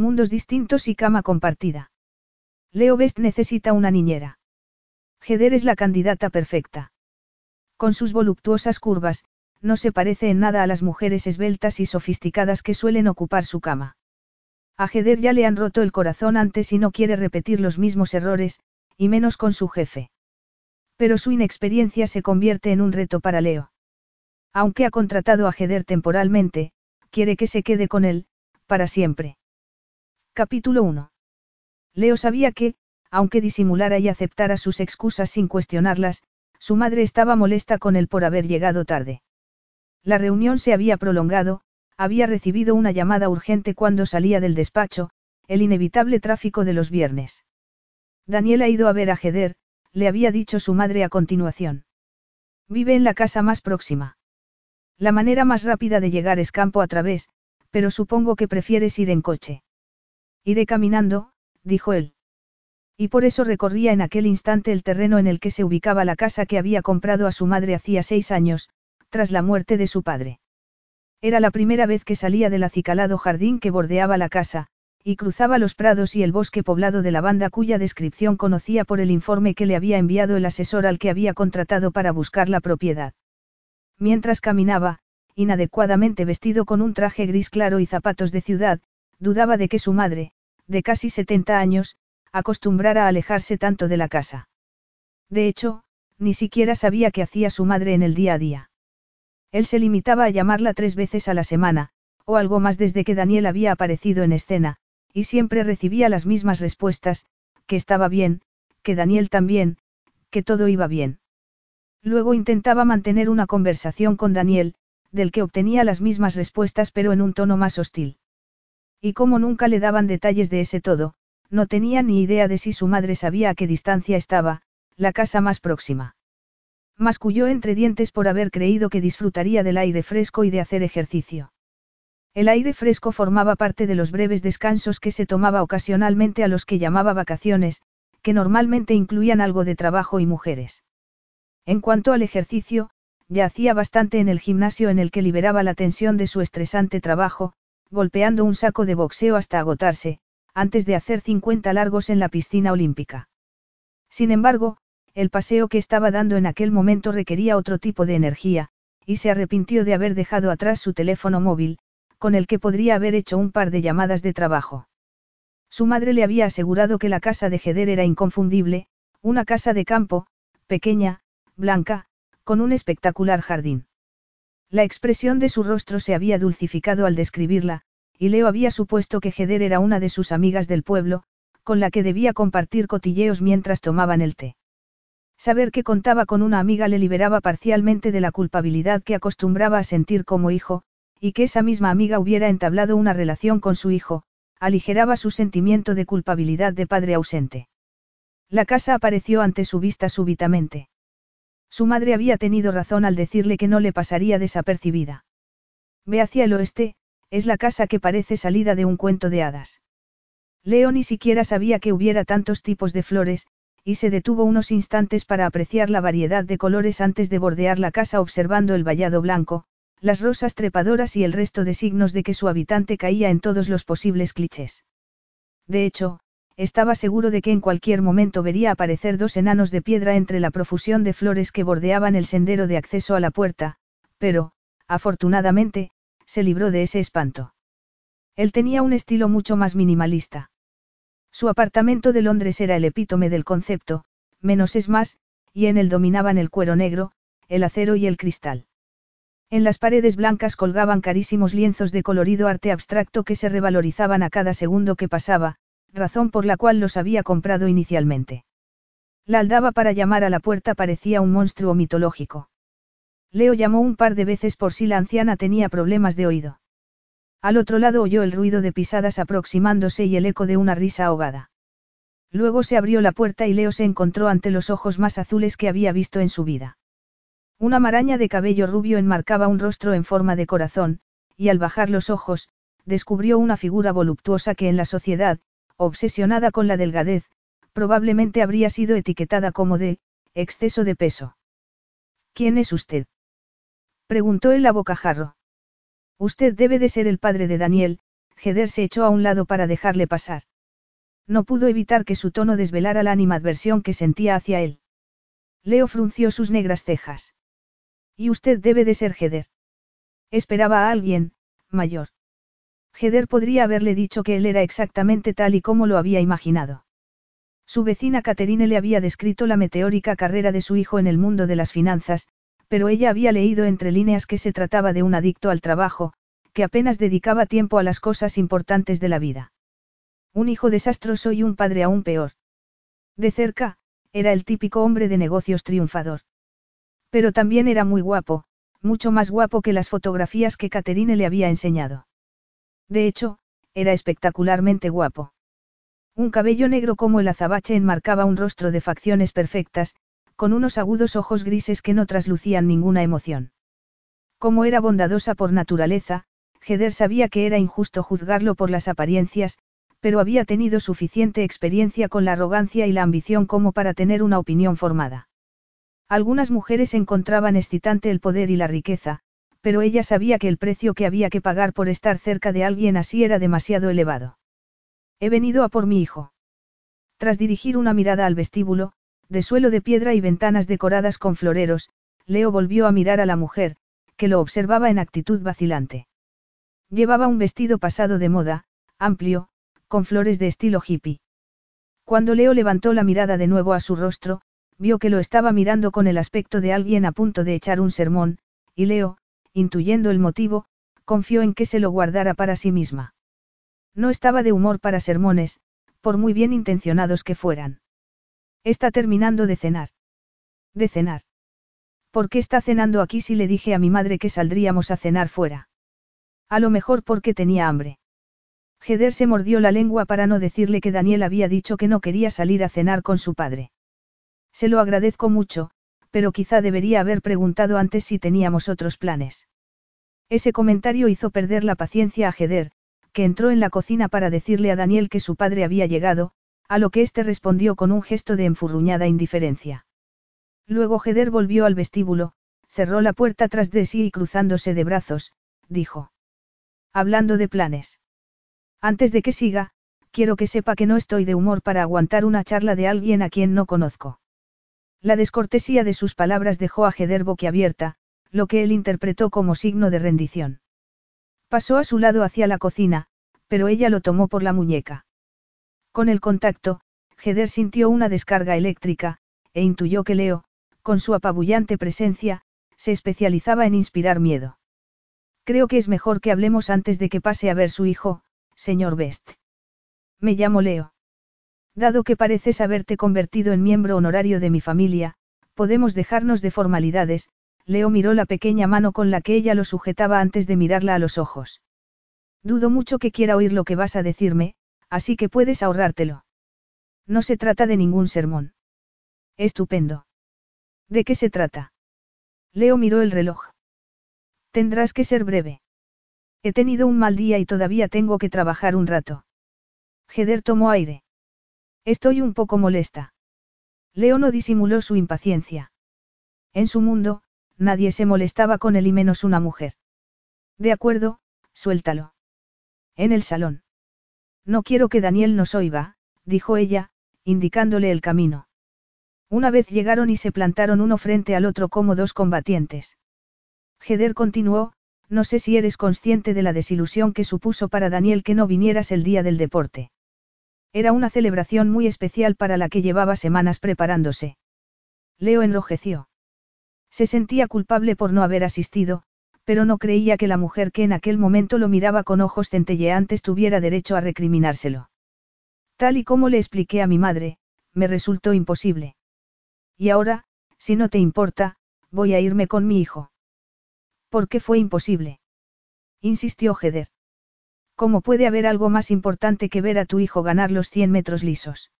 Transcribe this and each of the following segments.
Mundos distintos y cama compartida. Leo Best necesita una niñera. Heder es la candidata perfecta. Con sus voluptuosas curvas, no se parece en nada a las mujeres esbeltas y sofisticadas que suelen ocupar su cama. A Heder ya le han roto el corazón antes y no quiere repetir los mismos errores, y menos con su jefe. Pero su inexperiencia se convierte en un reto para Leo. Aunque ha contratado a Heder temporalmente, quiere que se quede con él, para siempre. Capítulo 1. Leo sabía que, aunque disimulara y aceptara sus excusas sin cuestionarlas, su madre estaba molesta con él por haber llegado tarde. La reunión se había prolongado, había recibido una llamada urgente cuando salía del despacho, el inevitable tráfico de los viernes. Daniel ha ido a ver a Heder, le había dicho su madre a continuación. Vive en la casa más próxima. La manera más rápida de llegar es campo a través, pero supongo que prefieres ir en coche. Iré caminando, dijo él. Y por eso recorría en aquel instante el terreno en el que se ubicaba la casa que había comprado a su madre hacía seis años, tras la muerte de su padre. Era la primera vez que salía del acicalado jardín que bordeaba la casa, y cruzaba los prados y el bosque poblado de lavanda cuya descripción conocía por el informe que le había enviado el asesor al que había contratado para buscar la propiedad. Mientras caminaba, inadecuadamente vestido con un traje gris claro y zapatos de ciudad, dudaba de que su madre, de casi 70 años, acostumbrara a alejarse tanto de la casa. De hecho, ni siquiera sabía qué hacía su madre en el día a día. Él se limitaba a llamarla tres veces a la semana, o algo más desde que Daniel había aparecido en escena, y siempre recibía las mismas respuestas, que estaba bien, que Daniel también, que todo iba bien. Luego intentaba mantener una conversación con Daniel, del que obtenía las mismas respuestas pero en un tono más hostil. Y como nunca le daban detalles de ese todo, no tenía ni idea de si su madre sabía a qué distancia estaba, la casa más próxima. Masculló entre dientes por haber creído que disfrutaría del aire fresco y de hacer ejercicio. El aire fresco formaba parte de los breves descansos que se tomaba ocasionalmente a los que llamaba vacaciones, que normalmente incluían algo de trabajo y mujeres. En cuanto al ejercicio, ya hacía bastante en el gimnasio en el que liberaba la tensión de su estresante trabajo, golpeando un saco de boxeo hasta agotarse, antes de hacer 50 largos en la piscina olímpica. Sin embargo, el paseo que estaba dando en aquel momento requería otro tipo de energía, y se arrepintió de haber dejado atrás su teléfono móvil, con el que podría haber hecho un par de llamadas de trabajo. Su madre le había asegurado que la casa de Heder era inconfundible, una casa de campo, pequeña, blanca, con un espectacular jardín. La expresión de su rostro se había dulcificado al describirla, y Leo había supuesto que Heder era una de sus amigas del pueblo, con la que debía compartir cotilleos mientras tomaban el té. Saber que contaba con una amiga le liberaba parcialmente de la culpabilidad que acostumbraba a sentir como hijo, y que esa misma amiga hubiera entablado una relación con su hijo, aligeraba su sentimiento de culpabilidad de padre ausente. La casa apareció ante su vista súbitamente. Su madre había tenido razón al decirle que no le pasaría desapercibida. Ve hacia el oeste, es la casa que parece salida de un cuento de hadas. Leo ni siquiera sabía que hubiera tantos tipos de flores, y se detuvo unos instantes para apreciar la variedad de colores antes de bordear la casa observando el vallado blanco, las rosas trepadoras y el resto de signos de que su habitante caía en todos los posibles clichés. De hecho, estaba seguro de que en cualquier momento vería aparecer dos enanos de piedra entre la profusión de flores que bordeaban el sendero de acceso a la puerta, pero, afortunadamente, se libró de ese espanto. Él tenía un estilo mucho más minimalista. Su apartamento de Londres era el epítome del concepto, menos es más, y en él dominaban el cuero negro, el acero y el cristal. En las paredes blancas colgaban carísimos lienzos de colorido arte abstracto que se revalorizaban a cada segundo que pasaba, razón por la cual los había comprado inicialmente. La aldaba para llamar a la puerta parecía un monstruo mitológico. Leo llamó un par de veces por si la anciana tenía problemas de oído. Al otro lado oyó el ruido de pisadas aproximándose y el eco de una risa ahogada. Luego se abrió la puerta y Leo se encontró ante los ojos más azules que había visto en su vida. Una maraña de cabello rubio enmarcaba un rostro en forma de corazón, y al bajar los ojos, descubrió una figura voluptuosa que en la sociedad, obsesionada con la delgadez, probablemente habría sido etiquetada como de, exceso de peso. ¿Quién es usted? preguntó él a bocajarro. Usted debe de ser el padre de Daniel, Heder se echó a un lado para dejarle pasar. No pudo evitar que su tono desvelara la animadversión que sentía hacia él. Leo frunció sus negras cejas. Y usted debe de ser Heder. Esperaba a alguien, mayor. Heder podría haberle dicho que él era exactamente tal y como lo había imaginado. Su vecina Caterine le había descrito la meteórica carrera de su hijo en el mundo de las finanzas, pero ella había leído entre líneas que se trataba de un adicto al trabajo, que apenas dedicaba tiempo a las cosas importantes de la vida. Un hijo desastroso y un padre aún peor. De cerca, era el típico hombre de negocios triunfador. Pero también era muy guapo, mucho más guapo que las fotografías que Caterine le había enseñado. De hecho, era espectacularmente guapo. Un cabello negro como el azabache enmarcaba un rostro de facciones perfectas, con unos agudos ojos grises que no traslucían ninguna emoción. Como era bondadosa por naturaleza, Heder sabía que era injusto juzgarlo por las apariencias, pero había tenido suficiente experiencia con la arrogancia y la ambición como para tener una opinión formada. Algunas mujeres encontraban excitante el poder y la riqueza, pero ella sabía que el precio que había que pagar por estar cerca de alguien así era demasiado elevado. He venido a por mi hijo. Tras dirigir una mirada al vestíbulo, de suelo de piedra y ventanas decoradas con floreros, Leo volvió a mirar a la mujer, que lo observaba en actitud vacilante. Llevaba un vestido pasado de moda, amplio, con flores de estilo hippie. Cuando Leo levantó la mirada de nuevo a su rostro, vio que lo estaba mirando con el aspecto de alguien a punto de echar un sermón, y Leo, intuyendo el motivo, confió en que se lo guardara para sí misma. No estaba de humor para sermones, por muy bien intencionados que fueran. Está terminando de cenar. De cenar. ¿Por qué está cenando aquí si le dije a mi madre que saldríamos a cenar fuera? A lo mejor porque tenía hambre. Heder se mordió la lengua para no decirle que Daniel había dicho que no quería salir a cenar con su padre. Se lo agradezco mucho, pero quizá debería haber preguntado antes si teníamos otros planes. Ese comentario hizo perder la paciencia a Heder, que entró en la cocina para decirle a Daniel que su padre había llegado, a lo que éste respondió con un gesto de enfurruñada indiferencia. Luego Heder volvió al vestíbulo, cerró la puerta tras de sí y cruzándose de brazos, dijo. Hablando de planes. Antes de que siga, quiero que sepa que no estoy de humor para aguantar una charla de alguien a quien no conozco. La descortesía de sus palabras dejó a Heder boquiabierta, lo que él interpretó como signo de rendición. Pasó a su lado hacia la cocina, pero ella lo tomó por la muñeca. Con el contacto, Heder sintió una descarga eléctrica, e intuyó que Leo, con su apabullante presencia, se especializaba en inspirar miedo. Creo que es mejor que hablemos antes de que pase a ver su hijo, señor Best. Me llamo Leo. Dado que pareces haberte convertido en miembro honorario de mi familia, podemos dejarnos de formalidades, Leo miró la pequeña mano con la que ella lo sujetaba antes de mirarla a los ojos. Dudo mucho que quiera oír lo que vas a decirme, así que puedes ahorrártelo. No se trata de ningún sermón. Estupendo. ¿De qué se trata? Leo miró el reloj. Tendrás que ser breve. He tenido un mal día y todavía tengo que trabajar un rato. Heder tomó aire. Estoy un poco molesta. Leo no disimuló su impaciencia. En su mundo, nadie se molestaba con él y menos una mujer. De acuerdo, suéltalo. En el salón. No quiero que Daniel nos oiga, dijo ella, indicándole el camino. Una vez llegaron y se plantaron uno frente al otro como dos combatientes. Heder continuó, no sé si eres consciente de la desilusión que supuso para Daniel que no vinieras el día del deporte. Era una celebración muy especial para la que llevaba semanas preparándose. Leo enrojeció. Se sentía culpable por no haber asistido, pero no creía que la mujer que en aquel momento lo miraba con ojos centelleantes tuviera derecho a recriminárselo. Tal y como le expliqué a mi madre, me resultó imposible. Y ahora, si no te importa, voy a irme con mi hijo. ¿Por qué fue imposible? insistió Heder. ¿Cómo puede haber algo más importante que ver a tu hijo ganar los 100 metros lisos?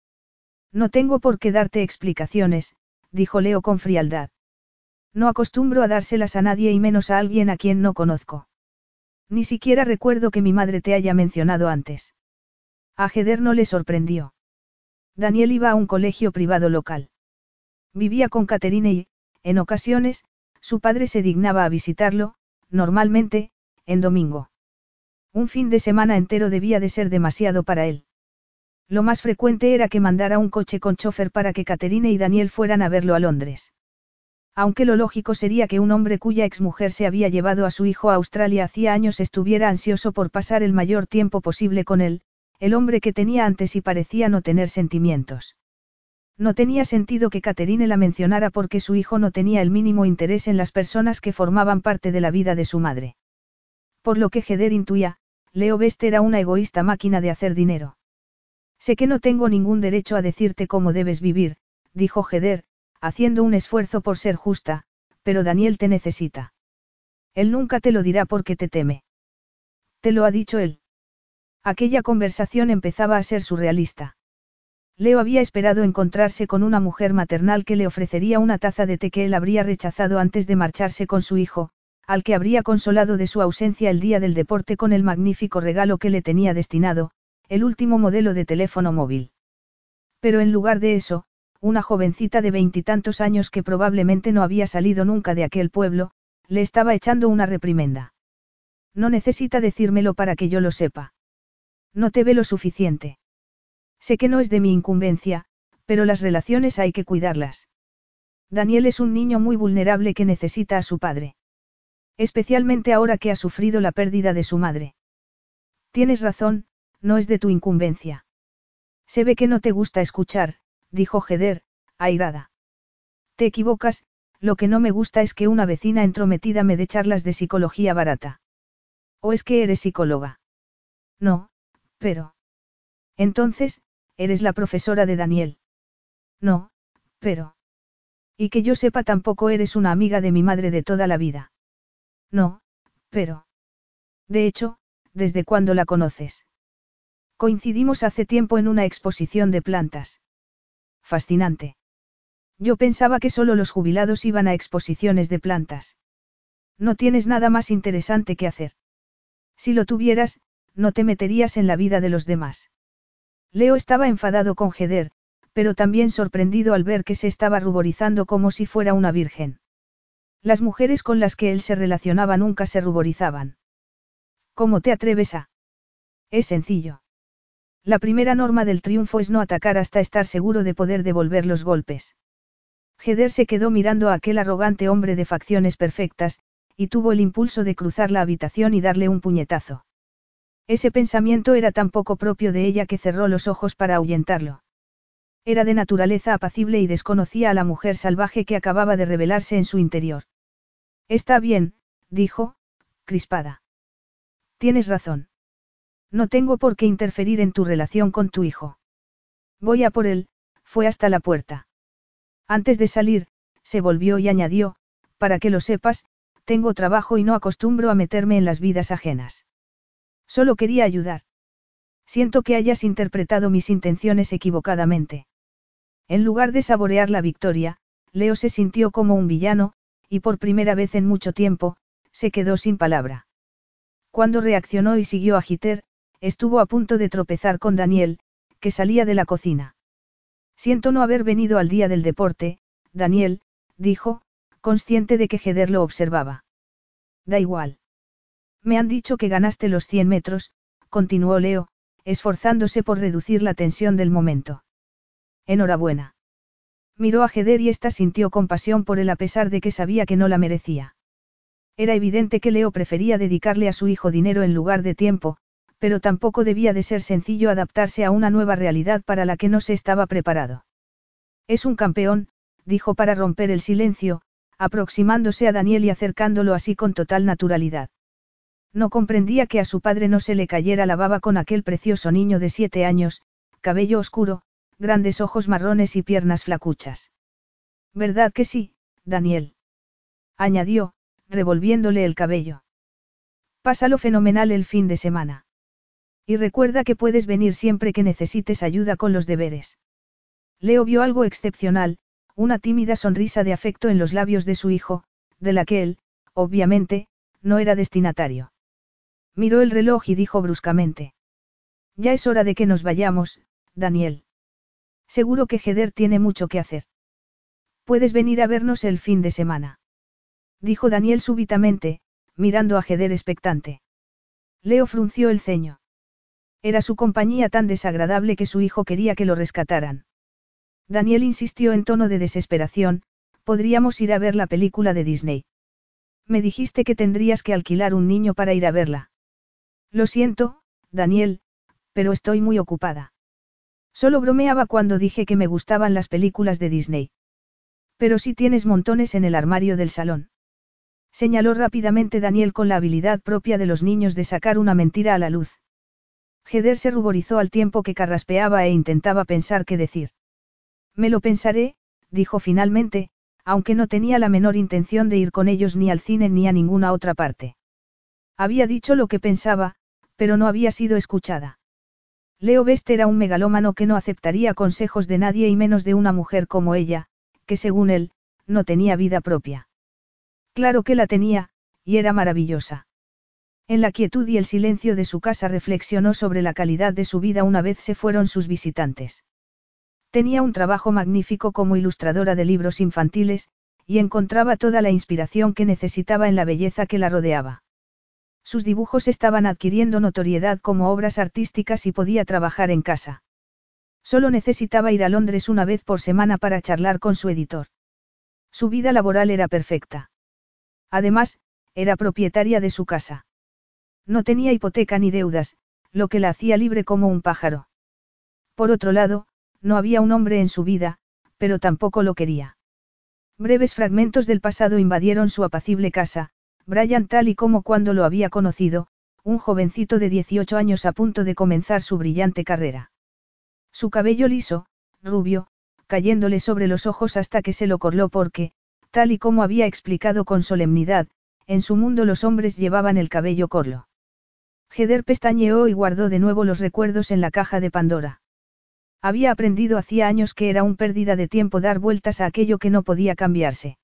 No tengo por qué darte explicaciones, dijo Leo con frialdad. No acostumbro a dárselas a nadie y menos a alguien a quien no conozco. Ni siquiera recuerdo que mi madre te haya mencionado antes. A Heder no le sorprendió. Daniel iba a un colegio privado local. Vivía con Caterine y, en ocasiones, su padre se dignaba a visitarlo, normalmente, en domingo. Un fin de semana entero debía de ser demasiado para él. Lo más frecuente era que mandara un coche con chofer para que Caterine y Daniel fueran a verlo a Londres. Aunque lo lógico sería que un hombre cuya exmujer se había llevado a su hijo a Australia hacía años estuviera ansioso por pasar el mayor tiempo posible con él, el hombre que tenía antes y parecía no tener sentimientos. No tenía sentido que Caterine la mencionara porque su hijo no tenía el mínimo interés en las personas que formaban parte de la vida de su madre. Por lo que Heder intuía, Leo Best era una egoísta máquina de hacer dinero. Sé que no tengo ningún derecho a decirte cómo debes vivir, dijo Heder, haciendo un esfuerzo por ser justa, pero Daniel te necesita. Él nunca te lo dirá porque te teme. Te lo ha dicho él. Aquella conversación empezaba a ser surrealista. Leo había esperado encontrarse con una mujer maternal que le ofrecería una taza de té que él habría rechazado antes de marcharse con su hijo, al que habría consolado de su ausencia el día del deporte con el magnífico regalo que le tenía destinado, el último modelo de teléfono móvil. Pero en lugar de eso, una jovencita de veintitantos años que probablemente no había salido nunca de aquel pueblo, le estaba echando una reprimenda. No necesita decírmelo para que yo lo sepa. No te ve lo suficiente. Sé que no es de mi incumbencia, pero las relaciones hay que cuidarlas. Daniel es un niño muy vulnerable que necesita a su padre. Especialmente ahora que ha sufrido la pérdida de su madre. Tienes razón, no es de tu incumbencia. Se ve que no te gusta escuchar, dijo Heder, airada. Te equivocas, lo que no me gusta es que una vecina entrometida me dé charlas de psicología barata. ¿O es que eres psicóloga? No, pero. Entonces, eres la profesora de Daniel. No, pero. Y que yo sepa tampoco eres una amiga de mi madre de toda la vida. No, pero. De hecho, ¿desde cuándo la conoces? Coincidimos hace tiempo en una exposición de plantas. Fascinante. Yo pensaba que solo los jubilados iban a exposiciones de plantas. No tienes nada más interesante que hacer. Si lo tuvieras, no te meterías en la vida de los demás. Leo estaba enfadado con Heder, pero también sorprendido al ver que se estaba ruborizando como si fuera una virgen. Las mujeres con las que él se relacionaba nunca se ruborizaban. ¿Cómo te atreves a? Es sencillo. La primera norma del triunfo es no atacar hasta estar seguro de poder devolver los golpes. Heder se quedó mirando a aquel arrogante hombre de facciones perfectas, y tuvo el impulso de cruzar la habitación y darle un puñetazo. Ese pensamiento era tan poco propio de ella que cerró los ojos para ahuyentarlo. Era de naturaleza apacible y desconocía a la mujer salvaje que acababa de revelarse en su interior. Está bien, dijo, crispada. Tienes razón. No tengo por qué interferir en tu relación con tu hijo. Voy a por él, fue hasta la puerta. Antes de salir, se volvió y añadió, para que lo sepas, tengo trabajo y no acostumbro a meterme en las vidas ajenas. Solo quería ayudar. Siento que hayas interpretado mis intenciones equivocadamente. En lugar de saborear la victoria, Leo se sintió como un villano, y por primera vez en mucho tiempo, se quedó sin palabra. Cuando reaccionó y siguió a Giter, estuvo a punto de tropezar con Daniel, que salía de la cocina. Siento no haber venido al día del deporte, Daniel, dijo, consciente de que Heder lo observaba. Da igual. Me han dicho que ganaste los 100 metros, continuó Leo, esforzándose por reducir la tensión del momento. Enhorabuena. Miró a Heder y ésta sintió compasión por él a pesar de que sabía que no la merecía. Era evidente que Leo prefería dedicarle a su hijo dinero en lugar de tiempo, pero tampoco debía de ser sencillo adaptarse a una nueva realidad para la que no se estaba preparado. Es un campeón, dijo para romper el silencio, aproximándose a Daniel y acercándolo así con total naturalidad. No comprendía que a su padre no se le cayera la baba con aquel precioso niño de siete años, cabello oscuro, grandes ojos marrones y piernas flacuchas. ¿Verdad que sí, Daniel? añadió, revolviéndole el cabello. Pásalo fenomenal el fin de semana. Y recuerda que puedes venir siempre que necesites ayuda con los deberes. Leo vio algo excepcional, una tímida sonrisa de afecto en los labios de su hijo, de la que él, obviamente, no era destinatario. Miró el reloj y dijo bruscamente. Ya es hora de que nos vayamos, Daniel. Seguro que Heder tiene mucho que hacer. Puedes venir a vernos el fin de semana. Dijo Daniel súbitamente, mirando a Heder expectante. Leo frunció el ceño. Era su compañía tan desagradable que su hijo quería que lo rescataran. Daniel insistió en tono de desesperación, podríamos ir a ver la película de Disney. Me dijiste que tendrías que alquilar un niño para ir a verla. Lo siento, Daniel, pero estoy muy ocupada. Solo bromeaba cuando dije que me gustaban las películas de Disney. Pero si tienes montones en el armario del salón. Señaló rápidamente Daniel con la habilidad propia de los niños de sacar una mentira a la luz. Heder se ruborizó al tiempo que carraspeaba e intentaba pensar qué decir. Me lo pensaré, dijo finalmente, aunque no tenía la menor intención de ir con ellos ni al cine ni a ninguna otra parte. Había dicho lo que pensaba, pero no había sido escuchada. Leo Best era un megalómano que no aceptaría consejos de nadie y menos de una mujer como ella, que según él, no tenía vida propia. Claro que la tenía, y era maravillosa. En la quietud y el silencio de su casa reflexionó sobre la calidad de su vida una vez se fueron sus visitantes. Tenía un trabajo magnífico como ilustradora de libros infantiles, y encontraba toda la inspiración que necesitaba en la belleza que la rodeaba. Sus dibujos estaban adquiriendo notoriedad como obras artísticas y podía trabajar en casa. Solo necesitaba ir a Londres una vez por semana para charlar con su editor. Su vida laboral era perfecta. Además, era propietaria de su casa. No tenía hipoteca ni deudas, lo que la hacía libre como un pájaro. Por otro lado, no había un hombre en su vida, pero tampoco lo quería. Breves fragmentos del pasado invadieron su apacible casa, Brian tal y como cuando lo había conocido, un jovencito de 18 años a punto de comenzar su brillante carrera. Su cabello liso, rubio, cayéndole sobre los ojos hasta que se lo corló porque, tal y como había explicado con solemnidad, en su mundo los hombres llevaban el cabello corlo. Heder pestañeó y guardó de nuevo los recuerdos en la caja de Pandora. Había aprendido hacía años que era un pérdida de tiempo dar vueltas a aquello que no podía cambiarse.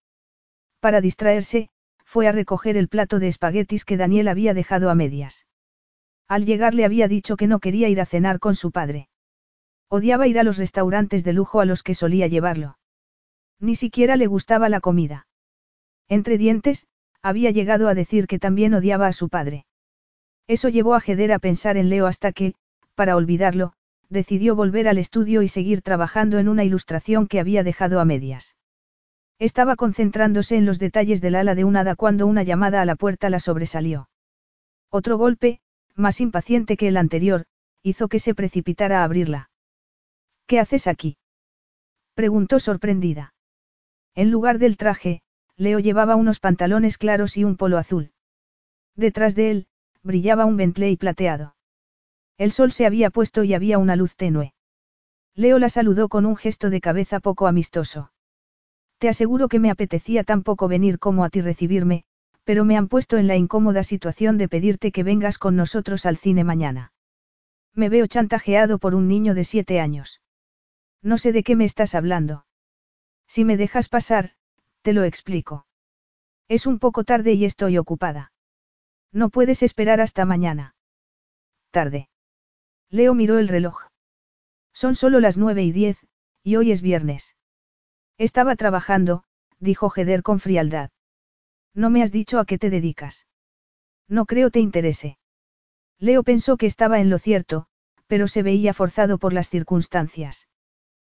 Para distraerse, fue a recoger el plato de espaguetis que Daniel había dejado a medias. Al llegar le había dicho que no quería ir a cenar con su padre. Odiaba ir a los restaurantes de lujo a los que solía llevarlo. Ni siquiera le gustaba la comida. Entre dientes, había llegado a decir que también odiaba a su padre. Eso llevó a Jeder a pensar en Leo hasta que, para olvidarlo, decidió volver al estudio y seguir trabajando en una ilustración que había dejado a medias. Estaba concentrándose en los detalles del ala de un hada cuando una llamada a la puerta la sobresalió. Otro golpe, más impaciente que el anterior, hizo que se precipitara a abrirla. ¿Qué haces aquí? preguntó sorprendida. En lugar del traje, Leo llevaba unos pantalones claros y un polo azul. Detrás de él, brillaba un Bentley plateado. El sol se había puesto y había una luz tenue. Leo la saludó con un gesto de cabeza poco amistoso. Te aseguro que me apetecía tan poco venir como a ti recibirme, pero me han puesto en la incómoda situación de pedirte que vengas con nosotros al cine mañana. Me veo chantajeado por un niño de siete años. No sé de qué me estás hablando. Si me dejas pasar, te lo explico. Es un poco tarde y estoy ocupada. No puedes esperar hasta mañana. Tarde. Leo miró el reloj. Son solo las nueve y diez, y hoy es viernes. Estaba trabajando, dijo Heder con frialdad. No me has dicho a qué te dedicas. No creo te interese. Leo pensó que estaba en lo cierto, pero se veía forzado por las circunstancias.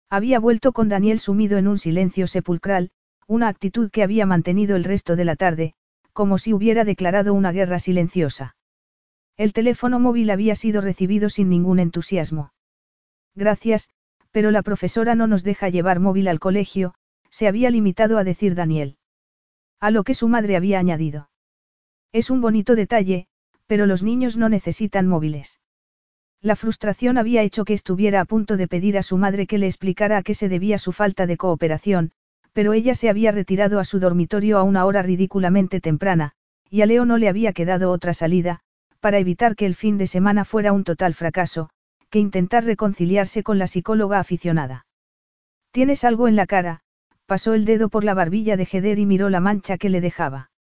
Había vuelto con Daniel sumido en un silencio sepulcral, una actitud que había mantenido el resto de la tarde, como si hubiera declarado una guerra silenciosa. El teléfono móvil había sido recibido sin ningún entusiasmo. Gracias, pero la profesora no nos deja llevar móvil al colegio, se había limitado a decir Daniel. A lo que su madre había añadido. Es un bonito detalle, pero los niños no necesitan móviles. La frustración había hecho que estuviera a punto de pedir a su madre que le explicara a qué se debía su falta de cooperación, pero ella se había retirado a su dormitorio a una hora ridículamente temprana, y a Leo no le había quedado otra salida, para evitar que el fin de semana fuera un total fracaso, que intentar reconciliarse con la psicóloga aficionada. Tienes algo en la cara, pasó el dedo por la barbilla de Heder y miró la mancha que le dejaba.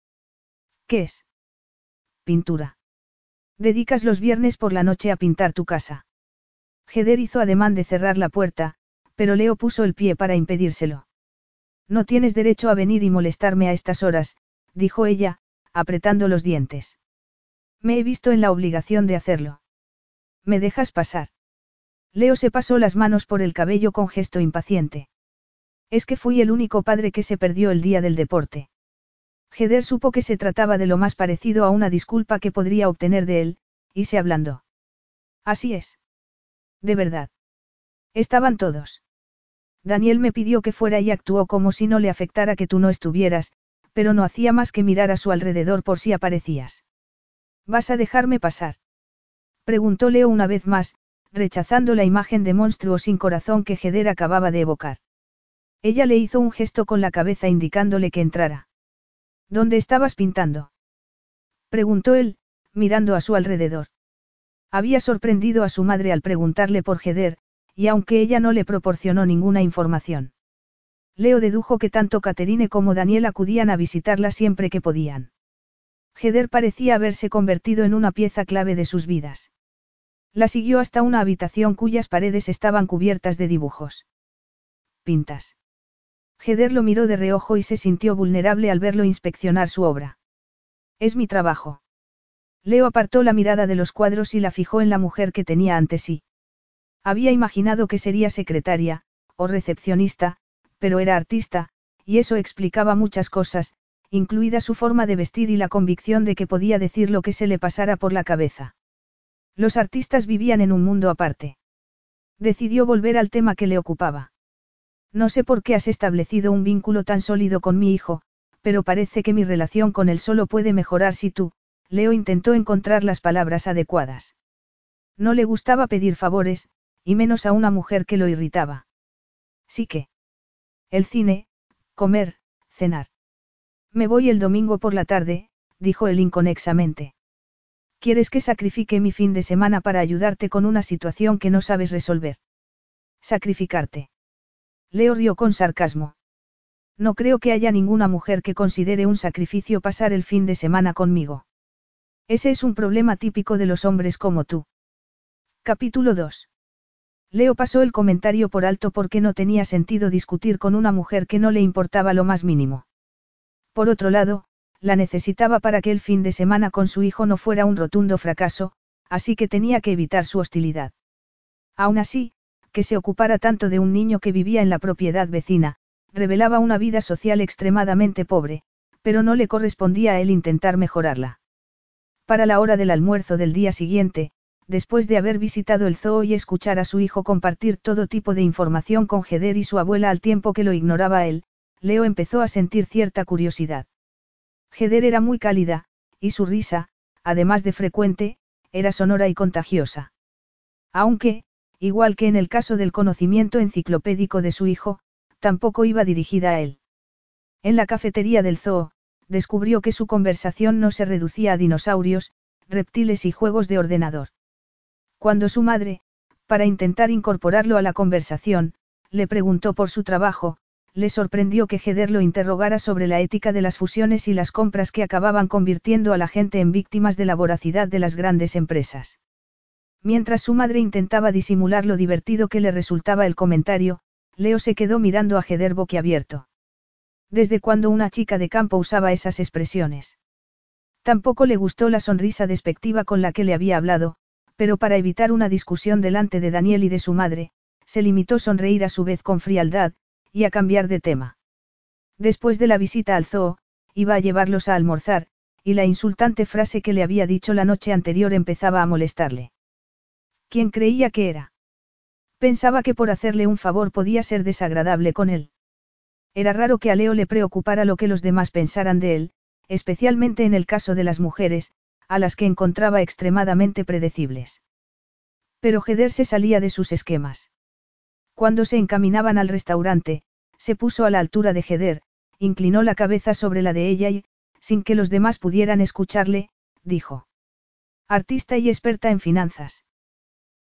¿Qué es? Pintura. Dedicas los viernes por la noche a pintar tu casa. Heder hizo ademán de cerrar la puerta, pero Leo puso el pie para impedírselo. No tienes derecho a venir y molestarme a estas horas, dijo ella, apretando los dientes. Me he visto en la obligación de hacerlo. ¿Me dejas pasar? Leo se pasó las manos por el cabello con gesto impaciente. Es que fui el único padre que se perdió el día del deporte. Heder supo que se trataba de lo más parecido a una disculpa que podría obtener de él, y se ablandó. Así es. De verdad. Estaban todos. Daniel me pidió que fuera y actuó como si no le afectara que tú no estuvieras, pero no hacía más que mirar a su alrededor por si aparecías. ¿Vas a dejarme pasar? Preguntó Leo una vez más, rechazando la imagen de monstruo sin corazón que Heder acababa de evocar. Ella le hizo un gesto con la cabeza indicándole que entrara. ¿Dónde estabas pintando? Preguntó él, mirando a su alrededor. Había sorprendido a su madre al preguntarle por Heder, y aunque ella no le proporcionó ninguna información. Leo dedujo que tanto Caterine como Daniel acudían a visitarla siempre que podían. Heder parecía haberse convertido en una pieza clave de sus vidas. La siguió hasta una habitación cuyas paredes estaban cubiertas de dibujos. Pintas. Heder lo miró de reojo y se sintió vulnerable al verlo inspeccionar su obra. Es mi trabajo. Leo apartó la mirada de los cuadros y la fijó en la mujer que tenía ante sí. Había imaginado que sería secretaria, o recepcionista, pero era artista, y eso explicaba muchas cosas, incluida su forma de vestir y la convicción de que podía decir lo que se le pasara por la cabeza. Los artistas vivían en un mundo aparte. Decidió volver al tema que le ocupaba. No sé por qué has establecido un vínculo tan sólido con mi hijo, pero parece que mi relación con él solo puede mejorar si tú, Leo intentó encontrar las palabras adecuadas. No le gustaba pedir favores, y menos a una mujer que lo irritaba. Sí que. El cine, comer, cenar. Me voy el domingo por la tarde, dijo él inconexamente. ¿Quieres que sacrifique mi fin de semana para ayudarte con una situación que no sabes resolver? Sacrificarte. Leo rió con sarcasmo. No creo que haya ninguna mujer que considere un sacrificio pasar el fin de semana conmigo. Ese es un problema típico de los hombres como tú. Capítulo 2. Leo pasó el comentario por alto porque no tenía sentido discutir con una mujer que no le importaba lo más mínimo. Por otro lado, la necesitaba para que el fin de semana con su hijo no fuera un rotundo fracaso, así que tenía que evitar su hostilidad. Aún así, que se ocupara tanto de un niño que vivía en la propiedad vecina, revelaba una vida social extremadamente pobre, pero no le correspondía a él intentar mejorarla. Para la hora del almuerzo del día siguiente, después de haber visitado el zoo y escuchar a su hijo compartir todo tipo de información con Heder y su abuela al tiempo que lo ignoraba él, Leo empezó a sentir cierta curiosidad. Heder era muy cálida, y su risa, además de frecuente, era sonora y contagiosa. Aunque, igual que en el caso del conocimiento enciclopédico de su hijo, tampoco iba dirigida a él. En la cafetería del zoo, descubrió que su conversación no se reducía a dinosaurios, reptiles y juegos de ordenador. Cuando su madre, para intentar incorporarlo a la conversación, le preguntó por su trabajo, le sorprendió que Heder lo interrogara sobre la ética de las fusiones y las compras que acababan convirtiendo a la gente en víctimas de la voracidad de las grandes empresas. Mientras su madre intentaba disimular lo divertido que le resultaba el comentario, Leo se quedó mirando a Heder boquiabierto. ¿Desde cuando una chica de campo usaba esas expresiones? Tampoco le gustó la sonrisa despectiva con la que le había hablado, pero para evitar una discusión delante de Daniel y de su madre, se limitó a sonreír a su vez con frialdad, y a cambiar de tema. Después de la visita al zoo, iba a llevarlos a almorzar, y la insultante frase que le había dicho la noche anterior empezaba a molestarle. ¿Quién creía que era? Pensaba que por hacerle un favor podía ser desagradable con él. Era raro que a Leo le preocupara lo que los demás pensaran de él, especialmente en el caso de las mujeres, a las que encontraba extremadamente predecibles. Pero Heder se salía de sus esquemas. Cuando se encaminaban al restaurante, se puso a la altura de Heder, inclinó la cabeza sobre la de ella y, sin que los demás pudieran escucharle, dijo. Artista y experta en finanzas.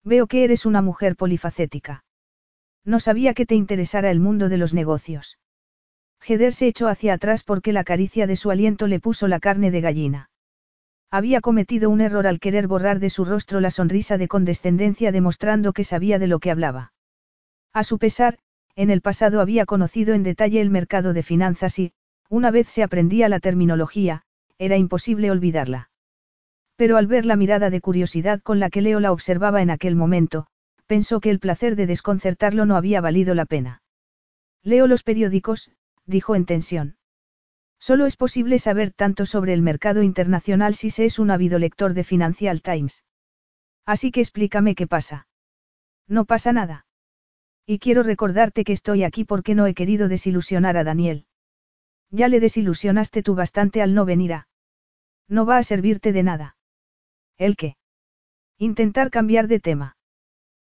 Veo que eres una mujer polifacética. No sabía que te interesara el mundo de los negocios. Heder se echó hacia atrás porque la caricia de su aliento le puso la carne de gallina. Había cometido un error al querer borrar de su rostro la sonrisa de condescendencia demostrando que sabía de lo que hablaba. A su pesar, en el pasado había conocido en detalle el mercado de finanzas y, una vez se aprendía la terminología, era imposible olvidarla. Pero al ver la mirada de curiosidad con la que Leo la observaba en aquel momento, pensó que el placer de desconcertarlo no había valido la pena. Leo los periódicos, dijo en tensión. Solo es posible saber tanto sobre el mercado internacional si se es un ávido lector de Financial Times. Así que explícame qué pasa. No pasa nada. Y quiero recordarte que estoy aquí porque no he querido desilusionar a Daniel. Ya le desilusionaste tú bastante al no venir a. No va a servirte de nada. ¿El qué? Intentar cambiar de tema.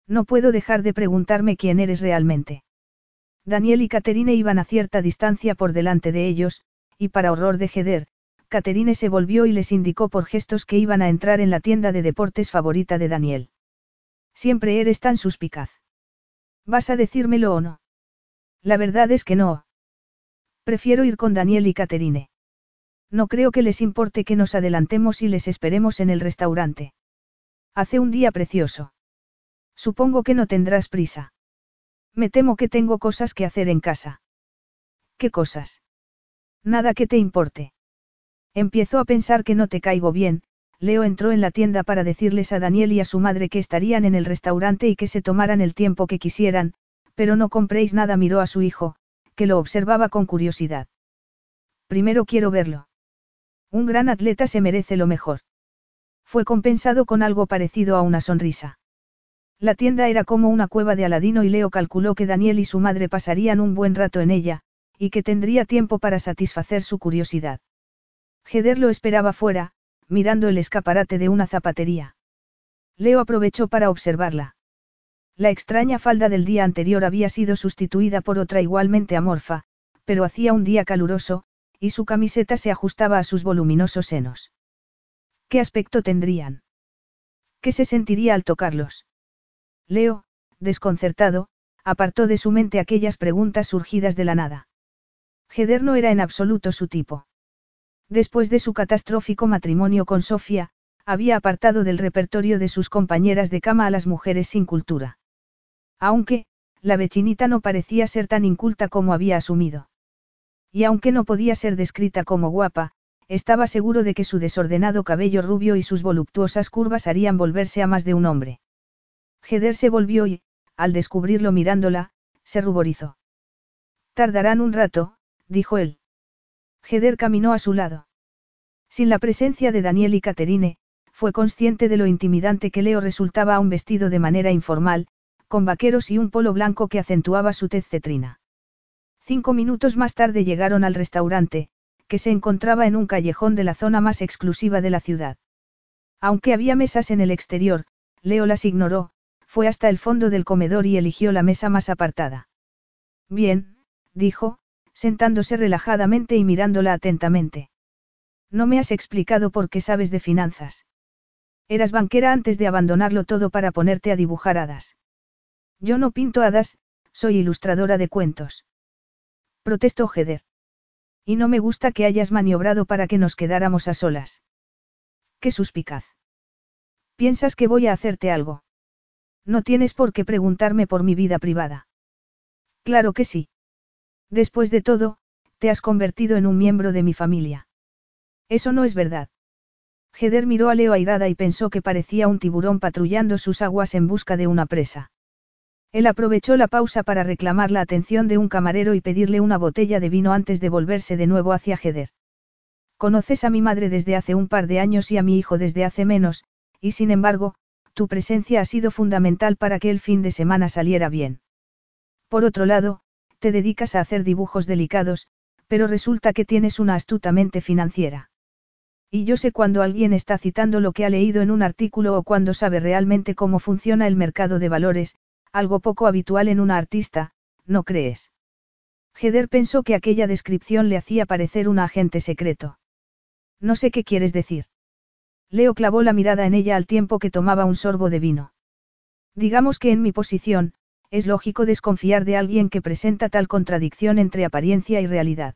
No puedo dejar de preguntarme quién eres realmente. Daniel y Caterine iban a cierta distancia por delante de ellos, y para horror de Heder, Caterine se volvió y les indicó por gestos que iban a entrar en la tienda de deportes favorita de Daniel. Siempre eres tan suspicaz. ¿Vas a decírmelo o no? La verdad es que no. Prefiero ir con Daniel y Caterine. No creo que les importe que nos adelantemos y les esperemos en el restaurante. Hace un día precioso. Supongo que no tendrás prisa. Me temo que tengo cosas que hacer en casa. ¿Qué cosas? Nada que te importe. Empiezo a pensar que no te caigo bien, Leo entró en la tienda para decirles a Daniel y a su madre que estarían en el restaurante y que se tomaran el tiempo que quisieran, pero no compréis nada, miró a su hijo, que lo observaba con curiosidad. Primero quiero verlo. Un gran atleta se merece lo mejor. Fue compensado con algo parecido a una sonrisa. La tienda era como una cueva de Aladino y Leo calculó que Daniel y su madre pasarían un buen rato en ella, y que tendría tiempo para satisfacer su curiosidad. Heder lo esperaba fuera, mirando el escaparate de una zapatería. Leo aprovechó para observarla. La extraña falda del día anterior había sido sustituida por otra igualmente amorfa, pero hacía un día caluroso, y su camiseta se ajustaba a sus voluminosos senos. ¿Qué aspecto tendrían? ¿Qué se sentiría al tocarlos? Leo, desconcertado, apartó de su mente aquellas preguntas surgidas de la nada. Heder no era en absoluto su tipo. Después de su catastrófico matrimonio con Sofía, había apartado del repertorio de sus compañeras de cama a las mujeres sin cultura. Aunque, la vecinita no parecía ser tan inculta como había asumido. Y aunque no podía ser descrita como guapa, estaba seguro de que su desordenado cabello rubio y sus voluptuosas curvas harían volverse a más de un hombre. Heder se volvió y, al descubrirlo mirándola, se ruborizó. Tardarán un rato, dijo él. Heder caminó a su lado. Sin la presencia de Daniel y Caterine, fue consciente de lo intimidante que Leo resultaba a un vestido de manera informal, con vaqueros y un polo blanco que acentuaba su tez cetrina. Cinco minutos más tarde llegaron al restaurante, que se encontraba en un callejón de la zona más exclusiva de la ciudad. Aunque había mesas en el exterior, Leo las ignoró, fue hasta el fondo del comedor y eligió la mesa más apartada. Bien, dijo, sentándose relajadamente y mirándola atentamente. No me has explicado por qué sabes de finanzas. Eras banquera antes de abandonarlo todo para ponerte a dibujar hadas. Yo no pinto hadas, soy ilustradora de cuentos. Protestó Heder. Y no me gusta que hayas maniobrado para que nos quedáramos a solas. Qué suspicaz. ¿Piensas que voy a hacerte algo? No tienes por qué preguntarme por mi vida privada. Claro que sí. Después de todo, te has convertido en un miembro de mi familia. Eso no es verdad. Heder miró a Leo airada y pensó que parecía un tiburón patrullando sus aguas en busca de una presa. Él aprovechó la pausa para reclamar la atención de un camarero y pedirle una botella de vino antes de volverse de nuevo hacia Heder. Conoces a mi madre desde hace un par de años y a mi hijo desde hace menos, y sin embargo, tu presencia ha sido fundamental para que el fin de semana saliera bien. Por otro lado, te dedicas a hacer dibujos delicados, pero resulta que tienes una astuta mente financiera. Y yo sé cuando alguien está citando lo que ha leído en un artículo o cuando sabe realmente cómo funciona el mercado de valores, algo poco habitual en una artista, ¿no crees? Heder pensó que aquella descripción le hacía parecer un agente secreto. No sé qué quieres decir. Leo clavó la mirada en ella al tiempo que tomaba un sorbo de vino. Digamos que en mi posición, es lógico desconfiar de alguien que presenta tal contradicción entre apariencia y realidad.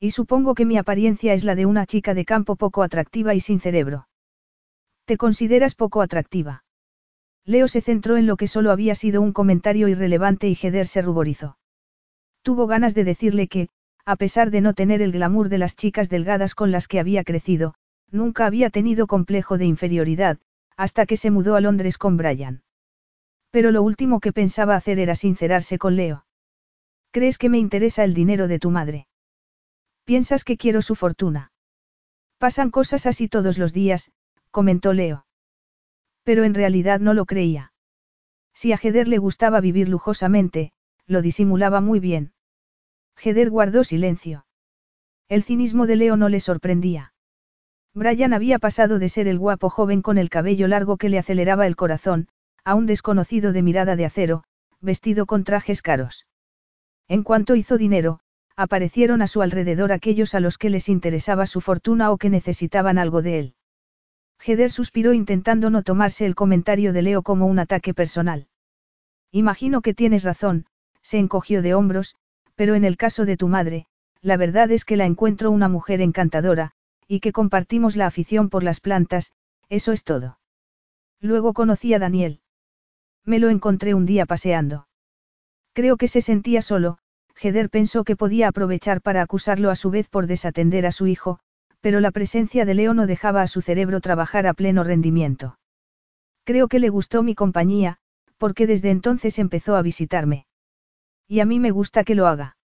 Y supongo que mi apariencia es la de una chica de campo poco atractiva y sin cerebro. ¿Te consideras poco atractiva? Leo se centró en lo que solo había sido un comentario irrelevante y Heder se ruborizó. Tuvo ganas de decirle que, a pesar de no tener el glamour de las chicas delgadas con las que había crecido, nunca había tenido complejo de inferioridad, hasta que se mudó a Londres con Brian. Pero lo último que pensaba hacer era sincerarse con Leo. ¿Crees que me interesa el dinero de tu madre? ¿Piensas que quiero su fortuna? Pasan cosas así todos los días, comentó Leo. Pero en realidad no lo creía. Si a Heder le gustaba vivir lujosamente, lo disimulaba muy bien. Heder guardó silencio. El cinismo de Leo no le sorprendía. Brian había pasado de ser el guapo joven con el cabello largo que le aceleraba el corazón, a un desconocido de mirada de acero, vestido con trajes caros. En cuanto hizo dinero, aparecieron a su alrededor aquellos a los que les interesaba su fortuna o que necesitaban algo de él. Heder suspiró intentando no tomarse el comentario de Leo como un ataque personal. Imagino que tienes razón, se encogió de hombros, pero en el caso de tu madre, la verdad es que la encuentro una mujer encantadora, y que compartimos la afición por las plantas, eso es todo. Luego conocí a Daniel. Me lo encontré un día paseando. Creo que se sentía solo, Heder pensó que podía aprovechar para acusarlo a su vez por desatender a su hijo, pero la presencia de Leo no dejaba a su cerebro trabajar a pleno rendimiento. Creo que le gustó mi compañía, porque desde entonces empezó a visitarme. Y a mí me gusta que lo haga.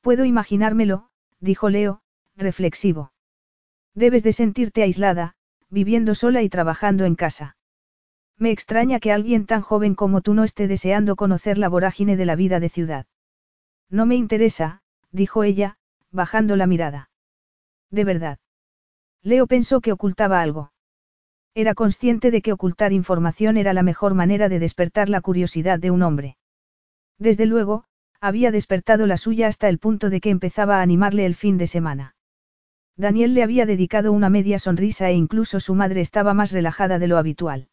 Puedo imaginármelo, dijo Leo, reflexivo. Debes de sentirte aislada, viviendo sola y trabajando en casa. Me extraña que alguien tan joven como tú no esté deseando conocer la vorágine de la vida de ciudad. No me interesa, dijo ella, bajando la mirada. De verdad. Leo pensó que ocultaba algo. Era consciente de que ocultar información era la mejor manera de despertar la curiosidad de un hombre. Desde luego, había despertado la suya hasta el punto de que empezaba a animarle el fin de semana. Daniel le había dedicado una media sonrisa e incluso su madre estaba más relajada de lo habitual.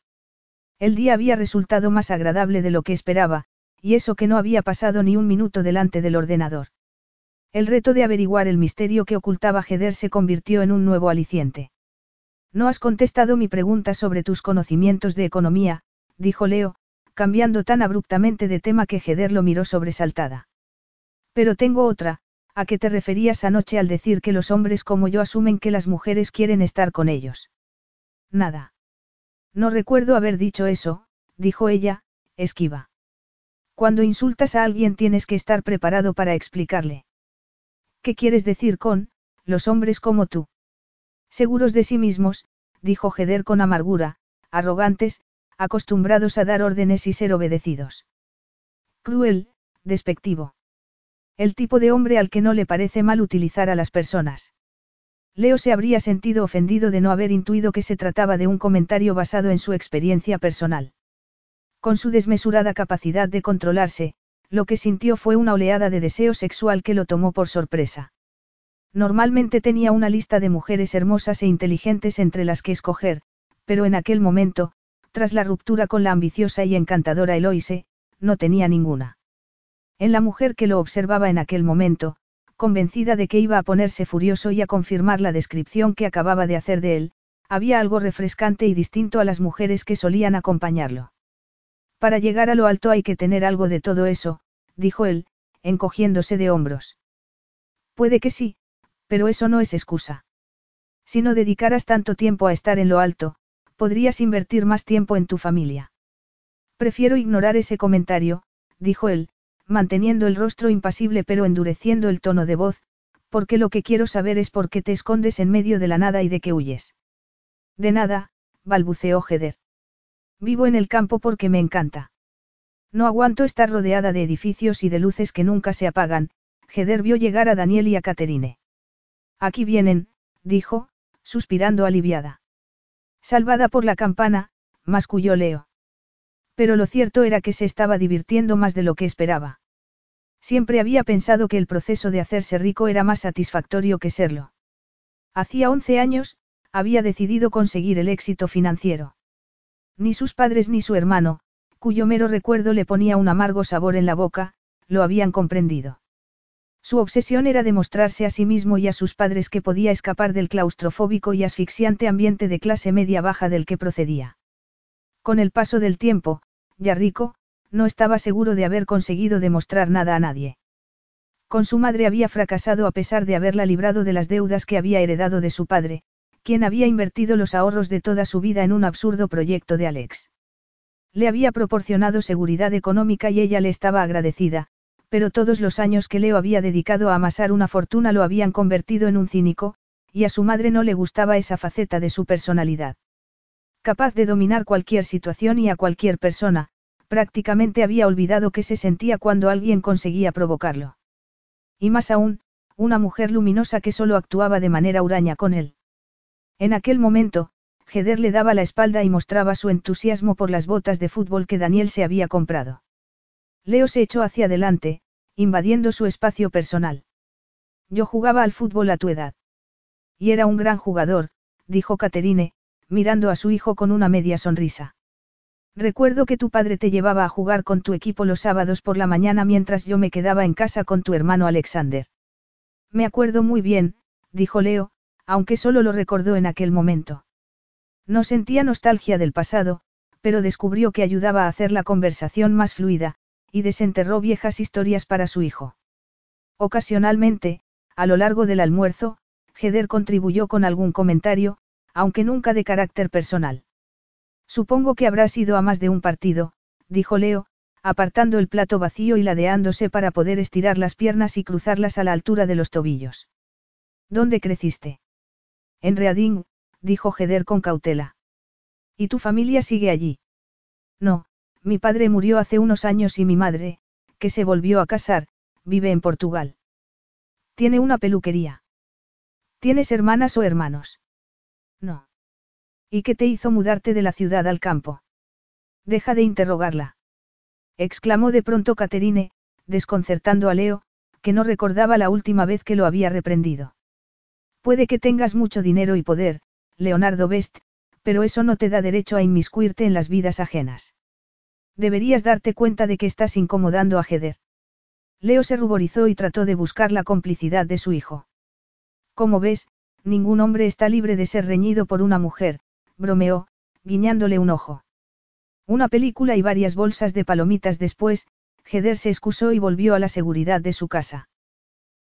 El día había resultado más agradable de lo que esperaba, y eso que no había pasado ni un minuto delante del ordenador. El reto de averiguar el misterio que ocultaba Heder se convirtió en un nuevo aliciente. No has contestado mi pregunta sobre tus conocimientos de economía, dijo Leo, cambiando tan abruptamente de tema que Heder lo miró sobresaltada. Pero tengo otra, ¿a qué te referías anoche al decir que los hombres como yo asumen que las mujeres quieren estar con ellos? Nada. No recuerdo haber dicho eso, dijo ella, esquiva. Cuando insultas a alguien tienes que estar preparado para explicarle. ¿Qué quieres decir con, los hombres como tú? Seguros de sí mismos, dijo Heder con amargura, arrogantes, acostumbrados a dar órdenes y ser obedecidos. Cruel, despectivo. El tipo de hombre al que no le parece mal utilizar a las personas. Leo se habría sentido ofendido de no haber intuido que se trataba de un comentario basado en su experiencia personal. Con su desmesurada capacidad de controlarse, lo que sintió fue una oleada de deseo sexual que lo tomó por sorpresa. Normalmente tenía una lista de mujeres hermosas e inteligentes entre las que escoger, pero en aquel momento, tras la ruptura con la ambiciosa y encantadora Eloise, no tenía ninguna. En la mujer que lo observaba en aquel momento, convencida de que iba a ponerse furioso y a confirmar la descripción que acababa de hacer de él, había algo refrescante y distinto a las mujeres que solían acompañarlo. Para llegar a lo alto hay que tener algo de todo eso, dijo él, encogiéndose de hombros. Puede que sí, pero eso no es excusa. Si no dedicaras tanto tiempo a estar en lo alto, podrías invertir más tiempo en tu familia. Prefiero ignorar ese comentario, dijo él, manteniendo el rostro impasible pero endureciendo el tono de voz, porque lo que quiero saber es por qué te escondes en medio de la nada y de qué huyes. De nada, balbuceó Heder. Vivo en el campo porque me encanta. No aguanto estar rodeada de edificios y de luces que nunca se apagan, Heder vio llegar a Daniel y a Caterine. Aquí vienen, dijo, suspirando aliviada. Salvada por la campana, masculló Leo. Pero lo cierto era que se estaba divirtiendo más de lo que esperaba. Siempre había pensado que el proceso de hacerse rico era más satisfactorio que serlo. Hacía once años, había decidido conseguir el éxito financiero. Ni sus padres ni su hermano, cuyo mero recuerdo le ponía un amargo sabor en la boca, lo habían comprendido. Su obsesión era demostrarse a sí mismo y a sus padres que podía escapar del claustrofóbico y asfixiante ambiente de clase media baja del que procedía. Con el paso del tiempo, ya rico, no estaba seguro de haber conseguido demostrar nada a nadie. Con su madre había fracasado a pesar de haberla librado de las deudas que había heredado de su padre, quien había invertido los ahorros de toda su vida en un absurdo proyecto de Alex. Le había proporcionado seguridad económica y ella le estaba agradecida, pero todos los años que Leo había dedicado a amasar una fortuna lo habían convertido en un cínico, y a su madre no le gustaba esa faceta de su personalidad. Capaz de dominar cualquier situación y a cualquier persona, prácticamente había olvidado que se sentía cuando alguien conseguía provocarlo. Y más aún, una mujer luminosa que solo actuaba de manera huraña con él. En aquel momento, Heder le daba la espalda y mostraba su entusiasmo por las botas de fútbol que Daniel se había comprado. Leo se echó hacia adelante, invadiendo su espacio personal. Yo jugaba al fútbol a tu edad. Y era un gran jugador, dijo Caterine, mirando a su hijo con una media sonrisa. Recuerdo que tu padre te llevaba a jugar con tu equipo los sábados por la mañana mientras yo me quedaba en casa con tu hermano Alexander. Me acuerdo muy bien, dijo Leo, aunque solo lo recordó en aquel momento. No sentía nostalgia del pasado, pero descubrió que ayudaba a hacer la conversación más fluida, y desenterró viejas historias para su hijo. Ocasionalmente, a lo largo del almuerzo, Heder contribuyó con algún comentario, aunque nunca de carácter personal. Supongo que habrá sido a más de un partido, dijo Leo, apartando el plato vacío y ladeándose para poder estirar las piernas y cruzarlas a la altura de los tobillos. ¿Dónde creciste? En Reading, dijo Heder con cautela. ¿Y tu familia sigue allí? No, mi padre murió hace unos años y mi madre, que se volvió a casar, vive en Portugal. Tiene una peluquería. ¿Tienes hermanas o hermanos? No. ¿Y qué te hizo mudarte de la ciudad al campo? Deja de interrogarla. Exclamó de pronto Caterine, desconcertando a Leo, que no recordaba la última vez que lo había reprendido. Puede que tengas mucho dinero y poder, Leonardo Best, pero eso no te da derecho a inmiscuirte en las vidas ajenas. Deberías darte cuenta de que estás incomodando a Heder. Leo se ruborizó y trató de buscar la complicidad de su hijo. Como ves, ningún hombre está libre de ser reñido por una mujer, bromeó, guiñándole un ojo. Una película y varias bolsas de palomitas después, Heder se excusó y volvió a la seguridad de su casa.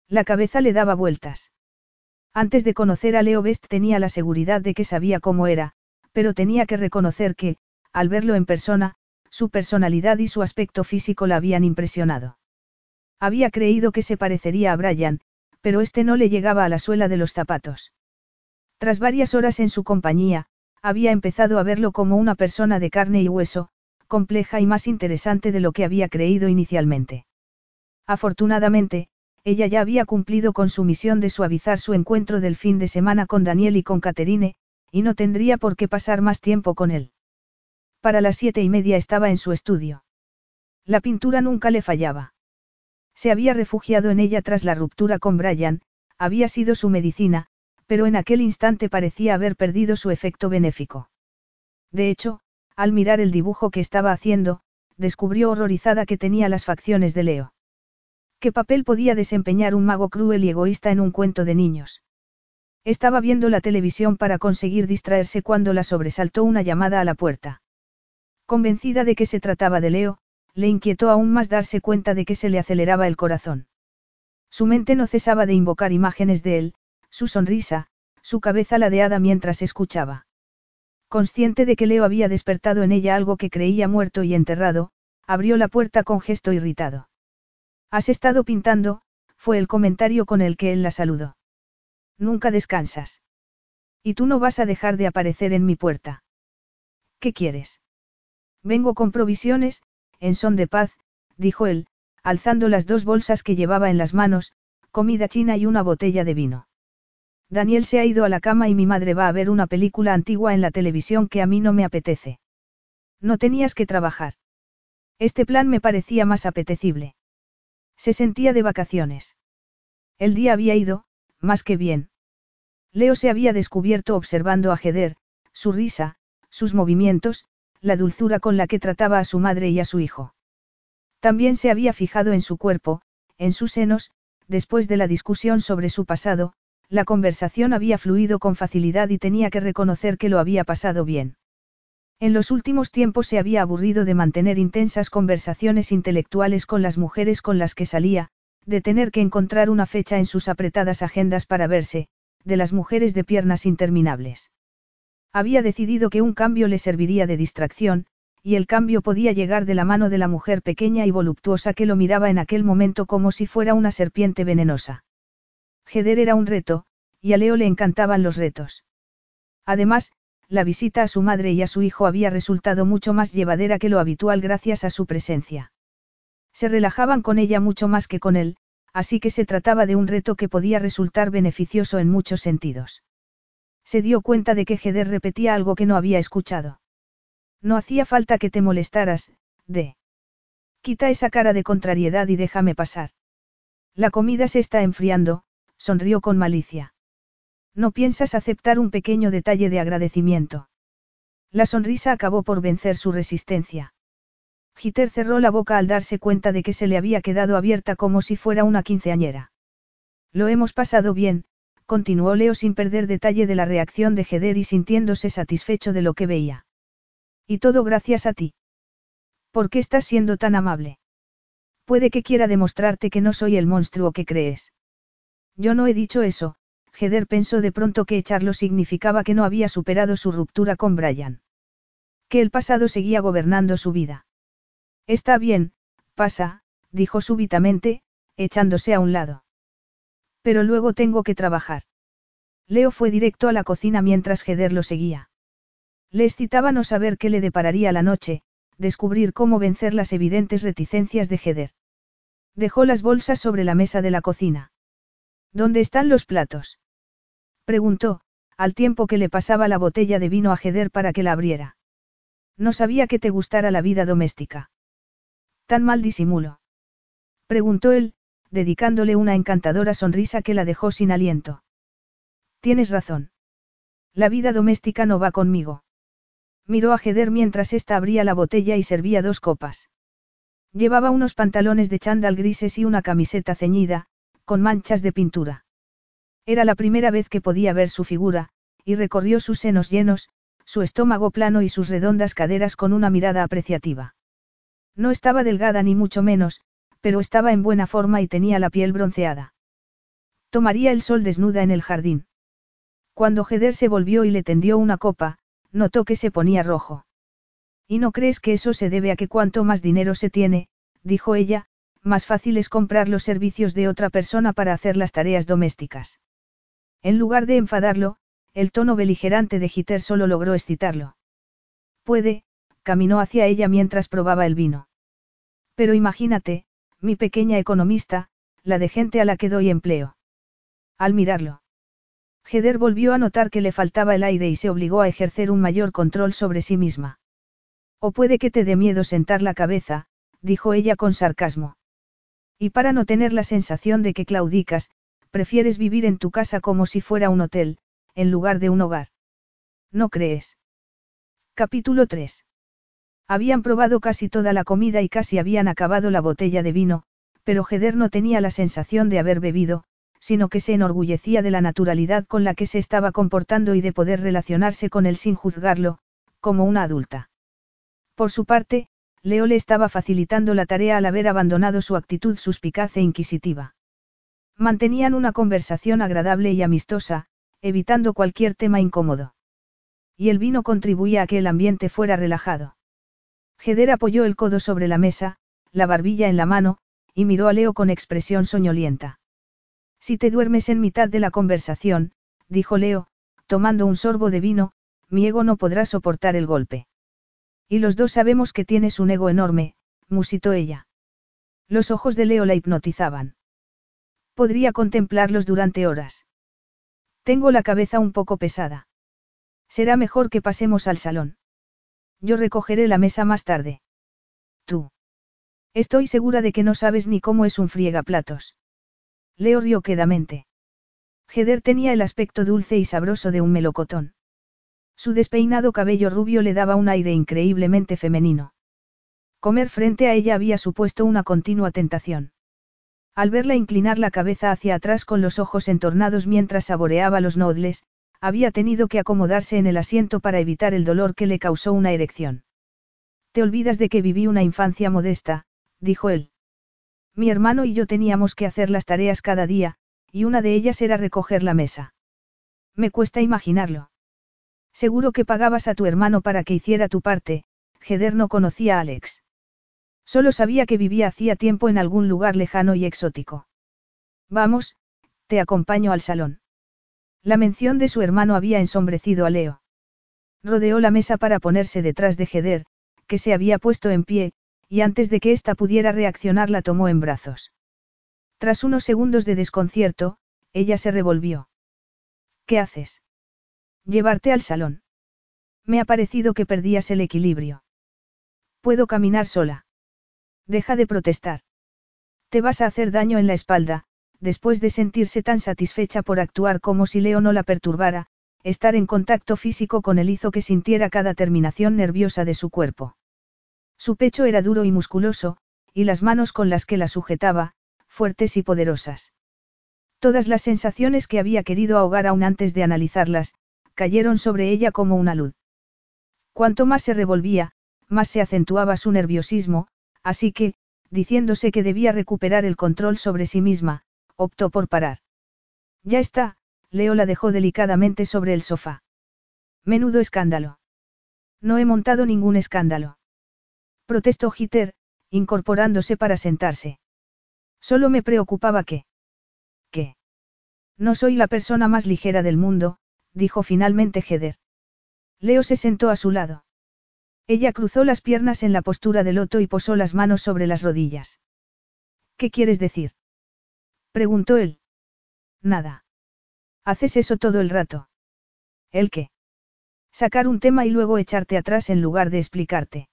La cabeza le daba vueltas. Antes de conocer a Leo Best tenía la seguridad de que sabía cómo era, pero tenía que reconocer que, al verlo en persona, su personalidad y su aspecto físico la habían impresionado. Había creído que se parecería a Brian, pero este no le llegaba a la suela de los zapatos. Tras varias horas en su compañía, había empezado a verlo como una persona de carne y hueso, compleja y más interesante de lo que había creído inicialmente. Afortunadamente, ella ya había cumplido con su misión de suavizar su encuentro del fin de semana con Daniel y con Caterine, y no tendría por qué pasar más tiempo con él. Para las siete y media estaba en su estudio. La pintura nunca le fallaba. Se había refugiado en ella tras la ruptura con Brian, había sido su medicina, pero en aquel instante parecía haber perdido su efecto benéfico. De hecho, al mirar el dibujo que estaba haciendo, descubrió horrorizada que tenía las facciones de Leo. ¿Qué papel podía desempeñar un mago cruel y egoísta en un cuento de niños? Estaba viendo la televisión para conseguir distraerse cuando la sobresaltó una llamada a la puerta. Convencida de que se trataba de Leo, le inquietó aún más darse cuenta de que se le aceleraba el corazón. Su mente no cesaba de invocar imágenes de él, su sonrisa, su cabeza ladeada mientras escuchaba. Consciente de que Leo había despertado en ella algo que creía muerto y enterrado, abrió la puerta con gesto irritado. Has estado pintando, fue el comentario con el que él la saludó. Nunca descansas. Y tú no vas a dejar de aparecer en mi puerta. ¿Qué quieres? Vengo con provisiones, en son de paz, dijo él, alzando las dos bolsas que llevaba en las manos, comida china y una botella de vino. Daniel se ha ido a la cama y mi madre va a ver una película antigua en la televisión que a mí no me apetece. No tenías que trabajar. Este plan me parecía más apetecible. Se sentía de vacaciones. El día había ido, más que bien. Leo se había descubierto observando a Heder, su risa, sus movimientos, la dulzura con la que trataba a su madre y a su hijo. También se había fijado en su cuerpo, en sus senos, después de la discusión sobre su pasado, la conversación había fluido con facilidad y tenía que reconocer que lo había pasado bien. En los últimos tiempos se había aburrido de mantener intensas conversaciones intelectuales con las mujeres con las que salía, de tener que encontrar una fecha en sus apretadas agendas para verse, de las mujeres de piernas interminables. Había decidido que un cambio le serviría de distracción, y el cambio podía llegar de la mano de la mujer pequeña y voluptuosa que lo miraba en aquel momento como si fuera una serpiente venenosa. Heder era un reto, y a Leo le encantaban los retos. Además, la visita a su madre y a su hijo había resultado mucho más llevadera que lo habitual gracias a su presencia. Se relajaban con ella mucho más que con él, así que se trataba de un reto que podía resultar beneficioso en muchos sentidos. Se dio cuenta de que Heder repetía algo que no había escuchado. No hacía falta que te molestaras, de. Quita esa cara de contrariedad y déjame pasar. La comida se está enfriando, sonrió con malicia. No piensas aceptar un pequeño detalle de agradecimiento. La sonrisa acabó por vencer su resistencia. Giter cerró la boca al darse cuenta de que se le había quedado abierta como si fuera una quinceañera. Lo hemos pasado bien, continuó Leo sin perder detalle de la reacción de Heder y sintiéndose satisfecho de lo que veía. Y todo gracias a ti. ¿Por qué estás siendo tan amable? Puede que quiera demostrarte que no soy el monstruo que crees. Yo no he dicho eso, Heder pensó de pronto que echarlo significaba que no había superado su ruptura con Brian. Que el pasado seguía gobernando su vida. Está bien, pasa, dijo súbitamente, echándose a un lado. Pero luego tengo que trabajar. Leo fue directo a la cocina mientras Heder lo seguía. Le excitaba no saber qué le depararía la noche, descubrir cómo vencer las evidentes reticencias de Heder. Dejó las bolsas sobre la mesa de la cocina. ¿Dónde están los platos? Preguntó, al tiempo que le pasaba la botella de vino a Heder para que la abriera. No sabía que te gustara la vida doméstica. Tan mal disimulo. Preguntó él, dedicándole una encantadora sonrisa que la dejó sin aliento. Tienes razón. La vida doméstica no va conmigo. Miró a Heder mientras ésta abría la botella y servía dos copas. Llevaba unos pantalones de chándal grises y una camiseta ceñida, con manchas de pintura. Era la primera vez que podía ver su figura, y recorrió sus senos llenos, su estómago plano y sus redondas caderas con una mirada apreciativa. No estaba delgada ni mucho menos, pero estaba en buena forma y tenía la piel bronceada. Tomaría el sol desnuda en el jardín. Cuando Heder se volvió y le tendió una copa, notó que se ponía rojo. ¿Y no crees que eso se debe a que cuanto más dinero se tiene, dijo ella, más fácil es comprar los servicios de otra persona para hacer las tareas domésticas? En lugar de enfadarlo, el tono beligerante de Giter solo logró excitarlo. Puede, caminó hacia ella mientras probaba el vino. Pero imagínate, mi pequeña economista, la de gente a la que doy empleo. Al mirarlo. Heder volvió a notar que le faltaba el aire y se obligó a ejercer un mayor control sobre sí misma. O puede que te dé miedo sentar la cabeza, dijo ella con sarcasmo. Y para no tener la sensación de que claudicas, prefieres vivir en tu casa como si fuera un hotel, en lugar de un hogar. ¿No crees? Capítulo 3. Habían probado casi toda la comida y casi habían acabado la botella de vino, pero Heder no tenía la sensación de haber bebido, sino que se enorgullecía de la naturalidad con la que se estaba comportando y de poder relacionarse con él sin juzgarlo, como una adulta. Por su parte, Leo le estaba facilitando la tarea al haber abandonado su actitud suspicaz e inquisitiva. Mantenían una conversación agradable y amistosa, evitando cualquier tema incómodo. Y el vino contribuía a que el ambiente fuera relajado. Heder apoyó el codo sobre la mesa, la barbilla en la mano, y miró a Leo con expresión soñolienta. Si te duermes en mitad de la conversación, dijo Leo, tomando un sorbo de vino, mi ego no podrá soportar el golpe. Y los dos sabemos que tienes un ego enorme, musitó ella. Los ojos de Leo la hipnotizaban. Podría contemplarlos durante horas. Tengo la cabeza un poco pesada. Será mejor que pasemos al salón. Yo recogeré la mesa más tarde. Tú. Estoy segura de que no sabes ni cómo es un friegaplatos. Leo rió quedamente. Heder tenía el aspecto dulce y sabroso de un melocotón. Su despeinado cabello rubio le daba un aire increíblemente femenino. Comer frente a ella había supuesto una continua tentación. Al verla inclinar la cabeza hacia atrás con los ojos entornados mientras saboreaba los nodles, había tenido que acomodarse en el asiento para evitar el dolor que le causó una erección. Te olvidas de que viví una infancia modesta, dijo él. Mi hermano y yo teníamos que hacer las tareas cada día, y una de ellas era recoger la mesa. Me cuesta imaginarlo. Seguro que pagabas a tu hermano para que hiciera tu parte, Heder no conocía a Alex. Solo sabía que vivía hacía tiempo en algún lugar lejano y exótico. Vamos, te acompaño al salón. La mención de su hermano había ensombrecido a Leo. Rodeó la mesa para ponerse detrás de Heder, que se había puesto en pie, y antes de que ésta pudiera reaccionar la tomó en brazos. Tras unos segundos de desconcierto, ella se revolvió. ¿Qué haces? Llevarte al salón. Me ha parecido que perdías el equilibrio. Puedo caminar sola. Deja de protestar. Te vas a hacer daño en la espalda, después de sentirse tan satisfecha por actuar como si Leo no la perturbara, estar en contacto físico con él hizo que sintiera cada terminación nerviosa de su cuerpo. Su pecho era duro y musculoso, y las manos con las que la sujetaba, fuertes y poderosas. Todas las sensaciones que había querido ahogar aún antes de analizarlas, cayeron sobre ella como una luz. Cuanto más se revolvía, más se acentuaba su nerviosismo, así que, diciéndose que debía recuperar el control sobre sí misma, optó por parar. Ya está, Leo la dejó delicadamente sobre el sofá. Menudo escándalo. No he montado ningún escándalo. Protestó Hitter, incorporándose para sentarse. Solo me preocupaba que... ¿Qué? No soy la persona más ligera del mundo, dijo finalmente Heder. Leo se sentó a su lado. Ella cruzó las piernas en la postura de loto y posó las manos sobre las rodillas. ¿Qué quieres decir? Preguntó él. Nada. Haces eso todo el rato. ¿El qué? Sacar un tema y luego echarte atrás en lugar de explicarte.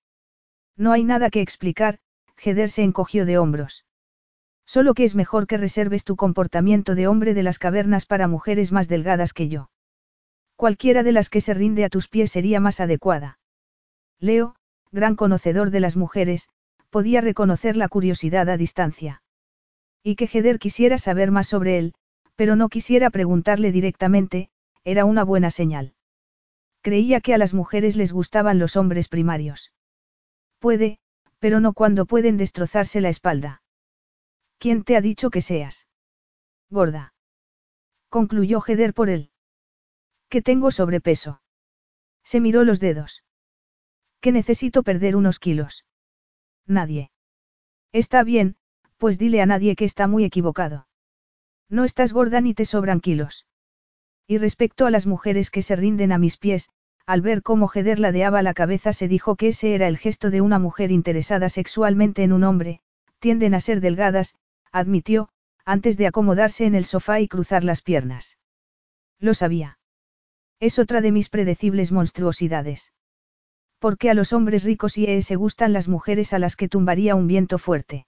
No hay nada que explicar, Heder se encogió de hombros. Solo que es mejor que reserves tu comportamiento de hombre de las cavernas para mujeres más delgadas que yo. Cualquiera de las que se rinde a tus pies sería más adecuada. Leo, gran conocedor de las mujeres, podía reconocer la curiosidad a distancia. Y que Heder quisiera saber más sobre él, pero no quisiera preguntarle directamente, era una buena señal. Creía que a las mujeres les gustaban los hombres primarios. Puede, pero no cuando pueden destrozarse la espalda. ¿Quién te ha dicho que seas? Gorda. Concluyó Heder por él. Que tengo sobrepeso. Se miró los dedos. Que necesito perder unos kilos. Nadie. Está bien, pues dile a nadie que está muy equivocado. No estás gorda ni te sobran kilos. Y respecto a las mujeres que se rinden a mis pies, al ver cómo Heder ladeaba la cabeza se dijo que ese era el gesto de una mujer interesada sexualmente en un hombre, tienden a ser delgadas, admitió, antes de acomodarse en el sofá y cruzar las piernas. Lo sabía. Es otra de mis predecibles monstruosidades. Porque a los hombres ricos y se gustan las mujeres a las que tumbaría un viento fuerte.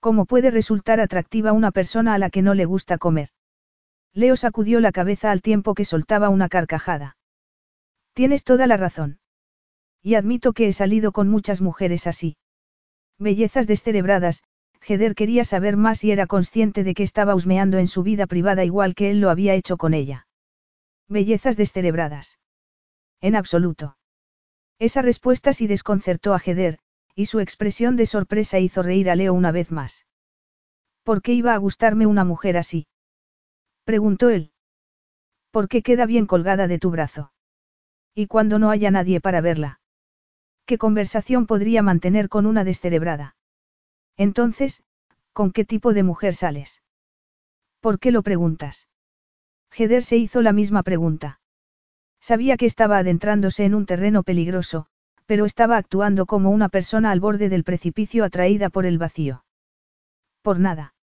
¿Cómo puede resultar atractiva una persona a la que no le gusta comer? Leo sacudió la cabeza al tiempo que soltaba una carcajada. Tienes toda la razón. Y admito que he salido con muchas mujeres así. Bellezas descerebradas, Heder quería saber más y era consciente de que estaba husmeando en su vida privada igual que él lo había hecho con ella. Bellezas descerebradas. En absoluto. Esa respuesta sí desconcertó a Heder, y su expresión de sorpresa hizo reír a Leo una vez más. ¿Por qué iba a gustarme una mujer así? preguntó él. ¿Por qué queda bien colgada de tu brazo? ¿Y cuando no haya nadie para verla? ¿Qué conversación podría mantener con una descerebrada? Entonces, ¿con qué tipo de mujer sales? ¿Por qué lo preguntas? Heder se hizo la misma pregunta. Sabía que estaba adentrándose en un terreno peligroso, pero estaba actuando como una persona al borde del precipicio atraída por el vacío. Por nada.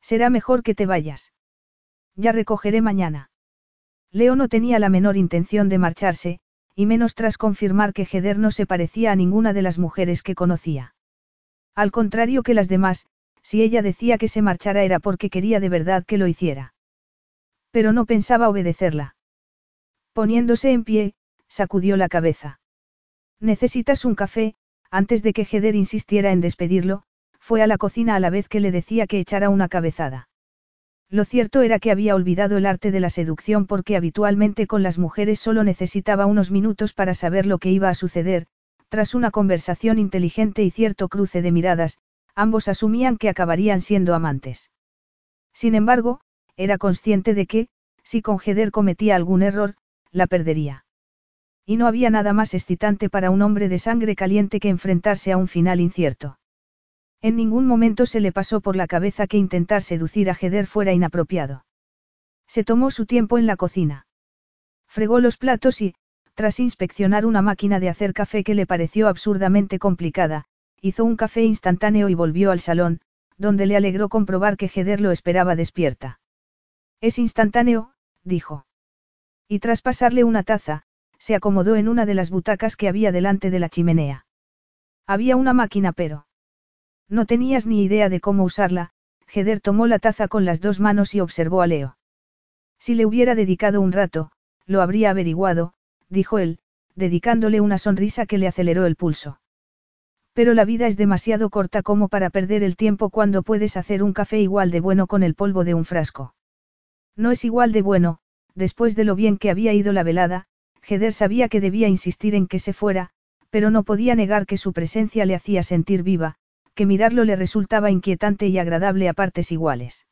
Será mejor que te vayas. Ya recogeré mañana. Leo no tenía la menor intención de marcharse, y menos tras confirmar que Heder no se parecía a ninguna de las mujeres que conocía. Al contrario que las demás, si ella decía que se marchara era porque quería de verdad que lo hiciera. Pero no pensaba obedecerla. Poniéndose en pie, sacudió la cabeza. Necesitas un café, antes de que Heder insistiera en despedirlo, fue a la cocina a la vez que le decía que echara una cabezada. Lo cierto era que había olvidado el arte de la seducción porque habitualmente con las mujeres solo necesitaba unos minutos para saber lo que iba a suceder, tras una conversación inteligente y cierto cruce de miradas, ambos asumían que acabarían siendo amantes. Sin embargo, era consciente de que, si con Heder cometía algún error, la perdería. Y no había nada más excitante para un hombre de sangre caliente que enfrentarse a un final incierto. En ningún momento se le pasó por la cabeza que intentar seducir a Heder fuera inapropiado. Se tomó su tiempo en la cocina. Fregó los platos y, tras inspeccionar una máquina de hacer café que le pareció absurdamente complicada, hizo un café instantáneo y volvió al salón, donde le alegró comprobar que Heder lo esperaba despierta. Es instantáneo, dijo. Y tras pasarle una taza, se acomodó en una de las butacas que había delante de la chimenea. Había una máquina pero... No tenías ni idea de cómo usarla, Heder tomó la taza con las dos manos y observó a Leo. Si le hubiera dedicado un rato, lo habría averiguado, dijo él, dedicándole una sonrisa que le aceleró el pulso. Pero la vida es demasiado corta como para perder el tiempo cuando puedes hacer un café igual de bueno con el polvo de un frasco. No es igual de bueno, después de lo bien que había ido la velada, Heder sabía que debía insistir en que se fuera, pero no podía negar que su presencia le hacía sentir viva, que mirarlo le resultaba inquietante y agradable a partes iguales.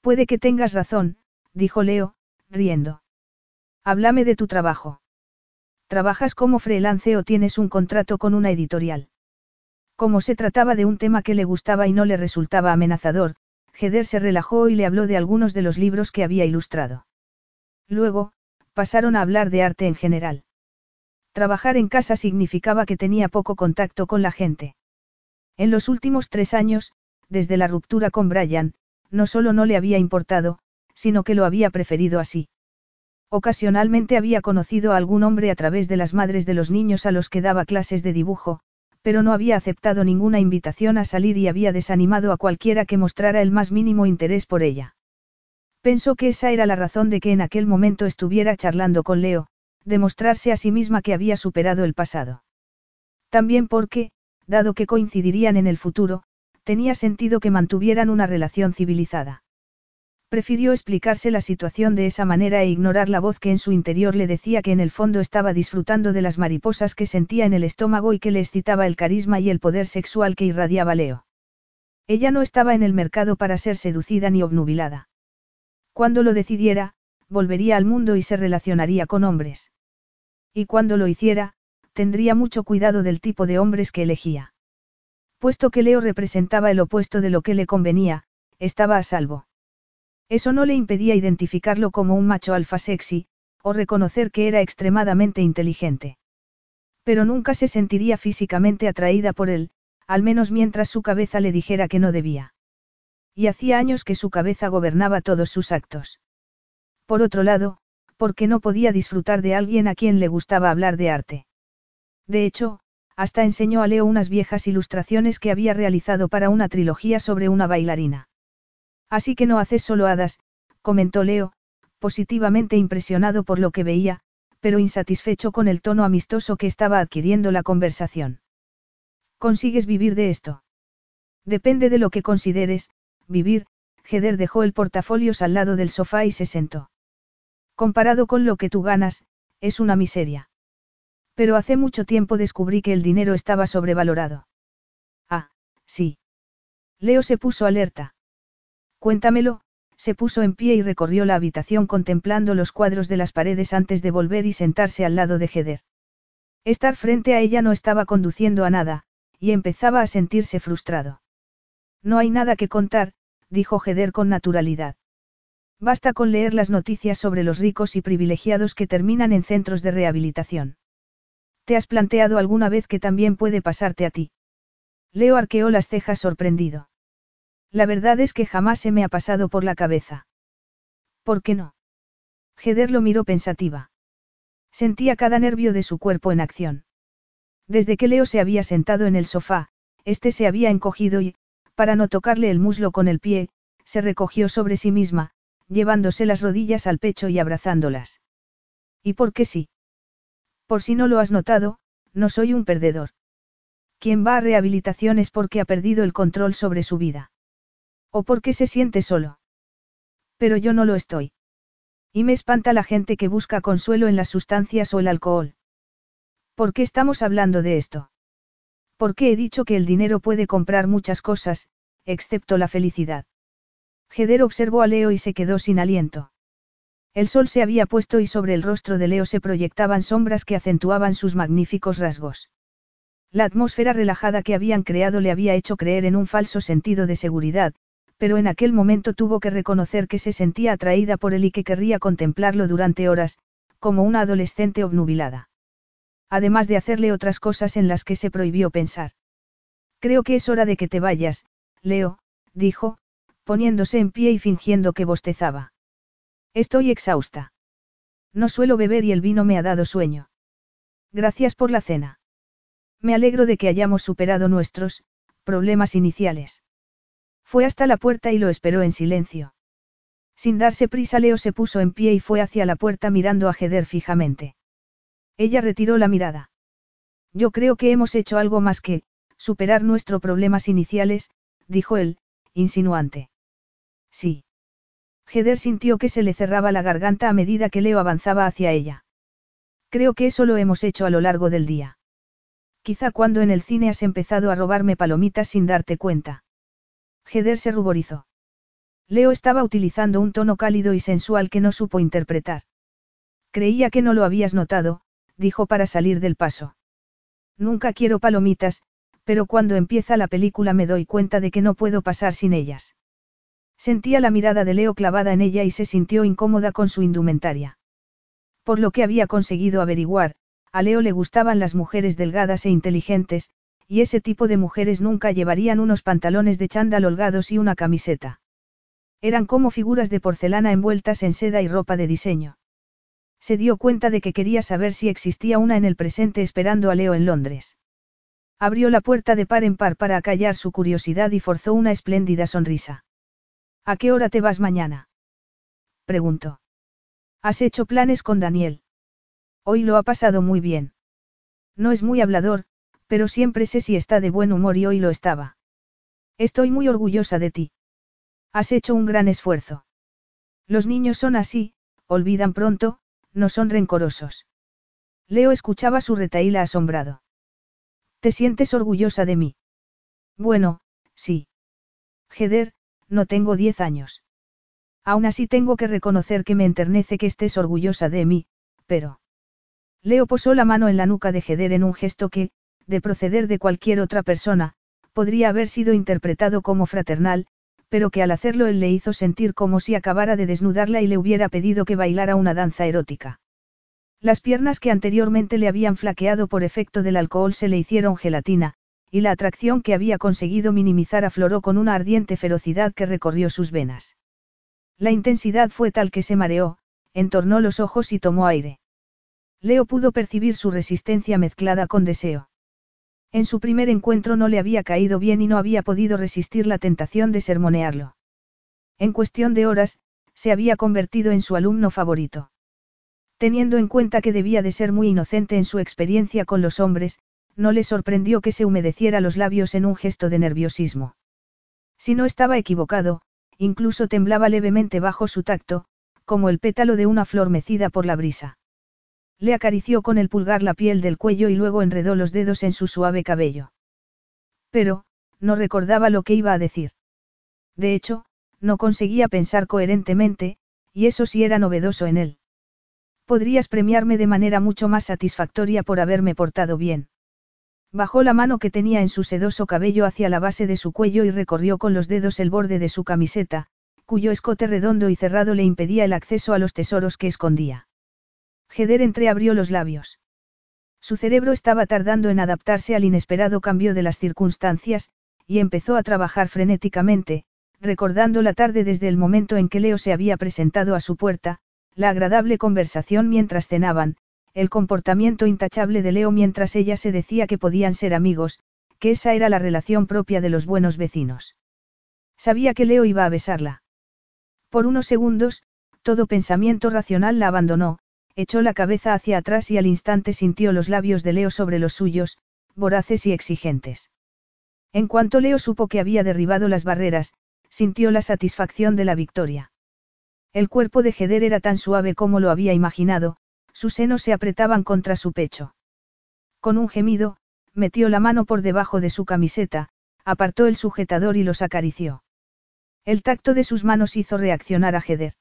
Puede que tengas razón, dijo Leo, riendo. Háblame de tu trabajo. ¿Trabajas como freelance o tienes un contrato con una editorial? Como se trataba de un tema que le gustaba y no le resultaba amenazador, Heder se relajó y le habló de algunos de los libros que había ilustrado. Luego, pasaron a hablar de arte en general. Trabajar en casa significaba que tenía poco contacto con la gente. En los últimos tres años, desde la ruptura con Brian, no solo no le había importado, sino que lo había preferido así. Ocasionalmente había conocido a algún hombre a través de las madres de los niños a los que daba clases de dibujo, pero no había aceptado ninguna invitación a salir y había desanimado a cualquiera que mostrara el más mínimo interés por ella. Pensó que esa era la razón de que en aquel momento estuviera charlando con Leo, demostrarse a sí misma que había superado el pasado. También porque, dado que coincidirían en el futuro, tenía sentido que mantuvieran una relación civilizada. Prefirió explicarse la situación de esa manera e ignorar la voz que en su interior le decía que en el fondo estaba disfrutando de las mariposas que sentía en el estómago y que le excitaba el carisma y el poder sexual que irradiaba Leo. Ella no estaba en el mercado para ser seducida ni obnubilada. Cuando lo decidiera, volvería al mundo y se relacionaría con hombres. Y cuando lo hiciera, tendría mucho cuidado del tipo de hombres que elegía. Puesto que Leo representaba el opuesto de lo que le convenía, estaba a salvo. Eso no le impedía identificarlo como un macho alfa sexy, o reconocer que era extremadamente inteligente. Pero nunca se sentiría físicamente atraída por él, al menos mientras su cabeza le dijera que no debía. Y hacía años que su cabeza gobernaba todos sus actos. Por otro lado, porque no podía disfrutar de alguien a quien le gustaba hablar de arte. De hecho, hasta enseñó a Leo unas viejas ilustraciones que había realizado para una trilogía sobre una bailarina. Así que no haces solo hadas, comentó Leo, positivamente impresionado por lo que veía, pero insatisfecho con el tono amistoso que estaba adquiriendo la conversación. ¿Consigues vivir de esto? Depende de lo que consideres, vivir, Heder dejó el portafolio al lado del sofá y se sentó. Comparado con lo que tú ganas, es una miseria. Pero hace mucho tiempo descubrí que el dinero estaba sobrevalorado. Ah, sí. Leo se puso alerta. Cuéntamelo, se puso en pie y recorrió la habitación contemplando los cuadros de las paredes antes de volver y sentarse al lado de Heder. Estar frente a ella no estaba conduciendo a nada, y empezaba a sentirse frustrado. No hay nada que contar, dijo Heder con naturalidad. Basta con leer las noticias sobre los ricos y privilegiados que terminan en centros de rehabilitación. ¿Te has planteado alguna vez que también puede pasarte a ti? Leo arqueó las cejas sorprendido. La verdad es que jamás se me ha pasado por la cabeza. ¿Por qué no? Heder lo miró pensativa. Sentía cada nervio de su cuerpo en acción. Desde que Leo se había sentado en el sofá, este se había encogido y, para no tocarle el muslo con el pie, se recogió sobre sí misma, llevándose las rodillas al pecho y abrazándolas. ¿Y por qué sí? Por si no lo has notado, no soy un perdedor. Quien va a rehabilitación es porque ha perdido el control sobre su vida. O porque se siente solo. Pero yo no lo estoy. Y me espanta la gente que busca consuelo en las sustancias o el alcohol. ¿Por qué estamos hablando de esto? Porque he dicho que el dinero puede comprar muchas cosas, excepto la felicidad. Heder observó a Leo y se quedó sin aliento. El sol se había puesto y sobre el rostro de Leo se proyectaban sombras que acentuaban sus magníficos rasgos. La atmósfera relajada que habían creado le había hecho creer en un falso sentido de seguridad, pero en aquel momento tuvo que reconocer que se sentía atraída por él y que querría contemplarlo durante horas, como una adolescente obnubilada. Además de hacerle otras cosas en las que se prohibió pensar. Creo que es hora de que te vayas, Leo, dijo, poniéndose en pie y fingiendo que bostezaba. Estoy exhausta. No suelo beber y el vino me ha dado sueño. Gracias por la cena. Me alegro de que hayamos superado nuestros problemas iniciales. Fue hasta la puerta y lo esperó en silencio. Sin darse prisa, Leo se puso en pie y fue hacia la puerta mirando a Heder fijamente. Ella retiró la mirada. Yo creo que hemos hecho algo más que, superar nuestros problemas iniciales, dijo él, insinuante. Sí. Heder sintió que se le cerraba la garganta a medida que Leo avanzaba hacia ella. Creo que eso lo hemos hecho a lo largo del día. Quizá cuando en el cine has empezado a robarme palomitas sin darte cuenta. Heder se ruborizó. Leo estaba utilizando un tono cálido y sensual que no supo interpretar. Creía que no lo habías notado, dijo para salir del paso. Nunca quiero palomitas, pero cuando empieza la película me doy cuenta de que no puedo pasar sin ellas. Sentía la mirada de Leo clavada en ella y se sintió incómoda con su indumentaria. Por lo que había conseguido averiguar, a Leo le gustaban las mujeres delgadas e inteligentes, y ese tipo de mujeres nunca llevarían unos pantalones de chándal holgados y una camiseta. Eran como figuras de porcelana envueltas en seda y ropa de diseño. Se dio cuenta de que quería saber si existía una en el presente esperando a Leo en Londres. Abrió la puerta de par en par para acallar su curiosidad y forzó una espléndida sonrisa. ¿A qué hora te vas mañana? preguntó. ¿Has hecho planes con Daniel? Hoy lo ha pasado muy bien. No es muy hablador, pero siempre sé si está de buen humor y hoy lo estaba. Estoy muy orgullosa de ti. Has hecho un gran esfuerzo. Los niños son así, olvidan pronto, no son rencorosos. Leo escuchaba su retaíla asombrado. ¿Te sientes orgullosa de mí? Bueno, sí. Heder, no tengo diez años. Aún así tengo que reconocer que me enternece que estés orgullosa de mí, pero... Leo posó la mano en la nuca de Heder en un gesto que, de proceder de cualquier otra persona, podría haber sido interpretado como fraternal, pero que al hacerlo él le hizo sentir como si acabara de desnudarla y le hubiera pedido que bailara una danza erótica. Las piernas que anteriormente le habían flaqueado por efecto del alcohol se le hicieron gelatina, y la atracción que había conseguido minimizar afloró con una ardiente ferocidad que recorrió sus venas. La intensidad fue tal que se mareó, entornó los ojos y tomó aire. Leo pudo percibir su resistencia mezclada con deseo. En su primer encuentro no le había caído bien y no había podido resistir la tentación de sermonearlo. En cuestión de horas, se había convertido en su alumno favorito. Teniendo en cuenta que debía de ser muy inocente en su experiencia con los hombres, no le sorprendió que se humedeciera los labios en un gesto de nerviosismo. Si no estaba equivocado, incluso temblaba levemente bajo su tacto, como el pétalo de una flor mecida por la brisa. Le acarició con el pulgar la piel del cuello y luego enredó los dedos en su suave cabello. Pero, no recordaba lo que iba a decir. De hecho, no conseguía pensar coherentemente, y eso sí era novedoso en él. Podrías premiarme de manera mucho más satisfactoria por haberme portado bien. Bajó la mano que tenía en su sedoso cabello hacia la base de su cuello y recorrió con los dedos el borde de su camiseta, cuyo escote redondo y cerrado le impedía el acceso a los tesoros que escondía. Heder entreabrió los labios. Su cerebro estaba tardando en adaptarse al inesperado cambio de las circunstancias, y empezó a trabajar frenéticamente, recordando la tarde desde el momento en que Leo se había presentado a su puerta, la agradable conversación mientras cenaban, el comportamiento intachable de Leo mientras ella se decía que podían ser amigos, que esa era la relación propia de los buenos vecinos. Sabía que Leo iba a besarla. Por unos segundos, todo pensamiento racional la abandonó, echó la cabeza hacia atrás y al instante sintió los labios de Leo sobre los suyos, voraces y exigentes. En cuanto Leo supo que había derribado las barreras, sintió la satisfacción de la victoria. El cuerpo de Jeder era tan suave como lo había imaginado, sus senos se apretaban contra su pecho. Con un gemido, metió la mano por debajo de su camiseta, apartó el sujetador y los acarició. El tacto de sus manos hizo reaccionar a Jeder.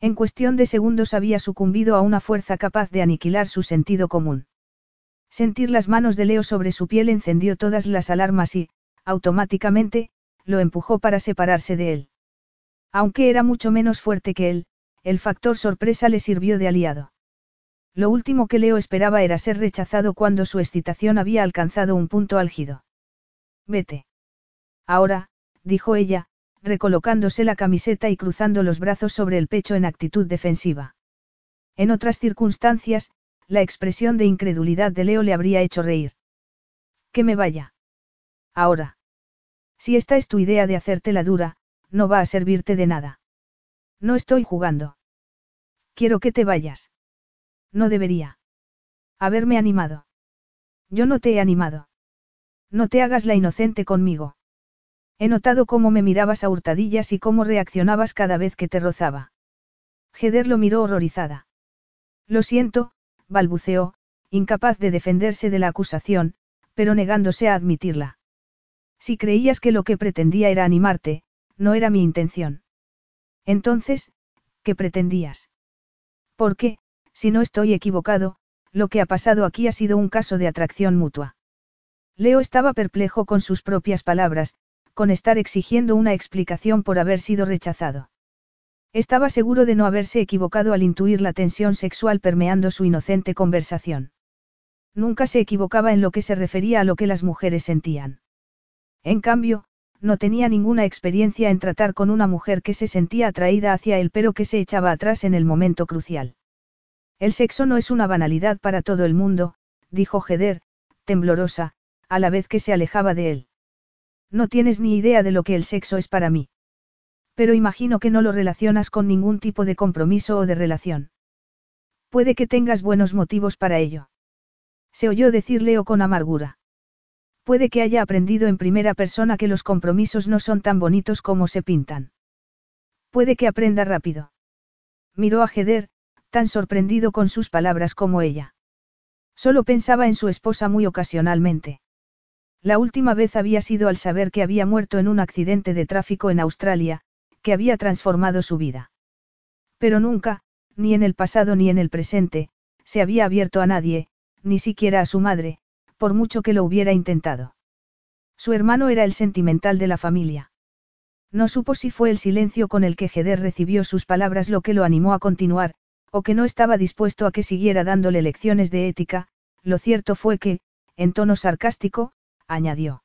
En cuestión de segundos había sucumbido a una fuerza capaz de aniquilar su sentido común. Sentir las manos de Leo sobre su piel encendió todas las alarmas y, automáticamente, lo empujó para separarse de él. Aunque era mucho menos fuerte que él, el factor sorpresa le sirvió de aliado. Lo último que Leo esperaba era ser rechazado cuando su excitación había alcanzado un punto álgido. Vete. Ahora, dijo ella, recolocándose la camiseta y cruzando los brazos sobre el pecho en actitud defensiva. En otras circunstancias, la expresión de incredulidad de Leo le habría hecho reír. Que me vaya. Ahora. Si esta es tu idea de hacerte la dura, no va a servirte de nada. No estoy jugando. Quiero que te vayas. No debería. Haberme animado. Yo no te he animado. No te hagas la inocente conmigo. He notado cómo me mirabas a hurtadillas y cómo reaccionabas cada vez que te rozaba. Heder lo miró horrorizada. Lo siento, balbuceó, incapaz de defenderse de la acusación, pero negándose a admitirla. Si creías que lo que pretendía era animarte, no era mi intención. Entonces, ¿qué pretendías? Porque, si no estoy equivocado, lo que ha pasado aquí ha sido un caso de atracción mutua. Leo estaba perplejo con sus propias palabras, con estar exigiendo una explicación por haber sido rechazado. Estaba seguro de no haberse equivocado al intuir la tensión sexual permeando su inocente conversación. Nunca se equivocaba en lo que se refería a lo que las mujeres sentían. En cambio, no tenía ninguna experiencia en tratar con una mujer que se sentía atraída hacia él pero que se echaba atrás en el momento crucial. El sexo no es una banalidad para todo el mundo, dijo Heder, temblorosa, a la vez que se alejaba de él. No tienes ni idea de lo que el sexo es para mí. Pero imagino que no lo relacionas con ningún tipo de compromiso o de relación. Puede que tengas buenos motivos para ello. Se oyó decirle o con amargura. Puede que haya aprendido en primera persona que los compromisos no son tan bonitos como se pintan. Puede que aprenda rápido. Miró a Heder, tan sorprendido con sus palabras como ella. Solo pensaba en su esposa muy ocasionalmente. La última vez había sido al saber que había muerto en un accidente de tráfico en Australia, que había transformado su vida. Pero nunca, ni en el pasado ni en el presente, se había abierto a nadie, ni siquiera a su madre, por mucho que lo hubiera intentado. Su hermano era el sentimental de la familia. No supo si fue el silencio con el que Jeder recibió sus palabras lo que lo animó a continuar, o que no estaba dispuesto a que siguiera dándole lecciones de ética, lo cierto fue que, en tono sarcástico, añadió.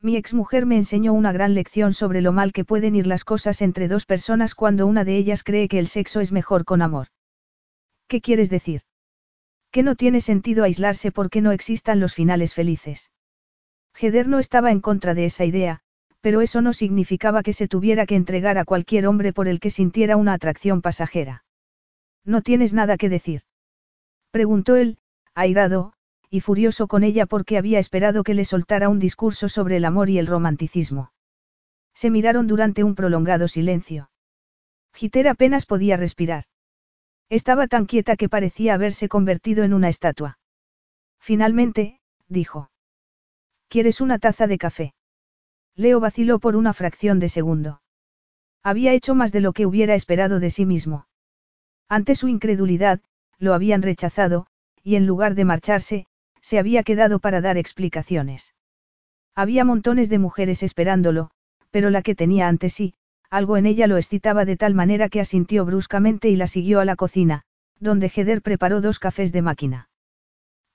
Mi exmujer me enseñó una gran lección sobre lo mal que pueden ir las cosas entre dos personas cuando una de ellas cree que el sexo es mejor con amor. ¿Qué quieres decir? Que no tiene sentido aislarse porque no existan los finales felices. Heder no estaba en contra de esa idea, pero eso no significaba que se tuviera que entregar a cualquier hombre por el que sintiera una atracción pasajera. ¿No tienes nada que decir? Preguntó él, airado, y furioso con ella porque había esperado que le soltara un discurso sobre el amor y el romanticismo. Se miraron durante un prolongado silencio. Giter apenas podía respirar. Estaba tan quieta que parecía haberse convertido en una estatua. Finalmente, dijo. ¿Quieres una taza de café? Leo vaciló por una fracción de segundo. Había hecho más de lo que hubiera esperado de sí mismo. Ante su incredulidad, lo habían rechazado, y en lugar de marcharse, se había quedado para dar explicaciones. Había montones de mujeres esperándolo, pero la que tenía ante sí, algo en ella lo excitaba de tal manera que asintió bruscamente y la siguió a la cocina, donde Heder preparó dos cafés de máquina.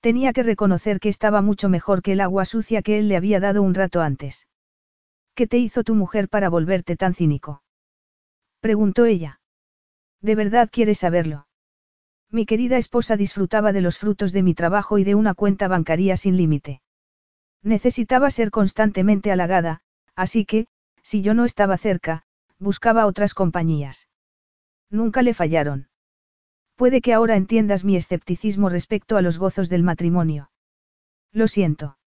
Tenía que reconocer que estaba mucho mejor que el agua sucia que él le había dado un rato antes. ¿Qué te hizo tu mujer para volverte tan cínico? preguntó ella. ¿De verdad quieres saberlo? Mi querida esposa disfrutaba de los frutos de mi trabajo y de una cuenta bancaria sin límite. Necesitaba ser constantemente halagada, así que, si yo no estaba cerca, buscaba otras compañías. Nunca le fallaron. Puede que ahora entiendas mi escepticismo respecto a los gozos del matrimonio. Lo siento.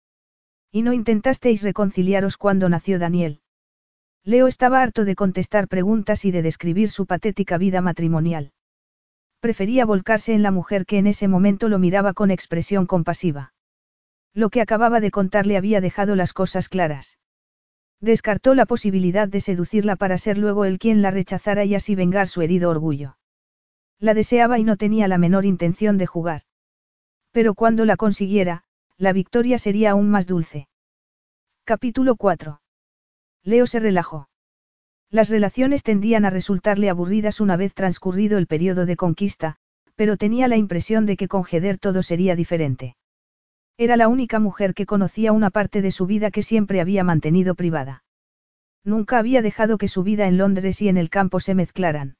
¿Y no intentasteis reconciliaros cuando nació Daniel? Leo estaba harto de contestar preguntas y de describir su patética vida matrimonial. Prefería volcarse en la mujer que en ese momento lo miraba con expresión compasiva. Lo que acababa de contarle había dejado las cosas claras. Descartó la posibilidad de seducirla para ser luego él quien la rechazara y así vengar su herido orgullo. La deseaba y no tenía la menor intención de jugar. Pero cuando la consiguiera, la victoria sería aún más dulce. Capítulo 4. Leo se relajó. Las relaciones tendían a resultarle aburridas una vez transcurrido el periodo de conquista, pero tenía la impresión de que con Heder todo sería diferente. Era la única mujer que conocía una parte de su vida que siempre había mantenido privada. Nunca había dejado que su vida en Londres y en el campo se mezclaran.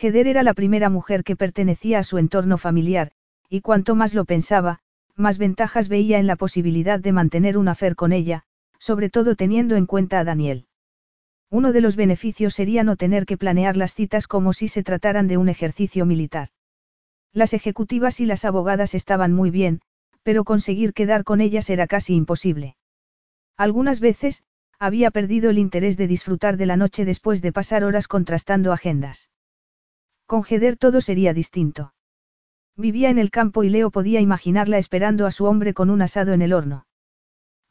Heder era la primera mujer que pertenecía a su entorno familiar, y cuanto más lo pensaba, más ventajas veía en la posibilidad de mantener un afer con ella, sobre todo teniendo en cuenta a Daniel. Uno de los beneficios sería no tener que planear las citas como si se trataran de un ejercicio militar. Las ejecutivas y las abogadas estaban muy bien, pero conseguir quedar con ellas era casi imposible. Algunas veces, había perdido el interés de disfrutar de la noche después de pasar horas contrastando agendas. Con Heder todo sería distinto. Vivía en el campo y Leo podía imaginarla esperando a su hombre con un asado en el horno.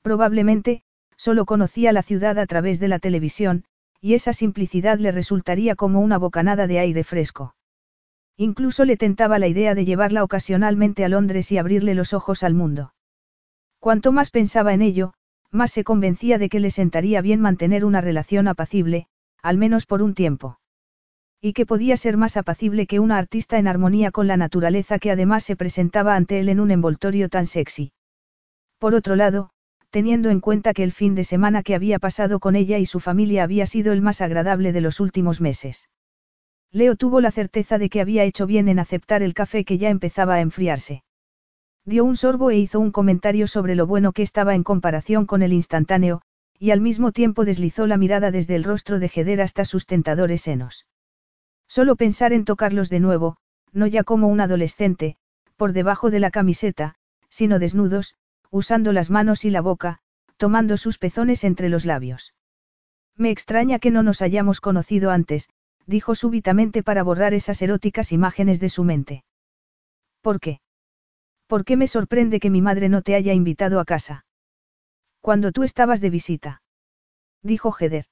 Probablemente, Solo conocía la ciudad a través de la televisión, y esa simplicidad le resultaría como una bocanada de aire fresco. Incluso le tentaba la idea de llevarla ocasionalmente a Londres y abrirle los ojos al mundo. Cuanto más pensaba en ello, más se convencía de que le sentaría bien mantener una relación apacible, al menos por un tiempo. Y que podía ser más apacible que una artista en armonía con la naturaleza que además se presentaba ante él en un envoltorio tan sexy. Por otro lado, teniendo en cuenta que el fin de semana que había pasado con ella y su familia había sido el más agradable de los últimos meses. Leo tuvo la certeza de que había hecho bien en aceptar el café que ya empezaba a enfriarse. Dio un sorbo e hizo un comentario sobre lo bueno que estaba en comparación con el instantáneo, y al mismo tiempo deslizó la mirada desde el rostro de Jeder hasta sus tentadores senos. Solo pensar en tocarlos de nuevo, no ya como un adolescente, por debajo de la camiseta, sino desnudos, usando las manos y la boca, tomando sus pezones entre los labios. Me extraña que no nos hayamos conocido antes, dijo súbitamente para borrar esas eróticas imágenes de su mente. ¿Por qué? ¿Por qué me sorprende que mi madre no te haya invitado a casa? Cuando tú estabas de visita. Dijo Heder.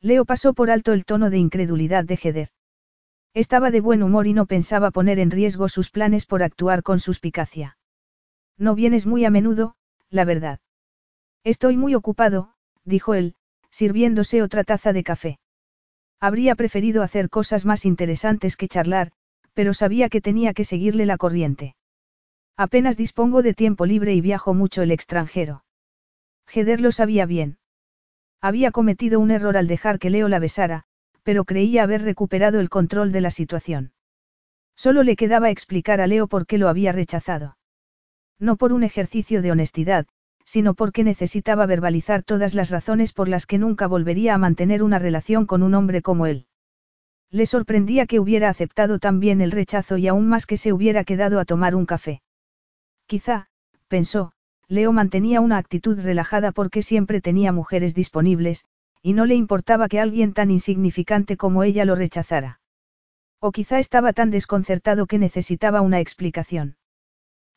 Leo pasó por alto el tono de incredulidad de Heder. Estaba de buen humor y no pensaba poner en riesgo sus planes por actuar con suspicacia. No vienes muy a menudo, la verdad. Estoy muy ocupado, dijo él, sirviéndose otra taza de café. Habría preferido hacer cosas más interesantes que charlar, pero sabía que tenía que seguirle la corriente. Apenas dispongo de tiempo libre y viajo mucho el extranjero. Heder lo sabía bien. Había cometido un error al dejar que Leo la besara, pero creía haber recuperado el control de la situación. Solo le quedaba explicar a Leo por qué lo había rechazado. No por un ejercicio de honestidad, sino porque necesitaba verbalizar todas las razones por las que nunca volvería a mantener una relación con un hombre como él. Le sorprendía que hubiera aceptado tan bien el rechazo y aún más que se hubiera quedado a tomar un café. Quizá, pensó, Leo mantenía una actitud relajada porque siempre tenía mujeres disponibles, y no le importaba que alguien tan insignificante como ella lo rechazara. O quizá estaba tan desconcertado que necesitaba una explicación.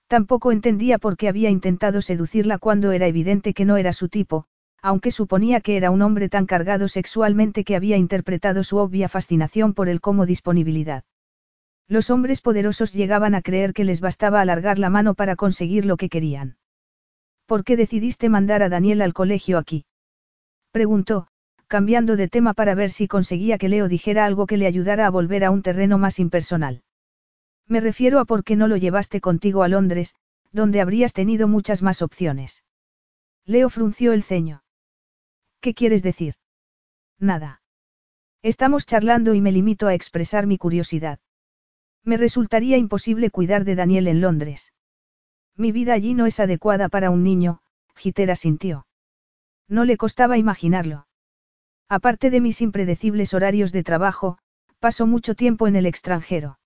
Tampoco entendía por qué había intentado seducirla cuando era evidente que no era su tipo, aunque suponía que era un hombre tan cargado sexualmente que había interpretado su obvia fascinación por él como disponibilidad. Los hombres poderosos llegaban a creer que les bastaba alargar la mano para conseguir lo que querían. ¿Por qué decidiste mandar a Daniel al colegio aquí? Preguntó, cambiando de tema para ver si conseguía que Leo dijera algo que le ayudara a volver a un terreno más impersonal. Me refiero a por qué no lo llevaste contigo a Londres, donde habrías tenido muchas más opciones. Leo frunció el ceño. ¿Qué quieres decir? Nada. Estamos charlando y me limito a expresar mi curiosidad. Me resultaría imposible cuidar de Daniel en Londres. Mi vida allí no es adecuada para un niño, Gitera sintió. No le costaba imaginarlo. Aparte de mis impredecibles horarios de trabajo, paso mucho tiempo en el extranjero.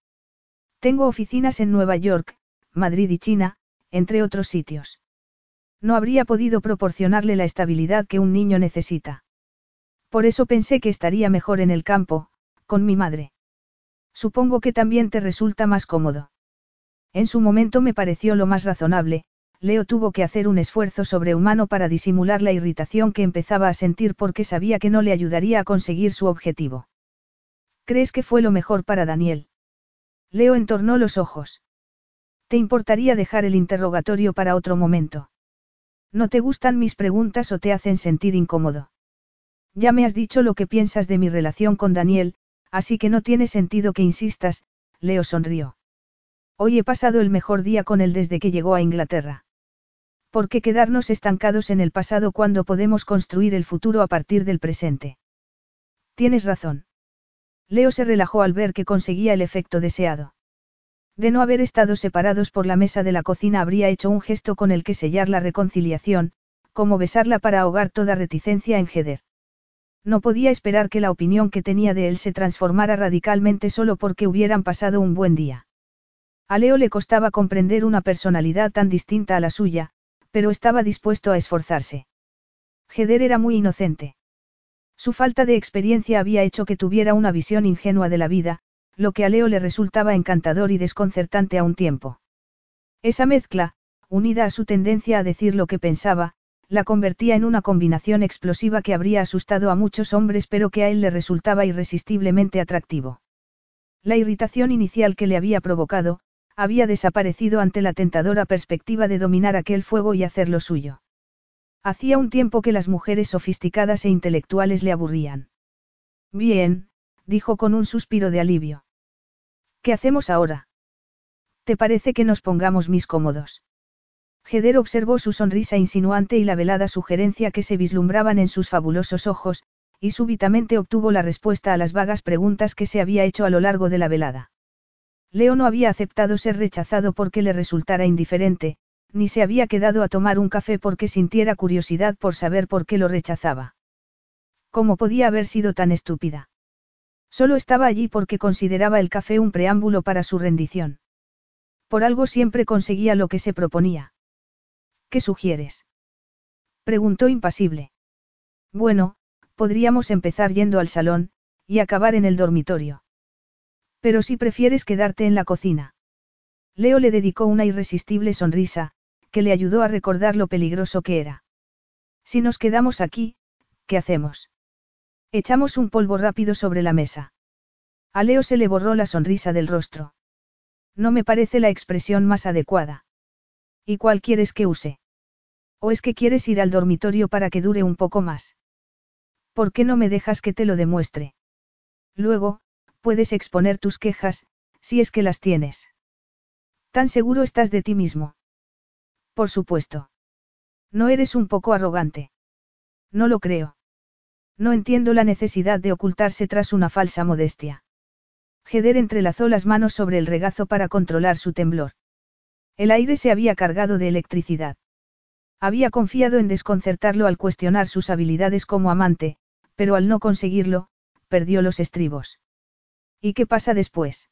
Tengo oficinas en Nueva York, Madrid y China, entre otros sitios. No habría podido proporcionarle la estabilidad que un niño necesita. Por eso pensé que estaría mejor en el campo, con mi madre. Supongo que también te resulta más cómodo. En su momento me pareció lo más razonable, Leo tuvo que hacer un esfuerzo sobrehumano para disimular la irritación que empezaba a sentir porque sabía que no le ayudaría a conseguir su objetivo. ¿Crees que fue lo mejor para Daniel? Leo entornó los ojos. ¿Te importaría dejar el interrogatorio para otro momento? ¿No te gustan mis preguntas o te hacen sentir incómodo? Ya me has dicho lo que piensas de mi relación con Daniel, así que no tiene sentido que insistas, Leo sonrió. Hoy he pasado el mejor día con él desde que llegó a Inglaterra. ¿Por qué quedarnos estancados en el pasado cuando podemos construir el futuro a partir del presente? Tienes razón. Leo se relajó al ver que conseguía el efecto deseado. De no haber estado separados por la mesa de la cocina habría hecho un gesto con el que sellar la reconciliación, como besarla para ahogar toda reticencia en Heder. No podía esperar que la opinión que tenía de él se transformara radicalmente solo porque hubieran pasado un buen día. A Leo le costaba comprender una personalidad tan distinta a la suya, pero estaba dispuesto a esforzarse. Heder era muy inocente. Su falta de experiencia había hecho que tuviera una visión ingenua de la vida, lo que a Leo le resultaba encantador y desconcertante a un tiempo. Esa mezcla, unida a su tendencia a decir lo que pensaba, la convertía en una combinación explosiva que habría asustado a muchos hombres pero que a él le resultaba irresistiblemente atractivo. La irritación inicial que le había provocado, había desaparecido ante la tentadora perspectiva de dominar aquel fuego y hacer lo suyo. Hacía un tiempo que las mujeres sofisticadas e intelectuales le aburrían. Bien, dijo con un suspiro de alivio. ¿Qué hacemos ahora? ¿Te parece que nos pongamos mis cómodos? Heder observó su sonrisa insinuante y la velada sugerencia que se vislumbraban en sus fabulosos ojos, y súbitamente obtuvo la respuesta a las vagas preguntas que se había hecho a lo largo de la velada. Leo no había aceptado ser rechazado porque le resultara indiferente, ni se había quedado a tomar un café porque sintiera curiosidad por saber por qué lo rechazaba. ¿Cómo podía haber sido tan estúpida? Solo estaba allí porque consideraba el café un preámbulo para su rendición. Por algo siempre conseguía lo que se proponía. ¿Qué sugieres? Preguntó impasible. Bueno, podríamos empezar yendo al salón, y acabar en el dormitorio. Pero si prefieres quedarte en la cocina. Leo le dedicó una irresistible sonrisa, que le ayudó a recordar lo peligroso que era. Si nos quedamos aquí, ¿qué hacemos? Echamos un polvo rápido sobre la mesa. A Leo se le borró la sonrisa del rostro. No me parece la expresión más adecuada. ¿Y cuál quieres que use? ¿O es que quieres ir al dormitorio para que dure un poco más? ¿Por qué no me dejas que te lo demuestre? Luego, puedes exponer tus quejas, si es que las tienes. ¿Tan seguro estás de ti mismo? Por supuesto. ¿No eres un poco arrogante? No lo creo. No entiendo la necesidad de ocultarse tras una falsa modestia. Heder entrelazó las manos sobre el regazo para controlar su temblor. El aire se había cargado de electricidad. Había confiado en desconcertarlo al cuestionar sus habilidades como amante, pero al no conseguirlo, perdió los estribos. ¿Y qué pasa después?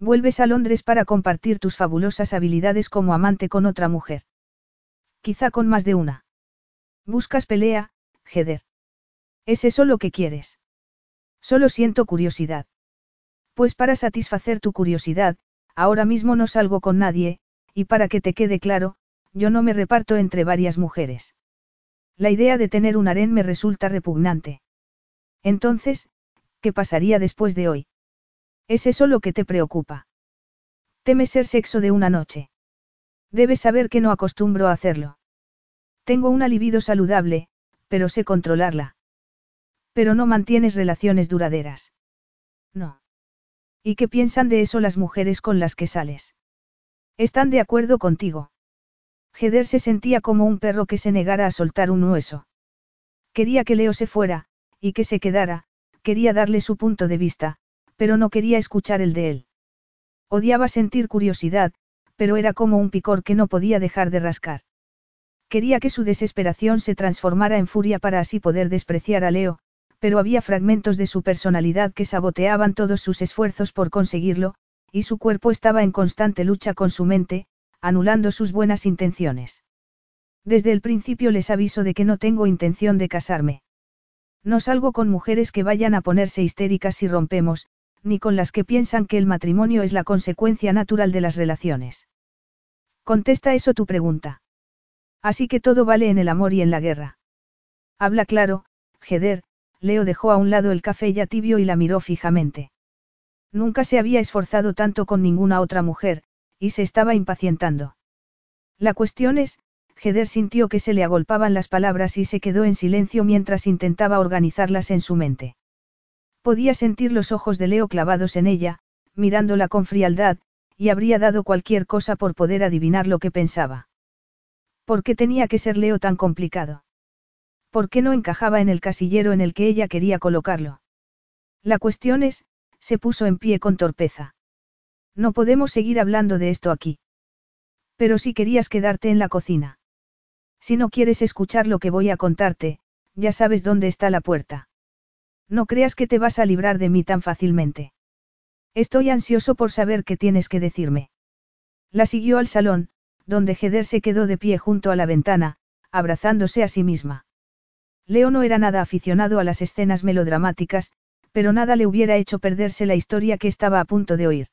Vuelves a Londres para compartir tus fabulosas habilidades como amante con otra mujer. Quizá con más de una. Buscas pelea, Heder. ¿Es eso lo que quieres? Solo siento curiosidad. Pues para satisfacer tu curiosidad, ahora mismo no salgo con nadie, y para que te quede claro, yo no me reparto entre varias mujeres. La idea de tener un harén me resulta repugnante. Entonces, ¿qué pasaría después de hoy? ¿Es eso lo que te preocupa? Temes ser sexo de una noche. Debes saber que no acostumbro a hacerlo. Tengo una libido saludable, pero sé controlarla. Pero no mantienes relaciones duraderas. No. ¿Y qué piensan de eso las mujeres con las que sales? ¿Están de acuerdo contigo? Heder se sentía como un perro que se negara a soltar un hueso. Quería que Leo se fuera, y que se quedara, quería darle su punto de vista, pero no quería escuchar el de él. Odiaba sentir curiosidad, pero era como un picor que no podía dejar de rascar. Quería que su desesperación se transformara en furia para así poder despreciar a Leo, pero había fragmentos de su personalidad que saboteaban todos sus esfuerzos por conseguirlo, y su cuerpo estaba en constante lucha con su mente, anulando sus buenas intenciones. Desde el principio les aviso de que no tengo intención de casarme. No salgo con mujeres que vayan a ponerse histéricas si rompemos, ni con las que piensan que el matrimonio es la consecuencia natural de las relaciones. Contesta eso tu pregunta. Así que todo vale en el amor y en la guerra. Habla claro, Heder, Leo dejó a un lado el café ya tibio y la miró fijamente. Nunca se había esforzado tanto con ninguna otra mujer, y se estaba impacientando. La cuestión es, Heder sintió que se le agolpaban las palabras y se quedó en silencio mientras intentaba organizarlas en su mente. Podía sentir los ojos de Leo clavados en ella, mirándola con frialdad, y habría dado cualquier cosa por poder adivinar lo que pensaba. ¿Por qué tenía que ser Leo tan complicado? ¿Por qué no encajaba en el casillero en el que ella quería colocarlo? La cuestión es, se puso en pie con torpeza. No podemos seguir hablando de esto aquí. Pero si querías quedarte en la cocina. Si no quieres escuchar lo que voy a contarte, ya sabes dónde está la puerta. No creas que te vas a librar de mí tan fácilmente. Estoy ansioso por saber qué tienes que decirme. La siguió al salón, donde Heder se quedó de pie junto a la ventana, abrazándose a sí misma. Leo no era nada aficionado a las escenas melodramáticas, pero nada le hubiera hecho perderse la historia que estaba a punto de oír.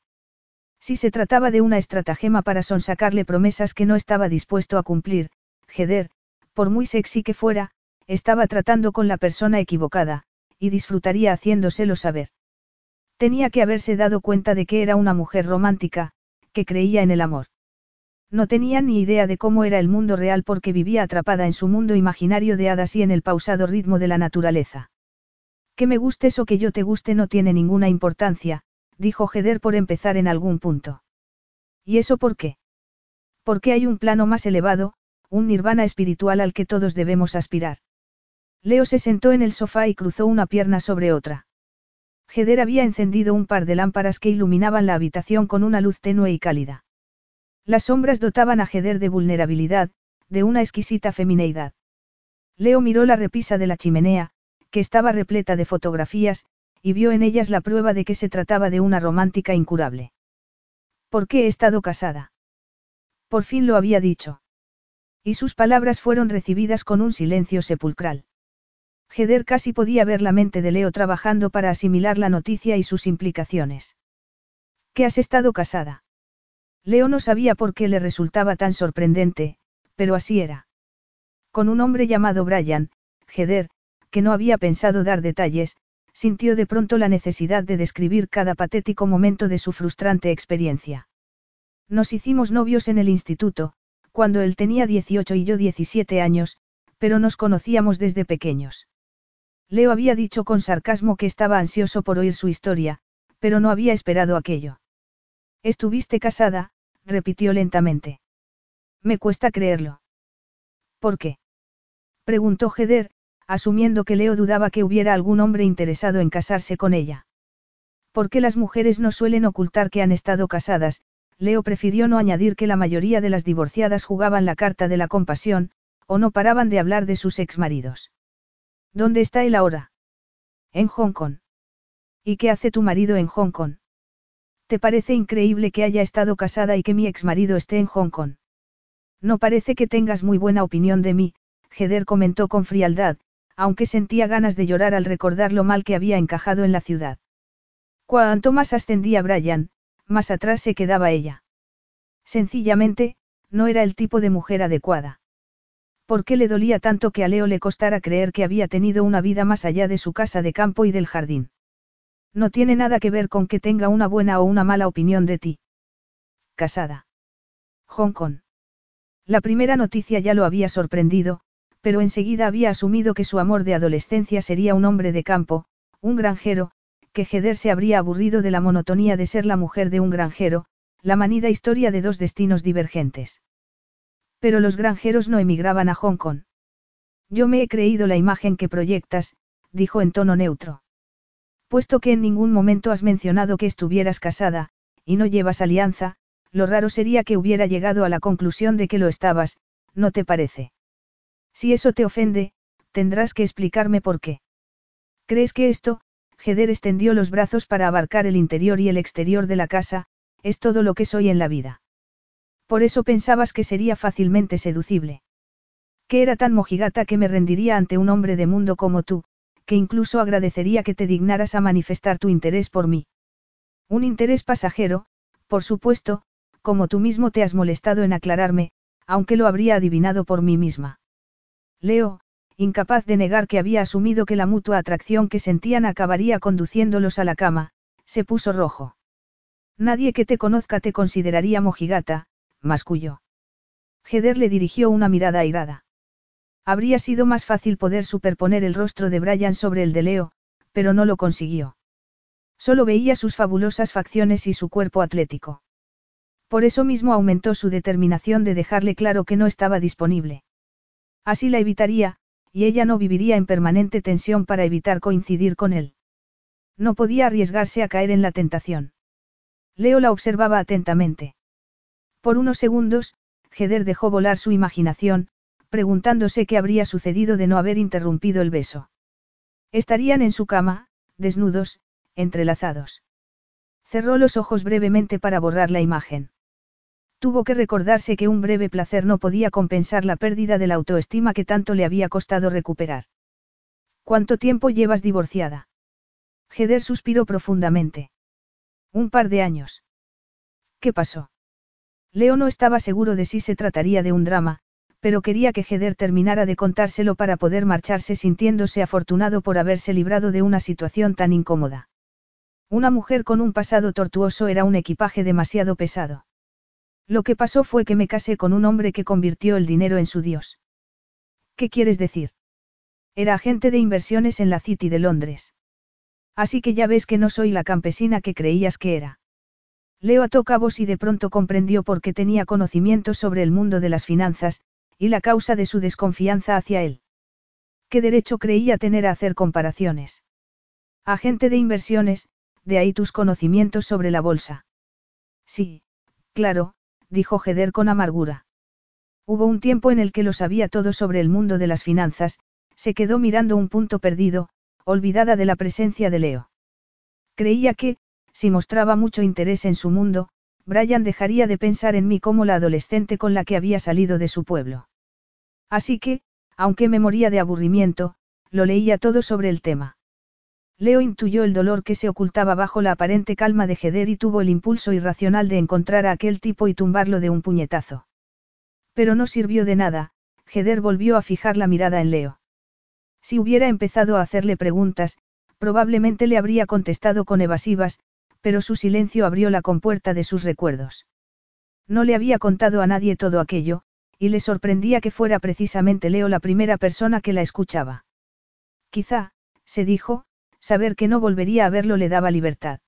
Si se trataba de una estratagema para sonsacarle promesas que no estaba dispuesto a cumplir, Heder, por muy sexy que fuera, estaba tratando con la persona equivocada, y disfrutaría haciéndoselo saber. Tenía que haberse dado cuenta de que era una mujer romántica, que creía en el amor. No tenía ni idea de cómo era el mundo real porque vivía atrapada en su mundo imaginario de hadas y en el pausado ritmo de la naturaleza. Que me gustes o que yo te guste no tiene ninguna importancia, dijo Heder por empezar en algún punto. ¿Y eso por qué? Porque hay un plano más elevado, un nirvana espiritual al que todos debemos aspirar. Leo se sentó en el sofá y cruzó una pierna sobre otra. Heder había encendido un par de lámparas que iluminaban la habitación con una luz tenue y cálida. Las sombras dotaban a Heder de vulnerabilidad, de una exquisita femineidad. Leo miró la repisa de la chimenea, que estaba repleta de fotografías, y vio en ellas la prueba de que se trataba de una romántica incurable. ¿Por qué he estado casada? Por fin lo había dicho. Y sus palabras fueron recibidas con un silencio sepulcral. Heder casi podía ver la mente de Leo trabajando para asimilar la noticia y sus implicaciones. ¿Qué has estado casada? Leo no sabía por qué le resultaba tan sorprendente, pero así era. Con un hombre llamado Brian, Heder, que no había pensado dar detalles, sintió de pronto la necesidad de describir cada patético momento de su frustrante experiencia. Nos hicimos novios en el instituto, cuando él tenía 18 y yo 17 años, pero nos conocíamos desde pequeños. Leo había dicho con sarcasmo que estaba ansioso por oír su historia, pero no había esperado aquello. Estuviste casada, repitió lentamente. Me cuesta creerlo. ¿Por qué? preguntó Heder, asumiendo que Leo dudaba que hubiera algún hombre interesado en casarse con ella. Porque las mujeres no suelen ocultar que han estado casadas, Leo prefirió no añadir que la mayoría de las divorciadas jugaban la carta de la compasión, o no paraban de hablar de sus exmaridos. ¿Dónde está él ahora? En Hong Kong. ¿Y qué hace tu marido en Hong Kong? ¿Te parece increíble que haya estado casada y que mi exmarido esté en Hong Kong? No parece que tengas muy buena opinión de mí, Heder comentó con frialdad, aunque sentía ganas de llorar al recordar lo mal que había encajado en la ciudad. Cuanto más ascendía Brian, más atrás se quedaba ella. Sencillamente, no era el tipo de mujer adecuada. ¿Por qué le dolía tanto que a Leo le costara creer que había tenido una vida más allá de su casa de campo y del jardín? No tiene nada que ver con que tenga una buena o una mala opinión de ti. Casada. Hong Kong. La primera noticia ya lo había sorprendido, pero enseguida había asumido que su amor de adolescencia sería un hombre de campo, un granjero, que Heder se habría aburrido de la monotonía de ser la mujer de un granjero, la manida historia de dos destinos divergentes. Pero los granjeros no emigraban a Hong Kong. Yo me he creído la imagen que proyectas, dijo en tono neutro. Puesto que en ningún momento has mencionado que estuvieras casada, y no llevas alianza, lo raro sería que hubiera llegado a la conclusión de que lo estabas, ¿no te parece? Si eso te ofende, tendrás que explicarme por qué. ¿Crees que esto, Heder extendió los brazos para abarcar el interior y el exterior de la casa, es todo lo que soy en la vida? Por eso pensabas que sería fácilmente seducible. Que era tan mojigata que me rendiría ante un hombre de mundo como tú, que incluso agradecería que te dignaras a manifestar tu interés por mí. Un interés pasajero, por supuesto, como tú mismo te has molestado en aclararme, aunque lo habría adivinado por mí misma. Leo, incapaz de negar que había asumido que la mutua atracción que sentían acabaría conduciéndolos a la cama, se puso rojo. Nadie que te conozca te consideraría mojigata, masculló. Heder le dirigió una mirada airada. Habría sido más fácil poder superponer el rostro de Brian sobre el de Leo, pero no lo consiguió. Solo veía sus fabulosas facciones y su cuerpo atlético. Por eso mismo aumentó su determinación de dejarle claro que no estaba disponible. Así la evitaría, y ella no viviría en permanente tensión para evitar coincidir con él. No podía arriesgarse a caer en la tentación. Leo la observaba atentamente. Por unos segundos, Heder dejó volar su imaginación, preguntándose qué habría sucedido de no haber interrumpido el beso. Estarían en su cama, desnudos, entrelazados. Cerró los ojos brevemente para borrar la imagen. Tuvo que recordarse que un breve placer no podía compensar la pérdida de la autoestima que tanto le había costado recuperar. ¿Cuánto tiempo llevas divorciada? Heder suspiró profundamente. Un par de años. ¿Qué pasó? Leo no estaba seguro de si se trataría de un drama, pero quería que Heder terminara de contárselo para poder marcharse sintiéndose afortunado por haberse librado de una situación tan incómoda. Una mujer con un pasado tortuoso era un equipaje demasiado pesado. Lo que pasó fue que me casé con un hombre que convirtió el dinero en su dios. ¿Qué quieres decir? Era agente de inversiones en la City de Londres. Así que ya ves que no soy la campesina que creías que era. Leo ató cabos y de pronto comprendió por qué tenía conocimientos sobre el mundo de las finanzas, y la causa de su desconfianza hacia él. ¿Qué derecho creía tener a hacer comparaciones? Agente de inversiones, de ahí tus conocimientos sobre la bolsa. Sí, claro, dijo Heder con amargura. Hubo un tiempo en el que lo sabía todo sobre el mundo de las finanzas, se quedó mirando un punto perdido, olvidada de la presencia de Leo. Creía que, si mostraba mucho interés en su mundo, Brian dejaría de pensar en mí como la adolescente con la que había salido de su pueblo. Así que, aunque me moría de aburrimiento, lo leía todo sobre el tema. Leo intuyó el dolor que se ocultaba bajo la aparente calma de Heder y tuvo el impulso irracional de encontrar a aquel tipo y tumbarlo de un puñetazo. Pero no sirvió de nada, Heder volvió a fijar la mirada en Leo. Si hubiera empezado a hacerle preguntas, probablemente le habría contestado con evasivas, pero su silencio abrió la compuerta de sus recuerdos. No le había contado a nadie todo aquello, y le sorprendía que fuera precisamente Leo la primera persona que la escuchaba. Quizá, se dijo, saber que no volvería a verlo le daba libertad.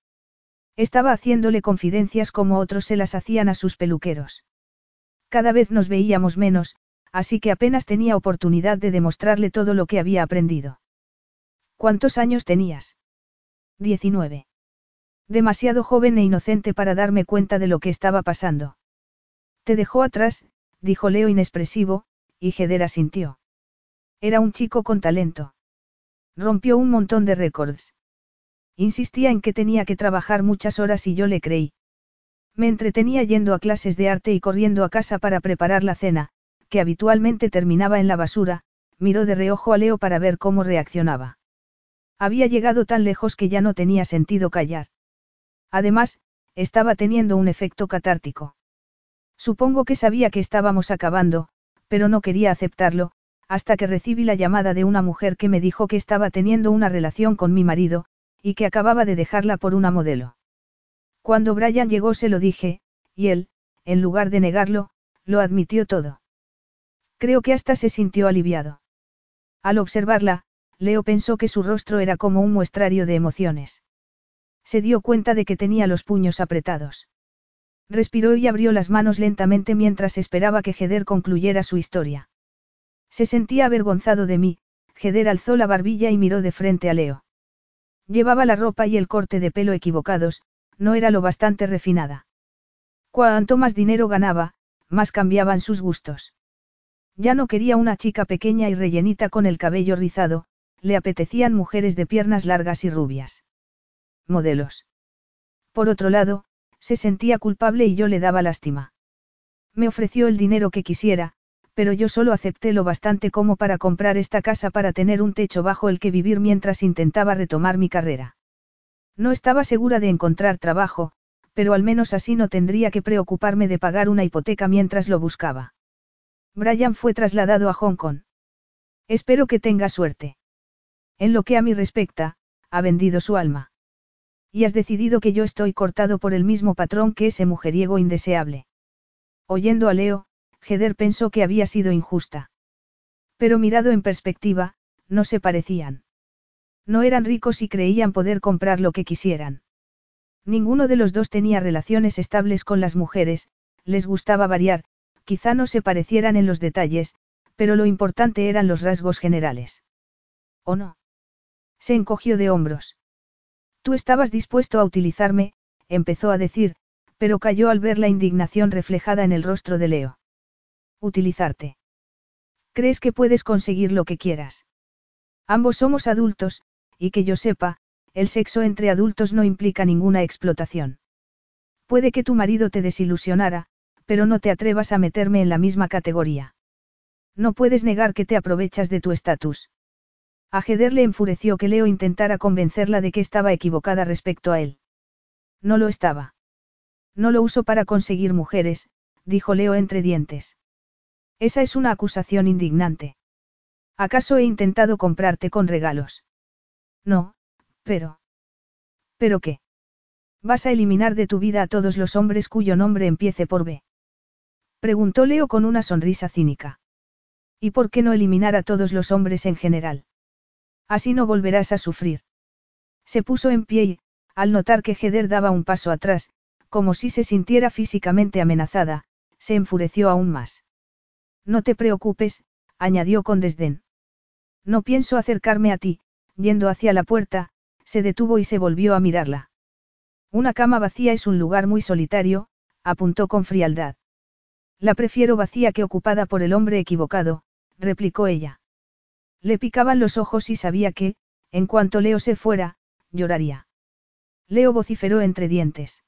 Estaba haciéndole confidencias como otros se las hacían a sus peluqueros. Cada vez nos veíamos menos, así que apenas tenía oportunidad de demostrarle todo lo que había aprendido. ¿Cuántos años tenías? Diecinueve. Demasiado joven e inocente para darme cuenta de lo que estaba pasando. Te dejó atrás, dijo Leo inexpresivo, y Gedera sintió. Era un chico con talento. Rompió un montón de récords. Insistía en que tenía que trabajar muchas horas y yo le creí. Me entretenía yendo a clases de arte y corriendo a casa para preparar la cena, que habitualmente terminaba en la basura, miró de reojo a Leo para ver cómo reaccionaba. Había llegado tan lejos que ya no tenía sentido callar. Además, estaba teniendo un efecto catártico. Supongo que sabía que estábamos acabando, pero no quería aceptarlo, hasta que recibí la llamada de una mujer que me dijo que estaba teniendo una relación con mi marido, y que acababa de dejarla por una modelo. Cuando Brian llegó se lo dije, y él, en lugar de negarlo, lo admitió todo. Creo que hasta se sintió aliviado. Al observarla, Leo pensó que su rostro era como un muestrario de emociones. Se dio cuenta de que tenía los puños apretados. Respiró y abrió las manos lentamente mientras esperaba que Heder concluyera su historia. Se sentía avergonzado de mí, Heder alzó la barbilla y miró de frente a Leo. Llevaba la ropa y el corte de pelo equivocados, no era lo bastante refinada. Cuanto más dinero ganaba, más cambiaban sus gustos. Ya no quería una chica pequeña y rellenita con el cabello rizado, le apetecían mujeres de piernas largas y rubias. Modelos. Por otro lado, se sentía culpable y yo le daba lástima. Me ofreció el dinero que quisiera, pero yo solo acepté lo bastante como para comprar esta casa para tener un techo bajo el que vivir mientras intentaba retomar mi carrera. No estaba segura de encontrar trabajo, pero al menos así no tendría que preocuparme de pagar una hipoteca mientras lo buscaba. Brian fue trasladado a Hong Kong. Espero que tenga suerte. En lo que a mí respecta, ha vendido su alma. Y has decidido que yo estoy cortado por el mismo patrón que ese mujeriego indeseable. Oyendo a Leo, Heder pensó que había sido injusta. Pero mirado en perspectiva, no se parecían. No eran ricos y creían poder comprar lo que quisieran. Ninguno de los dos tenía relaciones estables con las mujeres, les gustaba variar, quizá no se parecieran en los detalles, pero lo importante eran los rasgos generales. ¿O no? Se encogió de hombros. Tú estabas dispuesto a utilizarme, empezó a decir, pero cayó al ver la indignación reflejada en el rostro de Leo. Utilizarte. ¿Crees que puedes conseguir lo que quieras? Ambos somos adultos, y que yo sepa, el sexo entre adultos no implica ninguna explotación. Puede que tu marido te desilusionara, pero no te atrevas a meterme en la misma categoría. No puedes negar que te aprovechas de tu estatus. A le enfureció que Leo intentara convencerla de que estaba equivocada respecto a él. No lo estaba. No lo uso para conseguir mujeres, dijo Leo entre dientes. Esa es una acusación indignante. ¿Acaso he intentado comprarte con regalos? No, pero... ¿Pero qué? ¿Vas a eliminar de tu vida a todos los hombres cuyo nombre empiece por B? Preguntó Leo con una sonrisa cínica. ¿Y por qué no eliminar a todos los hombres en general? Así no volverás a sufrir. Se puso en pie y, al notar que Heder daba un paso atrás, como si se sintiera físicamente amenazada, se enfureció aún más. No te preocupes, añadió con desdén. No pienso acercarme a ti, yendo hacia la puerta, se detuvo y se volvió a mirarla. Una cama vacía es un lugar muy solitario, apuntó con frialdad. La prefiero vacía que ocupada por el hombre equivocado, replicó ella. Le picaban los ojos y sabía que, en cuanto Leo se fuera, lloraría. Leo vociferó entre dientes.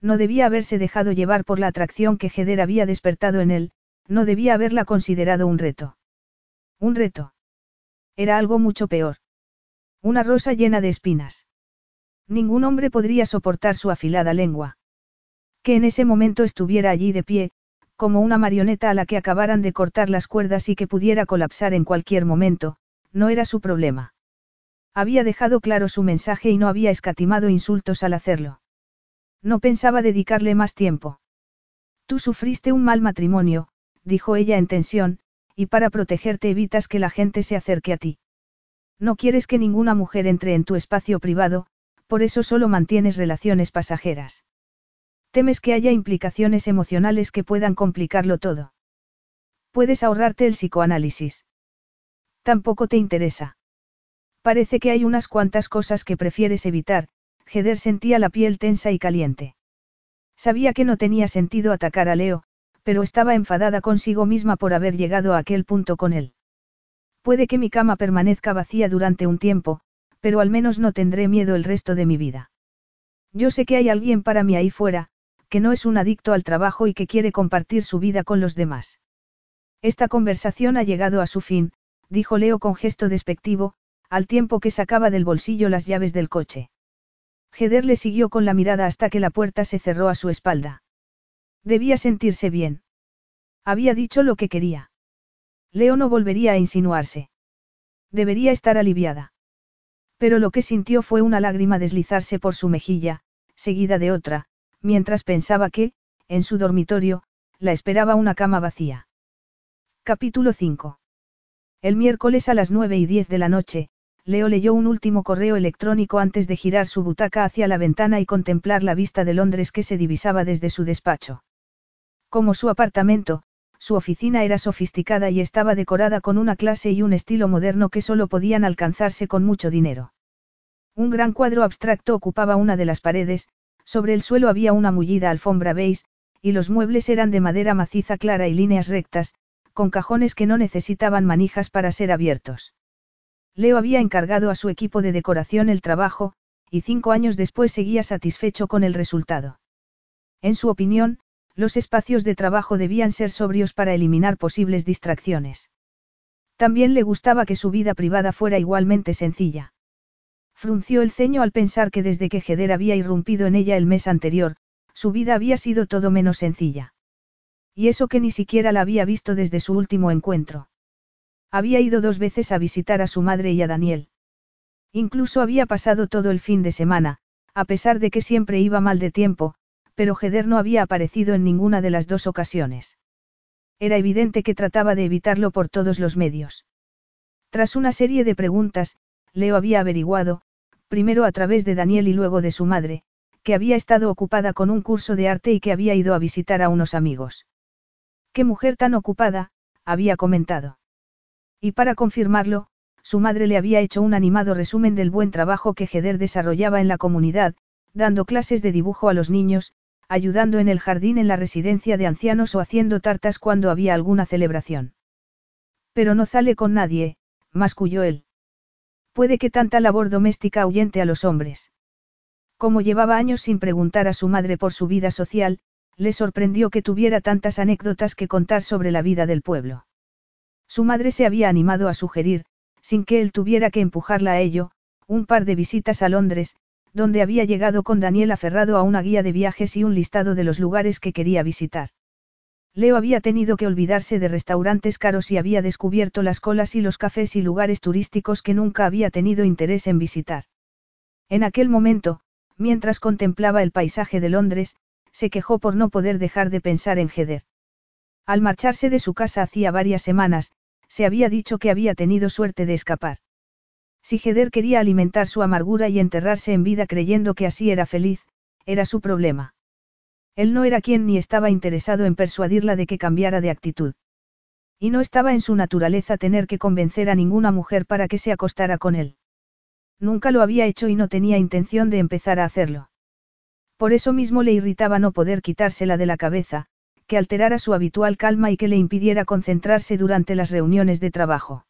No debía haberse dejado llevar por la atracción que Heder había despertado en él, no debía haberla considerado un reto. Un reto. Era algo mucho peor. Una rosa llena de espinas. Ningún hombre podría soportar su afilada lengua. Que en ese momento estuviera allí de pie, como una marioneta a la que acabaran de cortar las cuerdas y que pudiera colapsar en cualquier momento, no era su problema. Había dejado claro su mensaje y no había escatimado insultos al hacerlo. No pensaba dedicarle más tiempo. Tú sufriste un mal matrimonio, dijo ella en tensión, y para protegerte evitas que la gente se acerque a ti. No quieres que ninguna mujer entre en tu espacio privado, por eso solo mantienes relaciones pasajeras. Temes que haya implicaciones emocionales que puedan complicarlo todo. Puedes ahorrarte el psicoanálisis. Tampoco te interesa. Parece que hay unas cuantas cosas que prefieres evitar, Heder sentía la piel tensa y caliente. Sabía que no tenía sentido atacar a Leo, pero estaba enfadada consigo misma por haber llegado a aquel punto con él. Puede que mi cama permanezca vacía durante un tiempo, pero al menos no tendré miedo el resto de mi vida. Yo sé que hay alguien para mí ahí fuera, que no es un adicto al trabajo y que quiere compartir su vida con los demás. Esta conversación ha llegado a su fin, dijo Leo con gesto despectivo, al tiempo que sacaba del bolsillo las llaves del coche. Heder le siguió con la mirada hasta que la puerta se cerró a su espalda. Debía sentirse bien. Había dicho lo que quería. Leo no volvería a insinuarse. Debería estar aliviada. Pero lo que sintió fue una lágrima deslizarse por su mejilla, seguida de otra, mientras pensaba que, en su dormitorio, la esperaba una cama vacía. Capítulo 5. El miércoles a las nueve y diez de la noche, Leo leyó un último correo electrónico antes de girar su butaca hacia la ventana y contemplar la vista de Londres que se divisaba desde su despacho. Como su apartamento, su oficina era sofisticada y estaba decorada con una clase y un estilo moderno que solo podían alcanzarse con mucho dinero. Un gran cuadro abstracto ocupaba una de las paredes, sobre el suelo había una mullida alfombra beige, y los muebles eran de madera maciza clara y líneas rectas, con cajones que no necesitaban manijas para ser abiertos. Leo había encargado a su equipo de decoración el trabajo, y cinco años después seguía satisfecho con el resultado. En su opinión, los espacios de trabajo debían ser sobrios para eliminar posibles distracciones. También le gustaba que su vida privada fuera igualmente sencilla. Frunció el ceño al pensar que desde que Heder había irrumpido en ella el mes anterior, su vida había sido todo menos sencilla. Y eso que ni siquiera la había visto desde su último encuentro. Había ido dos veces a visitar a su madre y a Daniel. Incluso había pasado todo el fin de semana, a pesar de que siempre iba mal de tiempo, pero Heder no había aparecido en ninguna de las dos ocasiones. Era evidente que trataba de evitarlo por todos los medios. Tras una serie de preguntas, Leo había averiguado, primero a través de Daniel y luego de su madre, que había estado ocupada con un curso de arte y que había ido a visitar a unos amigos. ¡Qué mujer tan ocupada! había comentado. Y para confirmarlo, su madre le había hecho un animado resumen del buen trabajo que Heder desarrollaba en la comunidad, dando clases de dibujo a los niños, ayudando en el jardín en la residencia de ancianos o haciendo tartas cuando había alguna celebración. Pero no sale con nadie, masculló él. Puede que tanta labor doméstica ahuyente a los hombres. Como llevaba años sin preguntar a su madre por su vida social, le sorprendió que tuviera tantas anécdotas que contar sobre la vida del pueblo. Su madre se había animado a sugerir, sin que él tuviera que empujarla a ello, un par de visitas a Londres, donde había llegado con Daniel aferrado a una guía de viajes y un listado de los lugares que quería visitar. Leo había tenido que olvidarse de restaurantes caros y había descubierto las colas y los cafés y lugares turísticos que nunca había tenido interés en visitar. En aquel momento, mientras contemplaba el paisaje de Londres, se quejó por no poder dejar de pensar en Heder. Al marcharse de su casa hacía varias semanas, se había dicho que había tenido suerte de escapar. Si Heder quería alimentar su amargura y enterrarse en vida creyendo que así era feliz, era su problema. Él no era quien ni estaba interesado en persuadirla de que cambiara de actitud. Y no estaba en su naturaleza tener que convencer a ninguna mujer para que se acostara con él. Nunca lo había hecho y no tenía intención de empezar a hacerlo. Por eso mismo le irritaba no poder quitársela de la cabeza, que alterara su habitual calma y que le impidiera concentrarse durante las reuniones de trabajo.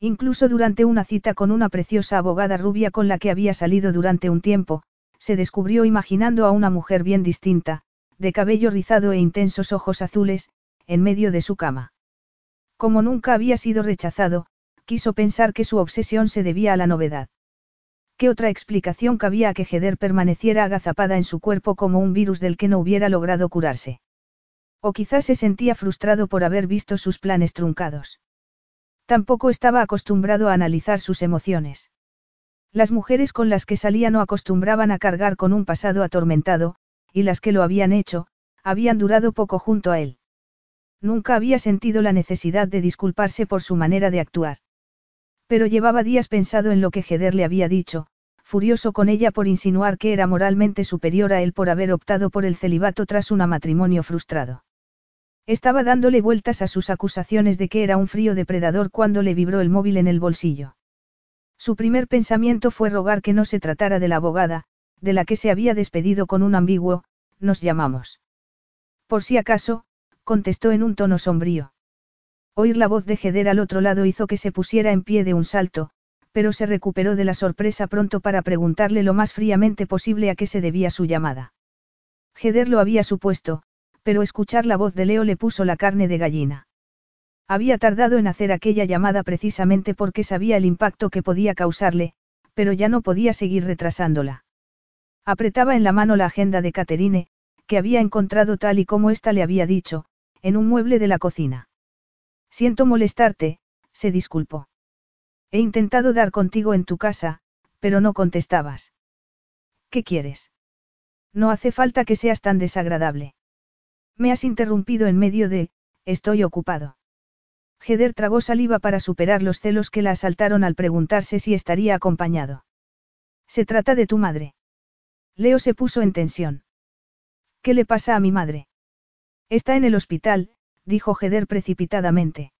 Incluso durante una cita con una preciosa abogada rubia con la que había salido durante un tiempo, se descubrió imaginando a una mujer bien distinta, de cabello rizado e intensos ojos azules, en medio de su cama. Como nunca había sido rechazado, quiso pensar que su obsesión se debía a la novedad. ¿Qué otra explicación cabía a que Heder permaneciera agazapada en su cuerpo como un virus del que no hubiera logrado curarse? O quizás se sentía frustrado por haber visto sus planes truncados. Tampoco estaba acostumbrado a analizar sus emociones. Las mujeres con las que salía no acostumbraban a cargar con un pasado atormentado, y las que lo habían hecho, habían durado poco junto a él. Nunca había sentido la necesidad de disculparse por su manera de actuar. Pero llevaba días pensado en lo que Heder le había dicho, furioso con ella por insinuar que era moralmente superior a él por haber optado por el celibato tras un matrimonio frustrado. Estaba dándole vueltas a sus acusaciones de que era un frío depredador cuando le vibró el móvil en el bolsillo. Su primer pensamiento fue rogar que no se tratara de la abogada, de la que se había despedido con un ambiguo, nos llamamos. Por si acaso, contestó en un tono sombrío. Oír la voz de Heder al otro lado hizo que se pusiera en pie de un salto, pero se recuperó de la sorpresa pronto para preguntarle lo más fríamente posible a qué se debía su llamada. Heder lo había supuesto, pero escuchar la voz de Leo le puso la carne de gallina. Había tardado en hacer aquella llamada precisamente porque sabía el impacto que podía causarle, pero ya no podía seguir retrasándola. Apretaba en la mano la agenda de Caterine, que había encontrado tal y como ésta le había dicho, en un mueble de la cocina. Siento molestarte, se disculpó. He intentado dar contigo en tu casa, pero no contestabas. ¿Qué quieres? No hace falta que seas tan desagradable. Me has interrumpido en medio de, estoy ocupado. Heder tragó saliva para superar los celos que la asaltaron al preguntarse si estaría acompañado. Se trata de tu madre. Leo se puso en tensión. ¿Qué le pasa a mi madre? Está en el hospital, dijo Heder precipitadamente.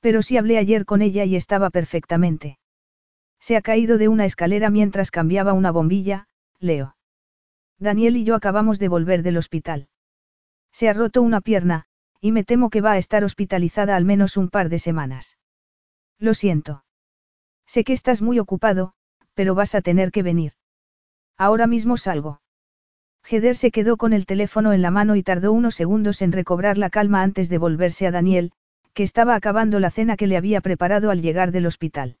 Pero sí hablé ayer con ella y estaba perfectamente. Se ha caído de una escalera mientras cambiaba una bombilla, Leo. Daniel y yo acabamos de volver del hospital. Se ha roto una pierna, y me temo que va a estar hospitalizada al menos un par de semanas. Lo siento. Sé que estás muy ocupado, pero vas a tener que venir. Ahora mismo salgo. Heder se quedó con el teléfono en la mano y tardó unos segundos en recobrar la calma antes de volverse a Daniel, que estaba acabando la cena que le había preparado al llegar del hospital.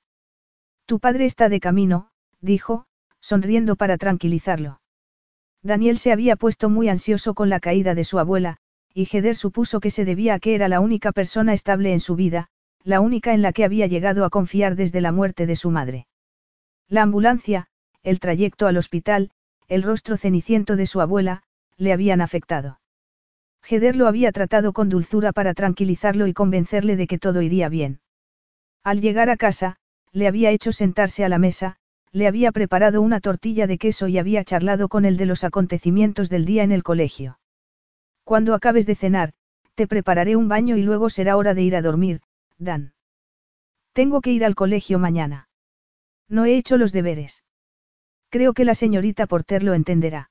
Tu padre está de camino, dijo, sonriendo para tranquilizarlo. Daniel se había puesto muy ansioso con la caída de su abuela, y Heder supuso que se debía a que era la única persona estable en su vida, la única en la que había llegado a confiar desde la muerte de su madre. La ambulancia, el trayecto al hospital, el rostro ceniciento de su abuela, le habían afectado. Heder lo había tratado con dulzura para tranquilizarlo y convencerle de que todo iría bien. Al llegar a casa, le había hecho sentarse a la mesa, le había preparado una tortilla de queso y había charlado con él de los acontecimientos del día en el colegio. Cuando acabes de cenar, te prepararé un baño y luego será hora de ir a dormir, Dan. Tengo que ir al colegio mañana. No he hecho los deberes. Creo que la señorita Porter lo entenderá.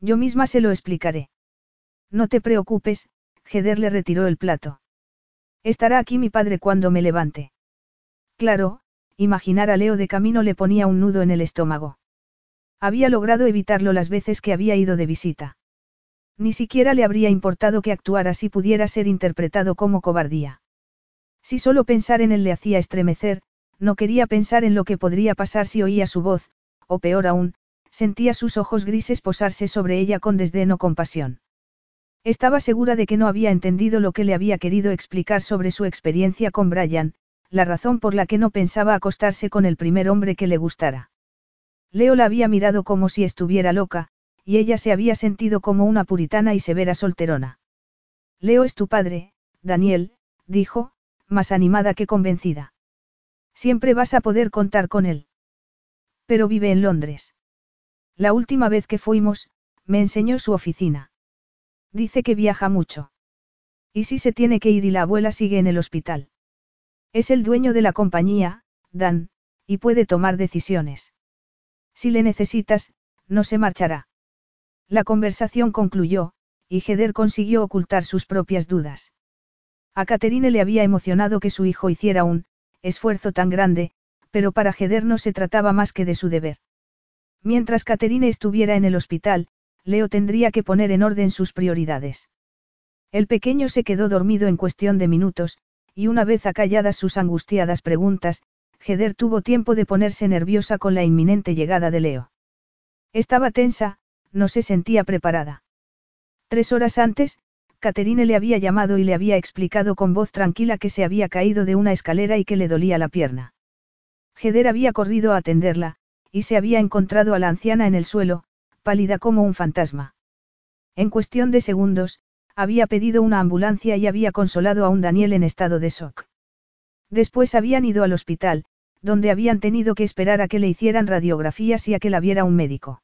Yo misma se lo explicaré. No te preocupes, Heder le retiró el plato. Estará aquí mi padre cuando me levante. Claro, imaginar a Leo de camino le ponía un nudo en el estómago. Había logrado evitarlo las veces que había ido de visita. Ni siquiera le habría importado que actuara si pudiera ser interpretado como cobardía. Si solo pensar en él le hacía estremecer, no quería pensar en lo que podría pasar si oía su voz, o peor aún, sentía sus ojos grises posarse sobre ella con desdén o compasión. Estaba segura de que no había entendido lo que le había querido explicar sobre su experiencia con Brian, la razón por la que no pensaba acostarse con el primer hombre que le gustara. Leo la había mirado como si estuviera loca, y ella se había sentido como una puritana y severa solterona. Leo es tu padre, Daniel, dijo, más animada que convencida. Siempre vas a poder contar con él. Pero vive en Londres. La última vez que fuimos, me enseñó su oficina. Dice que viaja mucho. ¿Y si se tiene que ir y la abuela sigue en el hospital? Es el dueño de la compañía, Dan, y puede tomar decisiones. Si le necesitas, no se marchará. La conversación concluyó, y Heder consiguió ocultar sus propias dudas. A Caterine le había emocionado que su hijo hiciera un esfuerzo tan grande, pero para Heder no se trataba más que de su deber. Mientras Caterine estuviera en el hospital, Leo tendría que poner en orden sus prioridades. El pequeño se quedó dormido en cuestión de minutos, y una vez acalladas sus angustiadas preguntas, Heder tuvo tiempo de ponerse nerviosa con la inminente llegada de Leo. Estaba tensa, no se sentía preparada. Tres horas antes, Caterine le había llamado y le había explicado con voz tranquila que se había caído de una escalera y que le dolía la pierna. Heder había corrido a atenderla, y se había encontrado a la anciana en el suelo, pálida como un fantasma. En cuestión de segundos, había pedido una ambulancia y había consolado a un Daniel en estado de shock. Después habían ido al hospital, donde habían tenido que esperar a que le hicieran radiografías y a que la viera un médico.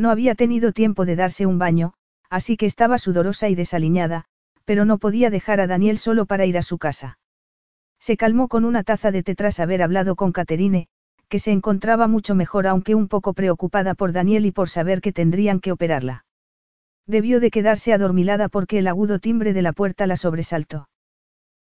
No había tenido tiempo de darse un baño, así que estaba sudorosa y desaliñada, pero no podía dejar a Daniel solo para ir a su casa. Se calmó con una taza de té tras haber hablado con Caterine, que se encontraba mucho mejor aunque un poco preocupada por Daniel y por saber que tendrían que operarla. Debió de quedarse adormilada porque el agudo timbre de la puerta la sobresaltó.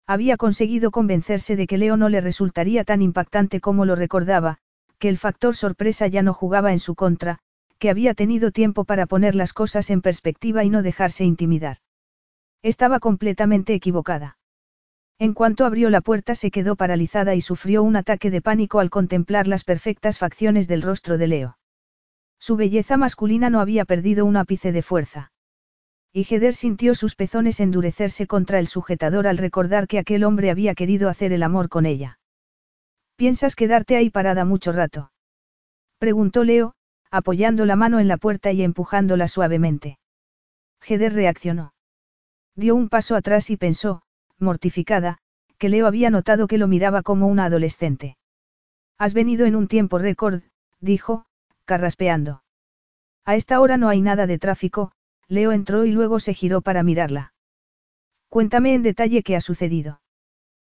Había conseguido convencerse de que Leo no le resultaría tan impactante como lo recordaba, que el factor sorpresa ya no jugaba en su contra, que había tenido tiempo para poner las cosas en perspectiva y no dejarse intimidar. Estaba completamente equivocada. En cuanto abrió la puerta se quedó paralizada y sufrió un ataque de pánico al contemplar las perfectas facciones del rostro de Leo. Su belleza masculina no había perdido un ápice de fuerza. Y Heder sintió sus pezones endurecerse contra el sujetador al recordar que aquel hombre había querido hacer el amor con ella. ¿Piensas quedarte ahí parada mucho rato? Preguntó Leo, apoyando la mano en la puerta y empujándola suavemente. Heder reaccionó. Dio un paso atrás y pensó, mortificada, que Leo había notado que lo miraba como una adolescente. Has venido en un tiempo récord, dijo, carraspeando. A esta hora no hay nada de tráfico, Leo entró y luego se giró para mirarla. Cuéntame en detalle qué ha sucedido.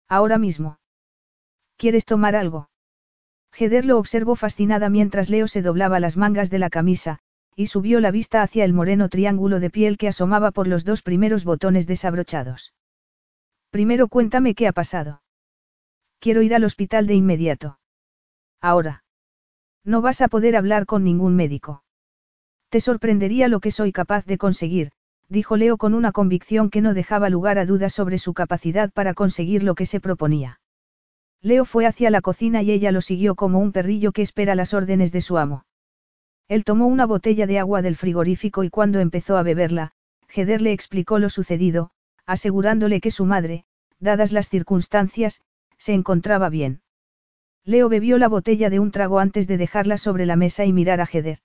Ahora mismo. ¿Quieres tomar algo? Heder lo observó fascinada mientras Leo se doblaba las mangas de la camisa, y subió la vista hacia el moreno triángulo de piel que asomaba por los dos primeros botones desabrochados. Primero cuéntame qué ha pasado. Quiero ir al hospital de inmediato. Ahora. No vas a poder hablar con ningún médico. Te sorprendería lo que soy capaz de conseguir, dijo Leo con una convicción que no dejaba lugar a dudas sobre su capacidad para conseguir lo que se proponía. Leo fue hacia la cocina y ella lo siguió como un perrillo que espera las órdenes de su amo. Él tomó una botella de agua del frigorífico y cuando empezó a beberla, Heder le explicó lo sucedido, asegurándole que su madre, dadas las circunstancias, se encontraba bien. Leo bebió la botella de un trago antes de dejarla sobre la mesa y mirar a Heder.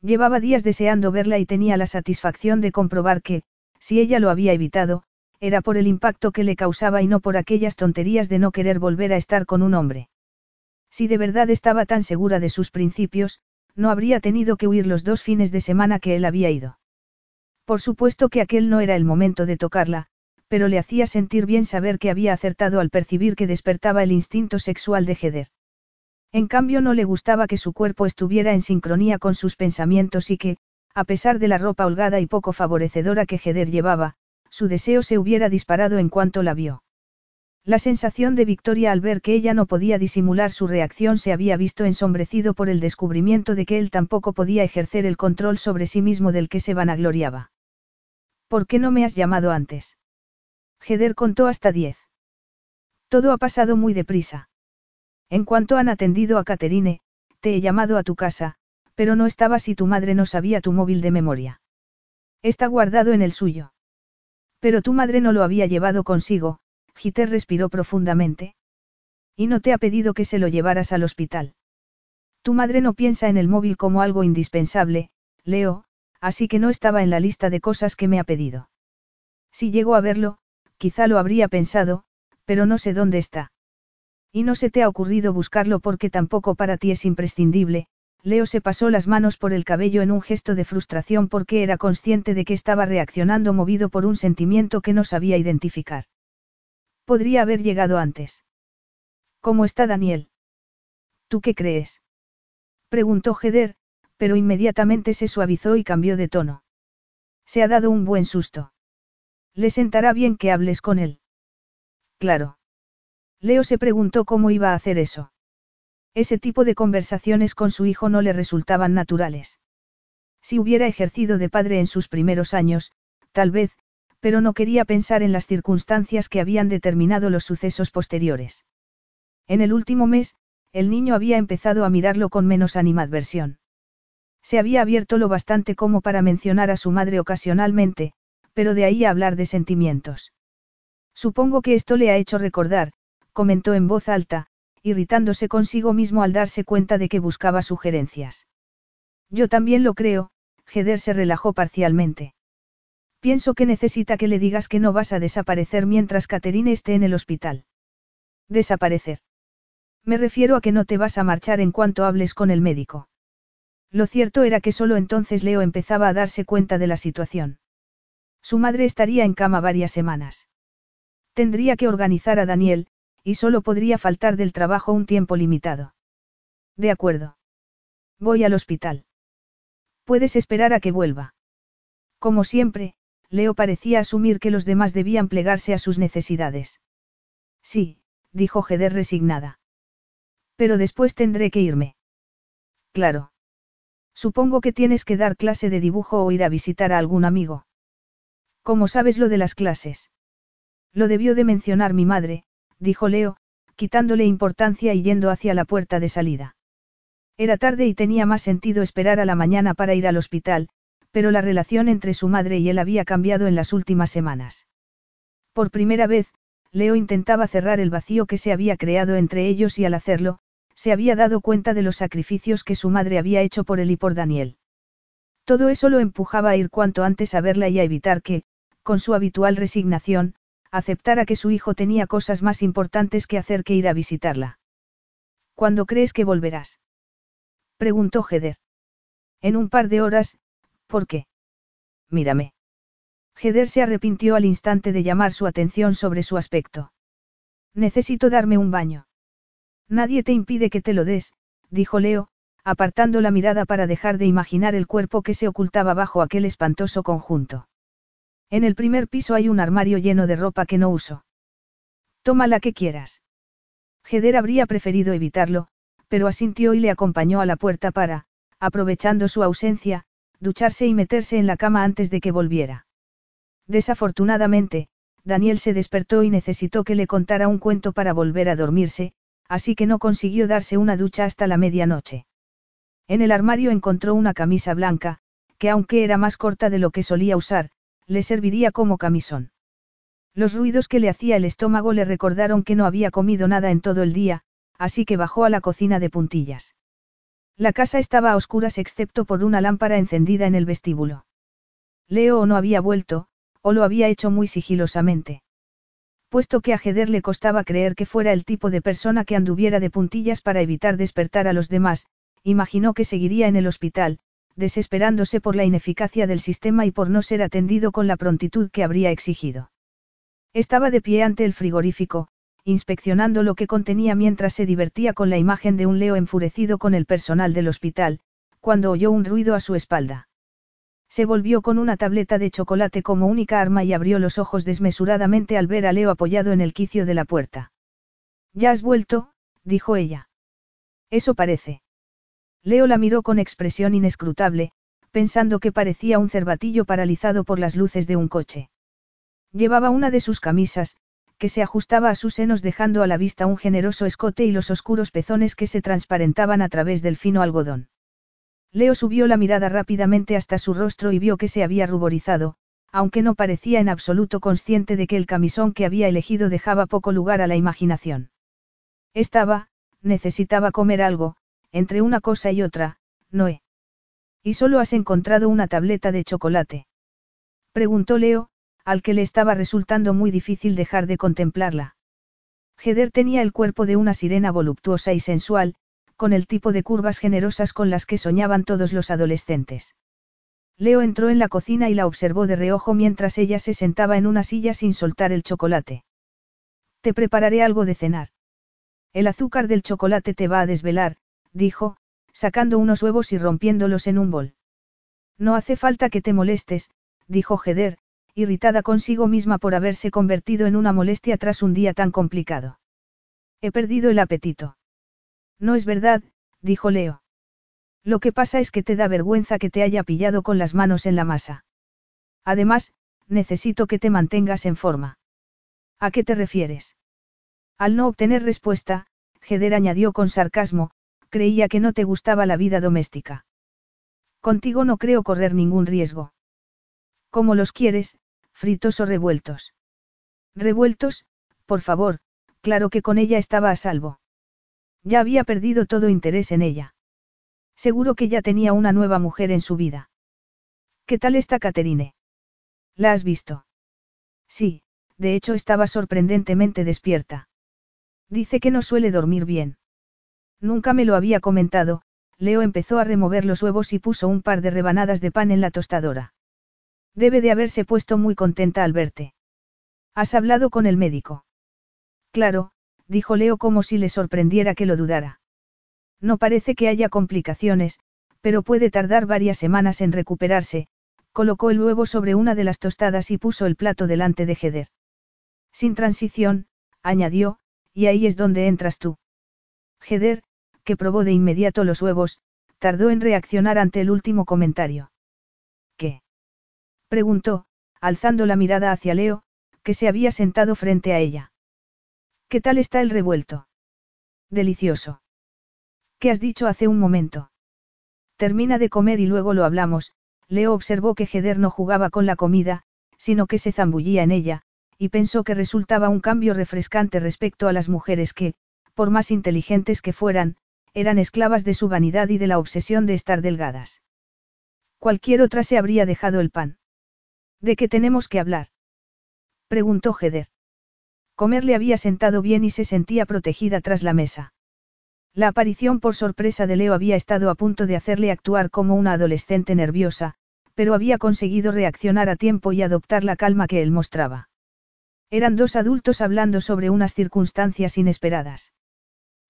Llevaba días deseando verla y tenía la satisfacción de comprobar que, si ella lo había evitado, era por el impacto que le causaba y no por aquellas tonterías de no querer volver a estar con un hombre. Si de verdad estaba tan segura de sus principios, no habría tenido que huir los dos fines de semana que él había ido. Por supuesto que aquel no era el momento de tocarla, pero le hacía sentir bien saber que había acertado al percibir que despertaba el instinto sexual de Heder. En cambio no le gustaba que su cuerpo estuviera en sincronía con sus pensamientos y que, a pesar de la ropa holgada y poco favorecedora que Heder llevaba, su deseo se hubiera disparado en cuanto la vio. La sensación de Victoria al ver que ella no podía disimular su reacción se había visto ensombrecido por el descubrimiento de que él tampoco podía ejercer el control sobre sí mismo del que se vanagloriaba. ¿Por qué no me has llamado antes? Heder contó hasta diez. Todo ha pasado muy deprisa. En cuanto han atendido a Caterine, te he llamado a tu casa, pero no estaba si tu madre no sabía tu móvil de memoria. Está guardado en el suyo. Pero tu madre no lo había llevado consigo, Giter respiró profundamente. Y no te ha pedido que se lo llevaras al hospital. Tu madre no piensa en el móvil como algo indispensable, Leo, así que no estaba en la lista de cosas que me ha pedido. Si llego a verlo, quizá lo habría pensado, pero no sé dónde está. Y no se te ha ocurrido buscarlo porque tampoco para ti es imprescindible, Leo se pasó las manos por el cabello en un gesto de frustración porque era consciente de que estaba reaccionando movido por un sentimiento que no sabía identificar. Podría haber llegado antes. ¿Cómo está Daniel? ¿Tú qué crees? Preguntó Heder, pero inmediatamente se suavizó y cambió de tono. Se ha dado un buen susto. Le sentará bien que hables con él. Claro. Leo se preguntó cómo iba a hacer eso. Ese tipo de conversaciones con su hijo no le resultaban naturales. Si hubiera ejercido de padre en sus primeros años, tal vez, pero no quería pensar en las circunstancias que habían determinado los sucesos posteriores. En el último mes, el niño había empezado a mirarlo con menos animadversión. Se había abierto lo bastante como para mencionar a su madre ocasionalmente, pero de ahí a hablar de sentimientos. Supongo que esto le ha hecho recordar, comentó en voz alta, irritándose consigo mismo al darse cuenta de que buscaba sugerencias. Yo también lo creo, Heder se relajó parcialmente. Pienso que necesita que le digas que no vas a desaparecer mientras Caterine esté en el hospital. Desaparecer. Me refiero a que no te vas a marchar en cuanto hables con el médico. Lo cierto era que solo entonces Leo empezaba a darse cuenta de la situación. Su madre estaría en cama varias semanas. Tendría que organizar a Daniel, y solo podría faltar del trabajo un tiempo limitado. De acuerdo. Voy al hospital. Puedes esperar a que vuelva. Como siempre, Leo parecía asumir que los demás debían plegarse a sus necesidades. Sí, dijo Heder resignada. Pero después tendré que irme. Claro. Supongo que tienes que dar clase de dibujo o ir a visitar a algún amigo. ¿Cómo sabes lo de las clases? Lo debió de mencionar mi madre, dijo Leo, quitándole importancia y yendo hacia la puerta de salida. Era tarde y tenía más sentido esperar a la mañana para ir al hospital, pero la relación entre su madre y él había cambiado en las últimas semanas. Por primera vez, Leo intentaba cerrar el vacío que se había creado entre ellos y al hacerlo, se había dado cuenta de los sacrificios que su madre había hecho por él y por Daniel. Todo eso lo empujaba a ir cuanto antes a verla y a evitar que, con su habitual resignación, aceptara que su hijo tenía cosas más importantes que hacer que ir a visitarla. ¿Cuándo crees que volverás? preguntó Heder. En un par de horas, ¿por qué? Mírame. Heder se arrepintió al instante de llamar su atención sobre su aspecto. Necesito darme un baño. Nadie te impide que te lo des, dijo Leo, apartando la mirada para dejar de imaginar el cuerpo que se ocultaba bajo aquel espantoso conjunto. En el primer piso hay un armario lleno de ropa que no uso. Toma la que quieras. Heder habría preferido evitarlo, pero asintió y le acompañó a la puerta para, aprovechando su ausencia, ducharse y meterse en la cama antes de que volviera. Desafortunadamente, Daniel se despertó y necesitó que le contara un cuento para volver a dormirse, así que no consiguió darse una ducha hasta la medianoche. En el armario encontró una camisa blanca, que aunque era más corta de lo que solía usar, le serviría como camisón. Los ruidos que le hacía el estómago le recordaron que no había comido nada en todo el día, así que bajó a la cocina de puntillas. La casa estaba a oscuras excepto por una lámpara encendida en el vestíbulo. Leo no había vuelto, o lo había hecho muy sigilosamente. Puesto que a Jeder le costaba creer que fuera el tipo de persona que anduviera de puntillas para evitar despertar a los demás, imaginó que seguiría en el hospital, desesperándose por la ineficacia del sistema y por no ser atendido con la prontitud que habría exigido. Estaba de pie ante el frigorífico, inspeccionando lo que contenía mientras se divertía con la imagen de un Leo enfurecido con el personal del hospital, cuando oyó un ruido a su espalda. Se volvió con una tableta de chocolate como única arma y abrió los ojos desmesuradamente al ver a Leo apoyado en el quicio de la puerta. Ya has vuelto, dijo ella. Eso parece. Leo la miró con expresión inescrutable, pensando que parecía un cervatillo paralizado por las luces de un coche. Llevaba una de sus camisas, que se ajustaba a sus senos dejando a la vista un generoso escote y los oscuros pezones que se transparentaban a través del fino algodón. Leo subió la mirada rápidamente hasta su rostro y vio que se había ruborizado, aunque no parecía en absoluto consciente de que el camisón que había elegido dejaba poco lugar a la imaginación. Estaba, necesitaba comer algo, entre una cosa y otra, Noé. ¿Y solo has encontrado una tableta de chocolate? Preguntó Leo, al que le estaba resultando muy difícil dejar de contemplarla. Heder tenía el cuerpo de una sirena voluptuosa y sensual, con el tipo de curvas generosas con las que soñaban todos los adolescentes. Leo entró en la cocina y la observó de reojo mientras ella se sentaba en una silla sin soltar el chocolate. Te prepararé algo de cenar. El azúcar del chocolate te va a desvelar, dijo, sacando unos huevos y rompiéndolos en un bol. No hace falta que te molestes, dijo Heder, irritada consigo misma por haberse convertido en una molestia tras un día tan complicado. He perdido el apetito. No es verdad, dijo Leo. Lo que pasa es que te da vergüenza que te haya pillado con las manos en la masa. Además, necesito que te mantengas en forma. ¿A qué te refieres? Al no obtener respuesta, Heder añadió con sarcasmo, creía que no te gustaba la vida doméstica. Contigo no creo correr ningún riesgo. Como los quieres, fritos o revueltos. Revueltos, por favor, claro que con ella estaba a salvo. Ya había perdido todo interés en ella. Seguro que ya tenía una nueva mujer en su vida. ¿Qué tal está Caterine? ¿La has visto? Sí, de hecho estaba sorprendentemente despierta. Dice que no suele dormir bien. Nunca me lo había comentado, Leo empezó a remover los huevos y puso un par de rebanadas de pan en la tostadora. Debe de haberse puesto muy contenta al verte. ¿Has hablado con el médico? Claro, dijo Leo como si le sorprendiera que lo dudara. No parece que haya complicaciones, pero puede tardar varias semanas en recuperarse, colocó el huevo sobre una de las tostadas y puso el plato delante de Heder. Sin transición, añadió, y ahí es donde entras tú. Que probó de inmediato los huevos, tardó en reaccionar ante el último comentario. ¿Qué? Preguntó, alzando la mirada hacia Leo, que se había sentado frente a ella. ¿Qué tal está el revuelto? Delicioso. ¿Qué has dicho hace un momento? Termina de comer y luego lo hablamos. Leo observó que Heder no jugaba con la comida, sino que se zambullía en ella, y pensó que resultaba un cambio refrescante respecto a las mujeres que, por más inteligentes que fueran, eran esclavas de su vanidad y de la obsesión de estar delgadas. Cualquier otra se habría dejado el pan. ¿De qué tenemos que hablar? Preguntó Heder. Comer le había sentado bien y se sentía protegida tras la mesa. La aparición por sorpresa de Leo había estado a punto de hacerle actuar como una adolescente nerviosa, pero había conseguido reaccionar a tiempo y adoptar la calma que él mostraba. Eran dos adultos hablando sobre unas circunstancias inesperadas.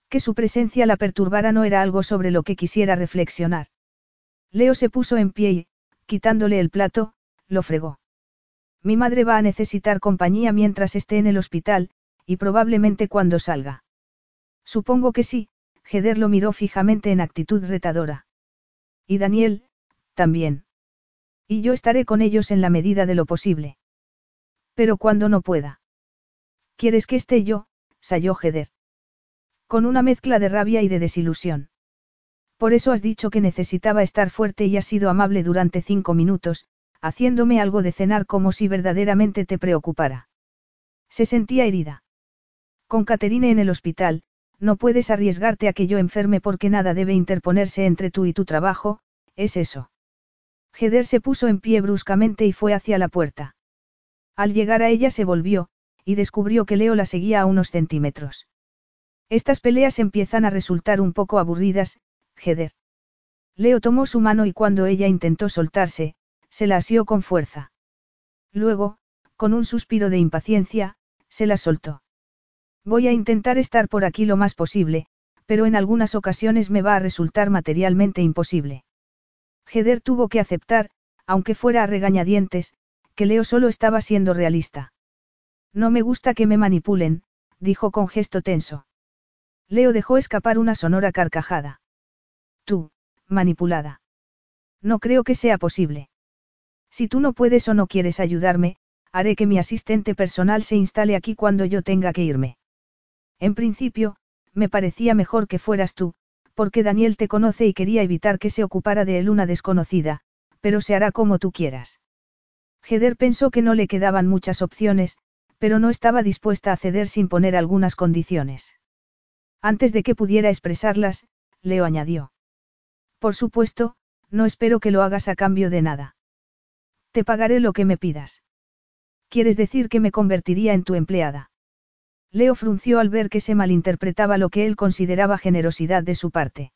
Que su presencia la perturbara no era algo sobre lo que quisiera reflexionar. Leo se puso en pie y, quitándole el plato, lo fregó. Mi madre va a necesitar compañía mientras esté en el hospital, y probablemente cuando salga. Supongo que sí, Heder lo miró fijamente en actitud retadora. Y Daniel, también. Y yo estaré con ellos en la medida de lo posible. Pero cuando no pueda. ¿Quieres que esté yo? sayó Heder. Con una mezcla de rabia y de desilusión. Por eso has dicho que necesitaba estar fuerte y has sido amable durante cinco minutos, haciéndome algo de cenar como si verdaderamente te preocupara. Se sentía herida. Con Caterine en el hospital, no puedes arriesgarte a que yo enferme porque nada debe interponerse entre tú y tu trabajo, es eso. Heder se puso en pie bruscamente y fue hacia la puerta. Al llegar a ella se volvió, y descubrió que Leo la seguía a unos centímetros. Estas peleas empiezan a resultar un poco aburridas, Heder. Leo tomó su mano y cuando ella intentó soltarse, se la asió con fuerza. Luego, con un suspiro de impaciencia, se la soltó. Voy a intentar estar por aquí lo más posible, pero en algunas ocasiones me va a resultar materialmente imposible. Heder tuvo que aceptar, aunque fuera a regañadientes, que Leo solo estaba siendo realista. No me gusta que me manipulen, dijo con gesto tenso. Leo dejó escapar una sonora carcajada. Tú, manipulada. No creo que sea posible. Si tú no puedes o no quieres ayudarme, haré que mi asistente personal se instale aquí cuando yo tenga que irme. En principio, me parecía mejor que fueras tú, porque Daniel te conoce y quería evitar que se ocupara de él una desconocida, pero se hará como tú quieras. Heder pensó que no le quedaban muchas opciones, pero no estaba dispuesta a ceder sin poner algunas condiciones. Antes de que pudiera expresarlas, Leo añadió. Por supuesto, no espero que lo hagas a cambio de nada. Te pagaré lo que me pidas. ¿Quieres decir que me convertiría en tu empleada? Leo frunció al ver que se malinterpretaba lo que él consideraba generosidad de su parte.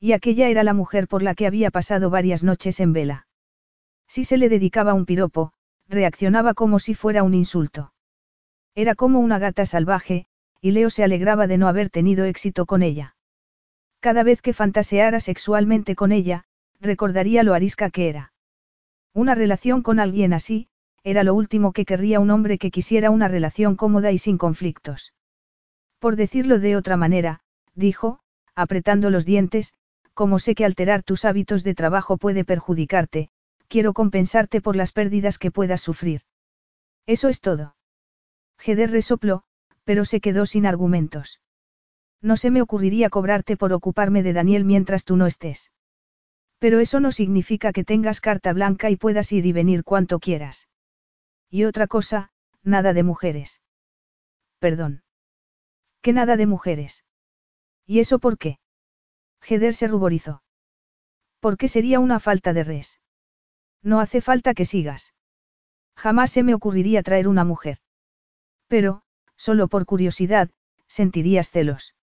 Y aquella era la mujer por la que había pasado varias noches en vela. Si se le dedicaba un piropo, reaccionaba como si fuera un insulto. Era como una gata salvaje, y Leo se alegraba de no haber tenido éxito con ella. Cada vez que fantaseara sexualmente con ella, recordaría lo arisca que era. Una relación con alguien así, era lo último que querría un hombre que quisiera una relación cómoda y sin conflictos. Por decirlo de otra manera, dijo, apretando los dientes, como sé que alterar tus hábitos de trabajo puede perjudicarte, quiero compensarte por las pérdidas que puedas sufrir. Eso es todo. Heder resopló, pero se quedó sin argumentos. No se me ocurriría cobrarte por ocuparme de Daniel mientras tú no estés. Pero eso no significa que tengas carta blanca y puedas ir y venir cuanto quieras. Y otra cosa, nada de mujeres. Perdón. ¿Qué nada de mujeres? ¿Y eso por qué? Heder se ruborizó. ¿Por qué sería una falta de res? No hace falta que sigas. Jamás se me ocurriría traer una mujer. Pero, solo por curiosidad, sentirías celos.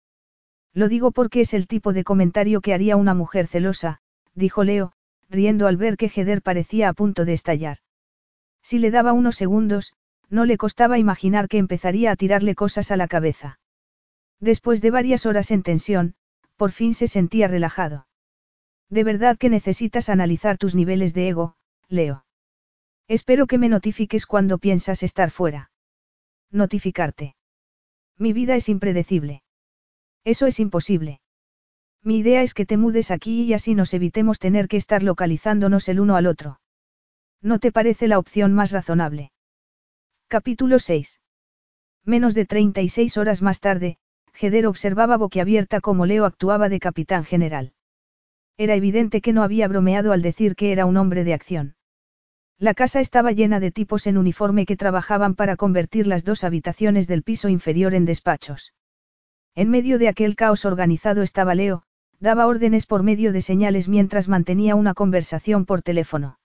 Lo digo porque es el tipo de comentario que haría una mujer celosa, dijo Leo, riendo al ver que Heder parecía a punto de estallar. Si le daba unos segundos, no le costaba imaginar que empezaría a tirarle cosas a la cabeza. Después de varias horas en tensión, por fin se sentía relajado. De verdad que necesitas analizar tus niveles de ego, Leo. Espero que me notifiques cuando piensas estar fuera. Notificarte. Mi vida es impredecible. Eso es imposible. Mi idea es que te mudes aquí y así nos evitemos tener que estar localizándonos el uno al otro. ¿No te parece la opción más razonable? Capítulo 6. Menos de 36 horas más tarde, Heder observaba boquiabierta cómo Leo actuaba de capitán general. Era evidente que no había bromeado al decir que era un hombre de acción. La casa estaba llena de tipos en uniforme que trabajaban para convertir las dos habitaciones del piso inferior en despachos. En medio de aquel caos organizado estaba Leo, daba órdenes por medio de señales mientras mantenía una conversación por teléfono.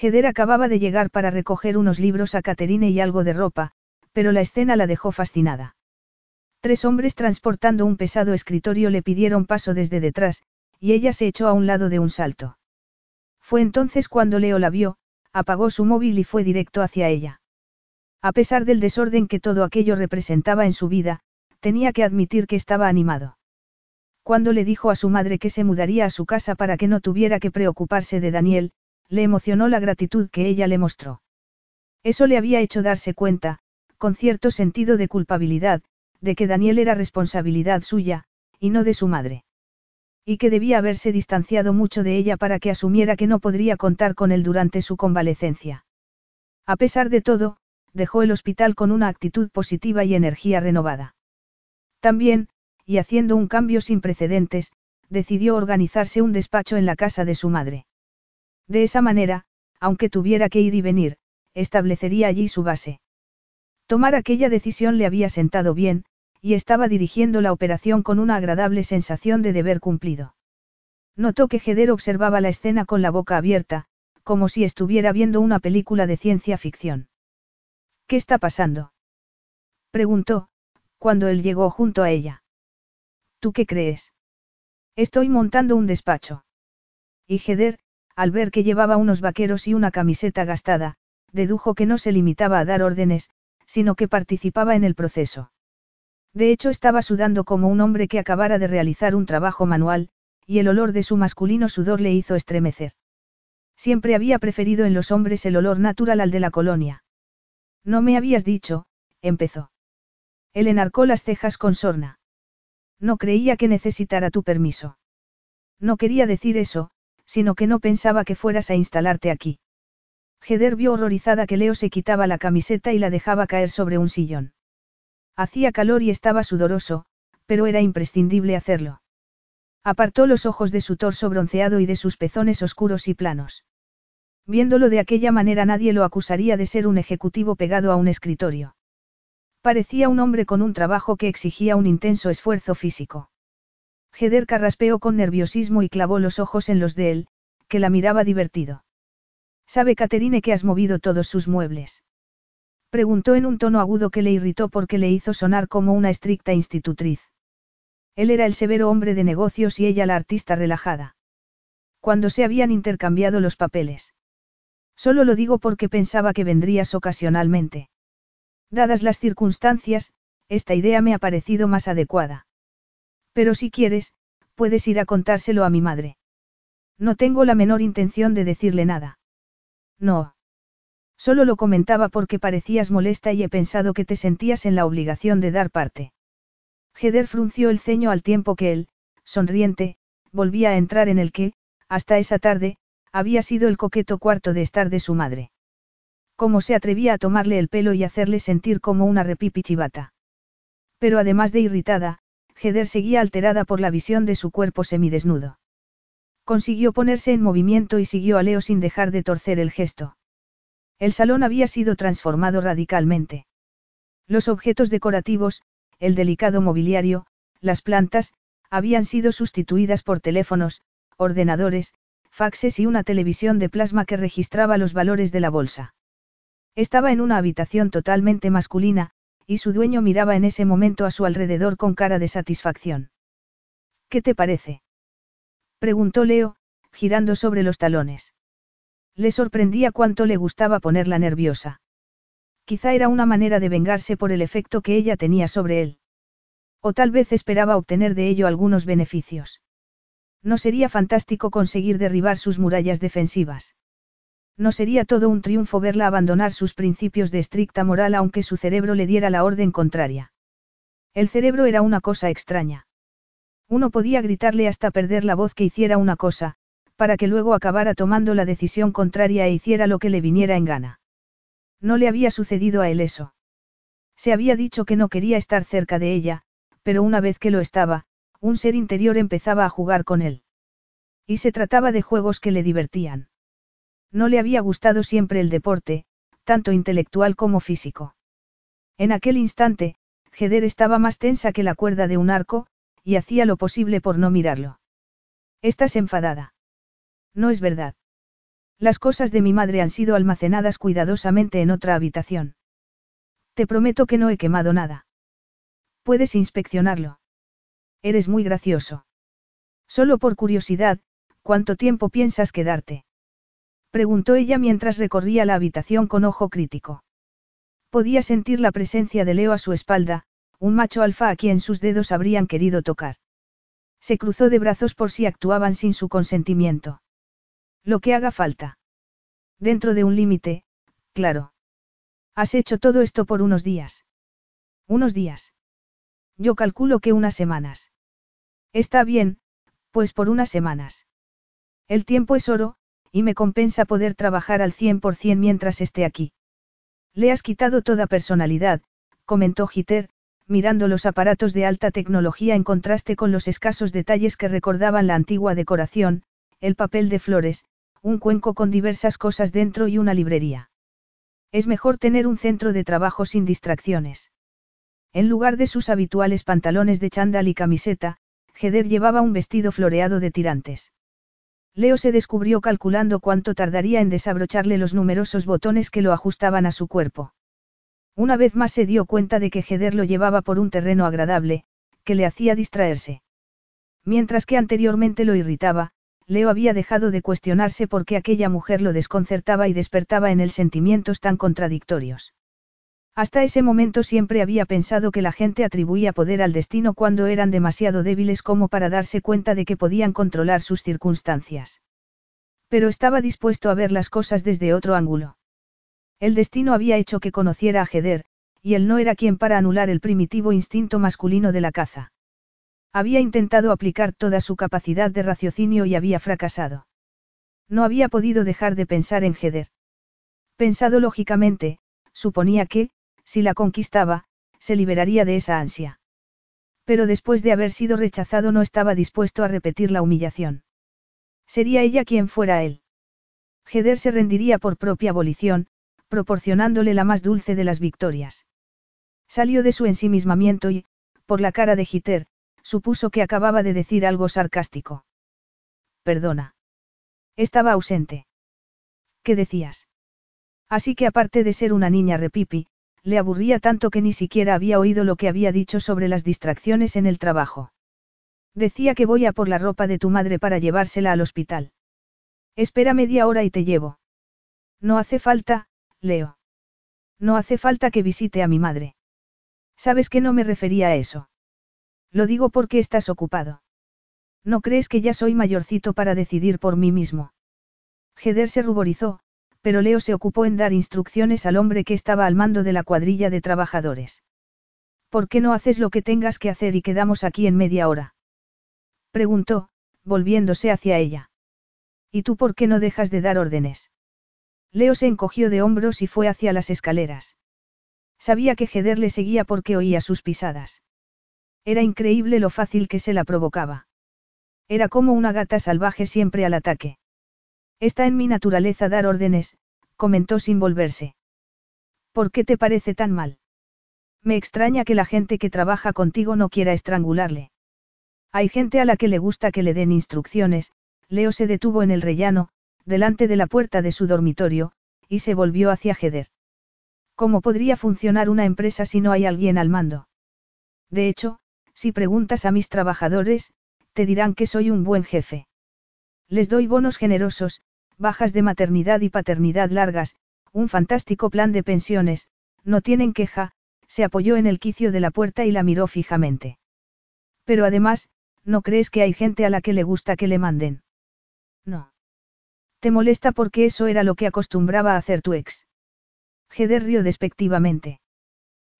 Heder acababa de llegar para recoger unos libros a Caterine y algo de ropa, pero la escena la dejó fascinada. Tres hombres transportando un pesado escritorio le pidieron paso desde detrás, y ella se echó a un lado de un salto. Fue entonces cuando Leo la vio, apagó su móvil y fue directo hacia ella. A pesar del desorden que todo aquello representaba en su vida, tenía que admitir que estaba animado. Cuando le dijo a su madre que se mudaría a su casa para que no tuviera que preocuparse de Daniel, le emocionó la gratitud que ella le mostró. Eso le había hecho darse cuenta, con cierto sentido de culpabilidad, de que Daniel era responsabilidad suya, y no de su madre. Y que debía haberse distanciado mucho de ella para que asumiera que no podría contar con él durante su convalecencia. A pesar de todo, dejó el hospital con una actitud positiva y energía renovada. También, y haciendo un cambio sin precedentes, decidió organizarse un despacho en la casa de su madre. De esa manera, aunque tuviera que ir y venir, establecería allí su base. Tomar aquella decisión le había sentado bien, y estaba dirigiendo la operación con una agradable sensación de deber cumplido. Notó que Heder observaba la escena con la boca abierta, como si estuviera viendo una película de ciencia ficción. ¿Qué está pasando? preguntó, cuando él llegó junto a ella. ¿Tú qué crees? Estoy montando un despacho. Y Heder, al ver que llevaba unos vaqueros y una camiseta gastada, dedujo que no se limitaba a dar órdenes, sino que participaba en el proceso. De hecho estaba sudando como un hombre que acabara de realizar un trabajo manual, y el olor de su masculino sudor le hizo estremecer. Siempre había preferido en los hombres el olor natural al de la colonia. No me habías dicho, empezó. Él enarcó las cejas con sorna. No creía que necesitara tu permiso. No quería decir eso, sino que no pensaba que fueras a instalarte aquí. Heder vio horrorizada que Leo se quitaba la camiseta y la dejaba caer sobre un sillón. Hacía calor y estaba sudoroso, pero era imprescindible hacerlo. Apartó los ojos de su torso bronceado y de sus pezones oscuros y planos. Viéndolo de aquella manera nadie lo acusaría de ser un ejecutivo pegado a un escritorio. Parecía un hombre con un trabajo que exigía un intenso esfuerzo físico. Heder carraspeó con nerviosismo y clavó los ojos en los de él, que la miraba divertido. ¿Sabe Caterine que has movido todos sus muebles? Preguntó en un tono agudo que le irritó porque le hizo sonar como una estricta institutriz. Él era el severo hombre de negocios y ella la artista relajada. Cuando se habían intercambiado los papeles. Solo lo digo porque pensaba que vendrías ocasionalmente. Dadas las circunstancias, esta idea me ha parecido más adecuada. Pero si quieres, puedes ir a contárselo a mi madre. No tengo la menor intención de decirle nada. No. Solo lo comentaba porque parecías molesta y he pensado que te sentías en la obligación de dar parte. Heder frunció el ceño al tiempo que él, sonriente, volvía a entrar en el que, hasta esa tarde, había sido el coqueto cuarto de estar de su madre. Cómo se atrevía a tomarle el pelo y hacerle sentir como una repipichibata. Pero además de irritada, Heder seguía alterada por la visión de su cuerpo semidesnudo. Consiguió ponerse en movimiento y siguió a Leo sin dejar de torcer el gesto. El salón había sido transformado radicalmente. Los objetos decorativos, el delicado mobiliario, las plantas, habían sido sustituidas por teléfonos, ordenadores, faxes y una televisión de plasma que registraba los valores de la bolsa. Estaba en una habitación totalmente masculina, y su dueño miraba en ese momento a su alrededor con cara de satisfacción. ¿Qué te parece? Preguntó Leo, girando sobre los talones. Le sorprendía cuánto le gustaba ponerla nerviosa. Quizá era una manera de vengarse por el efecto que ella tenía sobre él. O tal vez esperaba obtener de ello algunos beneficios. No sería fantástico conseguir derribar sus murallas defensivas. No sería todo un triunfo verla abandonar sus principios de estricta moral aunque su cerebro le diera la orden contraria. El cerebro era una cosa extraña. Uno podía gritarle hasta perder la voz que hiciera una cosa, para que luego acabara tomando la decisión contraria e hiciera lo que le viniera en gana. No le había sucedido a él eso. Se había dicho que no quería estar cerca de ella, pero una vez que lo estaba, un ser interior empezaba a jugar con él. Y se trataba de juegos que le divertían. No le había gustado siempre el deporte, tanto intelectual como físico. En aquel instante, Heder estaba más tensa que la cuerda de un arco, y hacía lo posible por no mirarlo. Estás enfadada. No es verdad. Las cosas de mi madre han sido almacenadas cuidadosamente en otra habitación. Te prometo que no he quemado nada. Puedes inspeccionarlo. Eres muy gracioso. Solo por curiosidad, ¿cuánto tiempo piensas quedarte? Preguntó ella mientras recorría la habitación con ojo crítico. Podía sentir la presencia de Leo a su espalda, un macho alfa a quien sus dedos habrían querido tocar. Se cruzó de brazos por si actuaban sin su consentimiento. Lo que haga falta. Dentro de un límite, claro. Has hecho todo esto por unos días. Unos días. Yo calculo que unas semanas. Está bien, pues por unas semanas. El tiempo es oro, y me compensa poder trabajar al 100% mientras esté aquí. Le has quitado toda personalidad, comentó Giter, mirando los aparatos de alta tecnología en contraste con los escasos detalles que recordaban la antigua decoración, el papel de flores, un cuenco con diversas cosas dentro y una librería. Es mejor tener un centro de trabajo sin distracciones. En lugar de sus habituales pantalones de chándal y camiseta, Heder llevaba un vestido floreado de tirantes. Leo se descubrió calculando cuánto tardaría en desabrocharle los numerosos botones que lo ajustaban a su cuerpo. Una vez más se dio cuenta de que Heder lo llevaba por un terreno agradable, que le hacía distraerse. Mientras que anteriormente lo irritaba, Leo había dejado de cuestionarse por qué aquella mujer lo desconcertaba y despertaba en él sentimientos tan contradictorios. Hasta ese momento siempre había pensado que la gente atribuía poder al destino cuando eran demasiado débiles como para darse cuenta de que podían controlar sus circunstancias. Pero estaba dispuesto a ver las cosas desde otro ángulo. El destino había hecho que conociera a Heder, y él no era quien para anular el primitivo instinto masculino de la caza. Había intentado aplicar toda su capacidad de raciocinio y había fracasado. No había podido dejar de pensar en Heder. Pensado lógicamente, suponía que, si la conquistaba, se liberaría de esa ansia. Pero después de haber sido rechazado no estaba dispuesto a repetir la humillación. Sería ella quien fuera él. Heder se rendiría por propia abolición, proporcionándole la más dulce de las victorias. Salió de su ensimismamiento y, por la cara de Giter, supuso que acababa de decir algo sarcástico. Perdona. Estaba ausente. ¿Qué decías? Así que aparte de ser una niña repipi, le aburría tanto que ni siquiera había oído lo que había dicho sobre las distracciones en el trabajo. Decía que voy a por la ropa de tu madre para llevársela al hospital. Espera media hora y te llevo. No hace falta, Leo. No hace falta que visite a mi madre. Sabes que no me refería a eso. Lo digo porque estás ocupado. ¿No crees que ya soy mayorcito para decidir por mí mismo? Heder se ruborizó, pero Leo se ocupó en dar instrucciones al hombre que estaba al mando de la cuadrilla de trabajadores. ¿Por qué no haces lo que tengas que hacer y quedamos aquí en media hora? Preguntó, volviéndose hacia ella. ¿Y tú por qué no dejas de dar órdenes? Leo se encogió de hombros y fue hacia las escaleras. Sabía que Heder le seguía porque oía sus pisadas. Era increíble lo fácil que se la provocaba. Era como una gata salvaje siempre al ataque. Está en mi naturaleza dar órdenes, comentó sin volverse. ¿Por qué te parece tan mal? Me extraña que la gente que trabaja contigo no quiera estrangularle. Hay gente a la que le gusta que le den instrucciones, Leo se detuvo en el rellano, delante de la puerta de su dormitorio, y se volvió hacia Heder. ¿Cómo podría funcionar una empresa si no hay alguien al mando? De hecho, si preguntas a mis trabajadores, te dirán que soy un buen jefe. Les doy bonos generosos, bajas de maternidad y paternidad largas, un fantástico plan de pensiones, no tienen queja, se apoyó en el quicio de la puerta y la miró fijamente. Pero además, ¿no crees que hay gente a la que le gusta que le manden? No. ¿Te molesta porque eso era lo que acostumbraba a hacer tu ex? Heder rió despectivamente.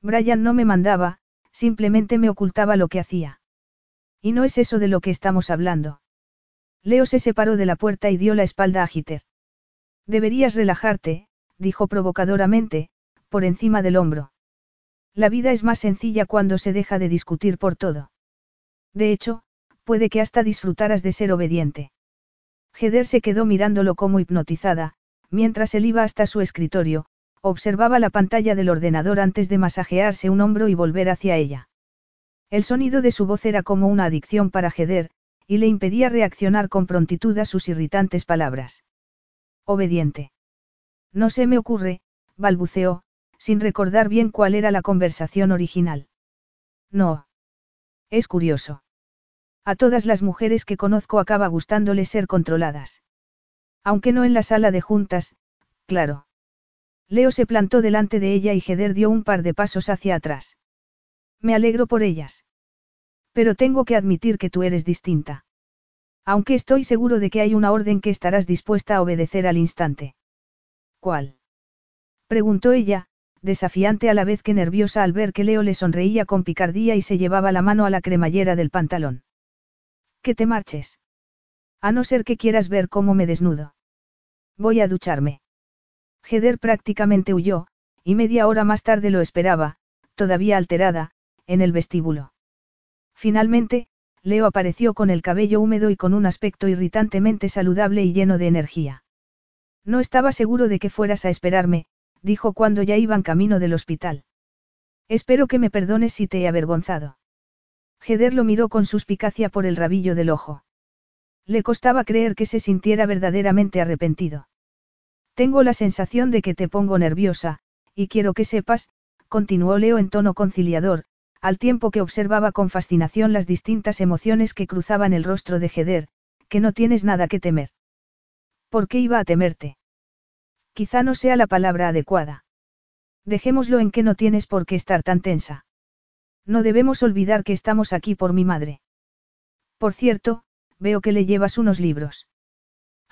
Brian no me mandaba, simplemente me ocultaba lo que hacía. Y no es eso de lo que estamos hablando. Leo se separó de la puerta y dio la espalda a Giter. Deberías relajarte, dijo provocadoramente, por encima del hombro. La vida es más sencilla cuando se deja de discutir por todo. De hecho, puede que hasta disfrutaras de ser obediente. Heder se quedó mirándolo como hipnotizada, mientras él iba hasta su escritorio, observaba la pantalla del ordenador antes de masajearse un hombro y volver hacia ella. El sonido de su voz era como una adicción para Heder, y le impedía reaccionar con prontitud a sus irritantes palabras. Obediente. No se me ocurre, balbuceó, sin recordar bien cuál era la conversación original. No. Es curioso. A todas las mujeres que conozco acaba gustándole ser controladas. Aunque no en la sala de juntas, claro. Leo se plantó delante de ella y Heder dio un par de pasos hacia atrás. Me alegro por ellas. Pero tengo que admitir que tú eres distinta. Aunque estoy seguro de que hay una orden que estarás dispuesta a obedecer al instante. ¿Cuál? Preguntó ella, desafiante a la vez que nerviosa al ver que Leo le sonreía con picardía y se llevaba la mano a la cremallera del pantalón. Que te marches. A no ser que quieras ver cómo me desnudo. Voy a ducharme. Heder prácticamente huyó, y media hora más tarde lo esperaba, todavía alterada, en el vestíbulo. Finalmente, Leo apareció con el cabello húmedo y con un aspecto irritantemente saludable y lleno de energía. No estaba seguro de que fueras a esperarme, dijo cuando ya iban camino del hospital. Espero que me perdones si te he avergonzado. Heder lo miró con suspicacia por el rabillo del ojo. Le costaba creer que se sintiera verdaderamente arrepentido. Tengo la sensación de que te pongo nerviosa, y quiero que sepas, continuó Leo en tono conciliador, al tiempo que observaba con fascinación las distintas emociones que cruzaban el rostro de Heder, que no tienes nada que temer. ¿Por qué iba a temerte? Quizá no sea la palabra adecuada. Dejémoslo en que no tienes por qué estar tan tensa. No debemos olvidar que estamos aquí por mi madre. Por cierto, veo que le llevas unos libros.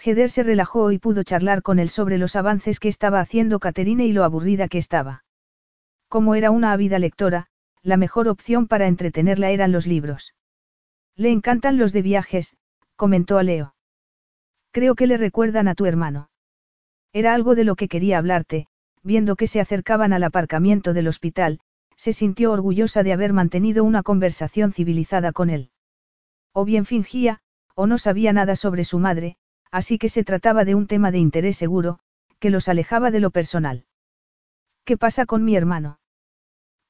Heder se relajó y pudo charlar con él sobre los avances que estaba haciendo Caterine y lo aburrida que estaba. Como era una ávida lectora, la mejor opción para entretenerla eran los libros. Le encantan los de viajes, comentó a Leo. Creo que le recuerdan a tu hermano. Era algo de lo que quería hablarte, viendo que se acercaban al aparcamiento del hospital, se sintió orgullosa de haber mantenido una conversación civilizada con él. O bien fingía, o no sabía nada sobre su madre, así que se trataba de un tema de interés seguro, que los alejaba de lo personal. ¿Qué pasa con mi hermano?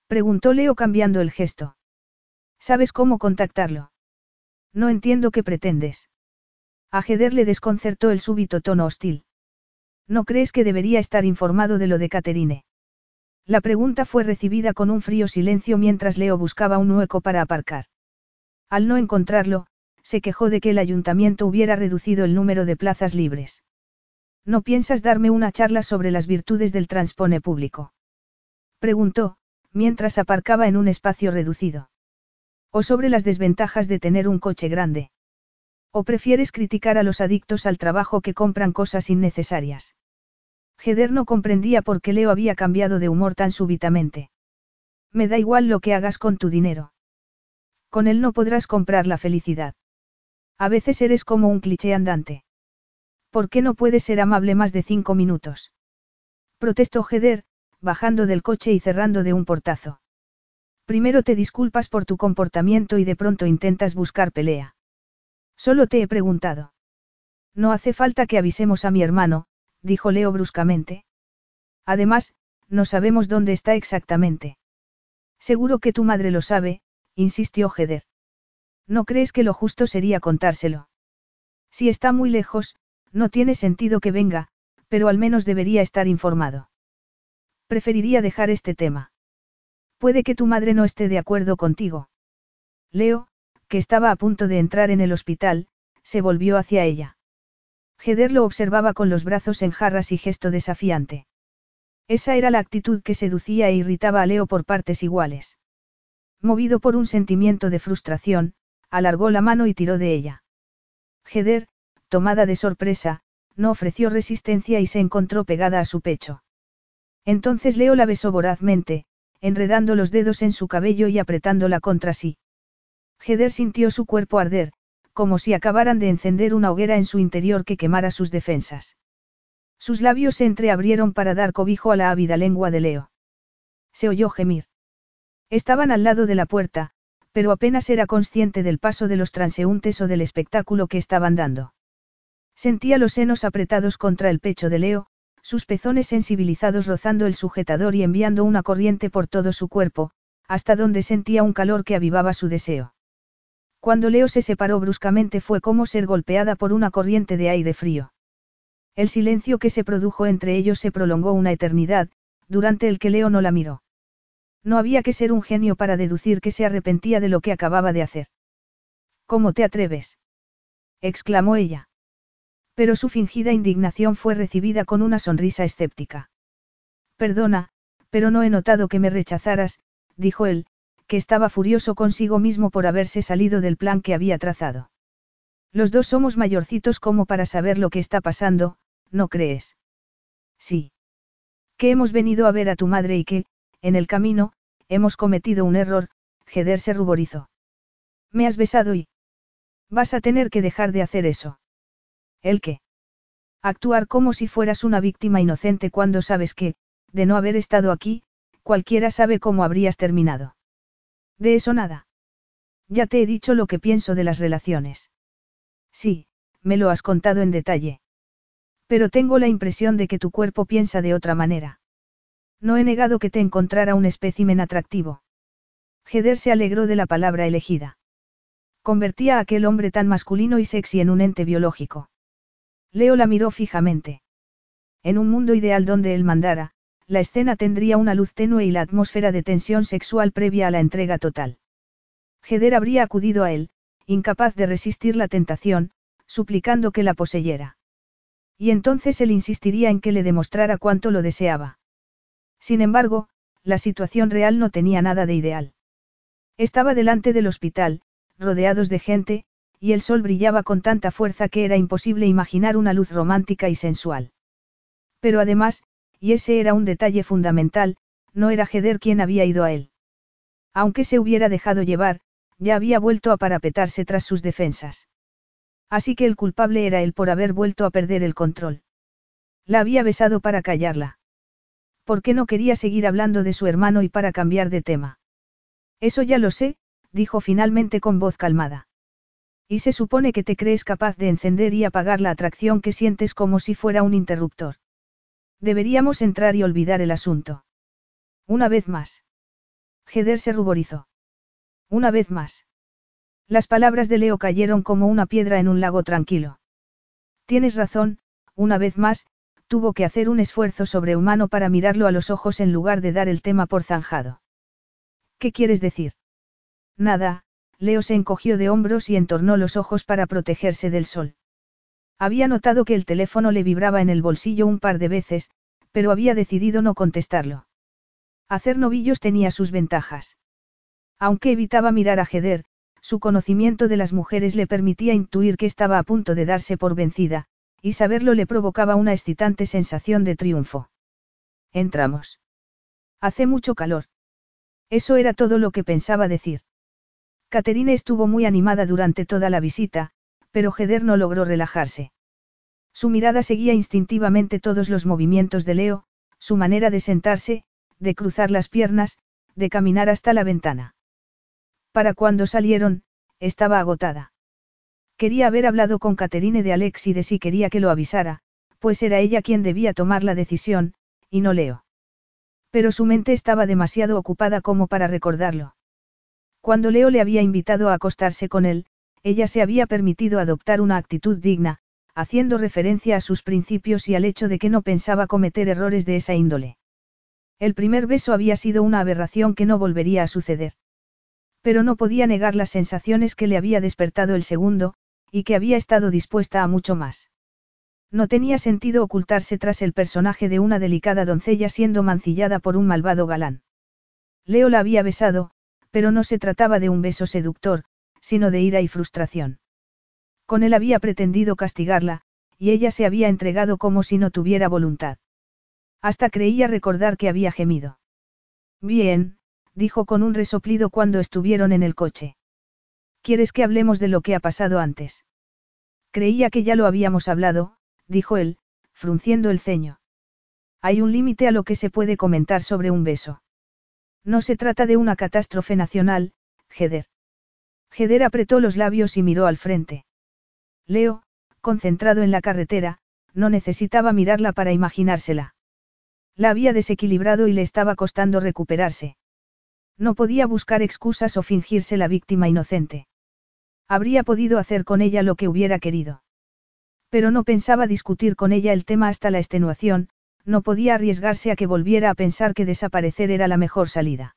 Preguntó Leo cambiando el gesto. ¿Sabes cómo contactarlo? No entiendo qué pretendes. A Heder le desconcertó el súbito tono hostil. ¿No crees que debería estar informado de lo de Caterine? La pregunta fue recibida con un frío silencio mientras Leo buscaba un hueco para aparcar. Al no encontrarlo, se quejó de que el ayuntamiento hubiera reducido el número de plazas libres. ¿No piensas darme una charla sobre las virtudes del transpone público? Preguntó, mientras aparcaba en un espacio reducido. O sobre las desventajas de tener un coche grande. ¿O prefieres criticar a los adictos al trabajo que compran cosas innecesarias? Heder no comprendía por qué Leo había cambiado de humor tan súbitamente. Me da igual lo que hagas con tu dinero. Con él no podrás comprar la felicidad. A veces eres como un cliché andante. ¿Por qué no puedes ser amable más de cinco minutos? Protestó Heder, bajando del coche y cerrando de un portazo. Primero te disculpas por tu comportamiento y de pronto intentas buscar pelea. Solo te he preguntado. No hace falta que avisemos a mi hermano, dijo Leo bruscamente. Además, no sabemos dónde está exactamente. Seguro que tu madre lo sabe, insistió Heder. ¿No crees que lo justo sería contárselo? Si está muy lejos, no tiene sentido que venga, pero al menos debería estar informado. Preferiría dejar este tema. Puede que tu madre no esté de acuerdo contigo. Leo, que estaba a punto de entrar en el hospital, se volvió hacia ella. Heder lo observaba con los brazos en jarras y gesto desafiante. Esa era la actitud que seducía e irritaba a Leo por partes iguales. Movido por un sentimiento de frustración, alargó la mano y tiró de ella. Heder, tomada de sorpresa, no ofreció resistencia y se encontró pegada a su pecho. Entonces Leo la besó vorazmente, enredando los dedos en su cabello y apretándola contra sí. Heder sintió su cuerpo arder, como si acabaran de encender una hoguera en su interior que quemara sus defensas. Sus labios se entreabrieron para dar cobijo a la ávida lengua de Leo. Se oyó gemir. Estaban al lado de la puerta, pero apenas era consciente del paso de los transeúntes o del espectáculo que estaban dando. Sentía los senos apretados contra el pecho de Leo, sus pezones sensibilizados rozando el sujetador y enviando una corriente por todo su cuerpo, hasta donde sentía un calor que avivaba su deseo. Cuando Leo se separó bruscamente fue como ser golpeada por una corriente de aire frío. El silencio que se produjo entre ellos se prolongó una eternidad, durante el que Leo no la miró. No había que ser un genio para deducir que se arrepentía de lo que acababa de hacer. ¿Cómo te atreves? exclamó ella. Pero su fingida indignación fue recibida con una sonrisa escéptica. Perdona, pero no he notado que me rechazaras, dijo él, que estaba furioso consigo mismo por haberse salido del plan que había trazado. Los dos somos mayorcitos como para saber lo que está pasando, ¿no crees? Sí. Que hemos venido a ver a tu madre y que, en el camino, hemos cometido un error, Heder se ruborizó. Me has besado y... Vas a tener que dejar de hacer eso. ¿El qué? Actuar como si fueras una víctima inocente cuando sabes que, de no haber estado aquí, cualquiera sabe cómo habrías terminado. De eso nada. Ya te he dicho lo que pienso de las relaciones. Sí, me lo has contado en detalle. Pero tengo la impresión de que tu cuerpo piensa de otra manera. No he negado que te encontrara un espécimen atractivo. Heder se alegró de la palabra elegida. Convertía a aquel hombre tan masculino y sexy en un ente biológico. Leo la miró fijamente. En un mundo ideal donde él mandara, la escena tendría una luz tenue y la atmósfera de tensión sexual previa a la entrega total. Heder habría acudido a él, incapaz de resistir la tentación, suplicando que la poseyera. Y entonces él insistiría en que le demostrara cuánto lo deseaba. Sin embargo, la situación real no tenía nada de ideal. Estaba delante del hospital, rodeados de gente, y el sol brillaba con tanta fuerza que era imposible imaginar una luz romántica y sensual. Pero además, y ese era un detalle fundamental, no era Heder quien había ido a él. Aunque se hubiera dejado llevar, ya había vuelto a parapetarse tras sus defensas. Así que el culpable era él por haber vuelto a perder el control. La había besado para callarla. ¿Por qué no quería seguir hablando de su hermano y para cambiar de tema? Eso ya lo sé, dijo finalmente con voz calmada. Y se supone que te crees capaz de encender y apagar la atracción que sientes como si fuera un interruptor. Deberíamos entrar y olvidar el asunto. Una vez más. Heder se ruborizó. Una vez más. Las palabras de Leo cayeron como una piedra en un lago tranquilo. Tienes razón, una vez más, tuvo que hacer un esfuerzo sobrehumano para mirarlo a los ojos en lugar de dar el tema por zanjado. ¿Qué quieres decir? Nada, Leo se encogió de hombros y entornó los ojos para protegerse del sol. Había notado que el teléfono le vibraba en el bolsillo un par de veces, pero había decidido no contestarlo. Hacer novillos tenía sus ventajas. Aunque evitaba mirar a Heder, su conocimiento de las mujeres le permitía intuir que estaba a punto de darse por vencida, y saberlo le provocaba una excitante sensación de triunfo. Entramos. Hace mucho calor. Eso era todo lo que pensaba decir. Caterine estuvo muy animada durante toda la visita, pero Heder no logró relajarse. Su mirada seguía instintivamente todos los movimientos de Leo, su manera de sentarse, de cruzar las piernas, de caminar hasta la ventana. Para cuando salieron, estaba agotada. Quería haber hablado con Caterine de Alex y de si quería que lo avisara, pues era ella quien debía tomar la decisión, y no Leo. Pero su mente estaba demasiado ocupada como para recordarlo. Cuando Leo le había invitado a acostarse con él, ella se había permitido adoptar una actitud digna, haciendo referencia a sus principios y al hecho de que no pensaba cometer errores de esa índole. El primer beso había sido una aberración que no volvería a suceder. Pero no podía negar las sensaciones que le había despertado el segundo, y que había estado dispuesta a mucho más. No tenía sentido ocultarse tras el personaje de una delicada doncella siendo mancillada por un malvado galán. Leo la había besado, pero no se trataba de un beso seductor, sino de ira y frustración. Con él había pretendido castigarla, y ella se había entregado como si no tuviera voluntad. Hasta creía recordar que había gemido. Bien, dijo con un resoplido cuando estuvieron en el coche. ¿Quieres que hablemos de lo que ha pasado antes? Creía que ya lo habíamos hablado, dijo él, frunciendo el ceño. Hay un límite a lo que se puede comentar sobre un beso. No se trata de una catástrofe nacional, Heder. Heder apretó los labios y miró al frente. Leo, concentrado en la carretera, no necesitaba mirarla para imaginársela. La había desequilibrado y le estaba costando recuperarse. No podía buscar excusas o fingirse la víctima inocente. Habría podido hacer con ella lo que hubiera querido. Pero no pensaba discutir con ella el tema hasta la extenuación, no podía arriesgarse a que volviera a pensar que desaparecer era la mejor salida.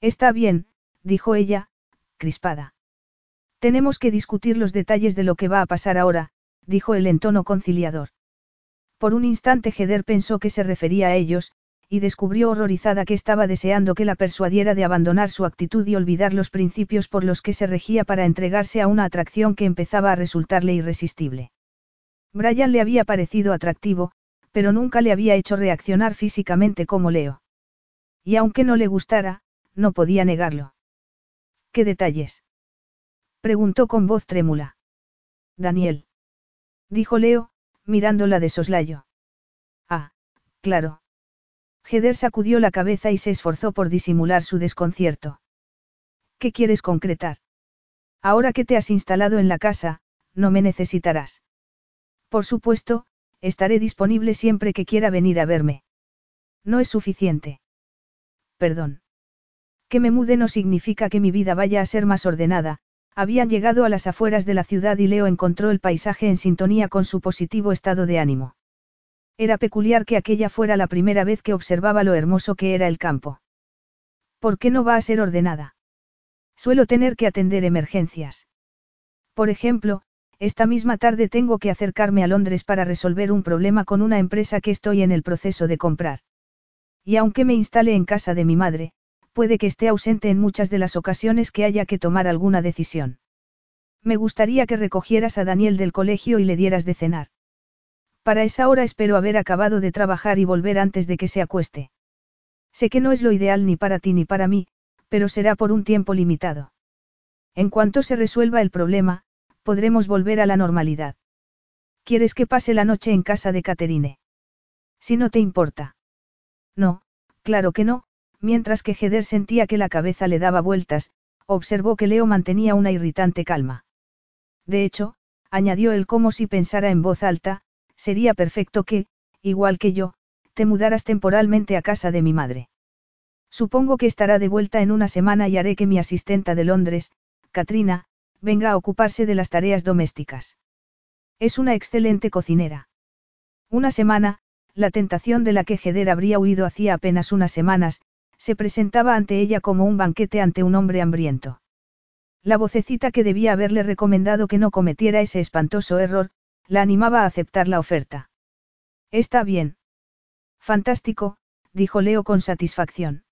Está bien, dijo ella, crispada. Tenemos que discutir los detalles de lo que va a pasar ahora, dijo él en tono conciliador. Por un instante Heder pensó que se refería a ellos, y descubrió horrorizada que estaba deseando que la persuadiera de abandonar su actitud y olvidar los principios por los que se regía para entregarse a una atracción que empezaba a resultarle irresistible. Brian le había parecido atractivo, pero nunca le había hecho reaccionar físicamente como Leo. Y aunque no le gustara, no podía negarlo. ¿Qué detalles? Preguntó con voz trémula. Daniel. Dijo Leo, mirándola de soslayo. Ah, claro. Heder sacudió la cabeza y se esforzó por disimular su desconcierto. ¿Qué quieres concretar? Ahora que te has instalado en la casa, no me necesitarás. Por supuesto, estaré disponible siempre que quiera venir a verme. No es suficiente. Perdón. Que me mude no significa que mi vida vaya a ser más ordenada, habían llegado a las afueras de la ciudad y Leo encontró el paisaje en sintonía con su positivo estado de ánimo. Era peculiar que aquella fuera la primera vez que observaba lo hermoso que era el campo. ¿Por qué no va a ser ordenada? Suelo tener que atender emergencias. Por ejemplo, esta misma tarde tengo que acercarme a Londres para resolver un problema con una empresa que estoy en el proceso de comprar. Y aunque me instale en casa de mi madre, puede que esté ausente en muchas de las ocasiones que haya que tomar alguna decisión. Me gustaría que recogieras a Daniel del colegio y le dieras de cenar. Para esa hora espero haber acabado de trabajar y volver antes de que se acueste. Sé que no es lo ideal ni para ti ni para mí, pero será por un tiempo limitado. En cuanto se resuelva el problema, podremos volver a la normalidad. ¿Quieres que pase la noche en casa de Caterine? Si no te importa. No, claro que no, mientras que Heder sentía que la cabeza le daba vueltas, observó que Leo mantenía una irritante calma. De hecho, añadió él como si pensara en voz alta, sería perfecto que, igual que yo, te mudaras temporalmente a casa de mi madre. Supongo que estará de vuelta en una semana y haré que mi asistenta de Londres, Katrina, venga a ocuparse de las tareas domésticas. Es una excelente cocinera. Una semana, la tentación de la que Heder habría huido hacía apenas unas semanas, se presentaba ante ella como un banquete ante un hombre hambriento. La vocecita que debía haberle recomendado que no cometiera ese espantoso error, la animaba a aceptar la oferta. Está bien. Fantástico, dijo Leo con satisfacción.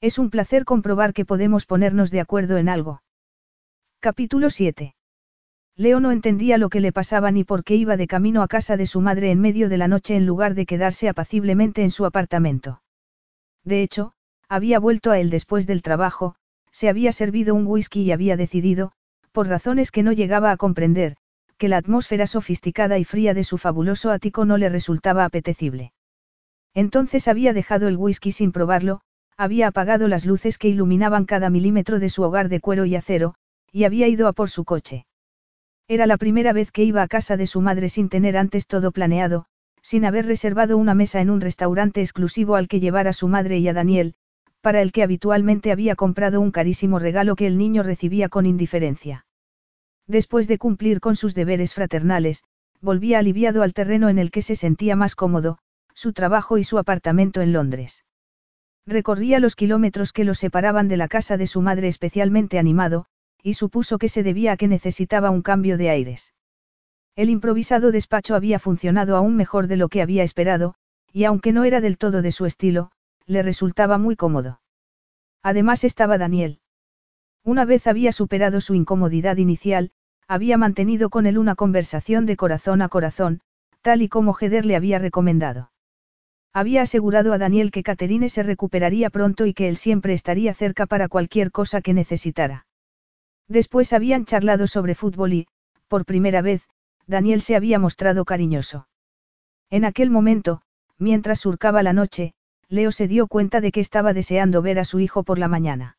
Es un placer comprobar que podemos ponernos de acuerdo en algo. Capítulo 7. Leo no entendía lo que le pasaba ni por qué iba de camino a casa de su madre en medio de la noche en lugar de quedarse apaciblemente en su apartamento. De hecho, había vuelto a él después del trabajo, se había servido un whisky y había decidido, por razones que no llegaba a comprender, que la atmósfera sofisticada y fría de su fabuloso ático no le resultaba apetecible. Entonces había dejado el whisky sin probarlo, había apagado las luces que iluminaban cada milímetro de su hogar de cuero y acero, y había ido a por su coche. Era la primera vez que iba a casa de su madre sin tener antes todo planeado, sin haber reservado una mesa en un restaurante exclusivo al que llevar a su madre y a Daniel, para el que habitualmente había comprado un carísimo regalo que el niño recibía con indiferencia. Después de cumplir con sus deberes fraternales, volvía aliviado al terreno en el que se sentía más cómodo, su trabajo y su apartamento en Londres. Recorría los kilómetros que lo separaban de la casa de su madre especialmente animado, y supuso que se debía a que necesitaba un cambio de aires. El improvisado despacho había funcionado aún mejor de lo que había esperado, y aunque no era del todo de su estilo, le resultaba muy cómodo. Además estaba Daniel. Una vez había superado su incomodidad inicial, había mantenido con él una conversación de corazón a corazón, tal y como Heder le había recomendado. Había asegurado a Daniel que Caterine se recuperaría pronto y que él siempre estaría cerca para cualquier cosa que necesitara. Después habían charlado sobre fútbol y, por primera vez, Daniel se había mostrado cariñoso. En aquel momento, mientras surcaba la noche, Leo se dio cuenta de que estaba deseando ver a su hijo por la mañana.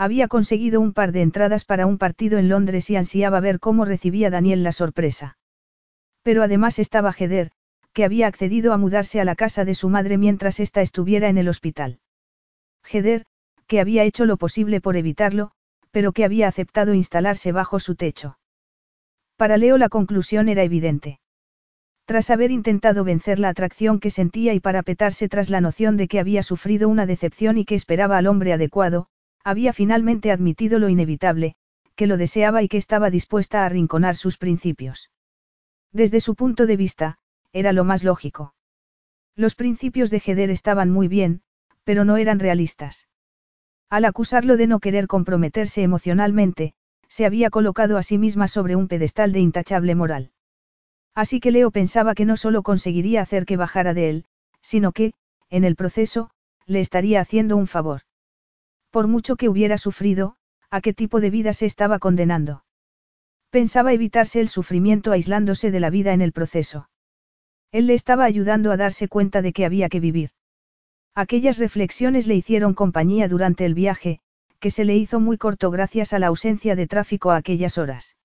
Había conseguido un par de entradas para un partido en Londres y ansiaba ver cómo recibía Daniel la sorpresa. Pero además estaba Heder, que había accedido a mudarse a la casa de su madre mientras ésta estuviera en el hospital. Heder, que había hecho lo posible por evitarlo, pero que había aceptado instalarse bajo su techo. Para Leo la conclusión era evidente. Tras haber intentado vencer la atracción que sentía y parapetarse tras la noción de que había sufrido una decepción y que esperaba al hombre adecuado, había finalmente admitido lo inevitable, que lo deseaba y que estaba dispuesta a arrinconar sus principios. Desde su punto de vista, era lo más lógico. Los principios de Heder estaban muy bien, pero no eran realistas. Al acusarlo de no querer comprometerse emocionalmente, se había colocado a sí misma sobre un pedestal de intachable moral. Así que Leo pensaba que no solo conseguiría hacer que bajara de él, sino que, en el proceso, le estaría haciendo un favor. Por mucho que hubiera sufrido, ¿A qué tipo de vida se estaba condenando? Pensaba evitarse el sufrimiento aislándose de la vida en el proceso. Él le estaba ayudando a darse cuenta de que había que vivir. Aquellas reflexiones le hicieron compañía durante el viaje, que se le hizo muy corto gracias a la ausencia de tráfico a aquellas horas.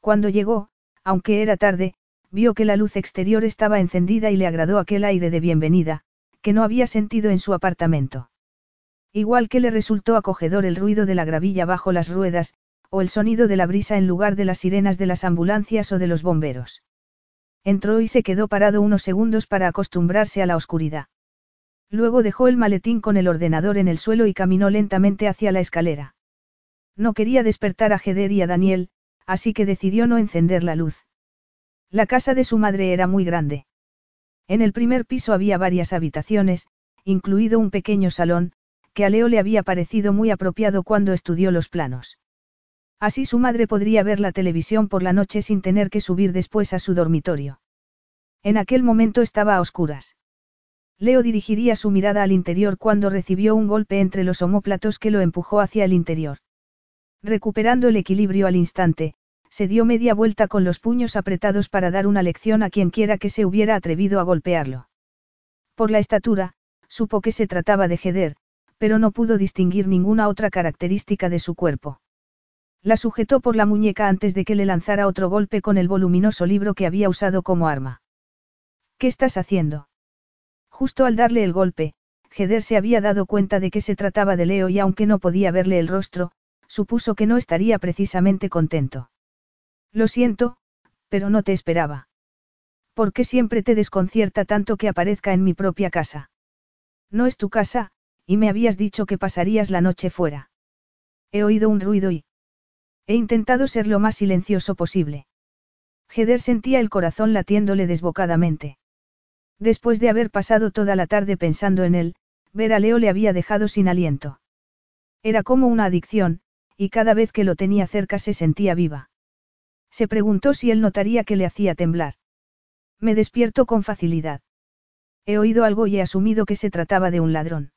Cuando llegó, aunque era tarde, vio que la luz exterior estaba encendida y le agradó aquel aire de bienvenida, que no había sentido en su apartamento. Igual que le resultó acogedor el ruido de la gravilla bajo las ruedas, o el sonido de la brisa en lugar de las sirenas de las ambulancias o de los bomberos. Entró y se quedó parado unos segundos para acostumbrarse a la oscuridad. Luego dejó el maletín con el ordenador en el suelo y caminó lentamente hacia la escalera. No quería despertar a Jeder y a Daniel, así que decidió no encender la luz. La casa de su madre era muy grande. En el primer piso había varias habitaciones, incluido un pequeño salón, que a Leo le había parecido muy apropiado cuando estudió los planos. Así su madre podría ver la televisión por la noche sin tener que subir después a su dormitorio. En aquel momento estaba a oscuras. Leo dirigiría su mirada al interior cuando recibió un golpe entre los omóplatos que lo empujó hacia el interior. Recuperando el equilibrio al instante, se dio media vuelta con los puños apretados para dar una lección a quienquiera que se hubiera atrevido a golpearlo. Por la estatura, supo que se trataba de Jeder, pero no pudo distinguir ninguna otra característica de su cuerpo. La sujetó por la muñeca antes de que le lanzara otro golpe con el voluminoso libro que había usado como arma. ¿Qué estás haciendo? Justo al darle el golpe, Jeder se había dado cuenta de que se trataba de Leo y aunque no podía verle el rostro, supuso que no estaría precisamente contento. Lo siento, pero no te esperaba. ¿Por qué siempre te desconcierta tanto que aparezca en mi propia casa? No es tu casa, y me habías dicho que pasarías la noche fuera. He oído un ruido y... He intentado ser lo más silencioso posible. Heder sentía el corazón latiéndole desbocadamente. Después de haber pasado toda la tarde pensando en él, ver a Leo le había dejado sin aliento. Era como una adicción, y cada vez que lo tenía cerca se sentía viva. Se preguntó si él notaría que le hacía temblar. Me despierto con facilidad. He oído algo y he asumido que se trataba de un ladrón.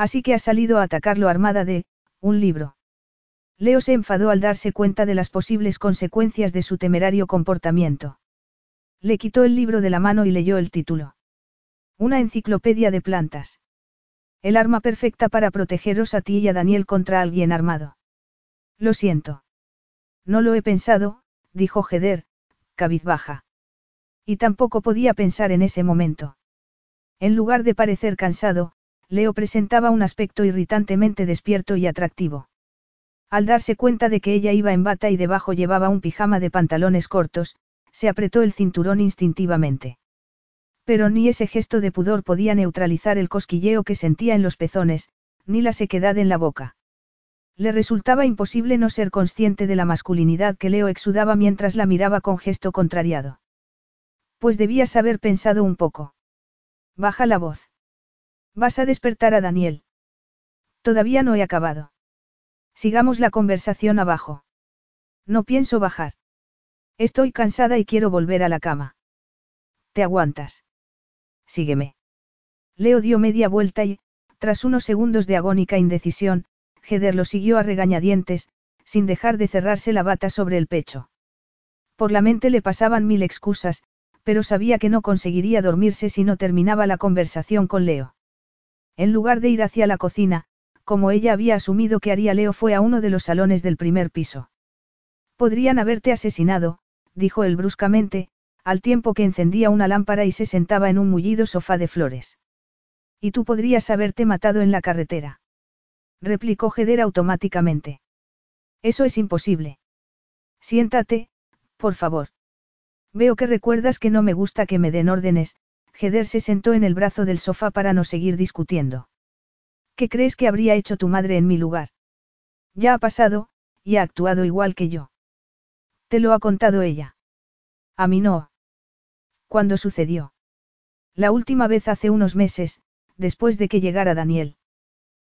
Así que ha salido a atacarlo armada de, un libro. Leo se enfadó al darse cuenta de las posibles consecuencias de su temerario comportamiento. Le quitó el libro de la mano y leyó el título. Una enciclopedia de plantas. El arma perfecta para protegeros a ti y a Daniel contra alguien armado. Lo siento. No lo he pensado, dijo Heder, cabizbaja. Y tampoco podía pensar en ese momento. En lugar de parecer cansado, Leo presentaba un aspecto irritantemente despierto y atractivo. Al darse cuenta de que ella iba en bata y debajo llevaba un pijama de pantalones cortos, se apretó el cinturón instintivamente. Pero ni ese gesto de pudor podía neutralizar el cosquilleo que sentía en los pezones, ni la sequedad en la boca. Le resultaba imposible no ser consciente de la masculinidad que Leo exudaba mientras la miraba con gesto contrariado. Pues debías haber pensado un poco. Baja la voz. Vas a despertar a Daniel. Todavía no he acabado. Sigamos la conversación abajo. No pienso bajar. Estoy cansada y quiero volver a la cama. ¿Te aguantas? Sígueme. Leo dio media vuelta y, tras unos segundos de agónica indecisión, Heder lo siguió a regañadientes, sin dejar de cerrarse la bata sobre el pecho. Por la mente le pasaban mil excusas, pero sabía que no conseguiría dormirse si no terminaba la conversación con Leo. En lugar de ir hacia la cocina, como ella había asumido que haría Leo fue a uno de los salones del primer piso. Podrían haberte asesinado, dijo él bruscamente, al tiempo que encendía una lámpara y se sentaba en un mullido sofá de flores. Y tú podrías haberte matado en la carretera. Replicó Jeder automáticamente. Eso es imposible. Siéntate, por favor. Veo que recuerdas que no me gusta que me den órdenes, Heder se sentó en el brazo del sofá para no seguir discutiendo. ¿Qué crees que habría hecho tu madre en mi lugar? Ya ha pasado, y ha actuado igual que yo. Te lo ha contado ella. A mí no. ¿Cuándo sucedió? La última vez hace unos meses, después de que llegara Daniel.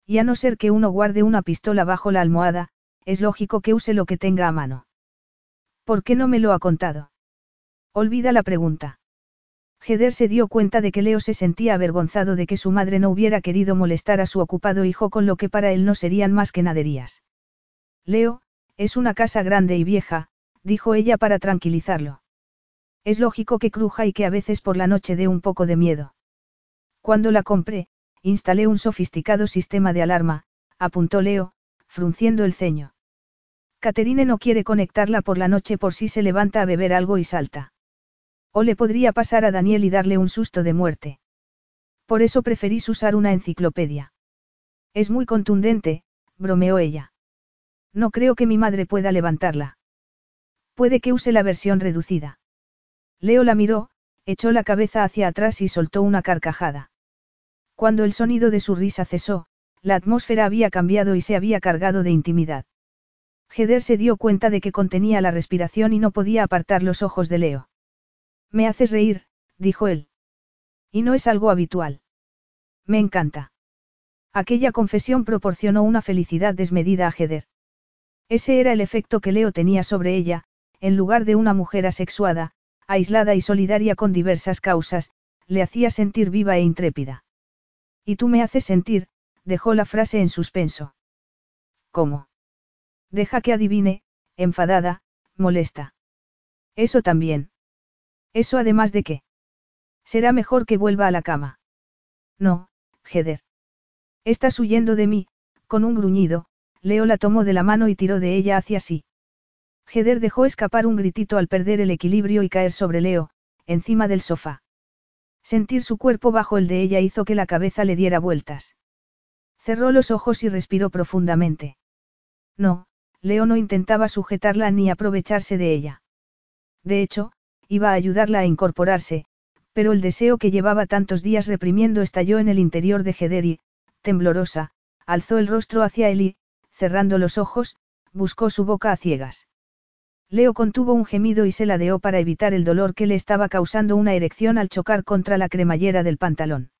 Y a no ser que uno guarde una pistola bajo la almohada, es lógico que use lo que tenga a mano. ¿Por qué no me lo ha contado? Olvida la pregunta. Heder se dio cuenta de que Leo se sentía avergonzado de que su madre no hubiera querido molestar a su ocupado hijo con lo que para él no serían más que naderías. Leo, es una casa grande y vieja, dijo ella para tranquilizarlo. Es lógico que cruja y que a veces por la noche dé un poco de miedo. Cuando la compré, instalé un sofisticado sistema de alarma, apuntó Leo, frunciendo el ceño. Caterine no quiere conectarla por la noche por si se levanta a beber algo y salta. O le podría pasar a Daniel y darle un susto de muerte. Por eso preferís usar una enciclopedia. Es muy contundente, bromeó ella. No creo que mi madre pueda levantarla. Puede que use la versión reducida. Leo la miró, echó la cabeza hacia atrás y soltó una carcajada. Cuando el sonido de su risa cesó, la atmósfera había cambiado y se había cargado de intimidad. Heder se dio cuenta de que contenía la respiración y no podía apartar los ojos de Leo. Me haces reír, dijo él. Y no es algo habitual. Me encanta. Aquella confesión proporcionó una felicidad desmedida a Heder. Ese era el efecto que Leo tenía sobre ella, en lugar de una mujer asexuada, aislada y solidaria con diversas causas, le hacía sentir viva e intrépida. Y tú me haces sentir, dejó la frase en suspenso. ¿Cómo? Deja que adivine, enfadada, molesta. Eso también. Eso además de qué. Será mejor que vuelva a la cama. No, Heder. Estás huyendo de mí, con un gruñido, Leo la tomó de la mano y tiró de ella hacia sí. Heder dejó escapar un gritito al perder el equilibrio y caer sobre Leo, encima del sofá. Sentir su cuerpo bajo el de ella hizo que la cabeza le diera vueltas. Cerró los ojos y respiró profundamente. No, Leo no intentaba sujetarla ni aprovecharse de ella. De hecho, iba a ayudarla a incorporarse, pero el deseo que llevaba tantos días reprimiendo estalló en el interior de Heder y, temblorosa, alzó el rostro hacia él y, cerrando los ojos, buscó su boca a ciegas. Leo contuvo un gemido y se ladeó para evitar el dolor que le estaba causando una erección al chocar contra la cremallera del pantalón.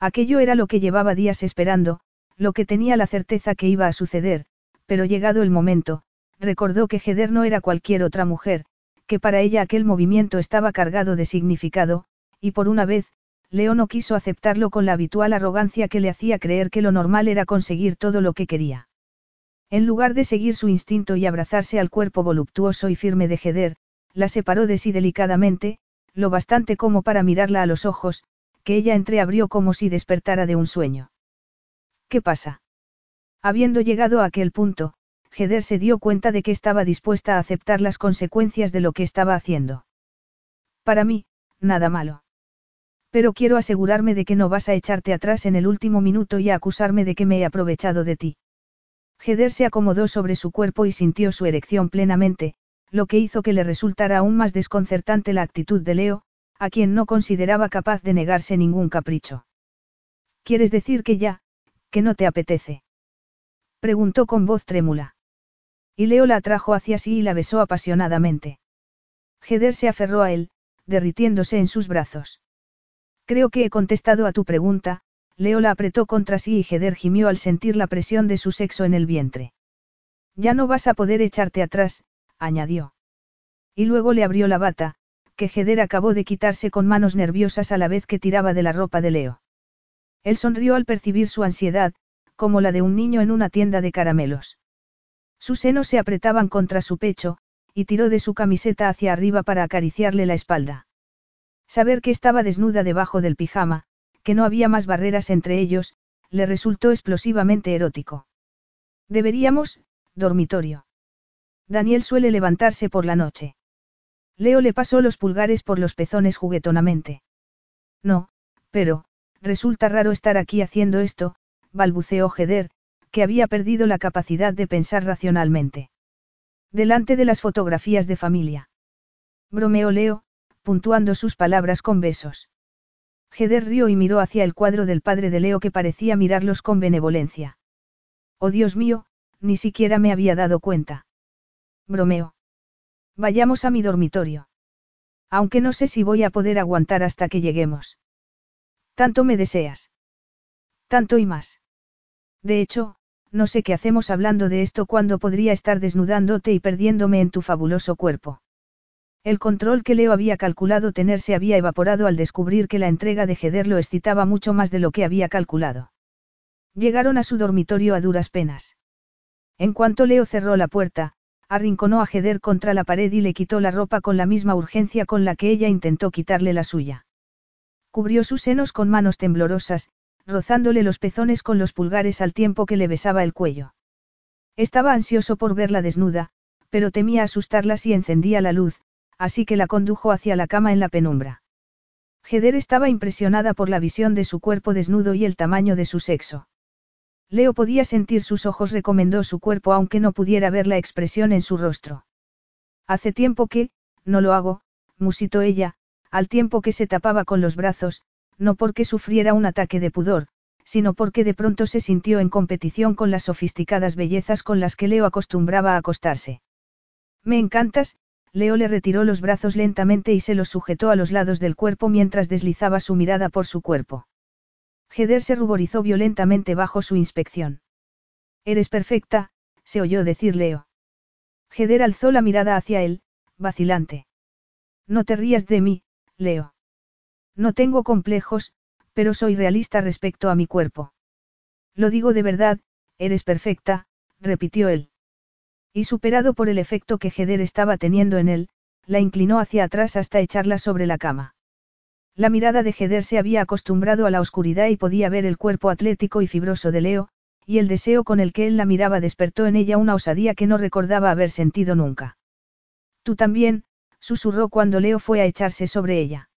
Aquello era lo que llevaba días esperando, lo que tenía la certeza que iba a suceder, pero llegado el momento, recordó que Heder no era cualquier otra mujer, que para ella aquel movimiento estaba cargado de significado, y por una vez, Leo no quiso aceptarlo con la habitual arrogancia que le hacía creer que lo normal era conseguir todo lo que quería. En lugar de seguir su instinto y abrazarse al cuerpo voluptuoso y firme de Heder, la separó de sí delicadamente, lo bastante como para mirarla a los ojos, que ella entreabrió como si despertara de un sueño. ¿Qué pasa? Habiendo llegado a aquel punto, Heder se dio cuenta de que estaba dispuesta a aceptar las consecuencias de lo que estaba haciendo. Para mí, nada malo. Pero quiero asegurarme de que no vas a echarte atrás en el último minuto y a acusarme de que me he aprovechado de ti. Heder se acomodó sobre su cuerpo y sintió su erección plenamente, lo que hizo que le resultara aún más desconcertante la actitud de Leo, a quien no consideraba capaz de negarse ningún capricho. ¿Quieres decir que ya, que no te apetece? Preguntó con voz trémula. Y Leo la atrajo hacia sí y la besó apasionadamente. Heder se aferró a él, derritiéndose en sus brazos. Creo que he contestado a tu pregunta, Leo la apretó contra sí y Heder gimió al sentir la presión de su sexo en el vientre. Ya no vas a poder echarte atrás, añadió. Y luego le abrió la bata, que Heder acabó de quitarse con manos nerviosas a la vez que tiraba de la ropa de Leo. Él sonrió al percibir su ansiedad, como la de un niño en una tienda de caramelos. Sus senos se apretaban contra su pecho, y tiró de su camiseta hacia arriba para acariciarle la espalda. Saber que estaba desnuda debajo del pijama, que no había más barreras entre ellos, le resultó explosivamente erótico. Deberíamos, dormitorio. Daniel suele levantarse por la noche. Leo le pasó los pulgares por los pezones juguetonamente. No, pero, resulta raro estar aquí haciendo esto, balbuceó Heder, que había perdido la capacidad de pensar racionalmente. Delante de las fotografías de familia. Bromeó Leo, puntuando sus palabras con besos. Heder rió y miró hacia el cuadro del padre de Leo que parecía mirarlos con benevolencia. Oh Dios mío, ni siquiera me había dado cuenta. Bromeo. Vayamos a mi dormitorio. Aunque no sé si voy a poder aguantar hasta que lleguemos. Tanto me deseas. Tanto y más. De hecho, no sé qué hacemos hablando de esto cuando podría estar desnudándote y perdiéndome en tu fabuloso cuerpo. El control que Leo había calculado tener se había evaporado al descubrir que la entrega de Heder lo excitaba mucho más de lo que había calculado. Llegaron a su dormitorio a duras penas. En cuanto Leo cerró la puerta, arrinconó a Heder contra la pared y le quitó la ropa con la misma urgencia con la que ella intentó quitarle la suya. Cubrió sus senos con manos temblorosas, rozándole los pezones con los pulgares al tiempo que le besaba el cuello. Estaba ansioso por verla desnuda, pero temía asustarla si encendía la luz, así que la condujo hacia la cama en la penumbra. Heder estaba impresionada por la visión de su cuerpo desnudo y el tamaño de su sexo. Leo podía sentir sus ojos, recomendó su cuerpo aunque no pudiera ver la expresión en su rostro. Hace tiempo que, no lo hago, musitó ella, al tiempo que se tapaba con los brazos, no porque sufriera un ataque de pudor, sino porque de pronto se sintió en competición con las sofisticadas bellezas con las que Leo acostumbraba a acostarse. Me encantas, Leo le retiró los brazos lentamente y se los sujetó a los lados del cuerpo mientras deslizaba su mirada por su cuerpo. Heder se ruborizó violentamente bajo su inspección. Eres perfecta, se oyó decir Leo. Heder alzó la mirada hacia él, vacilante. No te rías de mí, Leo. No tengo complejos, pero soy realista respecto a mi cuerpo. Lo digo de verdad, eres perfecta, repitió él. Y superado por el efecto que Heder estaba teniendo en él, la inclinó hacia atrás hasta echarla sobre la cama. La mirada de Heder se había acostumbrado a la oscuridad y podía ver el cuerpo atlético y fibroso de Leo, y el deseo con el que él la miraba despertó en ella una osadía que no recordaba haber sentido nunca. Tú también, susurró cuando Leo fue a echarse sobre ella.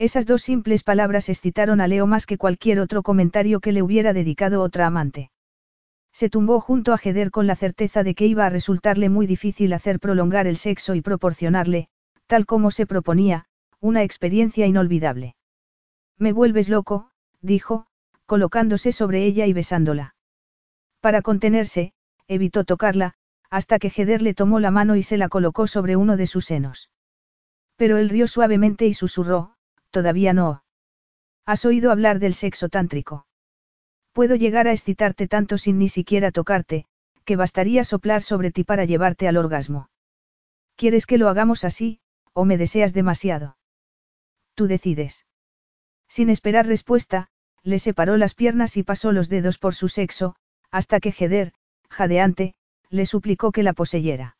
Esas dos simples palabras excitaron a Leo más que cualquier otro comentario que le hubiera dedicado otra amante. Se tumbó junto a Heder con la certeza de que iba a resultarle muy difícil hacer prolongar el sexo y proporcionarle, tal como se proponía, una experiencia inolvidable. Me vuelves loco, dijo, colocándose sobre ella y besándola. Para contenerse, evitó tocarla, hasta que Heder le tomó la mano y se la colocó sobre uno de sus senos. Pero él rió suavemente y susurró, todavía no. ¿Has oído hablar del sexo tántrico? Puedo llegar a excitarte tanto sin ni siquiera tocarte, que bastaría soplar sobre ti para llevarte al orgasmo. ¿Quieres que lo hagamos así, o me deseas demasiado? Tú decides. Sin esperar respuesta, le separó las piernas y pasó los dedos por su sexo, hasta que Heder, jadeante, le suplicó que la poseyera.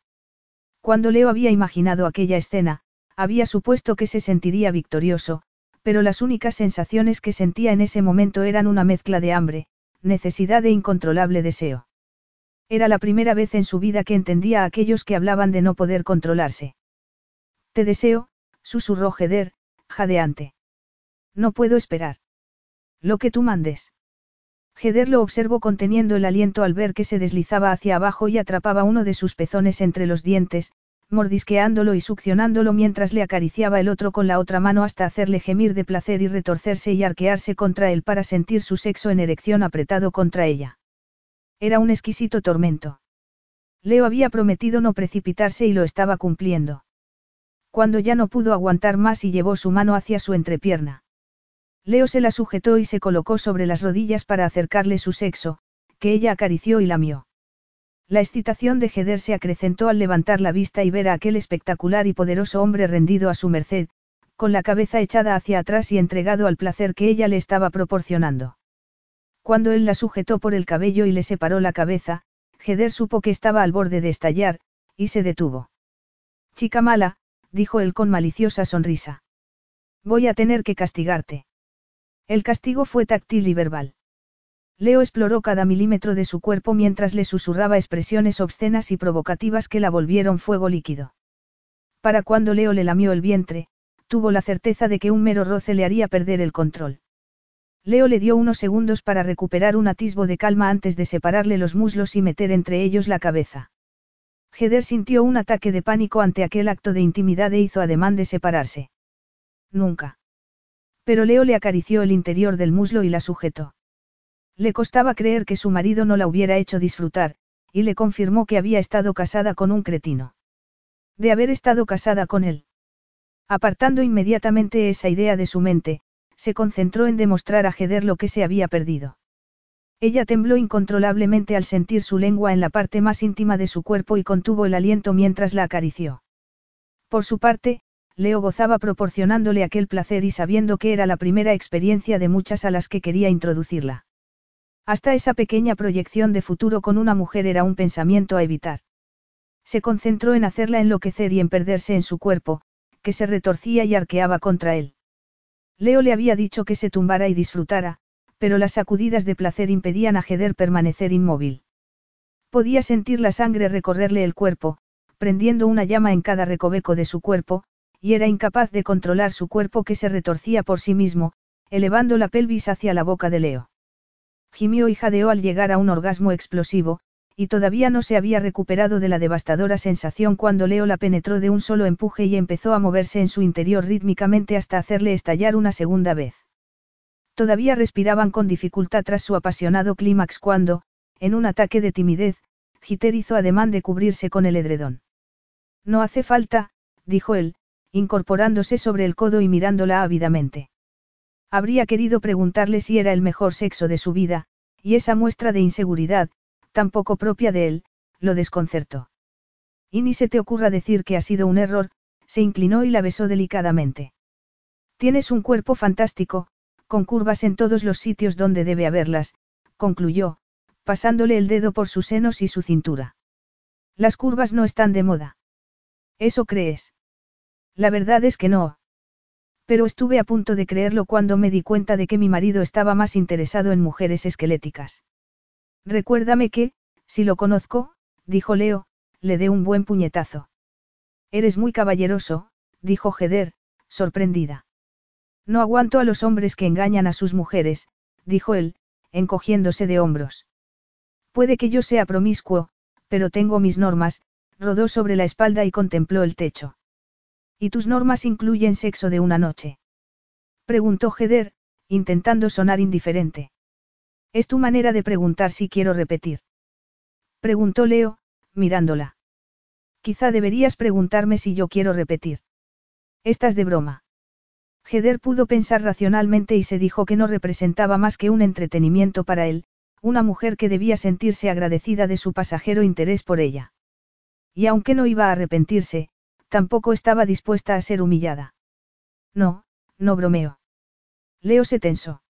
Cuando Leo había imaginado aquella escena, había supuesto que se sentiría victorioso, pero las únicas sensaciones que sentía en ese momento eran una mezcla de hambre, necesidad e incontrolable deseo. Era la primera vez en su vida que entendía a aquellos que hablaban de no poder controlarse. Te deseo, susurró Heder, jadeante. No puedo esperar. Lo que tú mandes. Heder lo observó conteniendo el aliento al ver que se deslizaba hacia abajo y atrapaba uno de sus pezones entre los dientes, mordisqueándolo y succionándolo mientras le acariciaba el otro con la otra mano hasta hacerle gemir de placer y retorcerse y arquearse contra él para sentir su sexo en erección apretado contra ella. Era un exquisito tormento. Leo había prometido no precipitarse y lo estaba cumpliendo cuando ya no pudo aguantar más y llevó su mano hacia su entrepierna. Leo se la sujetó y se colocó sobre las rodillas para acercarle su sexo, que ella acarició y lamió. La excitación de Heder se acrecentó al levantar la vista y ver a aquel espectacular y poderoso hombre rendido a su merced, con la cabeza echada hacia atrás y entregado al placer que ella le estaba proporcionando. Cuando él la sujetó por el cabello y le separó la cabeza, Heder supo que estaba al borde de estallar, y se detuvo. Chica mala, dijo él con maliciosa sonrisa. Voy a tener que castigarte. El castigo fue táctil y verbal. Leo exploró cada milímetro de su cuerpo mientras le susurraba expresiones obscenas y provocativas que la volvieron fuego líquido. Para cuando Leo le lamió el vientre, tuvo la certeza de que un mero roce le haría perder el control. Leo le dio unos segundos para recuperar un atisbo de calma antes de separarle los muslos y meter entre ellos la cabeza. Heder sintió un ataque de pánico ante aquel acto de intimidad e hizo ademán de separarse. Nunca. Pero Leo le acarició el interior del muslo y la sujetó. Le costaba creer que su marido no la hubiera hecho disfrutar, y le confirmó que había estado casada con un cretino. De haber estado casada con él. Apartando inmediatamente esa idea de su mente, se concentró en demostrar a Heder lo que se había perdido. Ella tembló incontrolablemente al sentir su lengua en la parte más íntima de su cuerpo y contuvo el aliento mientras la acarició. Por su parte, Leo gozaba proporcionándole aquel placer y sabiendo que era la primera experiencia de muchas a las que quería introducirla. Hasta esa pequeña proyección de futuro con una mujer era un pensamiento a evitar. Se concentró en hacerla enloquecer y en perderse en su cuerpo, que se retorcía y arqueaba contra él. Leo le había dicho que se tumbara y disfrutara, pero las sacudidas de placer impedían a Heder permanecer inmóvil. Podía sentir la sangre recorrerle el cuerpo, prendiendo una llama en cada recoveco de su cuerpo, y era incapaz de controlar su cuerpo que se retorcía por sí mismo, elevando la pelvis hacia la boca de Leo. Gimió y jadeó al llegar a un orgasmo explosivo, y todavía no se había recuperado de la devastadora sensación cuando Leo la penetró de un solo empuje y empezó a moverse en su interior rítmicamente hasta hacerle estallar una segunda vez. Todavía respiraban con dificultad tras su apasionado clímax cuando, en un ataque de timidez, Giter hizo ademán de cubrirse con el edredón. No hace falta, dijo él, incorporándose sobre el codo y mirándola ávidamente. Habría querido preguntarle si era el mejor sexo de su vida, y esa muestra de inseguridad, tan poco propia de él, lo desconcertó. Y ni se te ocurra decir que ha sido un error, se inclinó y la besó delicadamente. Tienes un cuerpo fantástico, con curvas en todos los sitios donde debe haberlas, concluyó, pasándole el dedo por sus senos y su cintura. Las curvas no están de moda. ¿Eso crees? La verdad es que no. Pero estuve a punto de creerlo cuando me di cuenta de que mi marido estaba más interesado en mujeres esqueléticas. Recuérdame que, si lo conozco, dijo Leo, le dé un buen puñetazo. Eres muy caballeroso, dijo Heder, sorprendida. No aguanto a los hombres que engañan a sus mujeres, dijo él, encogiéndose de hombros. Puede que yo sea promiscuo, pero tengo mis normas, rodó sobre la espalda y contempló el techo. ¿Y tus normas incluyen sexo de una noche? Preguntó Heder, intentando sonar indiferente. Es tu manera de preguntar si quiero repetir. Preguntó Leo, mirándola. Quizá deberías preguntarme si yo quiero repetir. Estás de broma. Heder pudo pensar racionalmente y se dijo que no representaba más que un entretenimiento para él, una mujer que debía sentirse agradecida de su pasajero interés por ella. Y aunque no iba a arrepentirse, tampoco estaba dispuesta a ser humillada. No, no bromeo. Leo se tensó.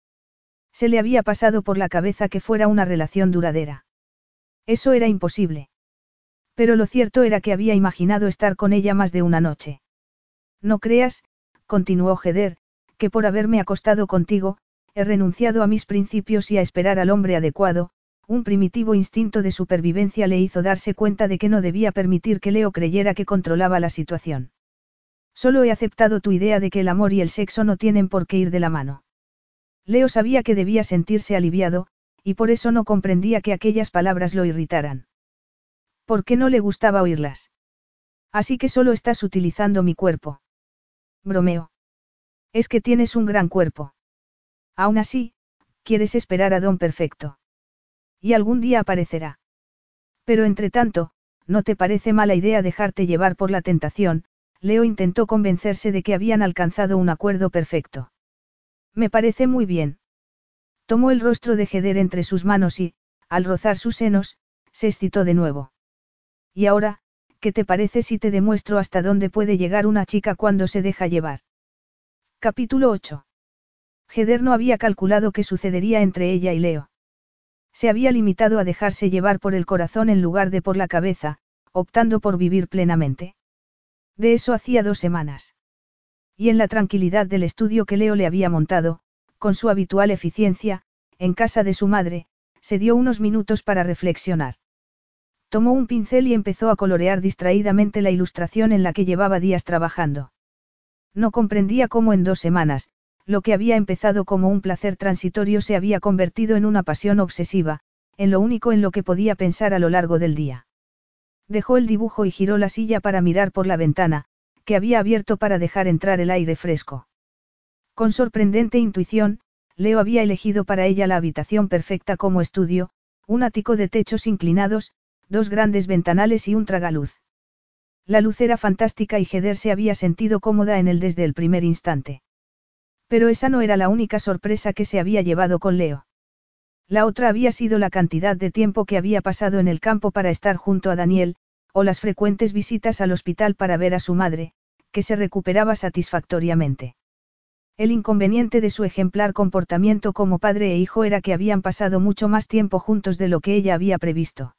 Se le había pasado por la cabeza que fuera una relación duradera. Eso era imposible. Pero lo cierto era que había imaginado estar con ella más de una noche. No creas, continuó Heder, que por haberme acostado contigo, he renunciado a mis principios y a esperar al hombre adecuado, un primitivo instinto de supervivencia le hizo darse cuenta de que no debía permitir que Leo creyera que controlaba la situación. Solo he aceptado tu idea de que el amor y el sexo no tienen por qué ir de la mano. Leo sabía que debía sentirse aliviado, y por eso no comprendía que aquellas palabras lo irritaran. ¿Por qué no le gustaba oírlas? Así que solo estás utilizando mi cuerpo. Bromeo. Es que tienes un gran cuerpo. Aún así, quieres esperar a Don Perfecto. Y algún día aparecerá. Pero entre tanto, ¿no te parece mala idea dejarte llevar por la tentación? Leo intentó convencerse de que habían alcanzado un acuerdo perfecto. Me parece muy bien. Tomó el rostro de Heder entre sus manos y, al rozar sus senos, se excitó de nuevo. Y ahora, ¿qué te parece si te demuestro hasta dónde puede llegar una chica cuando se deja llevar? Capítulo 8. Heder no había calculado qué sucedería entre ella y Leo. Se había limitado a dejarse llevar por el corazón en lugar de por la cabeza, optando por vivir plenamente. De eso hacía dos semanas y en la tranquilidad del estudio que Leo le había montado, con su habitual eficiencia, en casa de su madre, se dio unos minutos para reflexionar. Tomó un pincel y empezó a colorear distraídamente la ilustración en la que llevaba días trabajando. No comprendía cómo en dos semanas, lo que había empezado como un placer transitorio se había convertido en una pasión obsesiva, en lo único en lo que podía pensar a lo largo del día. Dejó el dibujo y giró la silla para mirar por la ventana, que había abierto para dejar entrar el aire fresco. Con sorprendente intuición, Leo había elegido para ella la habitación perfecta como estudio, un ático de techos inclinados, dos grandes ventanales y un tragaluz. La luz era fantástica y Heder se había sentido cómoda en él desde el primer instante. Pero esa no era la única sorpresa que se había llevado con Leo. La otra había sido la cantidad de tiempo que había pasado en el campo para estar junto a Daniel, o las frecuentes visitas al hospital para ver a su madre, que se recuperaba satisfactoriamente. El inconveniente de su ejemplar comportamiento como padre e hijo era que habían pasado mucho más tiempo juntos de lo que ella había previsto.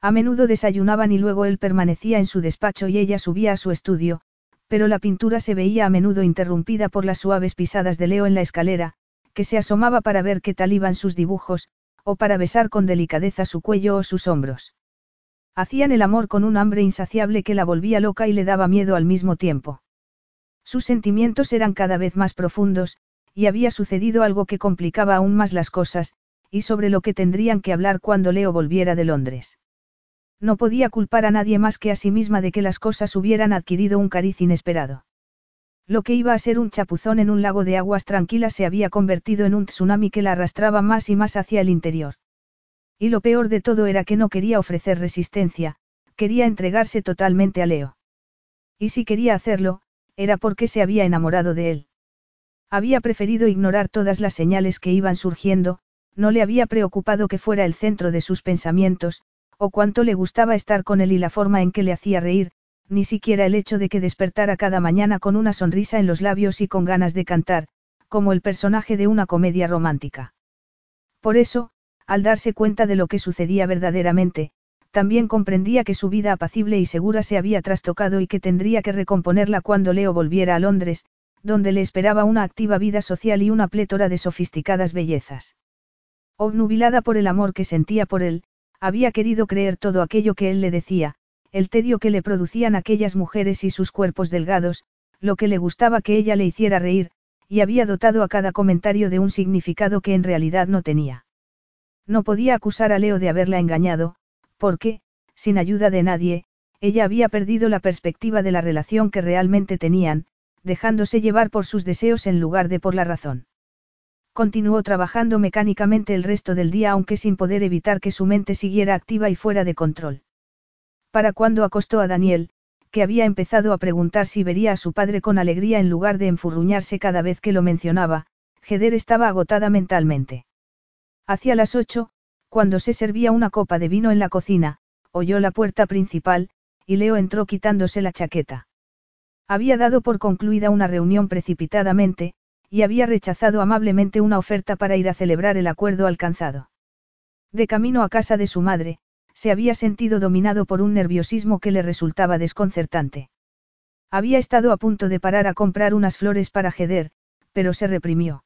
A menudo desayunaban y luego él permanecía en su despacho y ella subía a su estudio, pero la pintura se veía a menudo interrumpida por las suaves pisadas de Leo en la escalera, que se asomaba para ver qué tal iban sus dibujos, o para besar con delicadeza su cuello o sus hombros. Hacían el amor con un hambre insaciable que la volvía loca y le daba miedo al mismo tiempo. Sus sentimientos eran cada vez más profundos, y había sucedido algo que complicaba aún más las cosas, y sobre lo que tendrían que hablar cuando Leo volviera de Londres. No podía culpar a nadie más que a sí misma de que las cosas hubieran adquirido un cariz inesperado. Lo que iba a ser un chapuzón en un lago de aguas tranquilas se había convertido en un tsunami que la arrastraba más y más hacia el interior. Y lo peor de todo era que no quería ofrecer resistencia, quería entregarse totalmente a Leo. Y si quería hacerlo, era porque se había enamorado de él. Había preferido ignorar todas las señales que iban surgiendo, no le había preocupado que fuera el centro de sus pensamientos, o cuánto le gustaba estar con él y la forma en que le hacía reír, ni siquiera el hecho de que despertara cada mañana con una sonrisa en los labios y con ganas de cantar, como el personaje de una comedia romántica. Por eso, al darse cuenta de lo que sucedía verdaderamente, también comprendía que su vida apacible y segura se había trastocado y que tendría que recomponerla cuando Leo volviera a Londres, donde le esperaba una activa vida social y una plétora de sofisticadas bellezas. Obnubilada por el amor que sentía por él, había querido creer todo aquello que él le decía, el tedio que le producían aquellas mujeres y sus cuerpos delgados, lo que le gustaba que ella le hiciera reír, y había dotado a cada comentario de un significado que en realidad no tenía. No podía acusar a Leo de haberla engañado, porque, sin ayuda de nadie, ella había perdido la perspectiva de la relación que realmente tenían, dejándose llevar por sus deseos en lugar de por la razón. Continuó trabajando mecánicamente el resto del día aunque sin poder evitar que su mente siguiera activa y fuera de control. Para cuando acostó a Daniel, que había empezado a preguntar si vería a su padre con alegría en lugar de enfurruñarse cada vez que lo mencionaba, Heder estaba agotada mentalmente. Hacia las ocho, cuando se servía una copa de vino en la cocina, oyó la puerta principal, y Leo entró quitándose la chaqueta. Había dado por concluida una reunión precipitadamente, y había rechazado amablemente una oferta para ir a celebrar el acuerdo alcanzado. De camino a casa de su madre, se había sentido dominado por un nerviosismo que le resultaba desconcertante. Había estado a punto de parar a comprar unas flores para Jeder, pero se reprimió.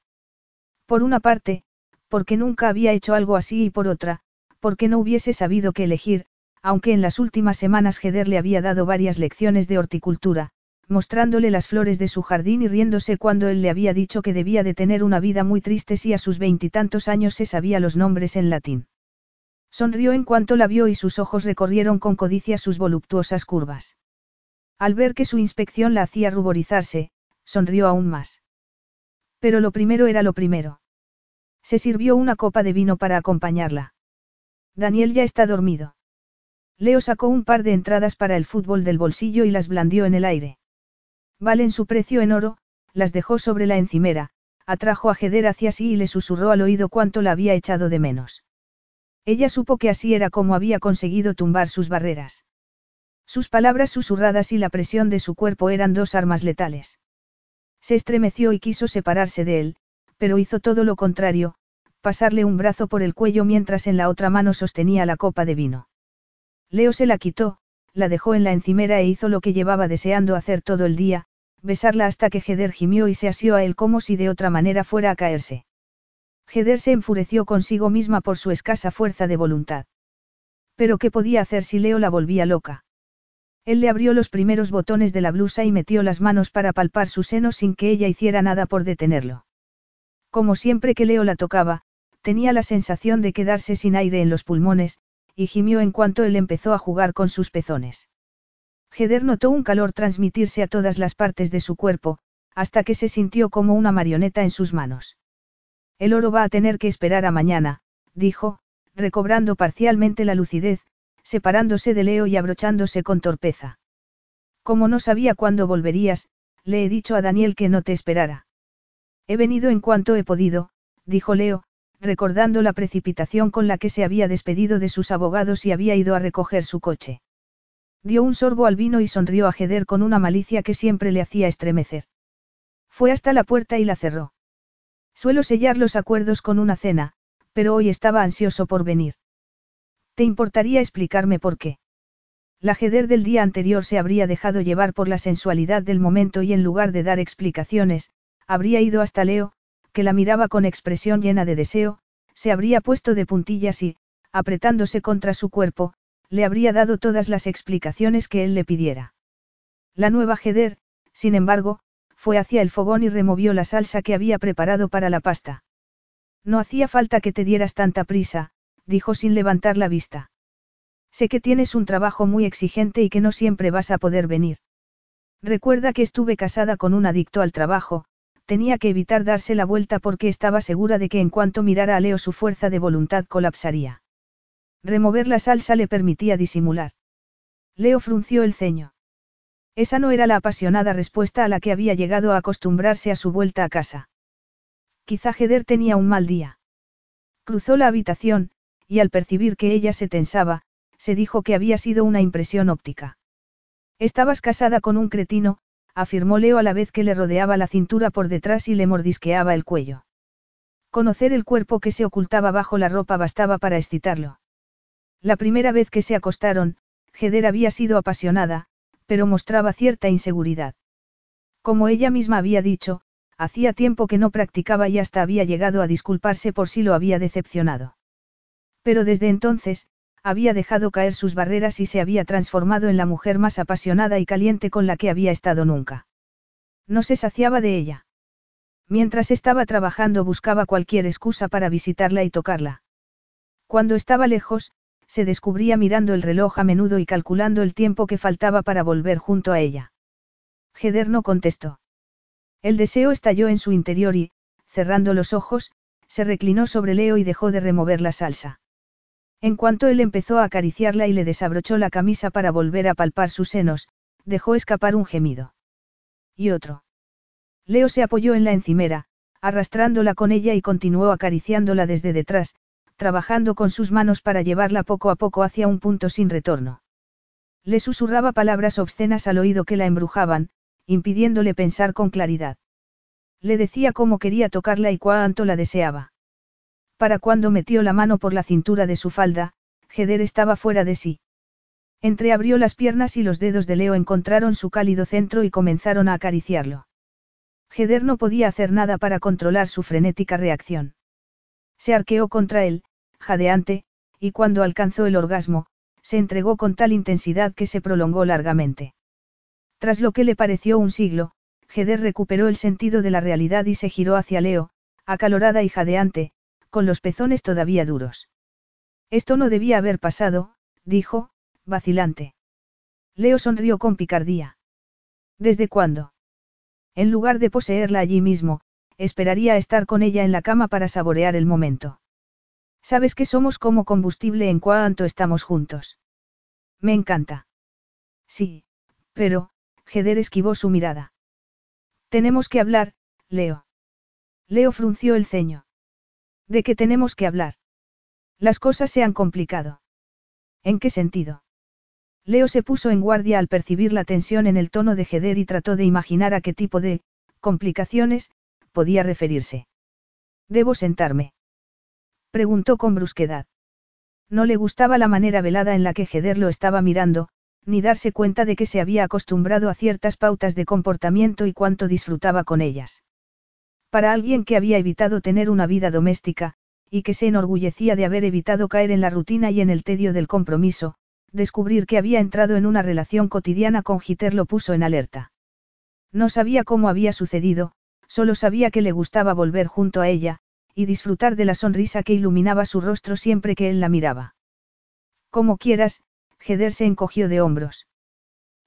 Por una parte, porque nunca había hecho algo así y por otra, porque no hubiese sabido qué elegir, aunque en las últimas semanas Heder le había dado varias lecciones de horticultura, mostrándole las flores de su jardín y riéndose cuando él le había dicho que debía de tener una vida muy triste si a sus veintitantos años se sabía los nombres en latín. Sonrió en cuanto la vio y sus ojos recorrieron con codicia sus voluptuosas curvas. Al ver que su inspección la hacía ruborizarse, sonrió aún más. Pero lo primero era lo primero. Se sirvió una copa de vino para acompañarla. Daniel ya está dormido. Leo sacó un par de entradas para el fútbol del bolsillo y las blandió en el aire. Valen su precio en oro, las dejó sobre la encimera, atrajo a Jeder hacia sí y le susurró al oído cuánto la había echado de menos. Ella supo que así era como había conseguido tumbar sus barreras. Sus palabras susurradas y la presión de su cuerpo eran dos armas letales. Se estremeció y quiso separarse de él, pero hizo todo lo contrario, pasarle un brazo por el cuello mientras en la otra mano sostenía la copa de vino. Leo se la quitó, la dejó en la encimera e hizo lo que llevaba deseando hacer todo el día, besarla hasta que Heder gimió y se asió a él como si de otra manera fuera a caerse. Heder se enfureció consigo misma por su escasa fuerza de voluntad. Pero ¿qué podía hacer si Leo la volvía loca? Él le abrió los primeros botones de la blusa y metió las manos para palpar su seno sin que ella hiciera nada por detenerlo. Como siempre que Leo la tocaba, tenía la sensación de quedarse sin aire en los pulmones, y gimió en cuanto él empezó a jugar con sus pezones. Heder notó un calor transmitirse a todas las partes de su cuerpo, hasta que se sintió como una marioneta en sus manos. El oro va a tener que esperar a mañana, dijo, recobrando parcialmente la lucidez, separándose de Leo y abrochándose con torpeza. Como no sabía cuándo volverías, le he dicho a Daniel que no te esperara. He venido en cuanto he podido, dijo Leo, recordando la precipitación con la que se había despedido de sus abogados y había ido a recoger su coche. Dio un sorbo al vino y sonrió a Jeder con una malicia que siempre le hacía estremecer. Fue hasta la puerta y la cerró. Suelo sellar los acuerdos con una cena, pero hoy estaba ansioso por venir. ¿Te importaría explicarme por qué? La Jeder del día anterior se habría dejado llevar por la sensualidad del momento y en lugar de dar explicaciones, habría ido hasta Leo, que la miraba con expresión llena de deseo, se habría puesto de puntillas y, apretándose contra su cuerpo, le habría dado todas las explicaciones que él le pidiera. La nueva Jeder, sin embargo, fue hacia el fogón y removió la salsa que había preparado para la pasta. No hacía falta que te dieras tanta prisa, dijo sin levantar la vista. Sé que tienes un trabajo muy exigente y que no siempre vas a poder venir. Recuerda que estuve casada con un adicto al trabajo, tenía que evitar darse la vuelta porque estaba segura de que en cuanto mirara a Leo su fuerza de voluntad colapsaría. Remover la salsa le permitía disimular. Leo frunció el ceño. Esa no era la apasionada respuesta a la que había llegado a acostumbrarse a su vuelta a casa. Quizá Heder tenía un mal día. Cruzó la habitación, y al percibir que ella se tensaba, se dijo que había sido una impresión óptica. Estabas casada con un cretino, afirmó Leo a la vez que le rodeaba la cintura por detrás y le mordisqueaba el cuello. Conocer el cuerpo que se ocultaba bajo la ropa bastaba para excitarlo. La primera vez que se acostaron, Heder había sido apasionada, pero mostraba cierta inseguridad. Como ella misma había dicho, hacía tiempo que no practicaba y hasta había llegado a disculparse por si lo había decepcionado. Pero desde entonces, había dejado caer sus barreras y se había transformado en la mujer más apasionada y caliente con la que había estado nunca. No se saciaba de ella. Mientras estaba trabajando buscaba cualquier excusa para visitarla y tocarla. Cuando estaba lejos, se descubría mirando el reloj a menudo y calculando el tiempo que faltaba para volver junto a ella. Heder no contestó. El deseo estalló en su interior y, cerrando los ojos, se reclinó sobre Leo y dejó de remover la salsa. En cuanto él empezó a acariciarla y le desabrochó la camisa para volver a palpar sus senos, dejó escapar un gemido. Y otro. Leo se apoyó en la encimera, arrastrándola con ella y continuó acariciándola desde detrás, trabajando con sus manos para llevarla poco a poco hacia un punto sin retorno. Le susurraba palabras obscenas al oído que la embrujaban, impidiéndole pensar con claridad. Le decía cómo quería tocarla y cuánto la deseaba. Para cuando metió la mano por la cintura de su falda, Heder estaba fuera de sí. Entreabrió las piernas y los dedos de Leo encontraron su cálido centro y comenzaron a acariciarlo. Heder no podía hacer nada para controlar su frenética reacción. Se arqueó contra él, jadeante, y cuando alcanzó el orgasmo, se entregó con tal intensidad que se prolongó largamente. Tras lo que le pareció un siglo, Heder recuperó el sentido de la realidad y se giró hacia Leo, acalorada y jadeante, con los pezones todavía duros. Esto no debía haber pasado, dijo, vacilante. Leo sonrió con picardía. ¿Desde cuándo? En lugar de poseerla allí mismo, esperaría estar con ella en la cama para saborear el momento. Sabes que somos como combustible en cuanto estamos juntos. Me encanta. Sí, pero, Heder esquivó su mirada. Tenemos que hablar, Leo. Leo frunció el ceño. ¿De qué tenemos que hablar? Las cosas se han complicado. ¿En qué sentido? Leo se puso en guardia al percibir la tensión en el tono de Heder y trató de imaginar a qué tipo de complicaciones podía referirse. ¿Debo sentarme? Preguntó con brusquedad. No le gustaba la manera velada en la que Heder lo estaba mirando, ni darse cuenta de que se había acostumbrado a ciertas pautas de comportamiento y cuánto disfrutaba con ellas. Para alguien que había evitado tener una vida doméstica, y que se enorgullecía de haber evitado caer en la rutina y en el tedio del compromiso, descubrir que había entrado en una relación cotidiana con Giter lo puso en alerta. No sabía cómo había sucedido, solo sabía que le gustaba volver junto a ella, y disfrutar de la sonrisa que iluminaba su rostro siempre que él la miraba. Como quieras, Heder se encogió de hombros.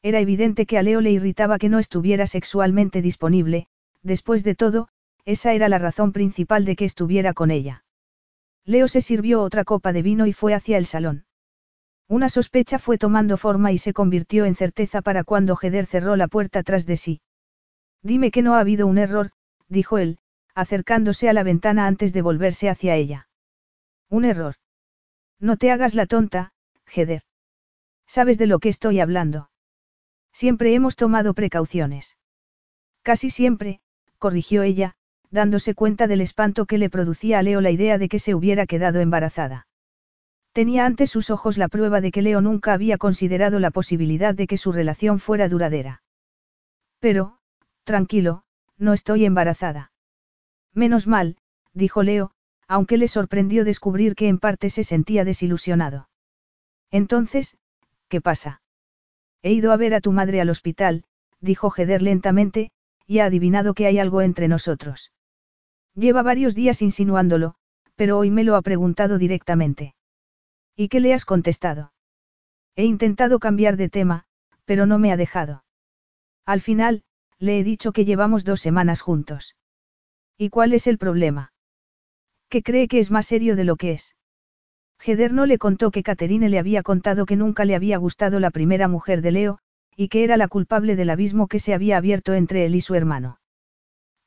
Era evidente que a Leo le irritaba que no estuviera sexualmente disponible, después de todo, esa era la razón principal de que estuviera con ella. Leo se sirvió otra copa de vino y fue hacia el salón. Una sospecha fue tomando forma y se convirtió en certeza para cuando Heder cerró la puerta tras de sí. Dime que no ha habido un error, dijo él, acercándose a la ventana antes de volverse hacia ella. Un error. No te hagas la tonta, Heder. Sabes de lo que estoy hablando. Siempre hemos tomado precauciones. Casi siempre, corrigió ella, dándose cuenta del espanto que le producía a Leo la idea de que se hubiera quedado embarazada. Tenía ante sus ojos la prueba de que Leo nunca había considerado la posibilidad de que su relación fuera duradera. Pero, tranquilo, no estoy embarazada. Menos mal, dijo Leo, aunque le sorprendió descubrir que en parte se sentía desilusionado. Entonces, ¿qué pasa? He ido a ver a tu madre al hospital, dijo Heder lentamente, y ha adivinado que hay algo entre nosotros. Lleva varios días insinuándolo, pero hoy me lo ha preguntado directamente. ¿Y qué le has contestado? He intentado cambiar de tema, pero no me ha dejado. Al final, le he dicho que llevamos dos semanas juntos. ¿Y cuál es el problema? Que cree que es más serio de lo que es. Heder no le contó que Caterine le había contado que nunca le había gustado la primera mujer de Leo, y que era la culpable del abismo que se había abierto entre él y su hermano.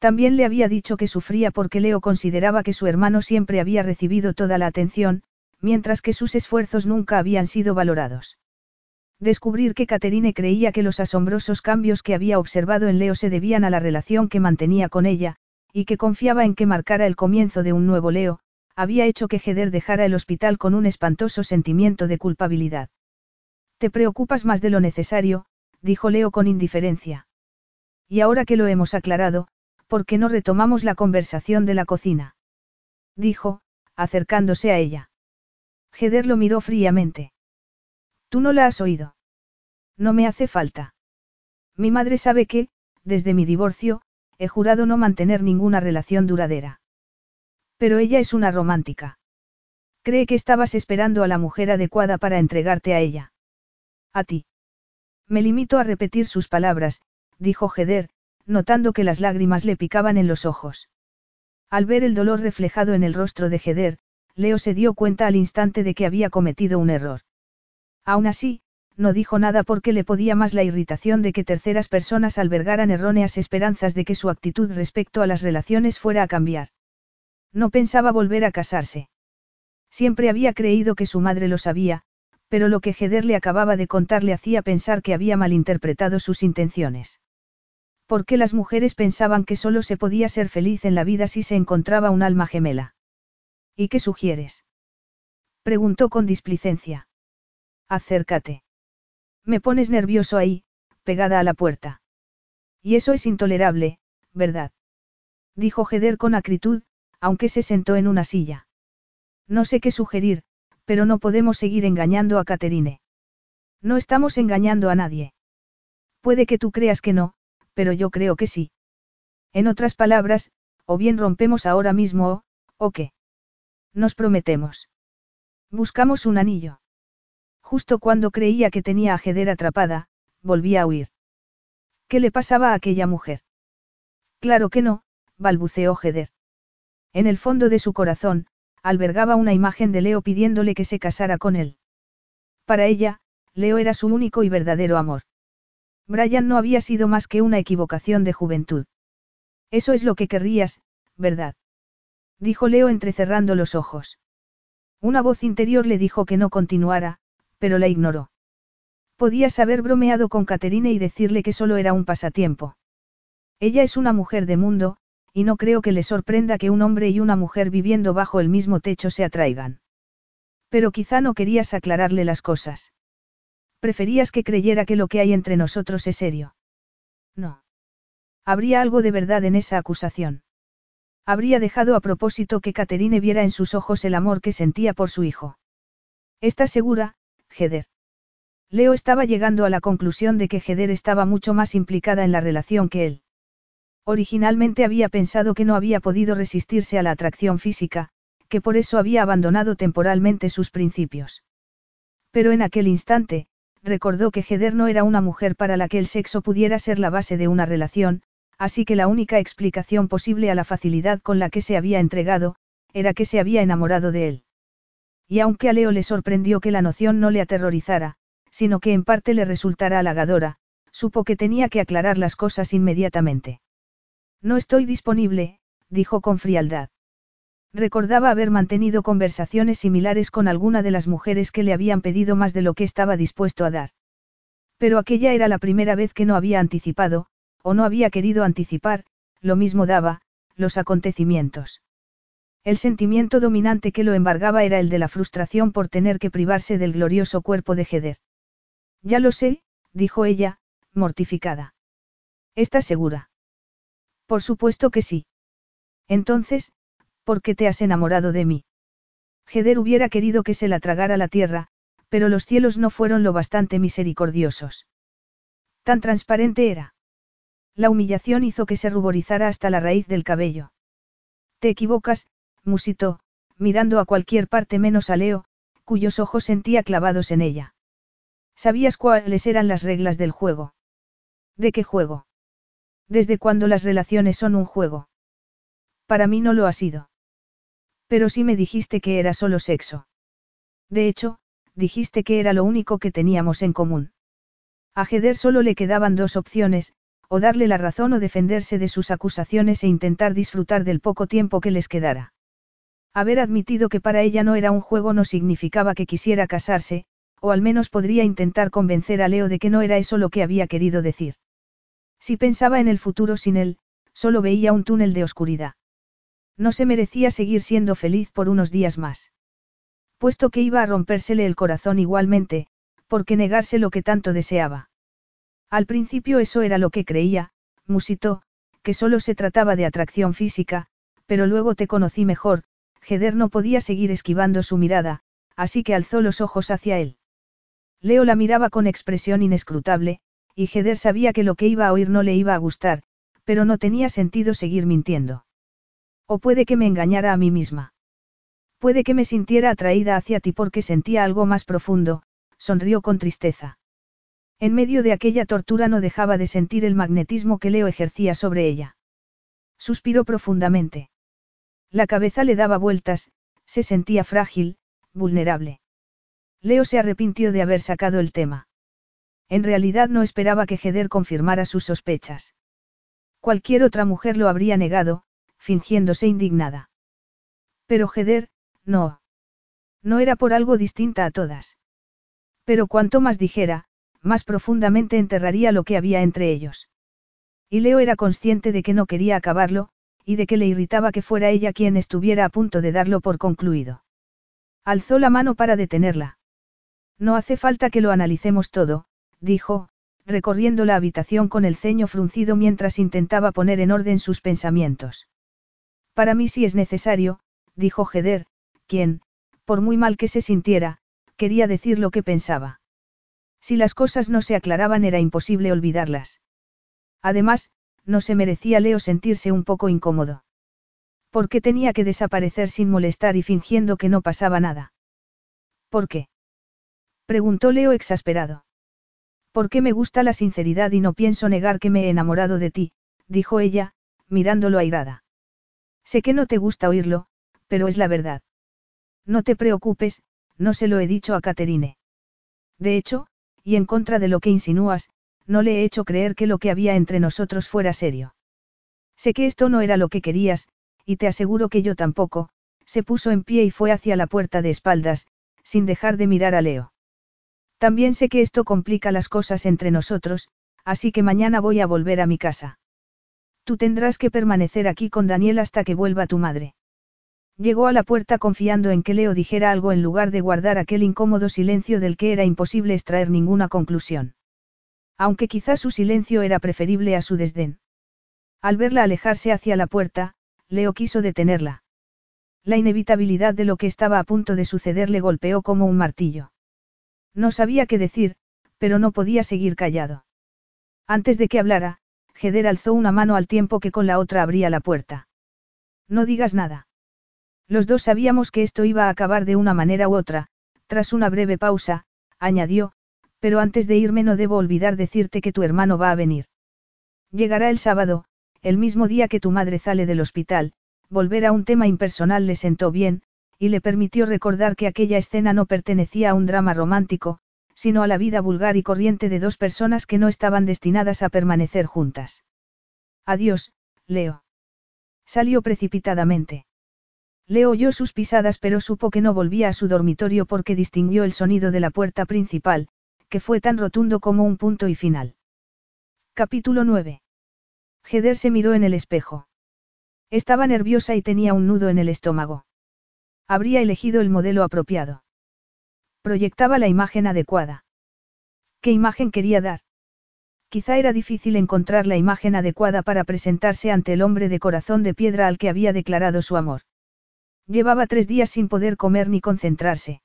También le había dicho que sufría porque Leo consideraba que su hermano siempre había recibido toda la atención, mientras que sus esfuerzos nunca habían sido valorados. Descubrir que Caterine creía que los asombrosos cambios que había observado en Leo se debían a la relación que mantenía con ella, y que confiaba en que marcara el comienzo de un nuevo Leo, había hecho que Heder dejara el hospital con un espantoso sentimiento de culpabilidad. Te preocupas más de lo necesario, dijo Leo con indiferencia. Y ahora que lo hemos aclarado, ¿por qué no retomamos la conversación de la cocina? Dijo, acercándose a ella. Heder lo miró fríamente. Tú no la has oído. No me hace falta. Mi madre sabe que, desde mi divorcio, he jurado no mantener ninguna relación duradera. Pero ella es una romántica. Cree que estabas esperando a la mujer adecuada para entregarte a ella. A ti. Me limito a repetir sus palabras, dijo Heder, notando que las lágrimas le picaban en los ojos. Al ver el dolor reflejado en el rostro de Heder, Leo se dio cuenta al instante de que había cometido un error. Aún así, no dijo nada porque le podía más la irritación de que terceras personas albergaran erróneas esperanzas de que su actitud respecto a las relaciones fuera a cambiar. No pensaba volver a casarse. Siempre había creído que su madre lo sabía, pero lo que Heder le acababa de contar le hacía pensar que había malinterpretado sus intenciones. ¿Por qué las mujeres pensaban que solo se podía ser feliz en la vida si se encontraba un alma gemela? ¿Y qué sugieres? Preguntó con displicencia. Acércate. Me pones nervioso ahí, pegada a la puerta. Y eso es intolerable, ¿verdad? Dijo Heder con acritud, aunque se sentó en una silla. No sé qué sugerir, pero no podemos seguir engañando a Caterine. No estamos engañando a nadie. Puede que tú creas que no, pero yo creo que sí. En otras palabras, o bien rompemos ahora mismo o, o qué. Nos prometemos. Buscamos un anillo. Justo cuando creía que tenía a Jeder atrapada, volvía a huir. ¿Qué le pasaba a aquella mujer? Claro que no, balbuceó Jeder. En el fondo de su corazón, albergaba una imagen de Leo pidiéndole que se casara con él. Para ella, Leo era su único y verdadero amor. Brian no había sido más que una equivocación de juventud. Eso es lo que querrías, ¿verdad? Dijo Leo entrecerrando los ojos. Una voz interior le dijo que no continuara, pero la ignoró. Podías haber bromeado con Caterine y decirle que solo era un pasatiempo. Ella es una mujer de mundo, y no creo que le sorprenda que un hombre y una mujer viviendo bajo el mismo techo se atraigan. Pero quizá no querías aclararle las cosas. Preferías que creyera que lo que hay entre nosotros es serio. No. Habría algo de verdad en esa acusación. Habría dejado a propósito que Caterine viera en sus ojos el amor que sentía por su hijo. ¿Estás segura, Heder? Leo estaba llegando a la conclusión de que Heder estaba mucho más implicada en la relación que él. Originalmente había pensado que no había podido resistirse a la atracción física, que por eso había abandonado temporalmente sus principios. Pero en aquel instante, recordó que Heder no era una mujer para la que el sexo pudiera ser la base de una relación, así que la única explicación posible a la facilidad con la que se había entregado, era que se había enamorado de él. Y aunque a Leo le sorprendió que la noción no le aterrorizara, sino que en parte le resultara halagadora, supo que tenía que aclarar las cosas inmediatamente. No estoy disponible, dijo con frialdad. Recordaba haber mantenido conversaciones similares con alguna de las mujeres que le habían pedido más de lo que estaba dispuesto a dar. Pero aquella era la primera vez que no había anticipado, o no había querido anticipar, lo mismo daba, los acontecimientos. El sentimiento dominante que lo embargaba era el de la frustración por tener que privarse del glorioso cuerpo de Heder. Ya lo sé, dijo ella, mortificada. ¿Estás segura? Por supuesto que sí. Entonces, ¿por qué te has enamorado de mí? Heder hubiera querido que se la tragara la tierra, pero los cielos no fueron lo bastante misericordiosos. Tan transparente era. La humillación hizo que se ruborizara hasta la raíz del cabello. Te equivocas, musitó, mirando a cualquier parte menos a Leo, cuyos ojos sentía clavados en ella. ¿Sabías cuáles eran las reglas del juego? ¿De qué juego? ¿Desde cuándo las relaciones son un juego? Para mí no lo ha sido. Pero sí me dijiste que era solo sexo. De hecho, dijiste que era lo único que teníamos en común. A Heder solo le quedaban dos opciones, o darle la razón o defenderse de sus acusaciones e intentar disfrutar del poco tiempo que les quedara. Haber admitido que para ella no era un juego no significaba que quisiera casarse, o al menos podría intentar convencer a Leo de que no era eso lo que había querido decir. Si pensaba en el futuro sin él, solo veía un túnel de oscuridad. No se merecía seguir siendo feliz por unos días más. Puesto que iba a rompérsele el corazón igualmente, porque negarse lo que tanto deseaba. Al principio eso era lo que creía, musitó, que solo se trataba de atracción física, pero luego te conocí mejor, Heder no podía seguir esquivando su mirada, así que alzó los ojos hacia él. Leo la miraba con expresión inescrutable, y Heder sabía que lo que iba a oír no le iba a gustar, pero no tenía sentido seguir mintiendo. O puede que me engañara a mí misma. Puede que me sintiera atraída hacia ti porque sentía algo más profundo, sonrió con tristeza. En medio de aquella tortura no dejaba de sentir el magnetismo que Leo ejercía sobre ella. Suspiró profundamente. La cabeza le daba vueltas, se sentía frágil, vulnerable. Leo se arrepintió de haber sacado el tema. En realidad no esperaba que Heder confirmara sus sospechas. Cualquier otra mujer lo habría negado, fingiéndose indignada. Pero Heder, no. No era por algo distinta a todas. Pero cuanto más dijera, más profundamente enterraría lo que había entre ellos. Y Leo era consciente de que no quería acabarlo, y de que le irritaba que fuera ella quien estuviera a punto de darlo por concluido. Alzó la mano para detenerla. No hace falta que lo analicemos todo, dijo, recorriendo la habitación con el ceño fruncido mientras intentaba poner en orden sus pensamientos. Para mí sí es necesario, dijo Heder, quien, por muy mal que se sintiera, quería decir lo que pensaba. Si las cosas no se aclaraban era imposible olvidarlas. Además, no se merecía Leo sentirse un poco incómodo. ¿Por qué tenía que desaparecer sin molestar y fingiendo que no pasaba nada? ¿Por qué? Preguntó Leo exasperado. ¿Por qué me gusta la sinceridad y no pienso negar que me he enamorado de ti? dijo ella, mirándolo airada. Sé que no te gusta oírlo, pero es la verdad. No te preocupes, no se lo he dicho a Caterine. De hecho, y en contra de lo que insinúas, no le he hecho creer que lo que había entre nosotros fuera serio. Sé que esto no era lo que querías, y te aseguro que yo tampoco, se puso en pie y fue hacia la puerta de espaldas, sin dejar de mirar a Leo. También sé que esto complica las cosas entre nosotros, así que mañana voy a volver a mi casa. Tú tendrás que permanecer aquí con Daniel hasta que vuelva tu madre. Llegó a la puerta confiando en que Leo dijera algo en lugar de guardar aquel incómodo silencio del que era imposible extraer ninguna conclusión. Aunque quizás su silencio era preferible a su desdén. Al verla alejarse hacia la puerta, Leo quiso detenerla. La inevitabilidad de lo que estaba a punto de suceder le golpeó como un martillo. No sabía qué decir, pero no podía seguir callado. Antes de que hablara, Heder alzó una mano al tiempo que con la otra abría la puerta. No digas nada. Los dos sabíamos que esto iba a acabar de una manera u otra, tras una breve pausa, añadió, pero antes de irme no debo olvidar decirte que tu hermano va a venir. Llegará el sábado, el mismo día que tu madre sale del hospital, volver a un tema impersonal le sentó bien, y le permitió recordar que aquella escena no pertenecía a un drama romántico, sino a la vida vulgar y corriente de dos personas que no estaban destinadas a permanecer juntas. Adiós, Leo. Salió precipitadamente. Leo oyó sus pisadas pero supo que no volvía a su dormitorio porque distinguió el sonido de la puerta principal, que fue tan rotundo como un punto y final. Capítulo 9. Heder se miró en el espejo. Estaba nerviosa y tenía un nudo en el estómago. Habría elegido el modelo apropiado. Proyectaba la imagen adecuada. ¿Qué imagen quería dar? Quizá era difícil encontrar la imagen adecuada para presentarse ante el hombre de corazón de piedra al que había declarado su amor. Llevaba tres días sin poder comer ni concentrarse.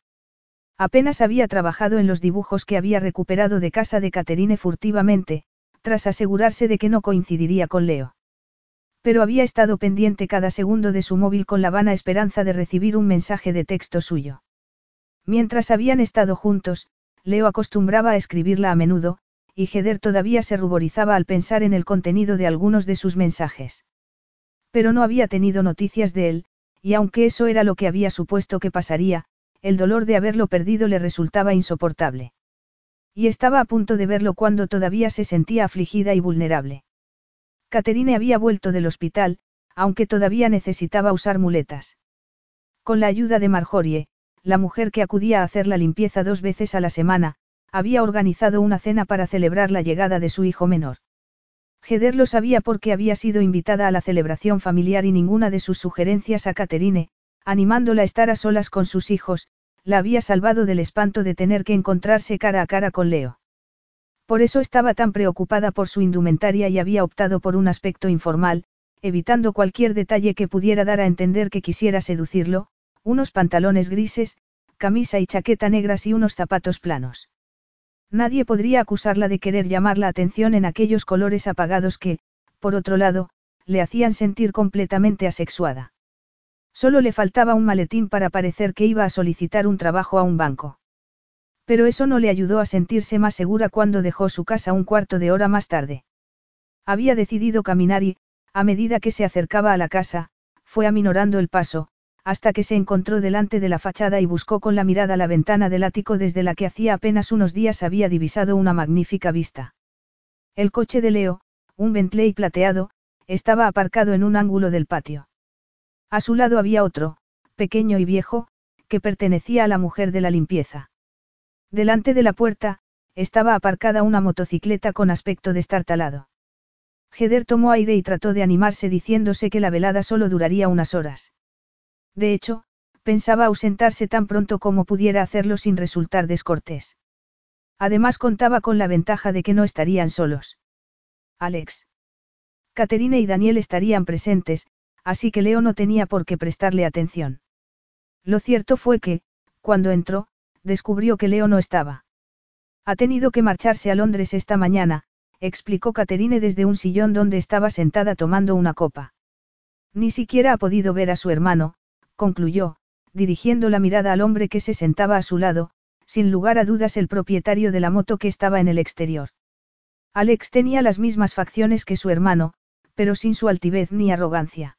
Apenas había trabajado en los dibujos que había recuperado de casa de Caterine furtivamente, tras asegurarse de que no coincidiría con Leo. Pero había estado pendiente cada segundo de su móvil con la vana esperanza de recibir un mensaje de texto suyo. Mientras habían estado juntos, Leo acostumbraba a escribirla a menudo, y Heder todavía se ruborizaba al pensar en el contenido de algunos de sus mensajes. Pero no había tenido noticias de él, y aunque eso era lo que había supuesto que pasaría, el dolor de haberlo perdido le resultaba insoportable. Y estaba a punto de verlo cuando todavía se sentía afligida y vulnerable. Caterine había vuelto del hospital, aunque todavía necesitaba usar muletas. Con la ayuda de Marjorie, la mujer que acudía a hacer la limpieza dos veces a la semana, había organizado una cena para celebrar la llegada de su hijo menor. Heder lo sabía porque había sido invitada a la celebración familiar y ninguna de sus sugerencias a Caterine, animándola a estar a solas con sus hijos, la había salvado del espanto de tener que encontrarse cara a cara con Leo. Por eso estaba tan preocupada por su indumentaria y había optado por un aspecto informal, evitando cualquier detalle que pudiera dar a entender que quisiera seducirlo, unos pantalones grises, camisa y chaqueta negras y unos zapatos planos. Nadie podría acusarla de querer llamar la atención en aquellos colores apagados que, por otro lado, le hacían sentir completamente asexuada. Solo le faltaba un maletín para parecer que iba a solicitar un trabajo a un banco. Pero eso no le ayudó a sentirse más segura cuando dejó su casa un cuarto de hora más tarde. Había decidido caminar y, a medida que se acercaba a la casa, fue aminorando el paso, hasta que se encontró delante de la fachada y buscó con la mirada la ventana del ático desde la que hacía apenas unos días había divisado una magnífica vista. El coche de Leo, un Bentley plateado, estaba aparcado en un ángulo del patio. A su lado había otro, pequeño y viejo, que pertenecía a la mujer de la limpieza. Delante de la puerta, estaba aparcada una motocicleta con aspecto destartalado. Heder tomó aire y trató de animarse diciéndose que la velada solo duraría unas horas. De hecho, pensaba ausentarse tan pronto como pudiera hacerlo sin resultar descortés. Además contaba con la ventaja de que no estarían solos. Alex. Caterine y Daniel estarían presentes, así que Leo no tenía por qué prestarle atención. Lo cierto fue que, cuando entró, descubrió que Leo no estaba. Ha tenido que marcharse a Londres esta mañana, explicó Caterine desde un sillón donde estaba sentada tomando una copa. Ni siquiera ha podido ver a su hermano, concluyó, dirigiendo la mirada al hombre que se sentaba a su lado, sin lugar a dudas el propietario de la moto que estaba en el exterior. Alex tenía las mismas facciones que su hermano, pero sin su altivez ni arrogancia.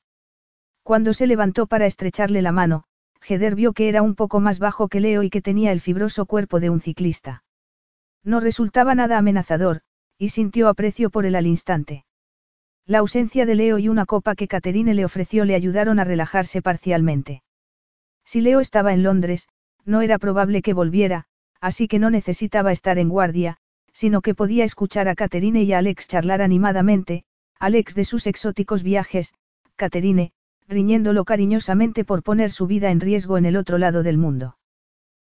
Cuando se levantó para estrecharle la mano, Heder vio que era un poco más bajo que Leo y que tenía el fibroso cuerpo de un ciclista. No resultaba nada amenazador, y sintió aprecio por él al instante. La ausencia de Leo y una copa que Caterine le ofreció le ayudaron a relajarse parcialmente. Si Leo estaba en Londres, no era probable que volviera, así que no necesitaba estar en guardia, sino que podía escuchar a Caterine y a Alex charlar animadamente, Alex de sus exóticos viajes, Caterine, riñéndolo cariñosamente por poner su vida en riesgo en el otro lado del mundo.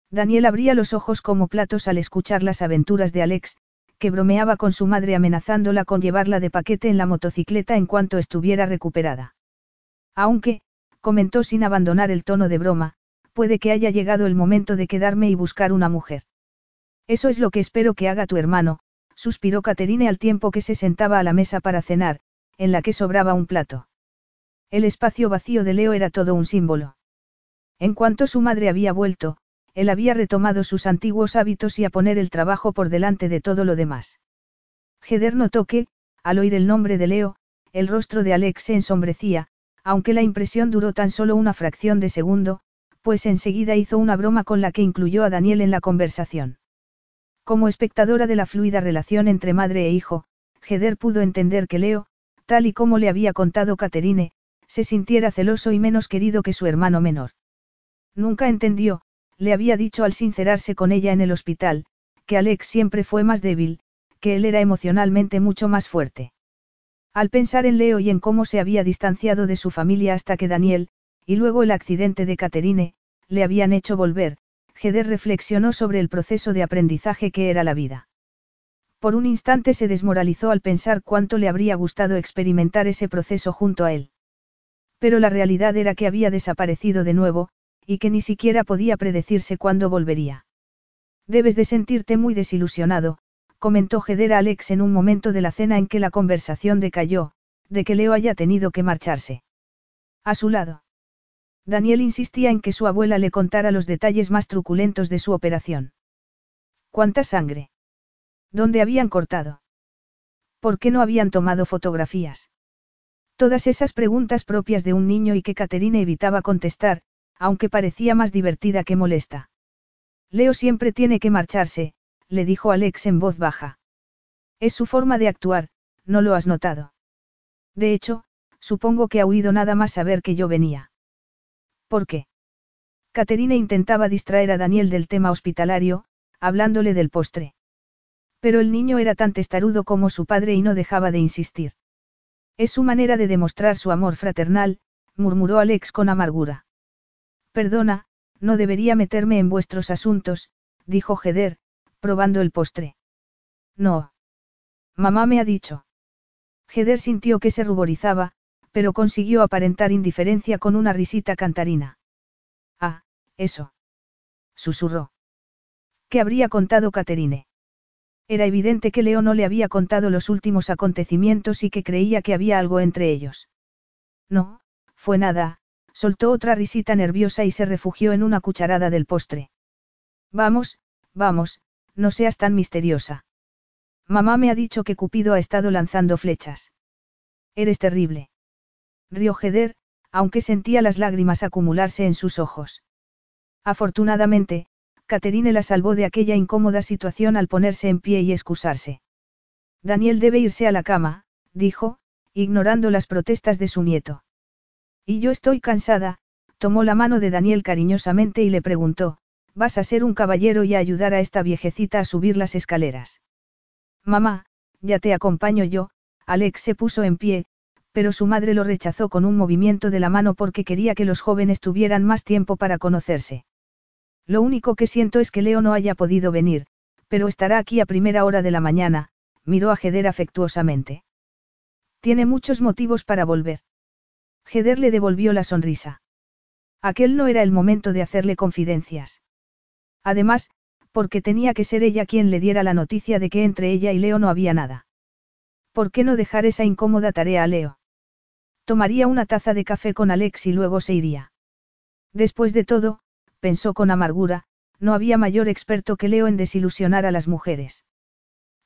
Daniel abría los ojos como platos al escuchar las aventuras de Alex, que bromeaba con su madre amenazándola con llevarla de paquete en la motocicleta en cuanto estuviera recuperada. Aunque, comentó sin abandonar el tono de broma, puede que haya llegado el momento de quedarme y buscar una mujer. Eso es lo que espero que haga tu hermano, suspiró Caterine al tiempo que se sentaba a la mesa para cenar, en la que sobraba un plato. El espacio vacío de Leo era todo un símbolo. En cuanto su madre había vuelto, él había retomado sus antiguos hábitos y a poner el trabajo por delante de todo lo demás. Heder notó que, al oír el nombre de Leo, el rostro de Alex se ensombrecía, aunque la impresión duró tan solo una fracción de segundo, pues enseguida hizo una broma con la que incluyó a Daniel en la conversación. Como espectadora de la fluida relación entre madre e hijo, Heder pudo entender que Leo, tal y como le había contado Caterine, se sintiera celoso y menos querido que su hermano menor. Nunca entendió, le había dicho al sincerarse con ella en el hospital, que Alex siempre fue más débil, que él era emocionalmente mucho más fuerte. Al pensar en Leo y en cómo se había distanciado de su familia hasta que Daniel, y luego el accidente de Caterine, le habían hecho volver, Heder reflexionó sobre el proceso de aprendizaje que era la vida. Por un instante se desmoralizó al pensar cuánto le habría gustado experimentar ese proceso junto a él. Pero la realidad era que había desaparecido de nuevo, y que ni siquiera podía predecirse cuándo volvería. Debes de sentirte muy desilusionado, comentó Heder a Alex en un momento de la cena en que la conversación decayó, de que Leo haya tenido que marcharse. A su lado. Daniel insistía en que su abuela le contara los detalles más truculentos de su operación. ¿Cuánta sangre? ¿Dónde habían cortado? ¿Por qué no habían tomado fotografías? Todas esas preguntas propias de un niño y que Caterina evitaba contestar, aunque parecía más divertida que molesta. Leo siempre tiene que marcharse, le dijo Alex en voz baja. Es su forma de actuar, ¿no lo has notado? De hecho, supongo que ha oído nada más saber que yo venía. ¿Por qué? Caterina intentaba distraer a Daniel del tema hospitalario, hablándole del postre. Pero el niño era tan testarudo como su padre y no dejaba de insistir. Es su manera de demostrar su amor fraternal, murmuró Alex con amargura. Perdona, no debería meterme en vuestros asuntos, dijo Heder, probando el postre. No. Mamá me ha dicho. Heder sintió que se ruborizaba, pero consiguió aparentar indiferencia con una risita cantarina. Ah, eso. Susurró. ¿Qué habría contado Caterine? Era evidente que Leo no le había contado los últimos acontecimientos y que creía que había algo entre ellos. No, fue nada, soltó otra risita nerviosa y se refugió en una cucharada del postre. Vamos, vamos, no seas tan misteriosa. Mamá me ha dicho que Cupido ha estado lanzando flechas. Eres terrible. Rió Heder, aunque sentía las lágrimas acumularse en sus ojos. Afortunadamente, Caterine la salvó de aquella incómoda situación al ponerse en pie y excusarse. Daniel debe irse a la cama, dijo, ignorando las protestas de su nieto. Y yo estoy cansada, tomó la mano de Daniel cariñosamente y le preguntó, ¿vas a ser un caballero y a ayudar a esta viejecita a subir las escaleras? Mamá, ya te acompaño yo, Alex se puso en pie, pero su madre lo rechazó con un movimiento de la mano porque quería que los jóvenes tuvieran más tiempo para conocerse. Lo único que siento es que Leo no haya podido venir, pero estará aquí a primera hora de la mañana, miró a Jeder afectuosamente. Tiene muchos motivos para volver. Jeder le devolvió la sonrisa. Aquel no era el momento de hacerle confidencias. Además, porque tenía que ser ella quien le diera la noticia de que entre ella y Leo no había nada. ¿Por qué no dejar esa incómoda tarea a Leo? Tomaría una taza de café con Alex y luego se iría. Después de todo, pensó con amargura, no había mayor experto que Leo en desilusionar a las mujeres.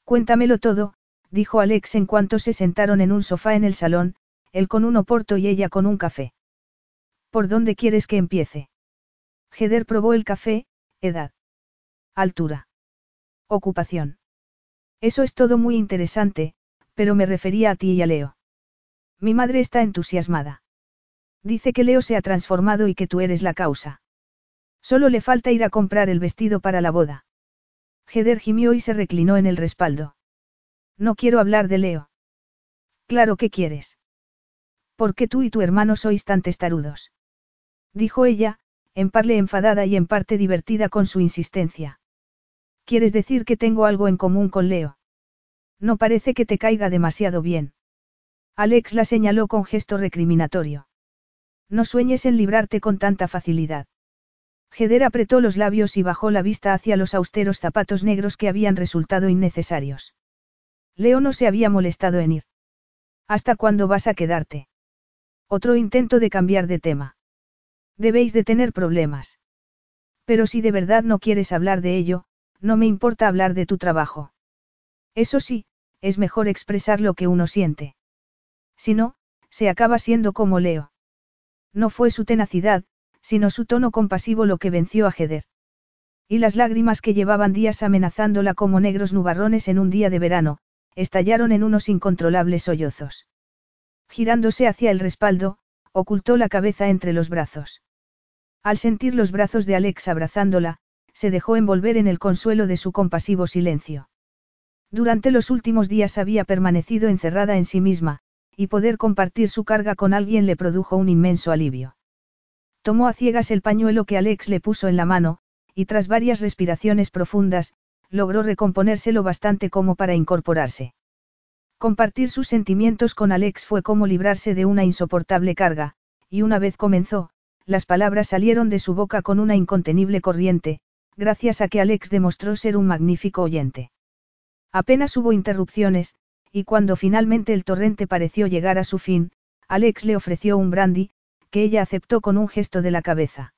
Cuéntamelo todo, dijo Alex en cuanto se sentaron en un sofá en el salón, él con un oporto y ella con un café. ¿Por dónde quieres que empiece? Heder probó el café, edad. Altura. Ocupación. Eso es todo muy interesante, pero me refería a ti y a Leo. Mi madre está entusiasmada. Dice que Leo se ha transformado y que tú eres la causa. Solo le falta ir a comprar el vestido para la boda. Heder gimió y se reclinó en el respaldo. No quiero hablar de Leo. Claro que quieres. ¿Por qué tú y tu hermano sois tan testarudos? Dijo ella, en parte enfadada y en parte divertida con su insistencia. ¿Quieres decir que tengo algo en común con Leo? No parece que te caiga demasiado bien. Alex la señaló con gesto recriminatorio. No sueñes en librarte con tanta facilidad. Heder apretó los labios y bajó la vista hacia los austeros zapatos negros que habían resultado innecesarios. Leo no se había molestado en ir. ¿Hasta cuándo vas a quedarte? Otro intento de cambiar de tema. Debéis de tener problemas. Pero si de verdad no quieres hablar de ello, no me importa hablar de tu trabajo. Eso sí, es mejor expresar lo que uno siente. Si no, se acaba siendo como Leo. No fue su tenacidad, sino su tono compasivo lo que venció a Heder. Y las lágrimas que llevaban días amenazándola como negros nubarrones en un día de verano, estallaron en unos incontrolables sollozos. Girándose hacia el respaldo, ocultó la cabeza entre los brazos. Al sentir los brazos de Alex abrazándola, se dejó envolver en el consuelo de su compasivo silencio. Durante los últimos días había permanecido encerrada en sí misma, y poder compartir su carga con alguien le produjo un inmenso alivio. Tomó a ciegas el pañuelo que Alex le puso en la mano, y tras varias respiraciones profundas, logró recomponérselo bastante como para incorporarse. Compartir sus sentimientos con Alex fue como librarse de una insoportable carga, y una vez comenzó, las palabras salieron de su boca con una incontenible corriente, gracias a que Alex demostró ser un magnífico oyente. Apenas hubo interrupciones, y cuando finalmente el torrente pareció llegar a su fin, Alex le ofreció un brandy, que ella aceptó con un gesto de la cabeza.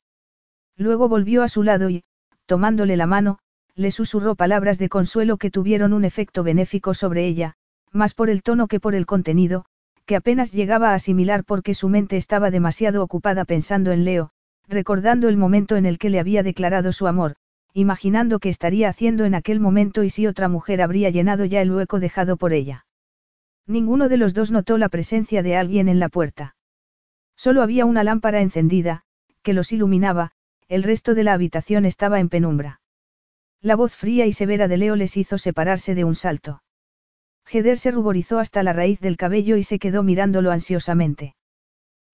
Luego volvió a su lado y, tomándole la mano, le susurró palabras de consuelo que tuvieron un efecto benéfico sobre ella, más por el tono que por el contenido, que apenas llegaba a asimilar porque su mente estaba demasiado ocupada pensando en Leo, recordando el momento en el que le había declarado su amor, imaginando qué estaría haciendo en aquel momento y si otra mujer habría llenado ya el hueco dejado por ella. Ninguno de los dos notó la presencia de alguien en la puerta. Solo había una lámpara encendida, que los iluminaba, el resto de la habitación estaba en penumbra. La voz fría y severa de Leo les hizo separarse de un salto. Heder se ruborizó hasta la raíz del cabello y se quedó mirándolo ansiosamente.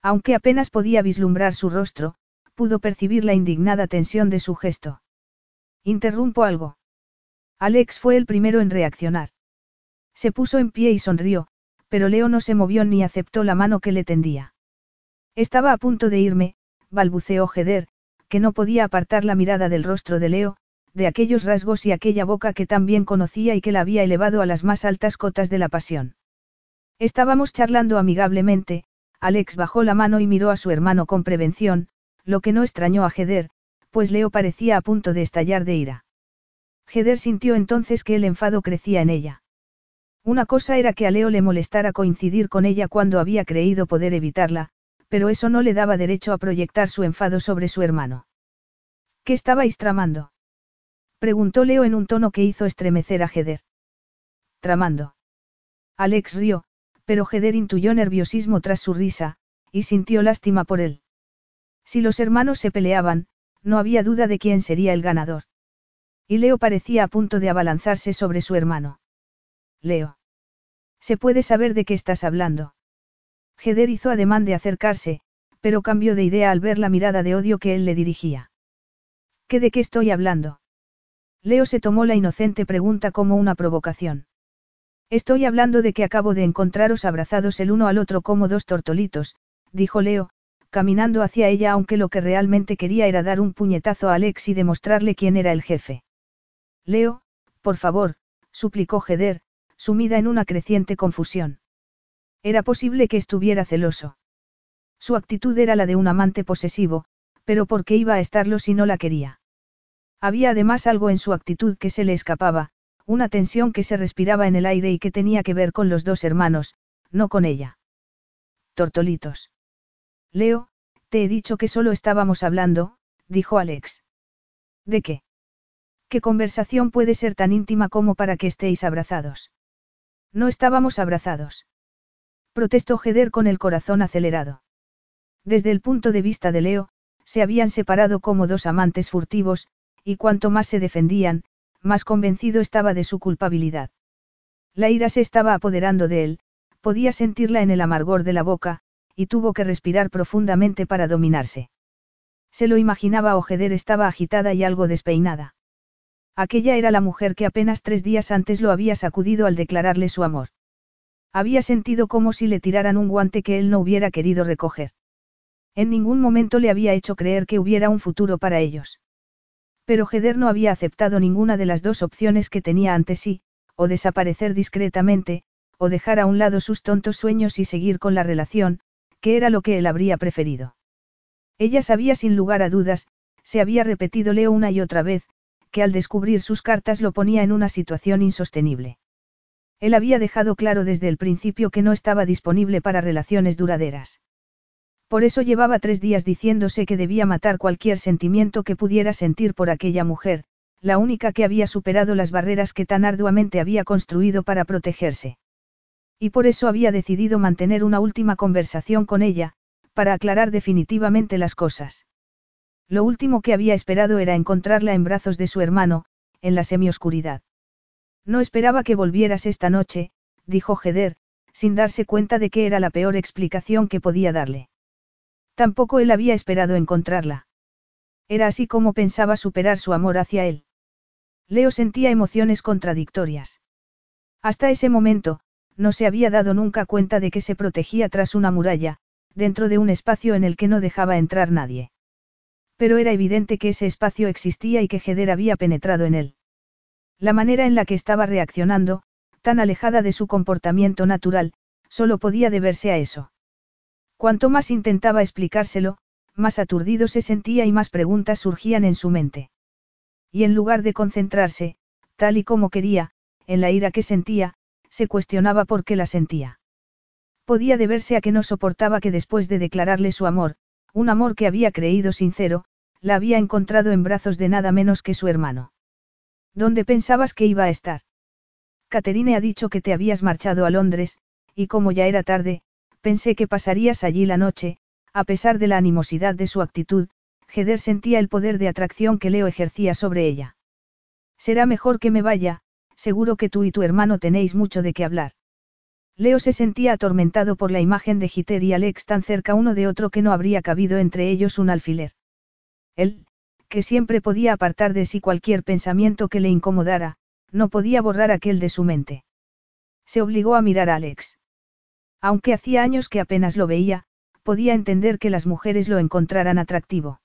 Aunque apenas podía vislumbrar su rostro, pudo percibir la indignada tensión de su gesto. ¿Interrumpo algo? Alex fue el primero en reaccionar. Se puso en pie y sonrió, pero Leo no se movió ni aceptó la mano que le tendía. Estaba a punto de irme, balbuceó Heder, que no podía apartar la mirada del rostro de Leo, de aquellos rasgos y aquella boca que tan bien conocía y que la había elevado a las más altas cotas de la pasión. Estábamos charlando amigablemente, Alex bajó la mano y miró a su hermano con prevención, lo que no extrañó a Heder, pues Leo parecía a punto de estallar de ira. Heder sintió entonces que el enfado crecía en ella. Una cosa era que a Leo le molestara coincidir con ella cuando había creído poder evitarla, pero eso no le daba derecho a proyectar su enfado sobre su hermano. ¿Qué estabais tramando? Preguntó Leo en un tono que hizo estremecer a Heder. Tramando. Alex rió, pero Heder intuyó nerviosismo tras su risa, y sintió lástima por él. Si los hermanos se peleaban, no había duda de quién sería el ganador. Y Leo parecía a punto de abalanzarse sobre su hermano. Leo. ¿Se puede saber de qué estás hablando? Heder hizo ademán de acercarse, pero cambió de idea al ver la mirada de odio que él le dirigía. ¿Qué de qué estoy hablando? Leo se tomó la inocente pregunta como una provocación. Estoy hablando de que acabo de encontraros abrazados el uno al otro como dos tortolitos, dijo Leo, caminando hacia ella aunque lo que realmente quería era dar un puñetazo a Alex y demostrarle quién era el jefe. Leo, por favor, suplicó Heder, sumida en una creciente confusión. Era posible que estuviera celoso. Su actitud era la de un amante posesivo, pero ¿por qué iba a estarlo si no la quería? Había además algo en su actitud que se le escapaba, una tensión que se respiraba en el aire y que tenía que ver con los dos hermanos, no con ella. Tortolitos. Leo, te he dicho que solo estábamos hablando, dijo Alex. ¿De qué? ¿Qué conversación puede ser tan íntima como para que estéis abrazados? No estábamos abrazados protestó Heder con el corazón acelerado. Desde el punto de vista de Leo, se habían separado como dos amantes furtivos, y cuanto más se defendían, más convencido estaba de su culpabilidad. La ira se estaba apoderando de él, podía sentirla en el amargor de la boca, y tuvo que respirar profundamente para dominarse. Se lo imaginaba o Heder estaba agitada y algo despeinada. Aquella era la mujer que apenas tres días antes lo había sacudido al declararle su amor. Había sentido como si le tiraran un guante que él no hubiera querido recoger. En ningún momento le había hecho creer que hubiera un futuro para ellos. Pero Heder no había aceptado ninguna de las dos opciones que tenía ante sí, o desaparecer discretamente, o dejar a un lado sus tontos sueños y seguir con la relación, que era lo que él habría preferido. Ella sabía sin lugar a dudas, se había repetido Leo una y otra vez, que al descubrir sus cartas lo ponía en una situación insostenible. Él había dejado claro desde el principio que no estaba disponible para relaciones duraderas. Por eso llevaba tres días diciéndose que debía matar cualquier sentimiento que pudiera sentir por aquella mujer, la única que había superado las barreras que tan arduamente había construido para protegerse. Y por eso había decidido mantener una última conversación con ella, para aclarar definitivamente las cosas. Lo último que había esperado era encontrarla en brazos de su hermano, en la semioscuridad. No esperaba que volvieras esta noche, dijo Heder, sin darse cuenta de que era la peor explicación que podía darle. Tampoco él había esperado encontrarla. Era así como pensaba superar su amor hacia él. Leo sentía emociones contradictorias. Hasta ese momento, no se había dado nunca cuenta de que se protegía tras una muralla, dentro de un espacio en el que no dejaba entrar nadie. Pero era evidente que ese espacio existía y que Heder había penetrado en él. La manera en la que estaba reaccionando, tan alejada de su comportamiento natural, solo podía deberse a eso. Cuanto más intentaba explicárselo, más aturdido se sentía y más preguntas surgían en su mente. Y en lugar de concentrarse, tal y como quería, en la ira que sentía, se cuestionaba por qué la sentía. Podía deberse a que no soportaba que después de declararle su amor, un amor que había creído sincero, la había encontrado en brazos de nada menos que su hermano. ¿Dónde pensabas que iba a estar? Caterine ha dicho que te habías marchado a Londres, y como ya era tarde, pensé que pasarías allí la noche, a pesar de la animosidad de su actitud, Heder sentía el poder de atracción que Leo ejercía sobre ella. Será mejor que me vaya, seguro que tú y tu hermano tenéis mucho de qué hablar. Leo se sentía atormentado por la imagen de Giter y Alex tan cerca uno de otro que no habría cabido entre ellos un alfiler. Él, que siempre podía apartar de sí cualquier pensamiento que le incomodara, no podía borrar aquel de su mente. Se obligó a mirar a Alex. Aunque hacía años que apenas lo veía, podía entender que las mujeres lo encontraran atractivo.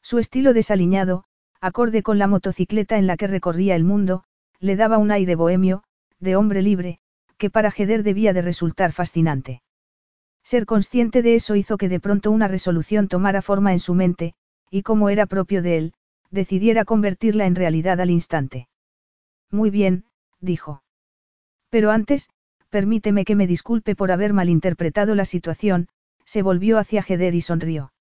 Su estilo desaliñado, acorde con la motocicleta en la que recorría el mundo, le daba un aire bohemio, de hombre libre, que para Heder debía de resultar fascinante. Ser consciente de eso hizo que de pronto una resolución tomara forma en su mente, y como era propio de él, decidiera convertirla en realidad al instante. Muy bien, dijo. Pero antes, permíteme que me disculpe por haber malinterpretado la situación, se volvió hacia Heder y sonrió.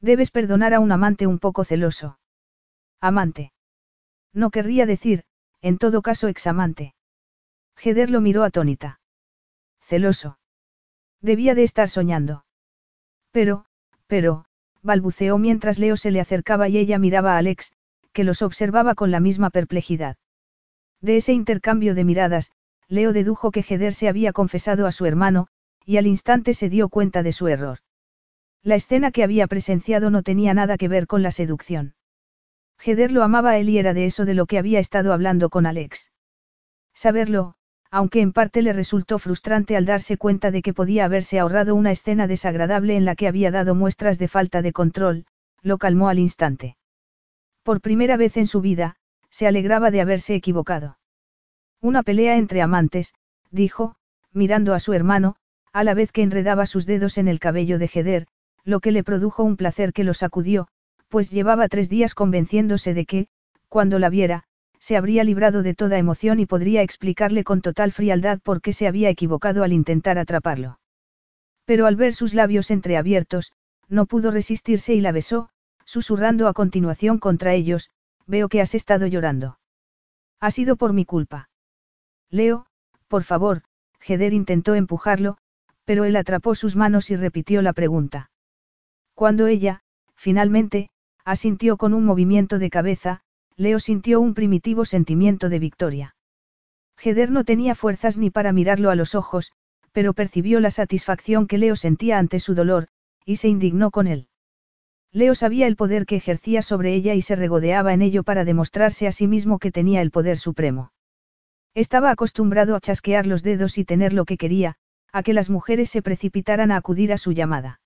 Debes perdonar a un amante un poco celoso. Amante. No querría decir, en todo caso examante. Heder lo miró atónita. Celoso. Debía de estar soñando. Pero, pero, balbuceó mientras Leo se le acercaba y ella miraba a Alex, que los observaba con la misma perplejidad. De ese intercambio de miradas, Leo dedujo que Heder se había confesado a su hermano, y al instante se dio cuenta de su error. La escena que había presenciado no tenía nada que ver con la seducción. Heder lo amaba a él y era de eso de lo que había estado hablando con Alex. Saberlo, aunque en parte le resultó frustrante al darse cuenta de que podía haberse ahorrado una escena desagradable en la que había dado muestras de falta de control, lo calmó al instante. Por primera vez en su vida, se alegraba de haberse equivocado. Una pelea entre amantes, dijo, mirando a su hermano, a la vez que enredaba sus dedos en el cabello de Heder, lo que le produjo un placer que lo sacudió, pues llevaba tres días convenciéndose de que, cuando la viera, se habría librado de toda emoción y podría explicarle con total frialdad por qué se había equivocado al intentar atraparlo. Pero al ver sus labios entreabiertos, no pudo resistirse y la besó, susurrando a continuación contra ellos, veo que has estado llorando. Ha sido por mi culpa. Leo, por favor, Heder intentó empujarlo, pero él atrapó sus manos y repitió la pregunta. Cuando ella, finalmente, asintió con un movimiento de cabeza, Leo sintió un primitivo sentimiento de victoria. Heder no tenía fuerzas ni para mirarlo a los ojos, pero percibió la satisfacción que Leo sentía ante su dolor, y se indignó con él. Leo sabía el poder que ejercía sobre ella y se regodeaba en ello para demostrarse a sí mismo que tenía el poder supremo. Estaba acostumbrado a chasquear los dedos y tener lo que quería, a que las mujeres se precipitaran a acudir a su llamada.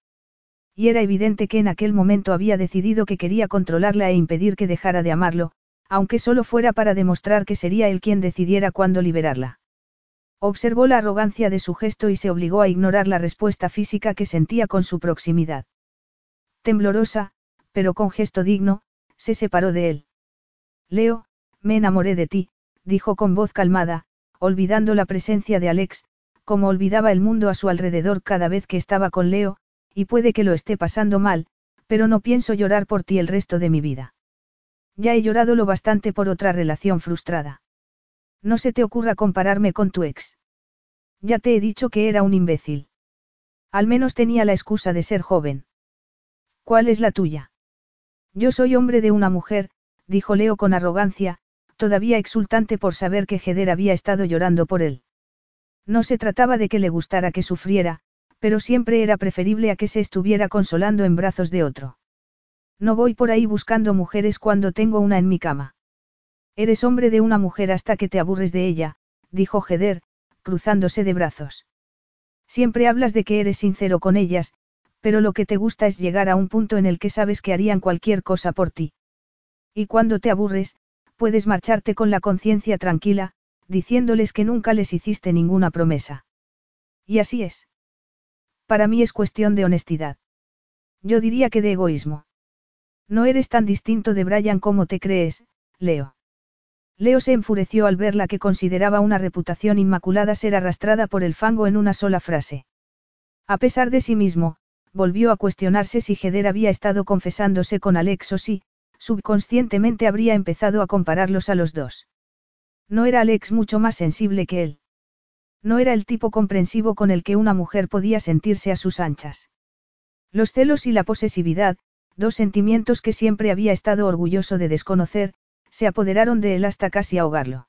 Y era evidente que en aquel momento había decidido que quería controlarla e impedir que dejara de amarlo, aunque solo fuera para demostrar que sería él quien decidiera cuándo liberarla. Observó la arrogancia de su gesto y se obligó a ignorar la respuesta física que sentía con su proximidad. Temblorosa, pero con gesto digno, se separó de él. Leo, me enamoré de ti, dijo con voz calmada, olvidando la presencia de Alex, como olvidaba el mundo a su alrededor cada vez que estaba con Leo, y puede que lo esté pasando mal, pero no pienso llorar por ti el resto de mi vida. Ya he llorado lo bastante por otra relación frustrada. No se te ocurra compararme con tu ex. Ya te he dicho que era un imbécil. Al menos tenía la excusa de ser joven. ¿Cuál es la tuya? Yo soy hombre de una mujer, dijo Leo con arrogancia, todavía exultante por saber que Heder había estado llorando por él. No se trataba de que le gustara que sufriera, pero siempre era preferible a que se estuviera consolando en brazos de otro. No voy por ahí buscando mujeres cuando tengo una en mi cama. Eres hombre de una mujer hasta que te aburres de ella, dijo Jeder, cruzándose de brazos. Siempre hablas de que eres sincero con ellas, pero lo que te gusta es llegar a un punto en el que sabes que harían cualquier cosa por ti. Y cuando te aburres, puedes marcharte con la conciencia tranquila, diciéndoles que nunca les hiciste ninguna promesa. Y así es. Para mí es cuestión de honestidad. Yo diría que de egoísmo. No eres tan distinto de Brian como te crees, Leo. Leo se enfureció al ver la que consideraba una reputación inmaculada ser arrastrada por el fango en una sola frase. A pesar de sí mismo, volvió a cuestionarse si Heder había estado confesándose con Alex o si, subconscientemente habría empezado a compararlos a los dos. No era Alex mucho más sensible que él. No era el tipo comprensivo con el que una mujer podía sentirse a sus anchas. Los celos y la posesividad, dos sentimientos que siempre había estado orgulloso de desconocer, se apoderaron de él hasta casi ahogarlo.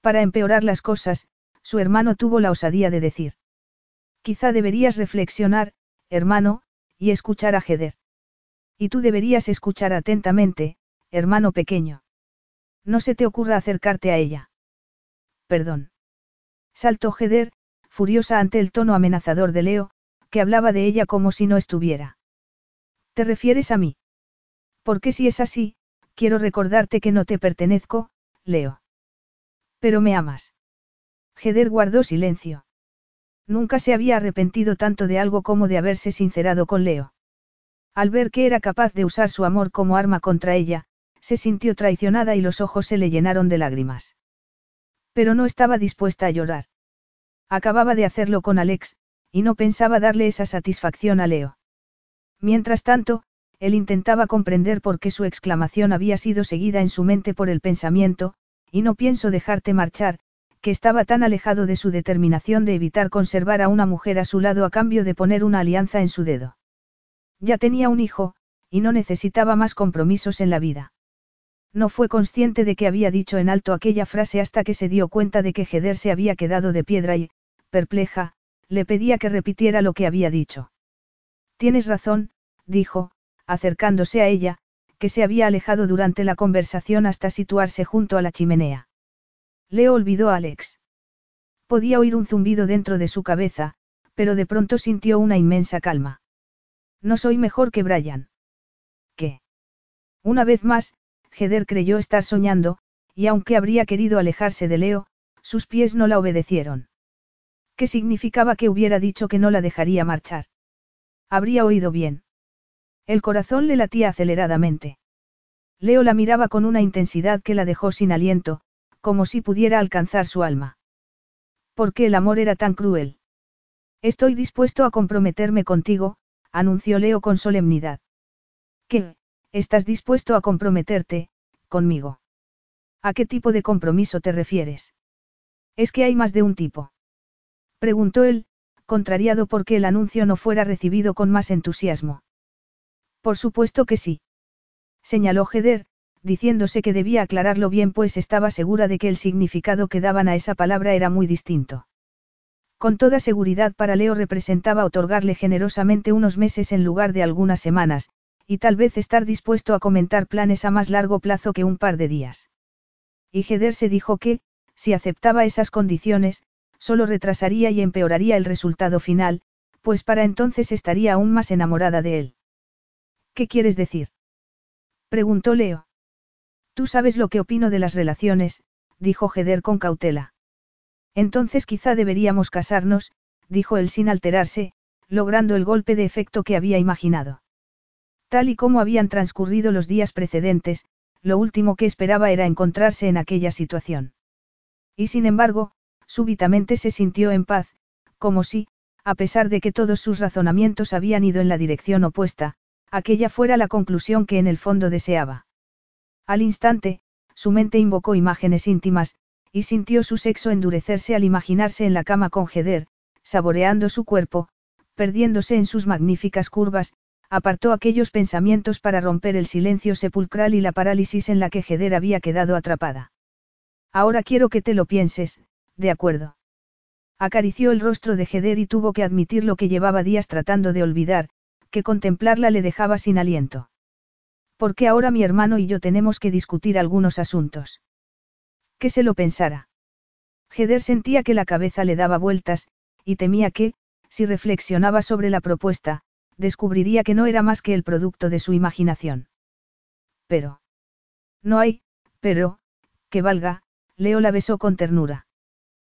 Para empeorar las cosas, su hermano tuvo la osadía de decir. Quizá deberías reflexionar, hermano, y escuchar a Heder. Y tú deberías escuchar atentamente, hermano pequeño. No se te ocurra acercarte a ella. Perdón. Saltó Heder, furiosa ante el tono amenazador de Leo, que hablaba de ella como si no estuviera. ¿Te refieres a mí? Porque si es así, quiero recordarte que no te pertenezco, Leo. Pero me amas. Heder guardó silencio. Nunca se había arrepentido tanto de algo como de haberse sincerado con Leo. Al ver que era capaz de usar su amor como arma contra ella, se sintió traicionada y los ojos se le llenaron de lágrimas. Pero no estaba dispuesta a llorar. Acababa de hacerlo con Alex, y no pensaba darle esa satisfacción a Leo. Mientras tanto, él intentaba comprender por qué su exclamación había sido seguida en su mente por el pensamiento, y no pienso dejarte marchar, que estaba tan alejado de su determinación de evitar conservar a una mujer a su lado a cambio de poner una alianza en su dedo. Ya tenía un hijo, y no necesitaba más compromisos en la vida. No fue consciente de que había dicho en alto aquella frase hasta que se dio cuenta de que Heder se había quedado de piedra y, perpleja, le pedía que repitiera lo que había dicho. Tienes razón, dijo, acercándose a ella, que se había alejado durante la conversación hasta situarse junto a la chimenea. Leo olvidó a Alex. Podía oír un zumbido dentro de su cabeza, pero de pronto sintió una inmensa calma. No soy mejor que Brian. ¿Qué? Una vez más, Heder creyó estar soñando, y aunque habría querido alejarse de Leo, sus pies no la obedecieron. ¿Qué significaba que hubiera dicho que no la dejaría marchar? Habría oído bien. El corazón le latía aceleradamente. Leo la miraba con una intensidad que la dejó sin aliento, como si pudiera alcanzar su alma. ¿Por qué el amor era tan cruel? Estoy dispuesto a comprometerme contigo, anunció Leo con solemnidad. ¿Qué? ¿Estás dispuesto a comprometerte, conmigo? ¿A qué tipo de compromiso te refieres? Es que hay más de un tipo. Preguntó él, contrariado porque el anuncio no fuera recibido con más entusiasmo. Por supuesto que sí. Señaló Heder, diciéndose que debía aclararlo bien pues estaba segura de que el significado que daban a esa palabra era muy distinto. Con toda seguridad para Leo representaba otorgarle generosamente unos meses en lugar de algunas semanas, y tal vez estar dispuesto a comentar planes a más largo plazo que un par de días. Y Heder se dijo que, si aceptaba esas condiciones, solo retrasaría y empeoraría el resultado final, pues para entonces estaría aún más enamorada de él. ¿Qué quieres decir? Preguntó Leo. Tú sabes lo que opino de las relaciones, dijo Heder con cautela. Entonces quizá deberíamos casarnos, dijo él sin alterarse, logrando el golpe de efecto que había imaginado. Tal y como habían transcurrido los días precedentes, lo último que esperaba era encontrarse en aquella situación. Y sin embargo, súbitamente se sintió en paz, como si, a pesar de que todos sus razonamientos habían ido en la dirección opuesta, aquella fuera la conclusión que en el fondo deseaba. Al instante, su mente invocó imágenes íntimas, y sintió su sexo endurecerse al imaginarse en la cama con Heder, saboreando su cuerpo, perdiéndose en sus magníficas curvas, apartó aquellos pensamientos para romper el silencio sepulcral y la parálisis en la que Heder había quedado atrapada. Ahora quiero que te lo pienses, de acuerdo. Acarició el rostro de Heder y tuvo que admitir lo que llevaba días tratando de olvidar, que contemplarla le dejaba sin aliento. Porque ahora mi hermano y yo tenemos que discutir algunos asuntos. Que se lo pensara. Heder sentía que la cabeza le daba vueltas, y temía que, si reflexionaba sobre la propuesta, descubriría que no era más que el producto de su imaginación. Pero. No hay, pero, que valga, Leo la besó con ternura.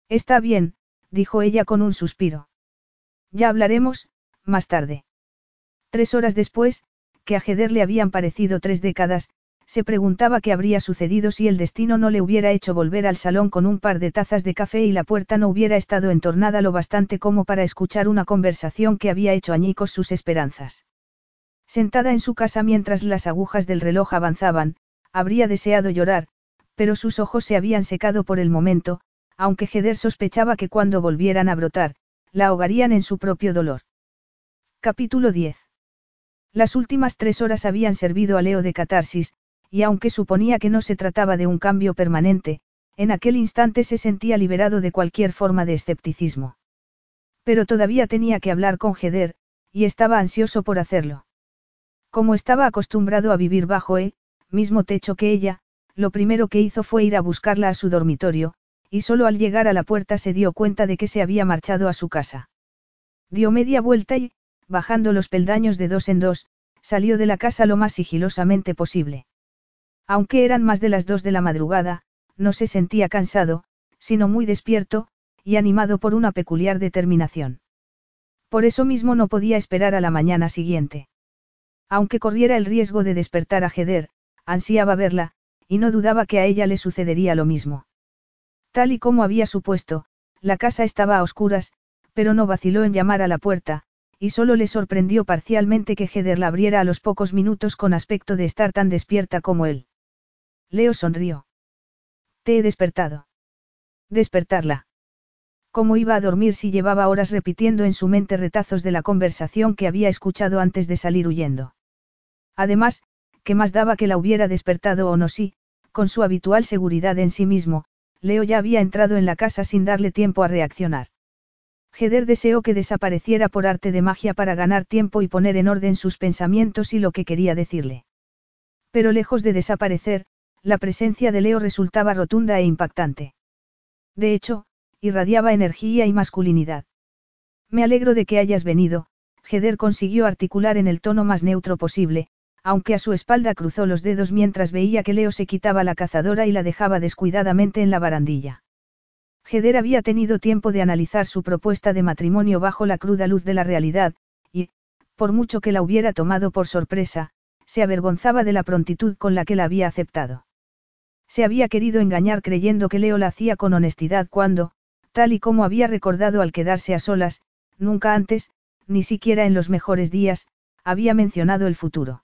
Está bien, dijo ella con un suspiro. Ya hablaremos, más tarde. Tres horas después, que a Heder le habían parecido tres décadas, se preguntaba qué habría sucedido si el destino no le hubiera hecho volver al salón con un par de tazas de café y la puerta no hubiera estado entornada lo bastante como para escuchar una conversación que había hecho añicos sus esperanzas. Sentada en su casa mientras las agujas del reloj avanzaban, habría deseado llorar, pero sus ojos se habían secado por el momento, aunque Heder sospechaba que cuando volvieran a brotar, la ahogarían en su propio dolor. Capítulo 10. Las últimas tres horas habían servido a Leo de catarsis, y aunque suponía que no se trataba de un cambio permanente, en aquel instante se sentía liberado de cualquier forma de escepticismo. Pero todavía tenía que hablar con Heder, y estaba ansioso por hacerlo. Como estaba acostumbrado a vivir bajo él, mismo techo que ella, lo primero que hizo fue ir a buscarla a su dormitorio, y solo al llegar a la puerta se dio cuenta de que se había marchado a su casa. Dio media vuelta y, bajando los peldaños de dos en dos, salió de la casa lo más sigilosamente posible. Aunque eran más de las dos de la madrugada, no se sentía cansado, sino muy despierto, y animado por una peculiar determinación. Por eso mismo no podía esperar a la mañana siguiente. Aunque corriera el riesgo de despertar a Heder, ansiaba verla, y no dudaba que a ella le sucedería lo mismo. Tal y como había supuesto, la casa estaba a oscuras, pero no vaciló en llamar a la puerta, y solo le sorprendió parcialmente que Heder la abriera a los pocos minutos con aspecto de estar tan despierta como él. Leo sonrió. Te he despertado. Despertarla. ¿Cómo iba a dormir si llevaba horas repitiendo en su mente retazos de la conversación que había escuchado antes de salir huyendo? Además, ¿qué más daba que la hubiera despertado o no si, con su habitual seguridad en sí mismo, Leo ya había entrado en la casa sin darle tiempo a reaccionar. Heder deseó que desapareciera por arte de magia para ganar tiempo y poner en orden sus pensamientos y lo que quería decirle. Pero lejos de desaparecer, la presencia de Leo resultaba rotunda e impactante. De hecho, irradiaba energía y masculinidad. Me alegro de que hayas venido, Heder consiguió articular en el tono más neutro posible, aunque a su espalda cruzó los dedos mientras veía que Leo se quitaba la cazadora y la dejaba descuidadamente en la barandilla. Heder había tenido tiempo de analizar su propuesta de matrimonio bajo la cruda luz de la realidad, y, por mucho que la hubiera tomado por sorpresa, se avergonzaba de la prontitud con la que la había aceptado. Se había querido engañar creyendo que Leo la hacía con honestidad cuando, tal y como había recordado al quedarse a solas, nunca antes, ni siquiera en los mejores días, había mencionado el futuro.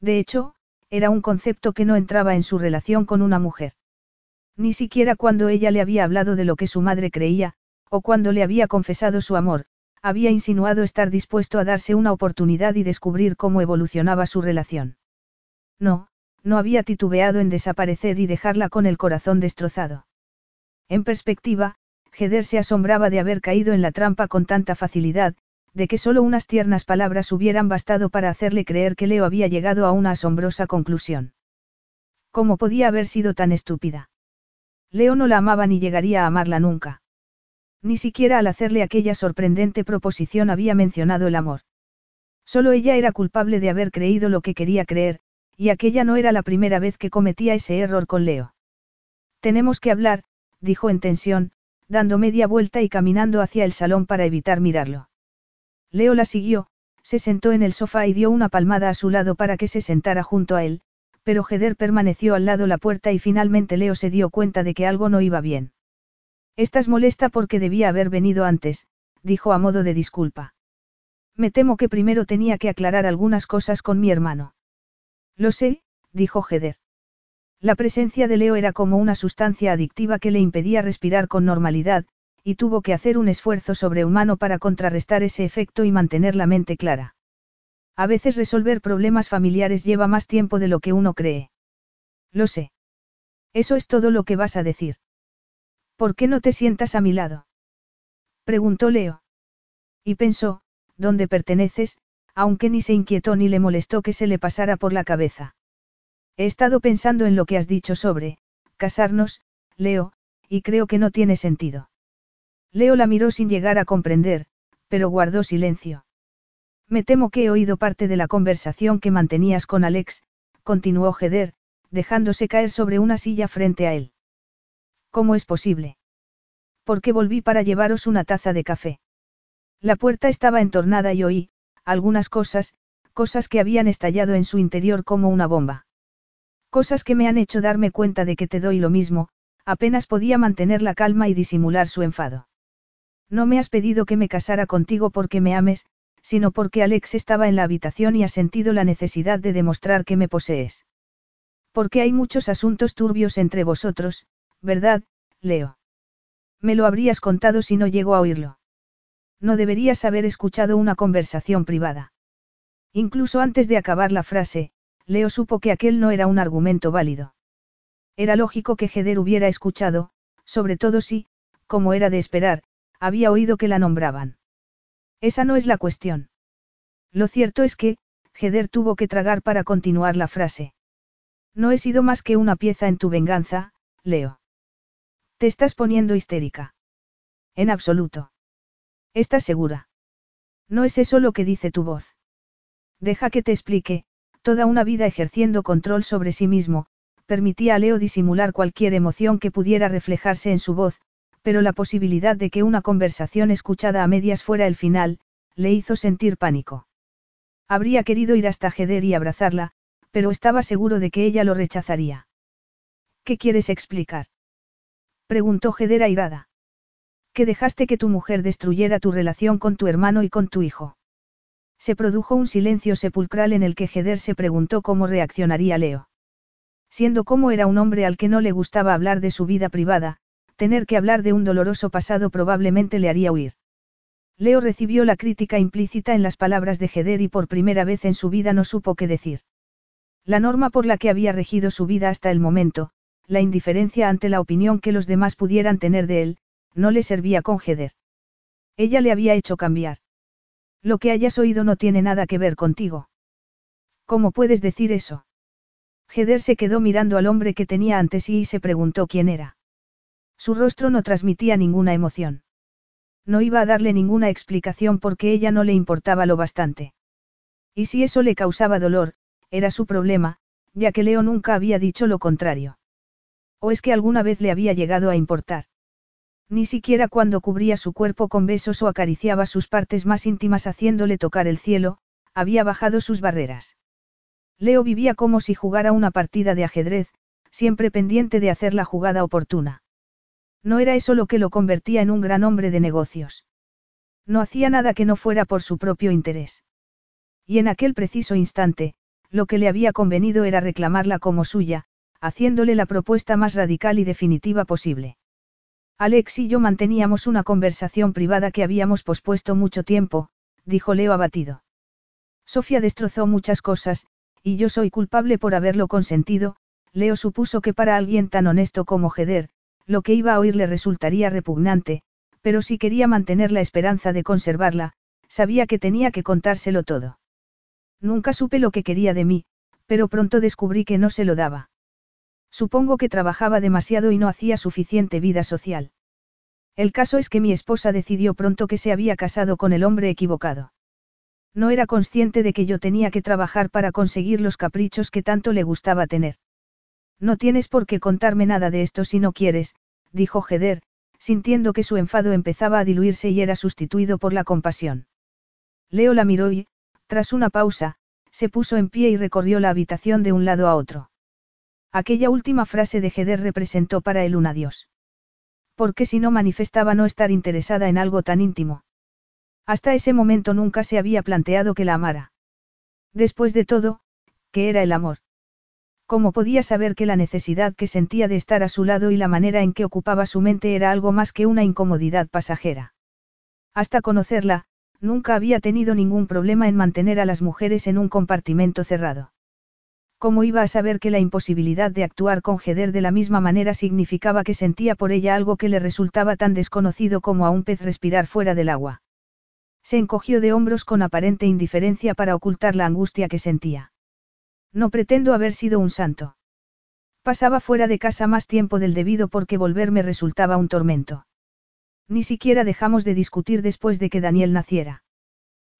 De hecho, era un concepto que no entraba en su relación con una mujer. Ni siquiera cuando ella le había hablado de lo que su madre creía, o cuando le había confesado su amor, había insinuado estar dispuesto a darse una oportunidad y descubrir cómo evolucionaba su relación. No, no había titubeado en desaparecer y dejarla con el corazón destrozado. En perspectiva, Heder se asombraba de haber caído en la trampa con tanta facilidad, de que solo unas tiernas palabras hubieran bastado para hacerle creer que Leo había llegado a una asombrosa conclusión. ¿Cómo podía haber sido tan estúpida? Leo no la amaba ni llegaría a amarla nunca. Ni siquiera al hacerle aquella sorprendente proposición había mencionado el amor. Solo ella era culpable de haber creído lo que quería creer, y aquella no era la primera vez que cometía ese error con Leo. Tenemos que hablar, dijo en tensión, dando media vuelta y caminando hacia el salón para evitar mirarlo. Leo la siguió, se sentó en el sofá y dio una palmada a su lado para que se sentara junto a él, pero Heder permaneció al lado la puerta y finalmente Leo se dio cuenta de que algo no iba bien. Estás molesta porque debía haber venido antes, dijo a modo de disculpa. Me temo que primero tenía que aclarar algunas cosas con mi hermano. Lo sé, dijo Heder. La presencia de Leo era como una sustancia adictiva que le impedía respirar con normalidad, y tuvo que hacer un esfuerzo sobrehumano para contrarrestar ese efecto y mantener la mente clara. A veces resolver problemas familiares lleva más tiempo de lo que uno cree. Lo sé. Eso es todo lo que vas a decir. ¿Por qué no te sientas a mi lado? Preguntó Leo. Y pensó, ¿dónde perteneces? Aunque ni se inquietó ni le molestó que se le pasara por la cabeza. He estado pensando en lo que has dicho sobre, casarnos, Leo, y creo que no tiene sentido. Leo la miró sin llegar a comprender, pero guardó silencio. Me temo que he oído parte de la conversación que mantenías con Alex, continuó Jeder, dejándose caer sobre una silla frente a él. ¿Cómo es posible? ¿Por qué volví para llevaros una taza de café? La puerta estaba entornada y oí, algunas cosas, cosas que habían estallado en su interior como una bomba. Cosas que me han hecho darme cuenta de que te doy lo mismo, apenas podía mantener la calma y disimular su enfado. No me has pedido que me casara contigo porque me ames, sino porque Alex estaba en la habitación y ha sentido la necesidad de demostrar que me posees. Porque hay muchos asuntos turbios entre vosotros, ¿verdad, Leo? Me lo habrías contado si no llego a oírlo. No deberías haber escuchado una conversación privada. Incluso antes de acabar la frase, Leo supo que aquel no era un argumento válido. Era lógico que Heder hubiera escuchado, sobre todo si, como era de esperar, había oído que la nombraban. Esa no es la cuestión. Lo cierto es que, Heder tuvo que tragar para continuar la frase. No he sido más que una pieza en tu venganza, Leo. Te estás poniendo histérica. En absoluto. ¿Estás segura? No es eso lo que dice tu voz. Deja que te explique, toda una vida ejerciendo control sobre sí mismo, permitía a Leo disimular cualquier emoción que pudiera reflejarse en su voz, pero la posibilidad de que una conversación escuchada a medias fuera el final, le hizo sentir pánico. Habría querido ir hasta Heder y abrazarla, pero estaba seguro de que ella lo rechazaría. ¿Qué quieres explicar? preguntó Heder airada que dejaste que tu mujer destruyera tu relación con tu hermano y con tu hijo. Se produjo un silencio sepulcral en el que Heder se preguntó cómo reaccionaría Leo. Siendo como era un hombre al que no le gustaba hablar de su vida privada, tener que hablar de un doloroso pasado probablemente le haría huir. Leo recibió la crítica implícita en las palabras de Heder y por primera vez en su vida no supo qué decir. La norma por la que había regido su vida hasta el momento, la indiferencia ante la opinión que los demás pudieran tener de él, no le servía con Heder. Ella le había hecho cambiar. Lo que hayas oído no tiene nada que ver contigo. ¿Cómo puedes decir eso? Heder se quedó mirando al hombre que tenía ante sí y se preguntó quién era. Su rostro no transmitía ninguna emoción. No iba a darle ninguna explicación porque ella no le importaba lo bastante. Y si eso le causaba dolor, era su problema, ya que Leo nunca había dicho lo contrario. ¿O es que alguna vez le había llegado a importar? Ni siquiera cuando cubría su cuerpo con besos o acariciaba sus partes más íntimas haciéndole tocar el cielo, había bajado sus barreras. Leo vivía como si jugara una partida de ajedrez, siempre pendiente de hacer la jugada oportuna. No era eso lo que lo convertía en un gran hombre de negocios. No hacía nada que no fuera por su propio interés. Y en aquel preciso instante, lo que le había convenido era reclamarla como suya, haciéndole la propuesta más radical y definitiva posible. Alex y yo manteníamos una conversación privada que habíamos pospuesto mucho tiempo, dijo Leo abatido. Sofía destrozó muchas cosas, y yo soy culpable por haberlo consentido, Leo supuso que para alguien tan honesto como Heder, lo que iba a oír le resultaría repugnante, pero si quería mantener la esperanza de conservarla, sabía que tenía que contárselo todo. Nunca supe lo que quería de mí, pero pronto descubrí que no se lo daba. Supongo que trabajaba demasiado y no hacía suficiente vida social. El caso es que mi esposa decidió pronto que se había casado con el hombre equivocado. No era consciente de que yo tenía que trabajar para conseguir los caprichos que tanto le gustaba tener. No tienes por qué contarme nada de esto si no quieres, dijo Heder, sintiendo que su enfado empezaba a diluirse y era sustituido por la compasión. Leo la miró y, tras una pausa, se puso en pie y recorrió la habitación de un lado a otro. Aquella última frase de Heder representó para él un adiós. Porque si no manifestaba no estar interesada en algo tan íntimo. Hasta ese momento nunca se había planteado que la amara. Después de todo, ¿qué era el amor? ¿Cómo podía saber que la necesidad que sentía de estar a su lado y la manera en que ocupaba su mente era algo más que una incomodidad pasajera? Hasta conocerla, nunca había tenido ningún problema en mantener a las mujeres en un compartimento cerrado. ¿Cómo iba a saber que la imposibilidad de actuar con Heder de la misma manera significaba que sentía por ella algo que le resultaba tan desconocido como a un pez respirar fuera del agua? Se encogió de hombros con aparente indiferencia para ocultar la angustia que sentía. No pretendo haber sido un santo. Pasaba fuera de casa más tiempo del debido porque volverme resultaba un tormento. Ni siquiera dejamos de discutir después de que Daniel naciera.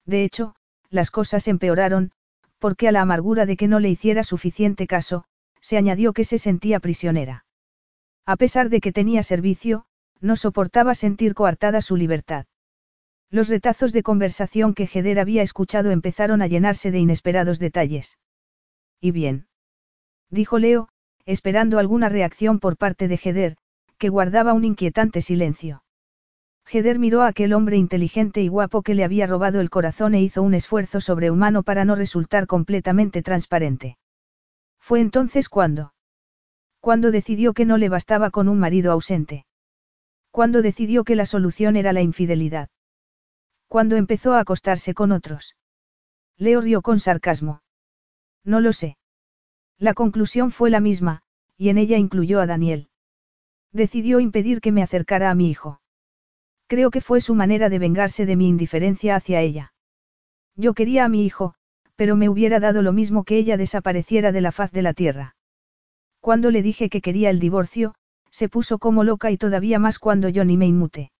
De hecho, las cosas empeoraron, porque a la amargura de que no le hiciera suficiente caso, se añadió que se sentía prisionera. A pesar de que tenía servicio, no soportaba sentir coartada su libertad. Los retazos de conversación que Heder había escuchado empezaron a llenarse de inesperados detalles. ¿Y bien? Dijo Leo, esperando alguna reacción por parte de Heder, que guardaba un inquietante silencio. Heder miró a aquel hombre inteligente y guapo que le había robado el corazón e hizo un esfuerzo sobrehumano para no resultar completamente transparente. Fue entonces cuando. Cuando decidió que no le bastaba con un marido ausente. Cuando decidió que la solución era la infidelidad. Cuando empezó a acostarse con otros. Leo rió con sarcasmo. No lo sé. La conclusión fue la misma, y en ella incluyó a Daniel. Decidió impedir que me acercara a mi hijo. Creo que fue su manera de vengarse de mi indiferencia hacia ella. Yo quería a mi hijo, pero me hubiera dado lo mismo que ella desapareciera de la faz de la tierra. Cuando le dije que quería el divorcio, se puso como loca y todavía más cuando yo ni me inmuté.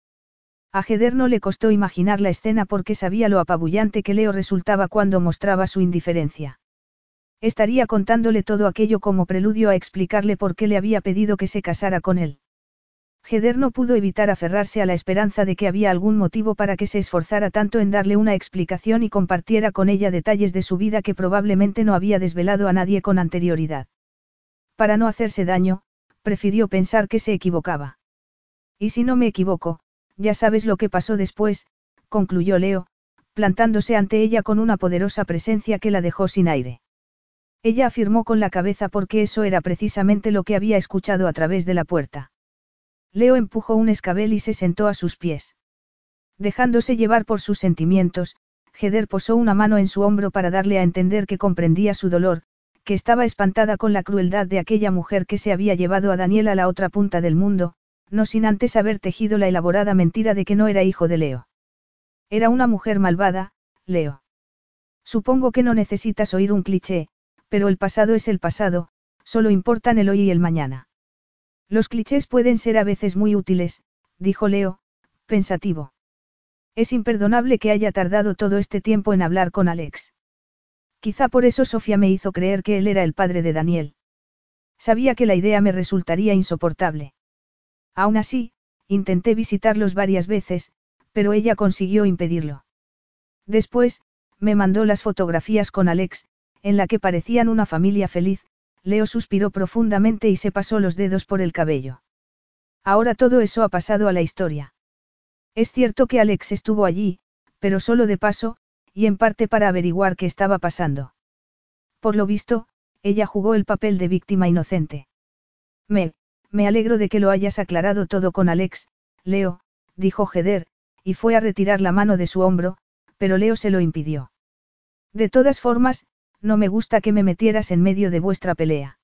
A Heder no le costó imaginar la escena porque sabía lo apabullante que Leo resultaba cuando mostraba su indiferencia. Estaría contándole todo aquello como preludio a explicarle por qué le había pedido que se casara con él. Heder no pudo evitar aferrarse a la esperanza de que había algún motivo para que se esforzara tanto en darle una explicación y compartiera con ella detalles de su vida que probablemente no había desvelado a nadie con anterioridad. Para no hacerse daño, prefirió pensar que se equivocaba. Y si no me equivoco, ya sabes lo que pasó después, concluyó Leo, plantándose ante ella con una poderosa presencia que la dejó sin aire. Ella afirmó con la cabeza porque eso era precisamente lo que había escuchado a través de la puerta. Leo empujó un escabel y se sentó a sus pies. Dejándose llevar por sus sentimientos, Heder posó una mano en su hombro para darle a entender que comprendía su dolor, que estaba espantada con la crueldad de aquella mujer que se había llevado a Daniel a la otra punta del mundo, no sin antes haber tejido la elaborada mentira de que no era hijo de Leo. Era una mujer malvada, Leo. Supongo que no necesitas oír un cliché, pero el pasado es el pasado, solo importan el hoy y el mañana. Los clichés pueden ser a veces muy útiles, dijo Leo, pensativo. Es imperdonable que haya tardado todo este tiempo en hablar con Alex. Quizá por eso Sofía me hizo creer que él era el padre de Daniel. Sabía que la idea me resultaría insoportable. Aún así, intenté visitarlos varias veces, pero ella consiguió impedirlo. Después, me mandó las fotografías con Alex, en la que parecían una familia feliz, Leo suspiró profundamente y se pasó los dedos por el cabello. Ahora todo eso ha pasado a la historia. Es cierto que Alex estuvo allí, pero solo de paso, y en parte para averiguar qué estaba pasando. Por lo visto, ella jugó el papel de víctima inocente. Me, me alegro de que lo hayas aclarado todo con Alex, Leo, dijo Heder, y fue a retirar la mano de su hombro, pero Leo se lo impidió. De todas formas, no me gusta que me metieras en medio de vuestra pelea.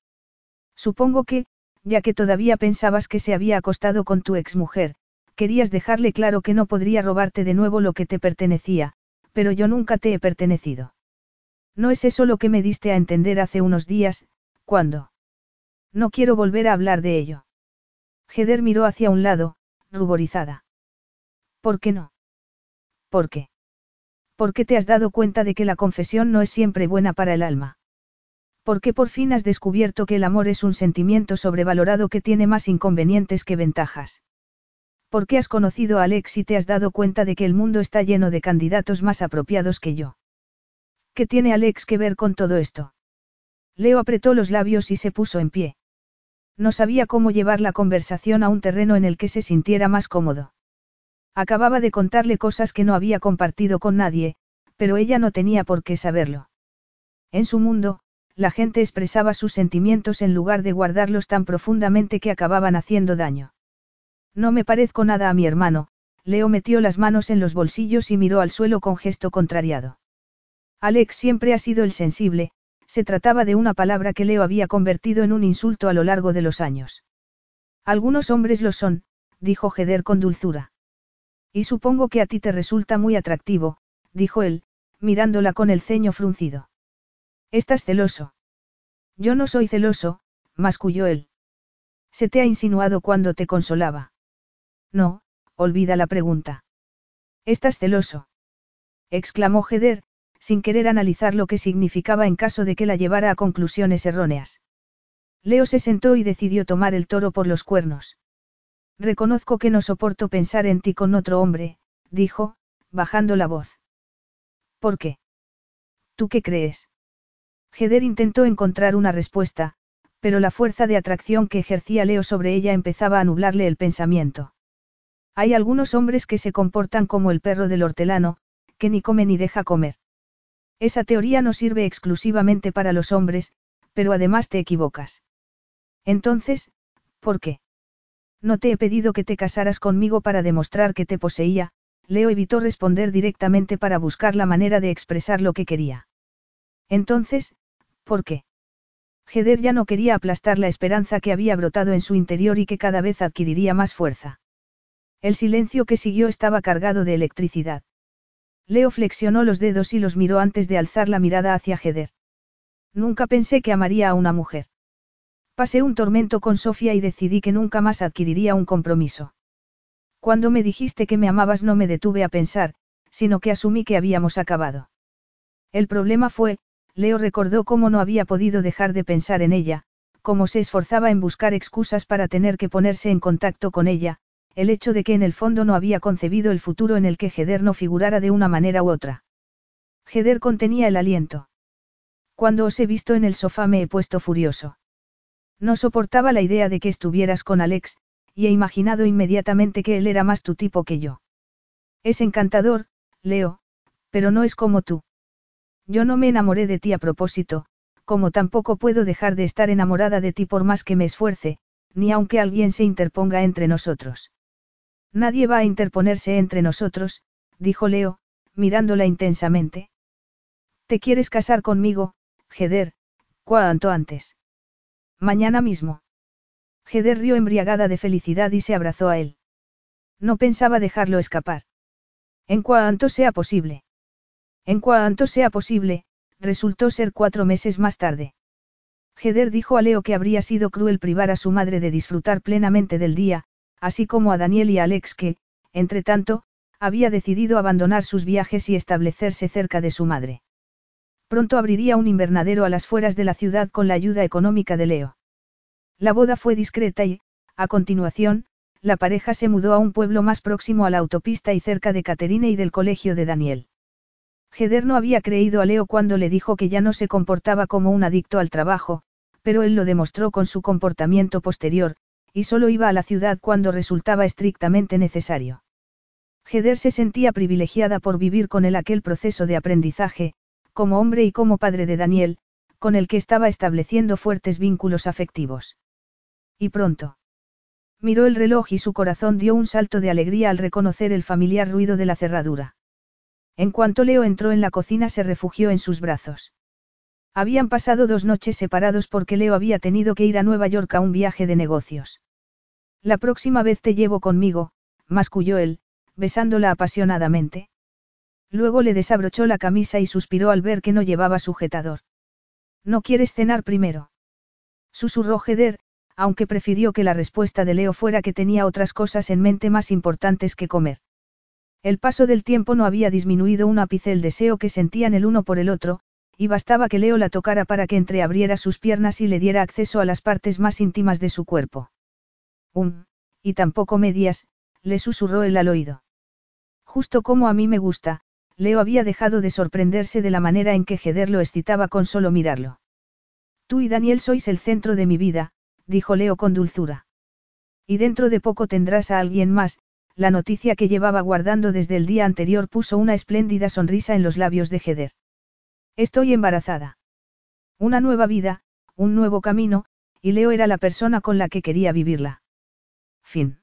Supongo que, ya que todavía pensabas que se había acostado con tu exmujer, querías dejarle claro que no podría robarte de nuevo lo que te pertenecía, pero yo nunca te he pertenecido. No es eso lo que me diste a entender hace unos días, ¿cuándo? No quiero volver a hablar de ello. Heder miró hacia un lado, ruborizada. ¿Por qué no? ¿Por qué? ¿Por qué te has dado cuenta de que la confesión no es siempre buena para el alma? ¿Por qué por fin has descubierto que el amor es un sentimiento sobrevalorado que tiene más inconvenientes que ventajas? ¿Por qué has conocido a Alex y te has dado cuenta de que el mundo está lleno de candidatos más apropiados que yo? ¿Qué tiene Alex que ver con todo esto? Leo apretó los labios y se puso en pie. No sabía cómo llevar la conversación a un terreno en el que se sintiera más cómodo. Acababa de contarle cosas que no había compartido con nadie, pero ella no tenía por qué saberlo. En su mundo, la gente expresaba sus sentimientos en lugar de guardarlos tan profundamente que acababan haciendo daño. No me parezco nada a mi hermano, Leo metió las manos en los bolsillos y miró al suelo con gesto contrariado. Alex siempre ha sido el sensible, Se trataba de una palabra que Leo había convertido en un insulto a lo largo de los años. Algunos hombres lo son, dijo Heder con dulzura. Y supongo que a ti te resulta muy atractivo, dijo él, mirándola con el ceño fruncido. Estás celoso. Yo no soy celoso, masculló él. Se te ha insinuado cuando te consolaba. No, olvida la pregunta. ¿Estás celoso? exclamó Heder, sin querer analizar lo que significaba en caso de que la llevara a conclusiones erróneas. Leo se sentó y decidió tomar el toro por los cuernos. Reconozco que no soporto pensar en ti con otro hombre, dijo, bajando la voz. ¿Por qué? ¿Tú qué crees? Heder intentó encontrar una respuesta, pero la fuerza de atracción que ejercía Leo sobre ella empezaba a nublarle el pensamiento. Hay algunos hombres que se comportan como el perro del hortelano, que ni come ni deja comer. Esa teoría no sirve exclusivamente para los hombres, pero además te equivocas. Entonces, ¿por qué? No te he pedido que te casaras conmigo para demostrar que te poseía, Leo evitó responder directamente para buscar la manera de expresar lo que quería. Entonces, ¿por qué? Heder ya no quería aplastar la esperanza que había brotado en su interior y que cada vez adquiriría más fuerza. El silencio que siguió estaba cargado de electricidad. Leo flexionó los dedos y los miró antes de alzar la mirada hacia Heder. Nunca pensé que amaría a una mujer. Pasé un tormento con Sofía y decidí que nunca más adquiriría un compromiso. Cuando me dijiste que me amabas no me detuve a pensar, sino que asumí que habíamos acabado. El problema fue, Leo recordó cómo no había podido dejar de pensar en ella, cómo se esforzaba en buscar excusas para tener que ponerse en contacto con ella, el hecho de que en el fondo no había concebido el futuro en el que Heder no figurara de una manera u otra. Heder contenía el aliento. Cuando os he visto en el sofá me he puesto furioso. No soportaba la idea de que estuvieras con Alex, y he imaginado inmediatamente que él era más tu tipo que yo. Es encantador, Leo, pero no es como tú. Yo no me enamoré de ti a propósito, como tampoco puedo dejar de estar enamorada de ti por más que me esfuerce, ni aunque alguien se interponga entre nosotros. Nadie va a interponerse entre nosotros, dijo Leo, mirándola intensamente. ¿Te quieres casar conmigo, Heder, cuanto antes? Mañana mismo. Heder rió embriagada de felicidad y se abrazó a él. No pensaba dejarlo escapar. En cuanto sea posible. En cuanto sea posible, resultó ser cuatro meses más tarde. Heder dijo a Leo que habría sido cruel privar a su madre de disfrutar plenamente del día, así como a Daniel y a Alex que, entre tanto, había decidido abandonar sus viajes y establecerse cerca de su madre. Pronto abriría un invernadero a las fueras de la ciudad con la ayuda económica de Leo. La boda fue discreta y, a continuación, la pareja se mudó a un pueblo más próximo a la autopista y cerca de Caterine y del colegio de Daniel. Heder no había creído a Leo cuando le dijo que ya no se comportaba como un adicto al trabajo, pero él lo demostró con su comportamiento posterior, y solo iba a la ciudad cuando resultaba estrictamente necesario. Heder se sentía privilegiada por vivir con él aquel proceso de aprendizaje, como hombre y como padre de Daniel, con el que estaba estableciendo fuertes vínculos afectivos. Y pronto. Miró el reloj y su corazón dio un salto de alegría al reconocer el familiar ruido de la cerradura. En cuanto Leo entró en la cocina se refugió en sus brazos. Habían pasado dos noches separados porque Leo había tenido que ir a Nueva York a un viaje de negocios. La próxima vez te llevo conmigo, masculló él, besándola apasionadamente. Luego le desabrochó la camisa y suspiró al ver que no llevaba sujetador. ¿No quieres cenar primero? Susurró Heder, aunque prefirió que la respuesta de Leo fuera que tenía otras cosas en mente más importantes que comer. El paso del tiempo no había disminuido un ápice el deseo que sentían el uno por el otro, y bastaba que Leo la tocara para que entreabriera sus piernas y le diera acceso a las partes más íntimas de su cuerpo. Um, y tampoco medias, le susurró el al oído. Justo como a mí me gusta, Leo había dejado de sorprenderse de la manera en que Heder lo excitaba con solo mirarlo. Tú y Daniel sois el centro de mi vida, dijo Leo con dulzura. Y dentro de poco tendrás a alguien más, la noticia que llevaba guardando desde el día anterior puso una espléndida sonrisa en los labios de Heder. Estoy embarazada. Una nueva vida, un nuevo camino, y Leo era la persona con la que quería vivirla. Fin.